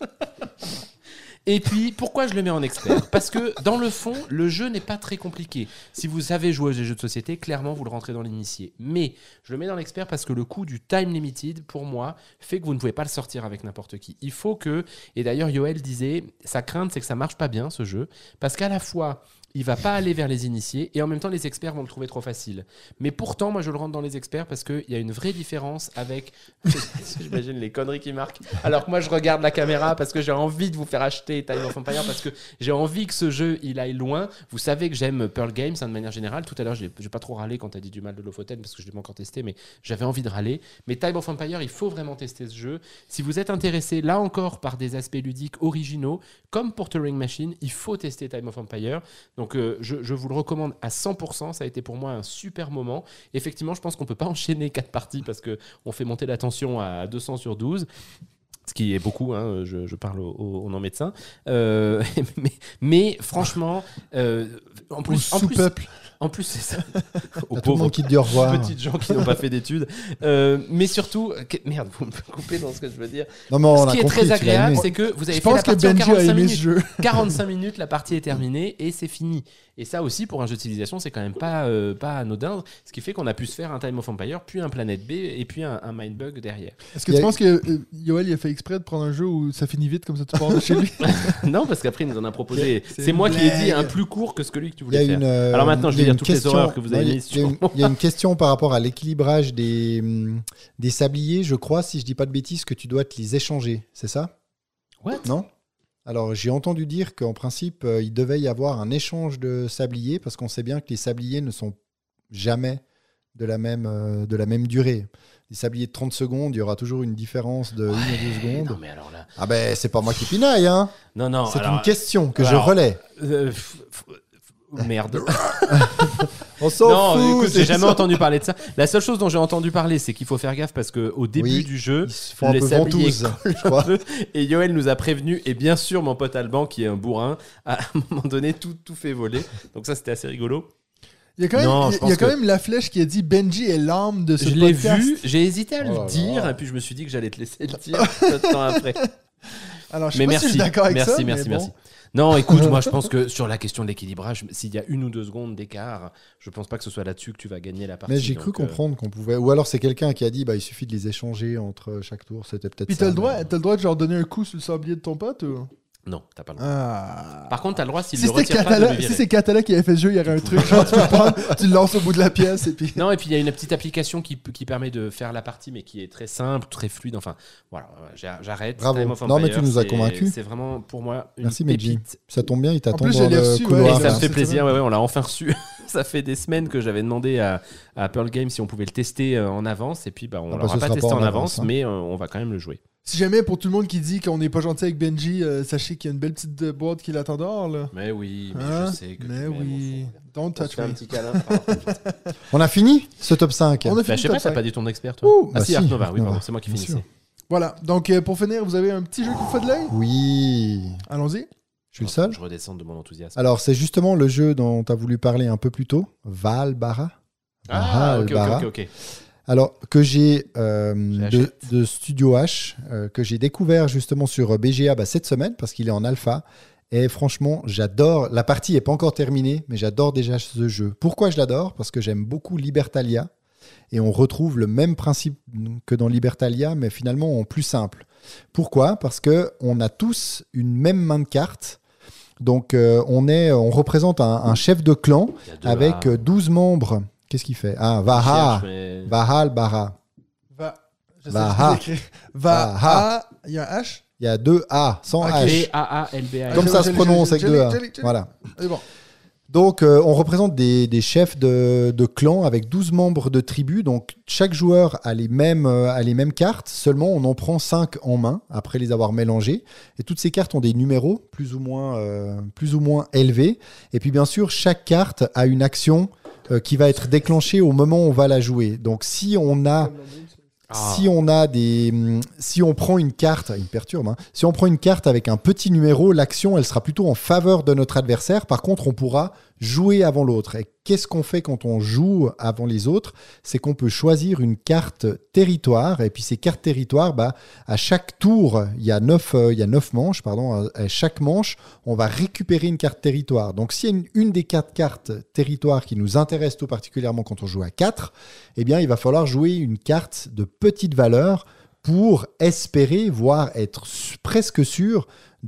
Et puis, pourquoi je le mets en expert? Parce que dans le fond, le jeu n'est pas très compliqué. Si vous savez jouer aux jeux de société, clairement, vous le rentrez dans l'initié. Mais je le mets dans l'expert parce que le coût du time limited, pour moi, fait que vous ne pouvez pas le sortir avec n'importe qui. Il faut que, et d'ailleurs, Yoel disait, sa crainte, c'est que ça marche pas bien, ce jeu, parce qu'à la fois, il va pas aller vers les initiés et en même temps les experts vont le trouver trop facile. Mais pourtant, moi je le rentre dans les experts parce qu'il y a une vraie différence avec. (laughs) J'imagine les conneries qui marquent. Alors que moi je regarde la caméra parce que j'ai envie de vous faire acheter Time of Empire parce que j'ai envie que ce jeu il aille loin. Vous savez que j'aime Pearl Games hein, de manière générale. Tout à l'heure, j'ai pas trop râlé quand tu as dit du mal de Lofoten parce que je l'ai pas encore testé, mais j'avais envie de râler. Mais Time of Empire, il faut vraiment tester ce jeu. Si vous êtes intéressé là encore par des aspects ludiques originaux, comme pour Turing Machine, il faut tester Time of Empire. Donc euh, je, je vous le recommande à 100%. Ça a été pour moi un super moment. Effectivement, je pense qu'on peut pas (laughs) enchaîner quatre parties parce que on fait monter la tension à 200 sur 12. Ce qui est beaucoup, hein, je, je parle au, au- au non-médecin. Euh, (laughs) mais, mais franchement, euh, en plus, en plus. En plus c'est ça. (laughs) Aux tout le pauvres monde qui te dit au revoir. petites gens qui n'ont pas fait d'études. Euh, mais surtout, que- merde, vous me coupez dans ce que je veux dire. Non, mais on ce a qui est compris, très l'as agréable, aimé. c'est que vous avez Je fait la pense que partie en Benji a 45 aimé minutes. ce jeu. (laughs) 45 minutes, la partie est terminée et c'est fini. Et ça aussi, pour un jeu de civilisation, c'est quand même pas, euh, pas anodin. Ce qui fait qu'on a pu se faire un Time of Empire, puis un Planet B et puis un, un Mindbug derrière. Est-ce que Il y tu a- penses que euh, Yoel il a fait exprès de prendre un jeu où ça finit vite comme ça tu pars de chez lui? (laughs) non, parce qu'après, il nous en a proposé. C'est C'est une moi qui ai dit blague. un plus court que celui que tu Il y a voulais faire. une, euh, Alors maintenant, je il y dire une toutes les question- horreurs que vous avez non, il y a- mises Il y, a sur une- il y a une question par rapport à l'équilibrage des, hum, des sabliers. Je crois, si je dis pas de bêtises, que tu dois te les échanger. C'est ça? What? Non? Alors, j'ai entendu dire qu'en principe, euh, il devait y avoir un échange de sabliers parce qu'on sait bien que les sabliers ne sont jamais de la même, euh, de la même durée. Les sabliers de 30 secondes, il y aura toujours une différence de 1 ou 2 Non, secondes. mais alors là. Ah ben, c'est pas moi qui pinaille, hein Non, non. C'est alors- une question que je relais. Euh, Merde. (laughs) (laughs) On s'en non, fout écoute, c'est j'ai jamais entendu parler de ça. La seule chose dont j'ai entendu parler, c'est qu'il faut faire gaffe parce que au début Oui. du jeu, Ils se font un les peu sabliers ventouses, je un crois. peu, (laughs) et Yoel nous a prévenu, et bien sûr mon pote Alban, qui est un bourrin, à un moment donné, tout, tout fait voler. Donc ça, c'était assez rigolo. Il y a quand même, Non, il y je a- pense il y a quand que- même la flèche qui a dit Benji est l'âme de ce Je l'ai podcast. vu, j'ai hésité à le Oh là dire, là. et puis je me suis dit que j'allais te laisser le dire peu de temps après. Alors, je Mais pas si merci, je suis d'accord avec merci, ça. merci, mais bon. merci. Non, écoute, (laughs) moi je pense que sur la question de l'équilibrage, s'il y a une ou deux secondes d'écart, je pense pas que ce soit là-dessus que tu vas gagner la partie. Mais j'ai cru donc, euh, comprendre qu'on pouvait. Ou alors c'est quelqu'un qui a dit bah, il suffit de les échanger entre chaque tour. C'était peut-être Puis ça. t'as le droit, mais- t'as le droit de genre donner un coup sur le sablier de ton pote ou? Non, t'as pas le droit. Ah. Par contre, t'as le droit s'il Si le retire pas de le si c'est Catala qui avait fait ce jeu, il y aurait un truc genre tu le tu le lances au bout de la pièce et puis. Non, et puis il y a une petite application qui, qui permet de faire la partie, mais qui est très simple, très fluide. Enfin, voilà, j'a- j'arrête. Bravo. Time of Non, mais tu nous as convaincus. C'est vraiment pour moi une Merci, pépite. Ça tombe bien, il t'attend plus, dans je l'ai le reçu, Et couloir. ça me fait plaisir, semaine. ouais, ouais, on l'a enfin reçu. (laughs) ça fait des semaines que j'avais demandé à, à Pearl Games si on pouvait le tester euh, en avance, et puis bah, on Ah bah, l'aura ce pas testé en avance, hein. mais euh, on va quand même le jouer. Si jamais pour tout le monde qui dit qu'on n'est pas gentil avec Benji, euh, sachez qu'il y a une belle petite euh, boîte qui l'attend dehors là. Mais oui, mais Hein? je sais que tu Mais au oui. fond. Don't On se touch fait un me. petit câlin. (laughs) On a fini ce top 5. On a Bah, fini je sais le pas, top t'as 5. pas dit ton expert, toi Ouh, Ah bah si, si, Nova, oui, Nova, pardon, c'est moi qui bien finissais. Voilà. Donc euh, pour finir, vous avez un petit jeu qui vous fait de l'œil Oui. Allons-y. Je suis le seul Je redescends de mon enthousiasme. Alors, c'est justement le jeu dont tu as voulu parler un peu plus tôt, Valbara. Ah, ok, ok, Valbara. ok, ok. Alors, que j'ai euh, de, Studio H, euh, que j'ai découvert justement sur BGA bah, cette semaine parce qu'il est en alpha. Et franchement, j'adore. La partie n'est pas encore terminée, mais j'adore déjà ce jeu. Pourquoi je l'adore? Parce que j'aime beaucoup Libertalia. et on retrouve le même principe que dans Libertalia, mais finalement en plus simple. Pourquoi? Parce que on a tous une même main de cartes. Donc euh, on, est, on représente un, un chef de clan avec A. euh, 12 membres. Qu'est-ce qu'il fait? Ah, Vaha. mais- Vahal, Bara. Va. Je sais Va- ce que ha. j'écris. Va. Va- ha. Il y a un H? Il y a deux A, sans. H. V-A-A-L-B-A. Comme ça se prononce avec deux A. Voilà. C'est bon. Donc, euh, on représente des, des chefs de, de clans avec 12 membres de tribus. Donc, chaque joueur a les mêmes, euh, a les mêmes cartes. Seulement, on en prend 5 en main après les avoir mélangées. Et toutes ces cartes ont des numéros plus ou moins, euh, plus ou moins élevés. Et puis, bien sûr, chaque carte a une action euh, qui va être déclenchée au moment où on va la jouer. Donc, si on a Ah. si on a des, hum, si on prend une carte, il me perturbe. hein. Si on prend une carte avec un petit numéro, l'action elle sera plutôt en faveur de notre adversaire. Par contre, on pourra jouer avant l'autre. Et qu'est-ce qu'on fait quand on joue avant les autres? C'est qu'on peut choisir une carte territoire. Et puis ces cartes territoires, bah, à chaque tour, il y a neuf, euh, manches. Pardon. À- chaque manche, on va récupérer une carte territoire. Donc, s'il y a une, des quatre cartes territoire qui nous intéresse tout particulièrement quand on joue à 4, eh bien, il va falloir jouer une carte de petite valeur pour espérer, voire être presque sûr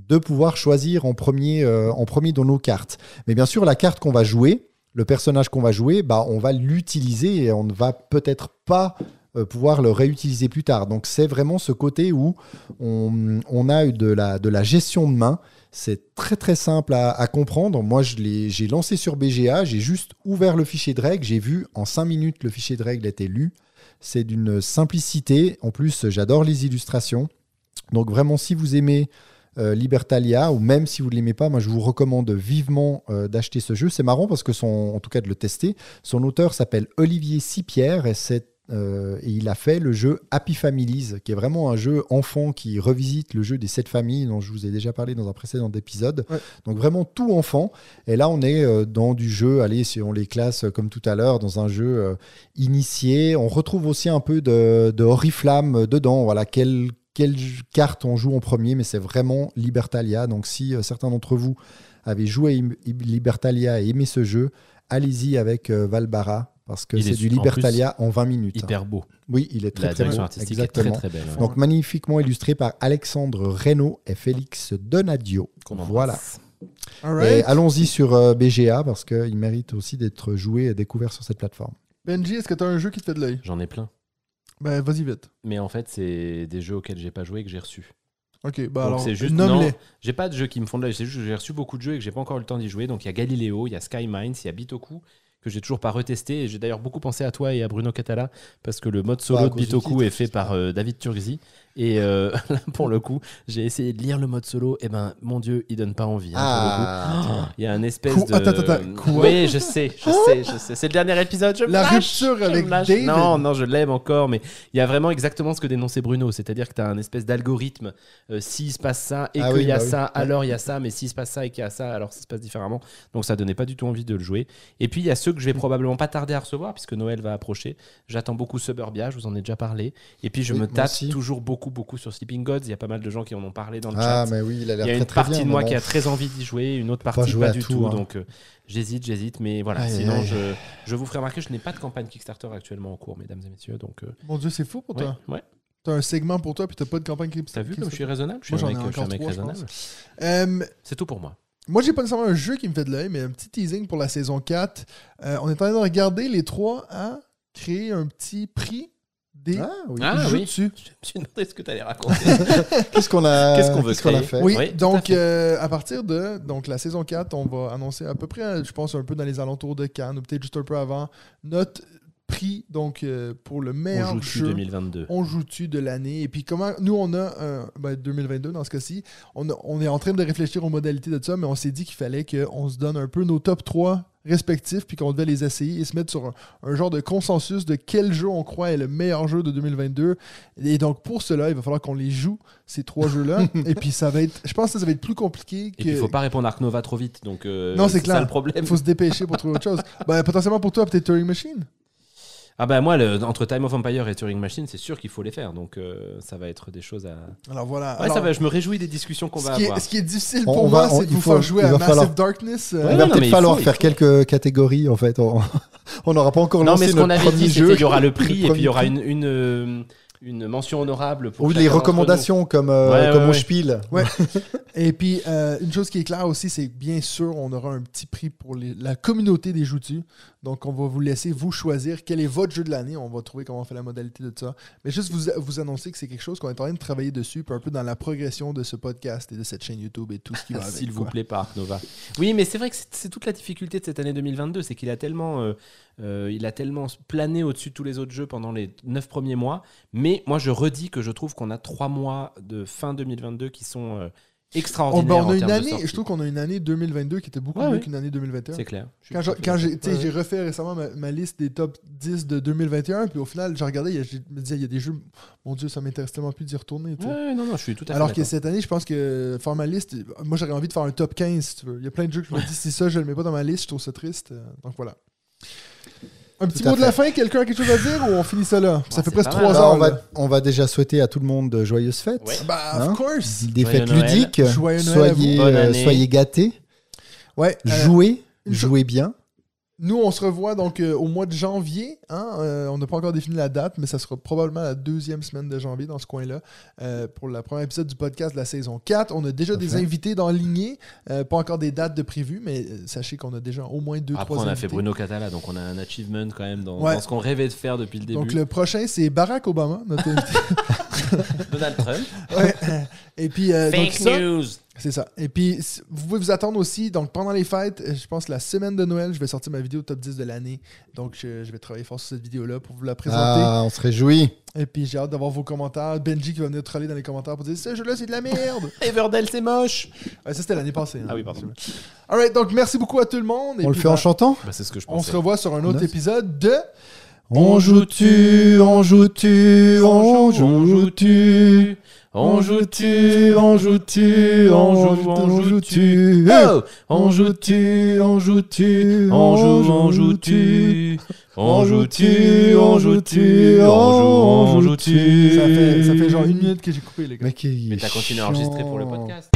de pouvoir choisir en premier, euh, en premier dans nos cartes. Mais bien sûr, la carte qu'on va jouer, le personnage qu'on va jouer, bah, on va l'utiliser et on ne va peut-être pas euh, pouvoir le réutiliser plus tard. Donc c'est vraiment ce côté où on, a eu de la, de la gestion de main. C'est très très simple à, à comprendre. Moi, j'ai lancé sur BGA, j'ai juste ouvert le fichier de règles, j'ai vu en 5 minutes le fichier de règles était lu. C'est d'une simplicité. En plus, j'adore les illustrations. Donc vraiment, si vous aimez euh, Libertalia, ou même si vous ne l'aimez pas, moi je vous recommande vivement euh, d'acheter ce jeu. C'est marrant parce que son, en tout cas de le tester, son auteur s'appelle Olivier Sipierre et, c'est, euh, et il a fait le jeu Happy Families, qui est vraiment un jeu enfant qui revisite le jeu des sept familles dont je vous ai déjà parlé dans un précédent épisode. Ouais. Donc vraiment tout enfant. Et là on est dans du jeu, allez si on les classe comme tout à l'heure, dans un jeu euh, initié. On retrouve aussi un peu de, de Oriflamme dedans. Voilà, quelle, quelle carte on joue en premier, mais c'est vraiment Libertalia. Donc si euh, certains d'entre vous avaient joué à Libertalia et aimé ce jeu, allez-y avec euh, Valbara, parce que c'est est du su- en Libertalia en 20 minutes. Hyper beau. Oui, il est très La très direction beau. artistique Exactement. est très très belle. Donc magnifiquement illustré par Alexandre Reynaud et Félix Donadio. Voilà. Right. allons-y sur euh, BGA parce qu'il mérite aussi d'être joué et découvert sur cette plateforme. Benji, est-ce que tu as un jeu qui te fait de l'œil? J'en ai plein. Ben, vas-y vite. Mais en fait, c'est des jeux auxquels j'ai pas joué et que j'ai reçus. Ok, bah Donc alors, c'est juste non, j'ai pas de jeux qui me font de l'œil, c'est juste que j'ai reçu beaucoup de jeux et que j'ai pas encore eu le temps d'y jouer. Donc il y a Galileo, il y a Sky Mines, il y a Bitoku que j'ai toujours pas retesté et j'ai d'ailleurs beaucoup pensé à toi et à Bruno Catala parce que le mode solo Bah, de Bitoku est fait par euh, David Turgzi et euh, (laughs) là, pour le coup, j'ai essayé de lire le mode solo et ben mon dieu, il donne pas envie hein, pour le coup. Ah, Il y a un espèce de Attends, attends, attends, quoi? Oui, je sais, je sais, je sais. C'est le dernier épisode, je me La lâche, rupture je me avec lâche. David. Non, non, je l'aime encore, mais il y a vraiment exactement ce que dénonçait Bruno, c'est-à-dire que tu as un espèce d'algorithme. Euh, s'il se passe ça et Ah qu'il oui, y a bah oui. ça, alors il y a ça, mais s'il se passe ça et qu'il y a ça, alors ça se passe différemment. Donc ça donnait pas du tout envie de le jouer. Et puis il y a ceux que je vais (laughs) probablement pas tarder à recevoir, puisque Noël va approcher. J'attends beaucoup Suburbia, je vous en ai déjà parlé. Et puis je Oui, me moi tape aussi. toujours beaucoup, beaucoup sur Sleeping Gods. Il y a pas mal de gens qui en ont parlé dans le Ah, chat. mais oui, il a Il l'air y a très une très partie bien, de moi qui a très envie d'y jouer, une autre pas partie pas à du tout, tout. hein. Donc euh, j'hésite, j'hésite, mais voilà. Aïe, Sinon, aïe. je, je vous ferai remarquer, je n'ai pas de campagne Kickstarter actuellement en cours, mesdames et messieurs. Donc, euh, Mon dieu, c'est fou pour ouais, toi. ouais. T'as un segment pour toi, puis t'as pas de campagne qui T'as vu comme je suis raisonnable Je suis Moi, un j'en ai mec, mec raisonnable. Euh, C'est tout pour moi. Moi, j'ai pas nécessairement un jeu qui me fait de l'œil, mais un petit teasing pour la saison 4. Euh, on est en train de regarder les trois à créer un petit prix des Ah oui. Ah, jeux oui. dessus. Je me suis demandé ce que tu allais raconter. (laughs) Qu'est-ce qu'on a, Qu'est-ce qu'on veut qu'est-ce qu'on a fait? Oui, Oui, tout à donc fait. euh, à partir de donc la saison 4, on va annoncer à peu près, je pense, un peu dans les alentours de Cannes, ou peut-être juste un peu avant, notre prix donc euh, pour le On meilleur joue dessus jeu. 2022. on joue-tu de l'année et puis comment nous on a un- ben, 2022 dans ce cas-ci on, a- on est en train de réfléchir aux modalités de ça mais on s'est dit qu'il fallait qu'on se donne un peu nos top 3 respectifs puis qu'on devait les essayer et se mettre sur un, un genre de consensus de quel jeu on croit est le meilleur jeu de 2022 et donc pour cela il va falloir qu'on les joue ces trois (laughs) jeux là et puis ça va être je pense que ça va être plus compliqué Et puis, il que faut pas répondre Ark Nova trop vite. Donc, euh, Non, c'est clair. ça le problème. il faut se dépêcher pour trouver autre chose (laughs) ben, potentiellement pour toi peut-être Turing Machine Ah bah moi, le- entre Time of Empire et Turing Machine, c'est sûr qu'il faut les faire. Donc, euh, ça va être des choses à. alors voilà Ouais, Alors, ça va. Je me réjouis des discussions qu'on ce va qui, est, avoir. ce qui est difficile pour on moi c'est de il vous faut- faire jouer il à Massive falloir- Darkness euh, Ouais, Il va peut-être il falloir faut, il faire faut. quelques catégories en fait. On- (laughs) n'aura pas encore Non, lancé mais ce notre qu'on avait premier dit, jeu. c'était qu'il y aura le prix et puis il y aura une, euh, une mention honorable pour Oui, chacun les recommandations comme, euh, Ouais, ouais, comme au ouais. Spiel. (laughs) Ouais. Et puis, euh, une chose qui est claire aussi, c'est que bien sûr, on aura un petit prix pour les- la communauté des joutus. Donc, on va vous laisser vous choisir quel est votre jeu de l'année. On va trouver comment on fait la modalité de ça. Mais juste vous, vous annoncer que c'est quelque chose qu'on est en train de travailler dessus, puis un peu dans la progression de ce podcast et de cette chaîne YouTube et tout ce qui va nous. avec. S'il vous quoi. plaît, par Arc Nova. Oui, mais c'est vrai que c'est c'est toute la difficulté de cette année 2022, c'est qu'il a tellement, euh, euh, il a tellement plané au-dessus de tous les autres jeux pendant les neuf premiers mois. Mais moi, je redis que je trouve qu'on a trois mois de fin 2022 qui sont euh, On, ben, extraordinaires. on en a une année, je trouve qu'on a une année 2022 qui était beaucoup Ouais, mieux qu'une année 2021. C'est clair. Quand j'ai quand refait récemment ma, ma liste des top 10 de 2021, puis au final, j'ai regardé, je me disais, il y a des jeux, mon Dieu, ça m'intéresse tellement plus d'y retourner. Ouais, non, non, je suis tout à fait Alors que cette année, je pense que faire ma liste, moi j'aurais envie de faire un top 15, si tu veux. Il y a plein de jeux que je me dis, si ça, je le mets pas dans ma liste, je trouve ça triste. Euh, Donc voilà. Un petit mot de la fin, quelqu'un a quelque chose à dire ou on finit ça là? Ça Ah, fait presque. 3 Alors, heures. on, va, on va déjà souhaiter à tout le monde de joyeuses fêtes. Ouais. Bah, Hein? of course. Des Joyeux fêtes Noël. ludiques. Joyeux Noël à soyez, vous. Bonne euh, année. soyez gâtés. Ouais. euh, jouez. Jouez bien. Nous, on se revoit donc euh, au mois de janvier. hein, euh, on n'a pas encore défini la date, mais ça sera probablement la deuxième semaine de janvier dans ce coin-là euh, pour le premier épisode du podcast de la saison 4. On a déjà des invités dans lignée. Euh, pas encore des dates de prévues, mais sachez qu'on a déjà au moins deux, Après, trois on a invités. fait Bruno Catala, donc on a un achievement quand même dans, Ouais. dans ce qu'on rêvait de faire depuis le début. Donc le prochain, c'est Barack Obama, notre (laughs) invité. Donald Trump. Ouais. Et puis, euh, donc Fake ça, news. C'est ça. Et puis, vous pouvez vous attendre aussi. Donc, pendant les fêtes, euh, je pense la semaine de Noël, je vais sortir ma vidéo top 10 de l'année. Donc, je, je vais travailler fort sur cette vidéo-là pour vous la présenter. Ah, on se réjouit. Et puis, j'ai hâte d'avoir vos commentaires. Benji qui va venir troller dans les commentaires pour dire ce jeu-là, c'est de la merde. (laughs) Everdell, c'est moche. Ouais, ça, c'était l'année passée. hein. Ah oui, pardon. Alright, donc merci beaucoup à tout le monde. Et On le fait en ben, chantant? Bah, c'est ce que je On pensais. se revoit sur un autre Nice. épisode de. On joue-tu, on joue-tu, on joue-tu, On joue-tu, on joue-tu, on joue, on joue-tu. On joue-tu, on joue-tu, on joue, on joue-tu. On joue-tu, on joue-tu, on joue, on joue-tu. Ça fait, ça fait genre une minute que j'ai coupé, les gars. Mais, t'as continué à enregistrer pour le podcast.